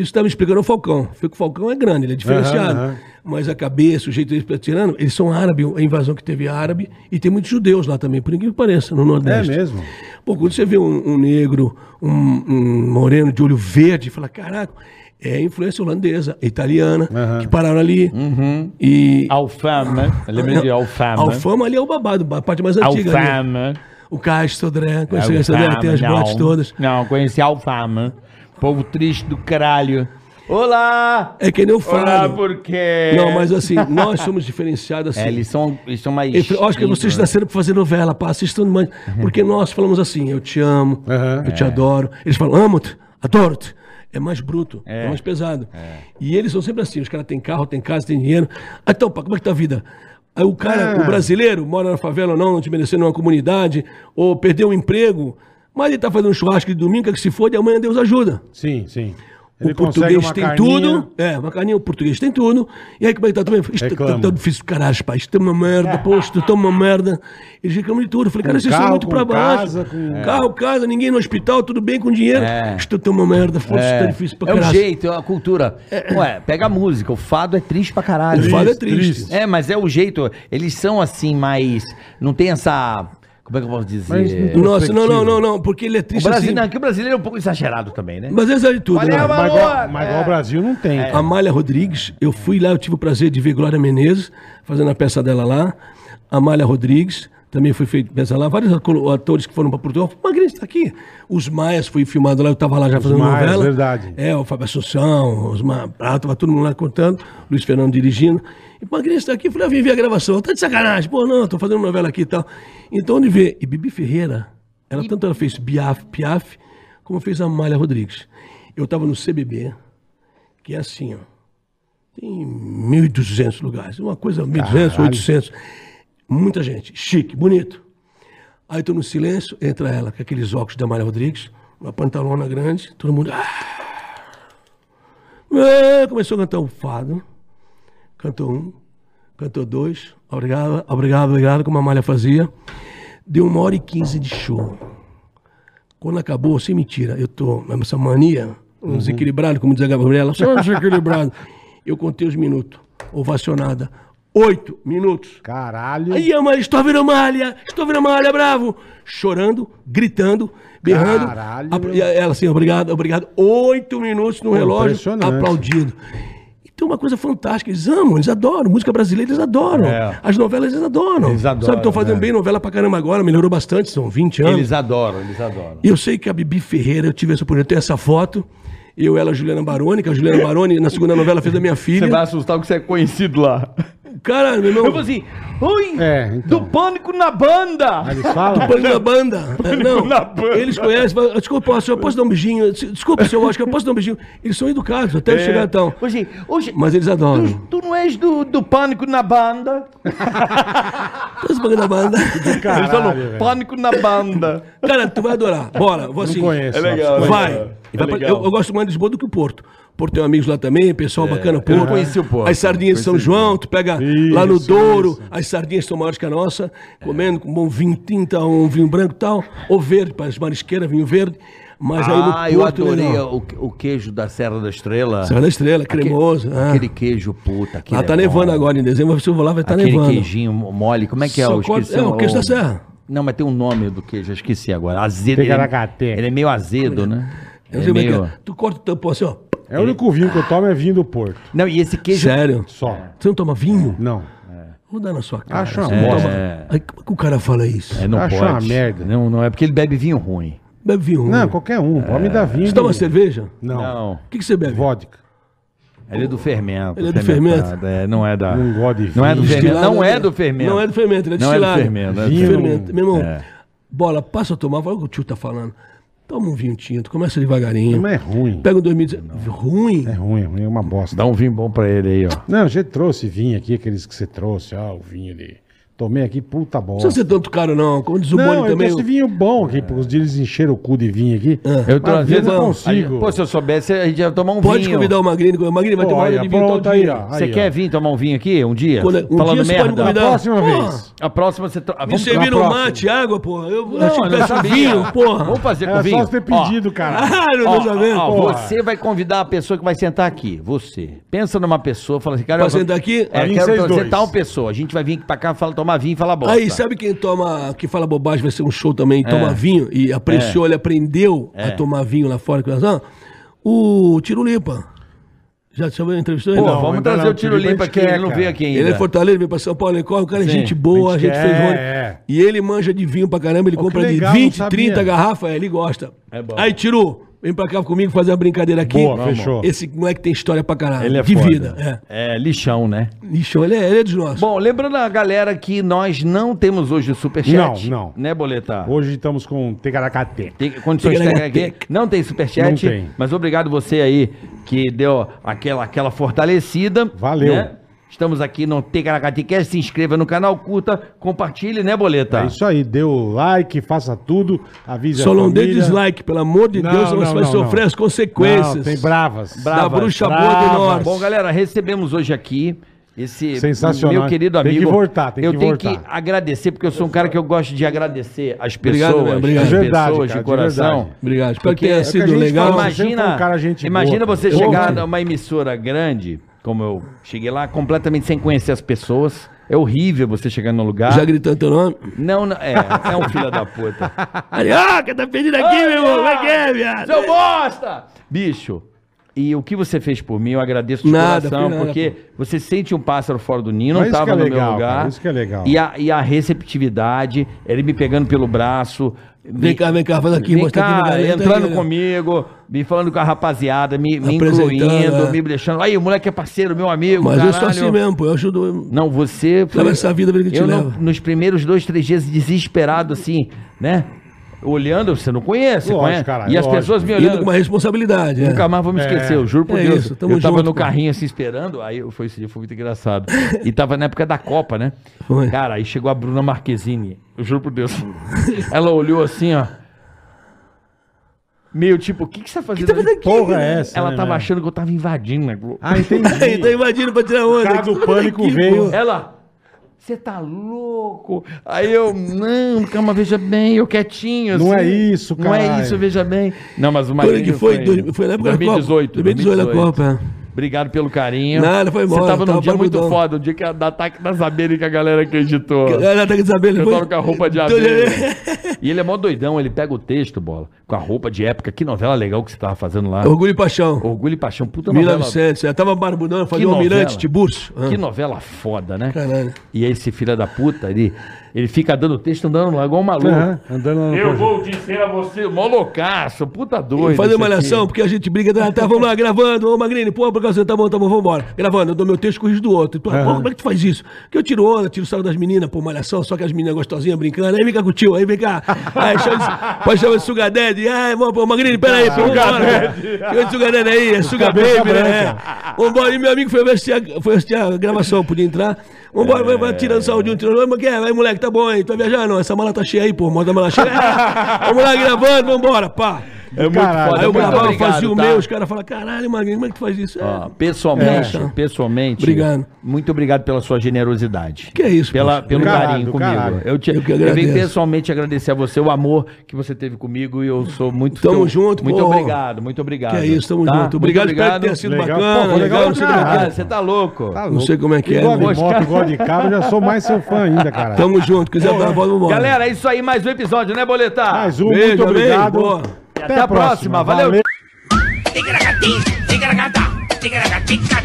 Speaker 4: Isso está me explicando o Falcão. Porque o Falcão é grande, ele é diferenciado.
Speaker 2: Aham, aham.
Speaker 4: Mas a cabeça, o jeito deles tirando, eles são árabes, a invasão que teve árabe, e tem muitos judeus lá também, por incrível que pareça, no
Speaker 2: É
Speaker 4: Nordeste.
Speaker 2: mesmo.
Speaker 4: Pô, quando você vê um, um negro, um, um moreno de olho verde, fala, caraca, é influência holandesa, italiana,
Speaker 2: Aham.
Speaker 4: que pararam ali.
Speaker 3: Uhum.
Speaker 4: E.
Speaker 3: Alfama. Lembra de Alfama?
Speaker 4: Alfama ali é o babado, a parte mais antiga. ali.
Speaker 3: Alfama.
Speaker 4: O Castro Sodré, conhece o Castro Sodré, tem as botes todas.
Speaker 3: Não, conheci Alfama. Povo triste do caralho. Olá!
Speaker 4: É que nem eu
Speaker 3: Olá,
Speaker 4: falo.
Speaker 3: por quê?
Speaker 4: Não, mas assim, nós somos diferenciados assim.
Speaker 3: É, eles são, eles são mais...
Speaker 4: Eu falei, acho que vocês nasceram pra fazer novela, pá, assistam mais. Porque nós falamos assim, eu te amo,
Speaker 2: Aham.
Speaker 4: eu te adoro. Eles falam, amo-te, adoro-te. É mais bruto, é, mais pesado. E eles são sempre assim, os caras têm carro, têm casa, têm dinheiro. Ah, então, pá, como é que tá a vida? Aí o cara,
Speaker 2: Ah.
Speaker 4: o brasileiro, mora na favela ou não, não te merecendo numa comunidade, ou perdeu um emprego, mas ele tá fazendo um churrasco de domingo, que se fode, amanhã Deus ajuda.
Speaker 2: Sim, sim.
Speaker 4: O
Speaker 2: Ele consegue
Speaker 4: português tem
Speaker 2: carninha.
Speaker 4: tudo. É, uma carninha, o português tem tudo. E aí, como é que tá também? Isto tá, tá difícil caralho, pai. Isto é uma merda, pô, isto tá uma merda. Eles reclamam de tudo. Eu falei, cara, vocês são muito pra baixo.
Speaker 2: casa, com-
Speaker 4: Carro, casa, ninguém no hospital, tudo bem com dinheiro.
Speaker 3: É.
Speaker 4: Isto tá uma merda, foda isto tá difícil pra
Speaker 3: É o
Speaker 4: caralho.
Speaker 3: jeito, é a cultura. Ué, pega a música, o fado é triste pra caralho.
Speaker 4: O fado é
Speaker 2: Triste,
Speaker 4: triste.
Speaker 2: triste.
Speaker 3: É, mas é o jeito. Eles são assim, mais. Não tem essa. Como é que eu posso dizer?
Speaker 2: Mas-
Speaker 4: Nossa, não, não, não, não, porque ele é
Speaker 3: o
Speaker 4: triste
Speaker 3: brasileiro,
Speaker 4: assim.
Speaker 3: não, que o brasileiro é um pouco exagerado também, né?
Speaker 4: Mas é de tudo, né?
Speaker 2: Mas igual, mas
Speaker 3: é.
Speaker 2: igual o Brasil não tem.
Speaker 4: A Amália Rodrigues, eu fui lá, eu tive o prazer de ver Glória Menezes fazendo a peça dela lá. Amália Rodrigues, também foi feita peça lá. Vários atores que foram para Portugal. Magrinho está aqui. Os Maias foi filmado lá, eu estava lá já fazendo
Speaker 2: Maias,
Speaker 4: novela.
Speaker 2: verdade.
Speaker 4: É, o Fábio Assunção, os Ma... ah, tava todo mundo lá contando, Luiz Fernando dirigindo. E Magrinho está aqui, eu falei, ah, vim ver a gravação. Tá de sacanagem. Pô, não, tô fazendo novela aqui e tal. Então, onde vê? E Bibi Ferreira, ela tanto ela fez Biaf, Piaf, como fez a Amália Rodrigues. Eu estava no CBB, que é assim, ó. Tem 1.200 lugares. Uma coisa, 1.200,
Speaker 2: Caralho.
Speaker 4: 800. Muita gente. Chique, bonito. Aí tô no silêncio, entra ela com aqueles óculos da Maria Rodrigues, uma pantalona grande, todo mundo. Ah! É, começou a cantar um fado. Cantou um, cantou dois. Obrigado, obrigado, obrigado, como a Malha fazia. Deu uma hora e quinze de show. Quando acabou, sem mentira, eu tô essa mania, um desequilibrado, como diz a Gabriela, só um desequilibrado. Eu contei os minutos, ovacionada. Oito minutos.
Speaker 2: Caralho.
Speaker 4: Aí, Amália, estou vendo Amália, estou vendo Amália, bravo. Chorando, gritando, berrando.
Speaker 2: Caralho,
Speaker 4: e ela assim, obrigado, obrigado. Oito minutos no relógio,
Speaker 2: impressionante.
Speaker 4: aplaudido. Então, uma coisa fantástica. Eles amam, eles adoram. Música brasileira, eles adoram.
Speaker 3: É.
Speaker 4: As novelas, eles adoram.
Speaker 3: Eles adoram,
Speaker 4: Sabe, estão fazendo
Speaker 2: né?
Speaker 4: bem novela pra caramba agora, melhorou bastante, são 20 anos.
Speaker 3: Eles adoram, eles adoram.
Speaker 4: E eu sei que a Bibi Ferreira, eu tive essa oportunidade, eu tenho essa foto. Eu, ela, a Juliana Baroni, que a Juliana Baroni, na segunda novela, fez da minha filha.
Speaker 3: Você vai assustar porque você é conhecido lá.
Speaker 4: Caralho, meu irmão.
Speaker 3: Eu vou assim, oi,
Speaker 2: É, então.
Speaker 3: do pânico na banda.
Speaker 2: Aí eles falam.
Speaker 4: Pânico na banda. É, não,
Speaker 3: na banda.
Speaker 4: eles conhecem. falam, Desculpa, senhor, posso dar um beijinho? Desculpa, senhor, acho que eu posso dar um beijinho. Eles são educados, até chegar então.
Speaker 3: Hoje, hoje,
Speaker 4: Mas eles adoram.
Speaker 3: tu, tu não és do, do pânico na banda?
Speaker 4: Todos pânico na banda.
Speaker 3: Eles
Speaker 2: Caralho,
Speaker 3: falam
Speaker 2: velho.
Speaker 3: pânico na banda.
Speaker 4: Cara, tu vai adorar. Bora, vou assim.
Speaker 2: Não conheço.
Speaker 3: É legal, né?
Speaker 4: Vai.
Speaker 3: É
Speaker 4: E vai pra-
Speaker 3: legal.
Speaker 4: eu, eu gosto mais de Lisboa do que o Porto. Porto tem amigos lá também, pessoal bacana, Porto.
Speaker 3: conheci o Porto.
Speaker 4: As sardinhas de São. João, tu pega
Speaker 2: Isso,
Speaker 4: lá no Douro,
Speaker 2: isso.
Speaker 4: as sardinhas são maiores que a nossa, comendo com um bom vinho tinta, um vinho branco e tal, ou verde, para as marisqueiras, vinho verde. Mas aí no
Speaker 3: Ah, eu
Speaker 4: Porto,
Speaker 3: adorei
Speaker 4: legal.
Speaker 3: o, o queijo da Serra da Estrela.
Speaker 4: Serra da Estrela, cremoso. ah.
Speaker 3: Aquele queijo, puta. aquele
Speaker 4: Lá tá
Speaker 3: é
Speaker 4: nevando
Speaker 3: bom.
Speaker 4: agora em dezembro, se eu vou lá vai estar
Speaker 3: Aquele
Speaker 4: nevando.
Speaker 3: queijinho mole, como é que é?
Speaker 4: Só
Speaker 3: Eu
Speaker 4: corta-
Speaker 3: esqueci
Speaker 4: é, o queijo da Serra.
Speaker 3: Não, mas tem um nome do queijo, eu esqueci agora. Azedo. Ele,
Speaker 2: Tecaracate.
Speaker 3: ele é meio azedo, né?
Speaker 4: Eu
Speaker 3: É
Speaker 4: é
Speaker 3: meio...
Speaker 4: é. Tu corta o tampão assim, ó.
Speaker 2: É o único vinho que eu tomo é vinho do Porto.
Speaker 3: Não, e esse queijo...
Speaker 4: Sério?
Speaker 2: Só.
Speaker 4: Você não toma vinho?
Speaker 2: Não.
Speaker 4: Vou dar na sua cara.
Speaker 2: Acho uma bosta.
Speaker 4: toma-
Speaker 3: É.
Speaker 4: Aí, como é que o cara fala isso?
Speaker 3: É, não
Speaker 2: Acho
Speaker 3: pode.
Speaker 2: uma merda.
Speaker 3: Não, não é porque ele bebe vinho ruim.
Speaker 4: Bebe vinho.
Speaker 2: Não, qualquer um. Pode me dar vinho.
Speaker 4: Você toma cerveja?
Speaker 2: Não.
Speaker 3: Não.
Speaker 4: O que, que você bebe?
Speaker 2: Vodka.
Speaker 3: Ele é do fermento.
Speaker 4: Ele é do
Speaker 3: fermentado, É, não é da.
Speaker 2: Não gosta de
Speaker 3: Não é do
Speaker 2: vinho.
Speaker 3: fermento. Não
Speaker 4: Destilado,
Speaker 3: é
Speaker 4: né?
Speaker 3: do fermento.
Speaker 4: Não é do fermento, ele é
Speaker 3: Não é do
Speaker 4: destilado.
Speaker 3: fermento. é do
Speaker 2: Vinho
Speaker 3: fermento.
Speaker 4: Fermento. Meu irmão,
Speaker 3: É.
Speaker 4: bola, passa a tomar, fala o que o tio tá falando. Toma um vinho tinto, começa devagarinho.
Speaker 2: Mas é ruim.
Speaker 4: Pega um 2019. Ruim?
Speaker 2: É ruim, é ruim, é uma bosta.
Speaker 3: Dá um vinho bom pra ele aí, ó.
Speaker 2: Não, você trouxe vinho aqui, aqueles que você trouxe, ó, o vinho ali. Tomei aqui, puta
Speaker 4: Não
Speaker 2: bosta.
Speaker 4: precisa ser tanto caro, não. Como diz o
Speaker 2: Não,
Speaker 4: Boni
Speaker 2: eu
Speaker 4: também.
Speaker 2: trouxe vinho bom aqui, porque os dias eles encheram o cu de vinho aqui.
Speaker 3: Eu tô,
Speaker 2: Mas
Speaker 3: às vezes
Speaker 2: vinho eu
Speaker 3: não
Speaker 2: consigo.
Speaker 3: Pô, se eu soubesse, a gente ia tomar um
Speaker 4: Pode
Speaker 3: vinho.
Speaker 4: convidar o Magrini. O Magrini vai uma hora
Speaker 2: Olha,
Speaker 4: de vinho
Speaker 2: pronto
Speaker 4: todo
Speaker 2: aí,
Speaker 4: dia.
Speaker 2: ó.
Speaker 3: Você
Speaker 2: Aí,
Speaker 3: quer
Speaker 2: ó.
Speaker 3: vir tomar um vinho aqui um dia?
Speaker 4: Quando- um
Speaker 3: Falando
Speaker 4: dia pode
Speaker 3: merda.
Speaker 4: convidar.
Speaker 2: A próxima
Speaker 4: Porra.
Speaker 2: vez.
Speaker 3: A próxima você.
Speaker 4: Me
Speaker 3: Vamos
Speaker 4: servir
Speaker 2: na
Speaker 4: no
Speaker 2: próxima.
Speaker 4: mate, água, porra. Eu
Speaker 3: Não,
Speaker 4: achei que
Speaker 3: eu não
Speaker 4: peço
Speaker 3: sabia.
Speaker 4: vinho, porra.
Speaker 3: Vamos fazer com
Speaker 2: Era
Speaker 3: vinho.
Speaker 2: só você ter pedido, cara.
Speaker 4: Ah,
Speaker 3: você vai convidar a pessoa que vai sentar aqui. Você. Pensa numa pessoa, fala assim, cara, eu vou-
Speaker 4: sentar aqui?
Speaker 3: É,
Speaker 2: Aí
Speaker 3: quero trazer tal pessoa. A gente vai vir aqui pra cá, fala, tomar vinho e falar bosta.
Speaker 4: Aí, sabe quem toma, que fala bobagem, vai ser um show também,
Speaker 3: É.
Speaker 4: toma vinho e apreciou, ele aprendeu a tomar vinho lá fora, que nós vamos? o Tirulipa. Já chamou, entrevistou ele?
Speaker 3: Pô,
Speaker 2: Não,
Speaker 3: vamos
Speaker 2: ainda
Speaker 3: trazer
Speaker 2: não,
Speaker 3: o Tiro
Speaker 2: Tiro
Speaker 3: Limpa
Speaker 2: Limpa
Speaker 3: aqui,
Speaker 2: quer,
Speaker 3: ele não veio aqui ainda.
Speaker 4: Ele é Fortaleza, veio pra São Paulo, ele corre, o cara é
Speaker 3: Sim.
Speaker 4: gente boa, a
Speaker 2: Gente
Speaker 4: gente
Speaker 2: quer,
Speaker 4: fez
Speaker 2: é.
Speaker 4: E ele manja de vinho pra caramba, ele
Speaker 2: Pô,
Speaker 4: compra
Speaker 2: que
Speaker 4: de
Speaker 2: legal,
Speaker 4: 20,
Speaker 2: não sabia.
Speaker 4: 30 garrafas, ele gosta.
Speaker 3: É bom.
Speaker 4: Aí, Tiru, vem pra cá comigo fazer uma brincadeira aqui.
Speaker 2: Boa, fechou.
Speaker 4: Esse moleque tem história pra caralho.
Speaker 3: Ele é
Speaker 4: de
Speaker 3: foda.
Speaker 4: vida. É.
Speaker 3: É, lixão, né?
Speaker 4: Lixão, ele é, ele é dos nossos.
Speaker 3: Bom, lembrando a galera que nós não temos hoje o superchat.
Speaker 2: Não, não.
Speaker 3: Né, Boleta?
Speaker 2: Hoje estamos com Tecaracate.
Speaker 3: Tem condições técnicas. Não tem superchat.
Speaker 2: Não tem.
Speaker 3: Mas obrigado você aí que deu aquela, aquela fortalecida.
Speaker 2: Valeu.
Speaker 3: né? Estamos aqui no Ticaracaticast. Se inscreva no canal, curta, compartilhe, né, Boleta?
Speaker 2: É isso aí, dê o like, faça tudo, avise
Speaker 4: Só não dê dislike, pelo amor de
Speaker 2: Não,
Speaker 4: Deus,
Speaker 2: não,
Speaker 4: você vai
Speaker 2: não,
Speaker 4: sofrer
Speaker 2: não.
Speaker 4: as consequências.
Speaker 2: Não, tem bravas.
Speaker 4: Da bruxa boa do
Speaker 2: Bravas.
Speaker 4: norte.
Speaker 3: Bom, galera, recebemos hoje aqui esse
Speaker 2: Sensacional.
Speaker 3: meu querido
Speaker 2: Tem que
Speaker 3: amigo.
Speaker 2: voltar, tem
Speaker 3: eu
Speaker 2: que
Speaker 3: tenho
Speaker 2: voltar.
Speaker 3: que agradecer, porque eu sou um cara que eu gosto de agradecer as
Speaker 4: Obrigado,
Speaker 3: pessoas,
Speaker 4: meu, obrigado.
Speaker 3: as
Speaker 2: De verdade,
Speaker 3: pessoas
Speaker 2: cara,
Speaker 3: de
Speaker 2: de
Speaker 3: coração.
Speaker 2: verdade.
Speaker 4: Obrigado. Espero
Speaker 3: Porque
Speaker 4: que
Speaker 3: é
Speaker 4: tenha
Speaker 2: a
Speaker 4: sido legal.
Speaker 3: Imagina,
Speaker 2: um cara gente
Speaker 3: imagina
Speaker 2: boa,
Speaker 3: você
Speaker 2: cara.
Speaker 3: chegar numa emissora grande, como eu cheguei lá, completamente sem conhecer as pessoas. É horrível você chegar num lugar.
Speaker 4: Já gritando teu nome?
Speaker 3: Não, não, é, é um filho da puta.
Speaker 4: Carioca, tá pedindo aqui, meu irmão. Como é que é, viado?
Speaker 3: Seu bosta! Bicho, e o que você fez por mim, eu agradeço de
Speaker 4: Nada,
Speaker 3: coração,
Speaker 4: nada,
Speaker 3: porque você sente um pássaro fora do ninho, não estava
Speaker 2: é
Speaker 3: no
Speaker 2: legal,
Speaker 3: meu lugar.
Speaker 2: cara, isso que é legal.
Speaker 3: E a, e a receptividade, ele me pegando pelo braço.
Speaker 4: Vem cá, vem cá, faz aqui,
Speaker 3: Vem
Speaker 4: mostra aqui
Speaker 3: cá,
Speaker 4: na galera,
Speaker 3: entrando
Speaker 4: aqui,
Speaker 3: comigo, me falando com a rapaziada, me, me incluindo,
Speaker 4: é.
Speaker 3: me deixando. Aí, o moleque é parceiro, meu amigo.
Speaker 4: Mas eu sou
Speaker 3: caralho.
Speaker 4: assim mesmo, pô. Eu ajudo.
Speaker 3: Não, você.
Speaker 4: Leva essa vida que te
Speaker 3: eu não-
Speaker 4: leva.
Speaker 3: Nos primeiros dois, três dias, desesperado, assim, né? Olhando, você não conhece,
Speaker 2: Lógico,
Speaker 3: conhece?
Speaker 2: caralho,
Speaker 3: e as
Speaker 2: lógico.
Speaker 3: pessoas me
Speaker 4: Indo
Speaker 3: olhando.
Speaker 4: com uma responsabilidade. é.
Speaker 3: Nunca mais vou me esquecer, eu juro por
Speaker 4: É
Speaker 3: Deus.
Speaker 4: isso, tamo
Speaker 3: eu tava
Speaker 4: junto,
Speaker 3: no carrinho assim esperando, aí eu- foi esse dia, foi muito engraçado. E tava na época da Copa, né?
Speaker 4: Foi.
Speaker 3: Cara, aí chegou a Bruna Marquezine, eu juro por Deus. Ela olhou assim, ó. Meio tipo, o que, que você tá fazendo? ali?
Speaker 2: Porra é essa?
Speaker 3: Ela
Speaker 2: né,
Speaker 3: tava
Speaker 2: meu?
Speaker 3: achando que eu tava invadindo a Globo.
Speaker 2: Ah, entendi.
Speaker 4: tá invadindo pra tirar
Speaker 2: O
Speaker 4: onda.
Speaker 2: cara do pânico veio.
Speaker 3: Ela, você tá louco? Aí eu, não, calma, veja bem, eu quietinho.
Speaker 2: Não
Speaker 3: assim.
Speaker 2: é isso,
Speaker 3: Não é isso, veja bem. Não, mas o
Speaker 4: Quando é
Speaker 3: Magrinho
Speaker 4: que foi? Dois- Foi na época da Copa.
Speaker 3: 2018.
Speaker 4: 2018 da Copa, é.
Speaker 3: Obrigado pelo carinho.
Speaker 4: Nada, foi embora,
Speaker 3: Você tava num
Speaker 4: tava
Speaker 3: dia muito foda, o dia que da ataque das abelhas que a galera acreditou.
Speaker 4: Tá querendo saber, ele
Speaker 3: Eu
Speaker 4: foi.
Speaker 3: tava com a roupa de abelha. E ele é mó doidão, ele pega o texto, bola, com a roupa de época. Que novela legal que você tava fazendo lá.
Speaker 4: Orgulho e Paixão.
Speaker 3: Orgulho e Paixão, puta novela.
Speaker 4: 1900. Eu tava barbudão, fazia o Almirante
Speaker 3: novela.
Speaker 4: Tiburcio. Ah,
Speaker 3: Que novela foda, né?
Speaker 4: Caralho.
Speaker 3: E esse filho da puta, ele, ele fica dando texto andando lá igual um maluco.
Speaker 2: Aham, andando no
Speaker 3: Eu
Speaker 2: projeto.
Speaker 3: vou dizer a você, mó loucaço, puta doido.
Speaker 4: Fazer malhação, porque a gente briga, tá, tá, vamos lá, gravando, ô Magrini, pô, por causa, tá bom, tá bom, vambora. Gravando, eu dou meu texto, corrijo do outro. Pô, como é que tu faz isso? Que eu tiro onda, tiro sarro das meninas, pô, malhação, só que as meninas gostosinhas brincando, aí vem cá com o tio, aí vem cá. Aí chama de, pode chamar de Sugar Daddy, ai, mano, pô, Magrini, peraí, pô, vambora. Chama de Sugar Daddy aí, é Sugar Baby, né? É. Vambora, e meu amigo foi assistir a, foi assistir a gravação, podia entrar. Vambora, vai, vai tirando saúde de um, tirando, mas que é? Vai, moleque, tá bom aí, viajar? Não, essa mala tá cheia aí, pô, mostra a mala cheia. Vamos lá, gravando, vambora, pá.
Speaker 3: É muito
Speaker 2: Caralho.
Speaker 3: foda.
Speaker 4: Aí eu
Speaker 3: muito
Speaker 4: gravava,
Speaker 3: obrigado,
Speaker 4: fazia o
Speaker 3: tá?
Speaker 4: meu, os caras falam, caralho, Magrinho, como é que tu faz isso? É,
Speaker 3: Ó, pessoalmente,
Speaker 4: É.
Speaker 3: pessoalmente.
Speaker 4: Obrigado.
Speaker 3: Muito obrigado pela sua generosidade.
Speaker 4: Que é isso,
Speaker 3: Pela, pelo
Speaker 2: caralho,
Speaker 3: carinho comigo.
Speaker 2: caralho.
Speaker 3: Eu, te,
Speaker 4: Eu que
Speaker 3: eu venho pessoalmente agradecer a você o amor que você teve comigo e eu sou muito
Speaker 4: Tamo
Speaker 3: teu-
Speaker 4: junto,
Speaker 3: Muito
Speaker 4: pô.
Speaker 3: obrigado, muito obrigado.
Speaker 4: Que é isso, tamo
Speaker 3: tá?
Speaker 4: junto.
Speaker 3: Muito
Speaker 4: Obrigado,
Speaker 3: obrigado.
Speaker 4: que tenha sido
Speaker 2: Legal.
Speaker 4: bacana,
Speaker 2: Pô,
Speaker 4: legal,
Speaker 2: legal
Speaker 4: não é é.
Speaker 3: você tá louco.
Speaker 2: Tá
Speaker 4: Não
Speaker 2: louco.
Speaker 4: sei como é que é,
Speaker 2: Igual de moto, igual de carro, eu já sou mais seu fã ainda, cara.
Speaker 4: Tamo junto, quiser dar a volta, vambora.
Speaker 3: Galera, é isso aí, mais um episódio, né, Boletar?
Speaker 2: Mais um, muito obrigado.
Speaker 4: Boa.
Speaker 3: Até a próxima, valeu.
Speaker 1: Tigra-gati, tigra-gata, tigra-gatica,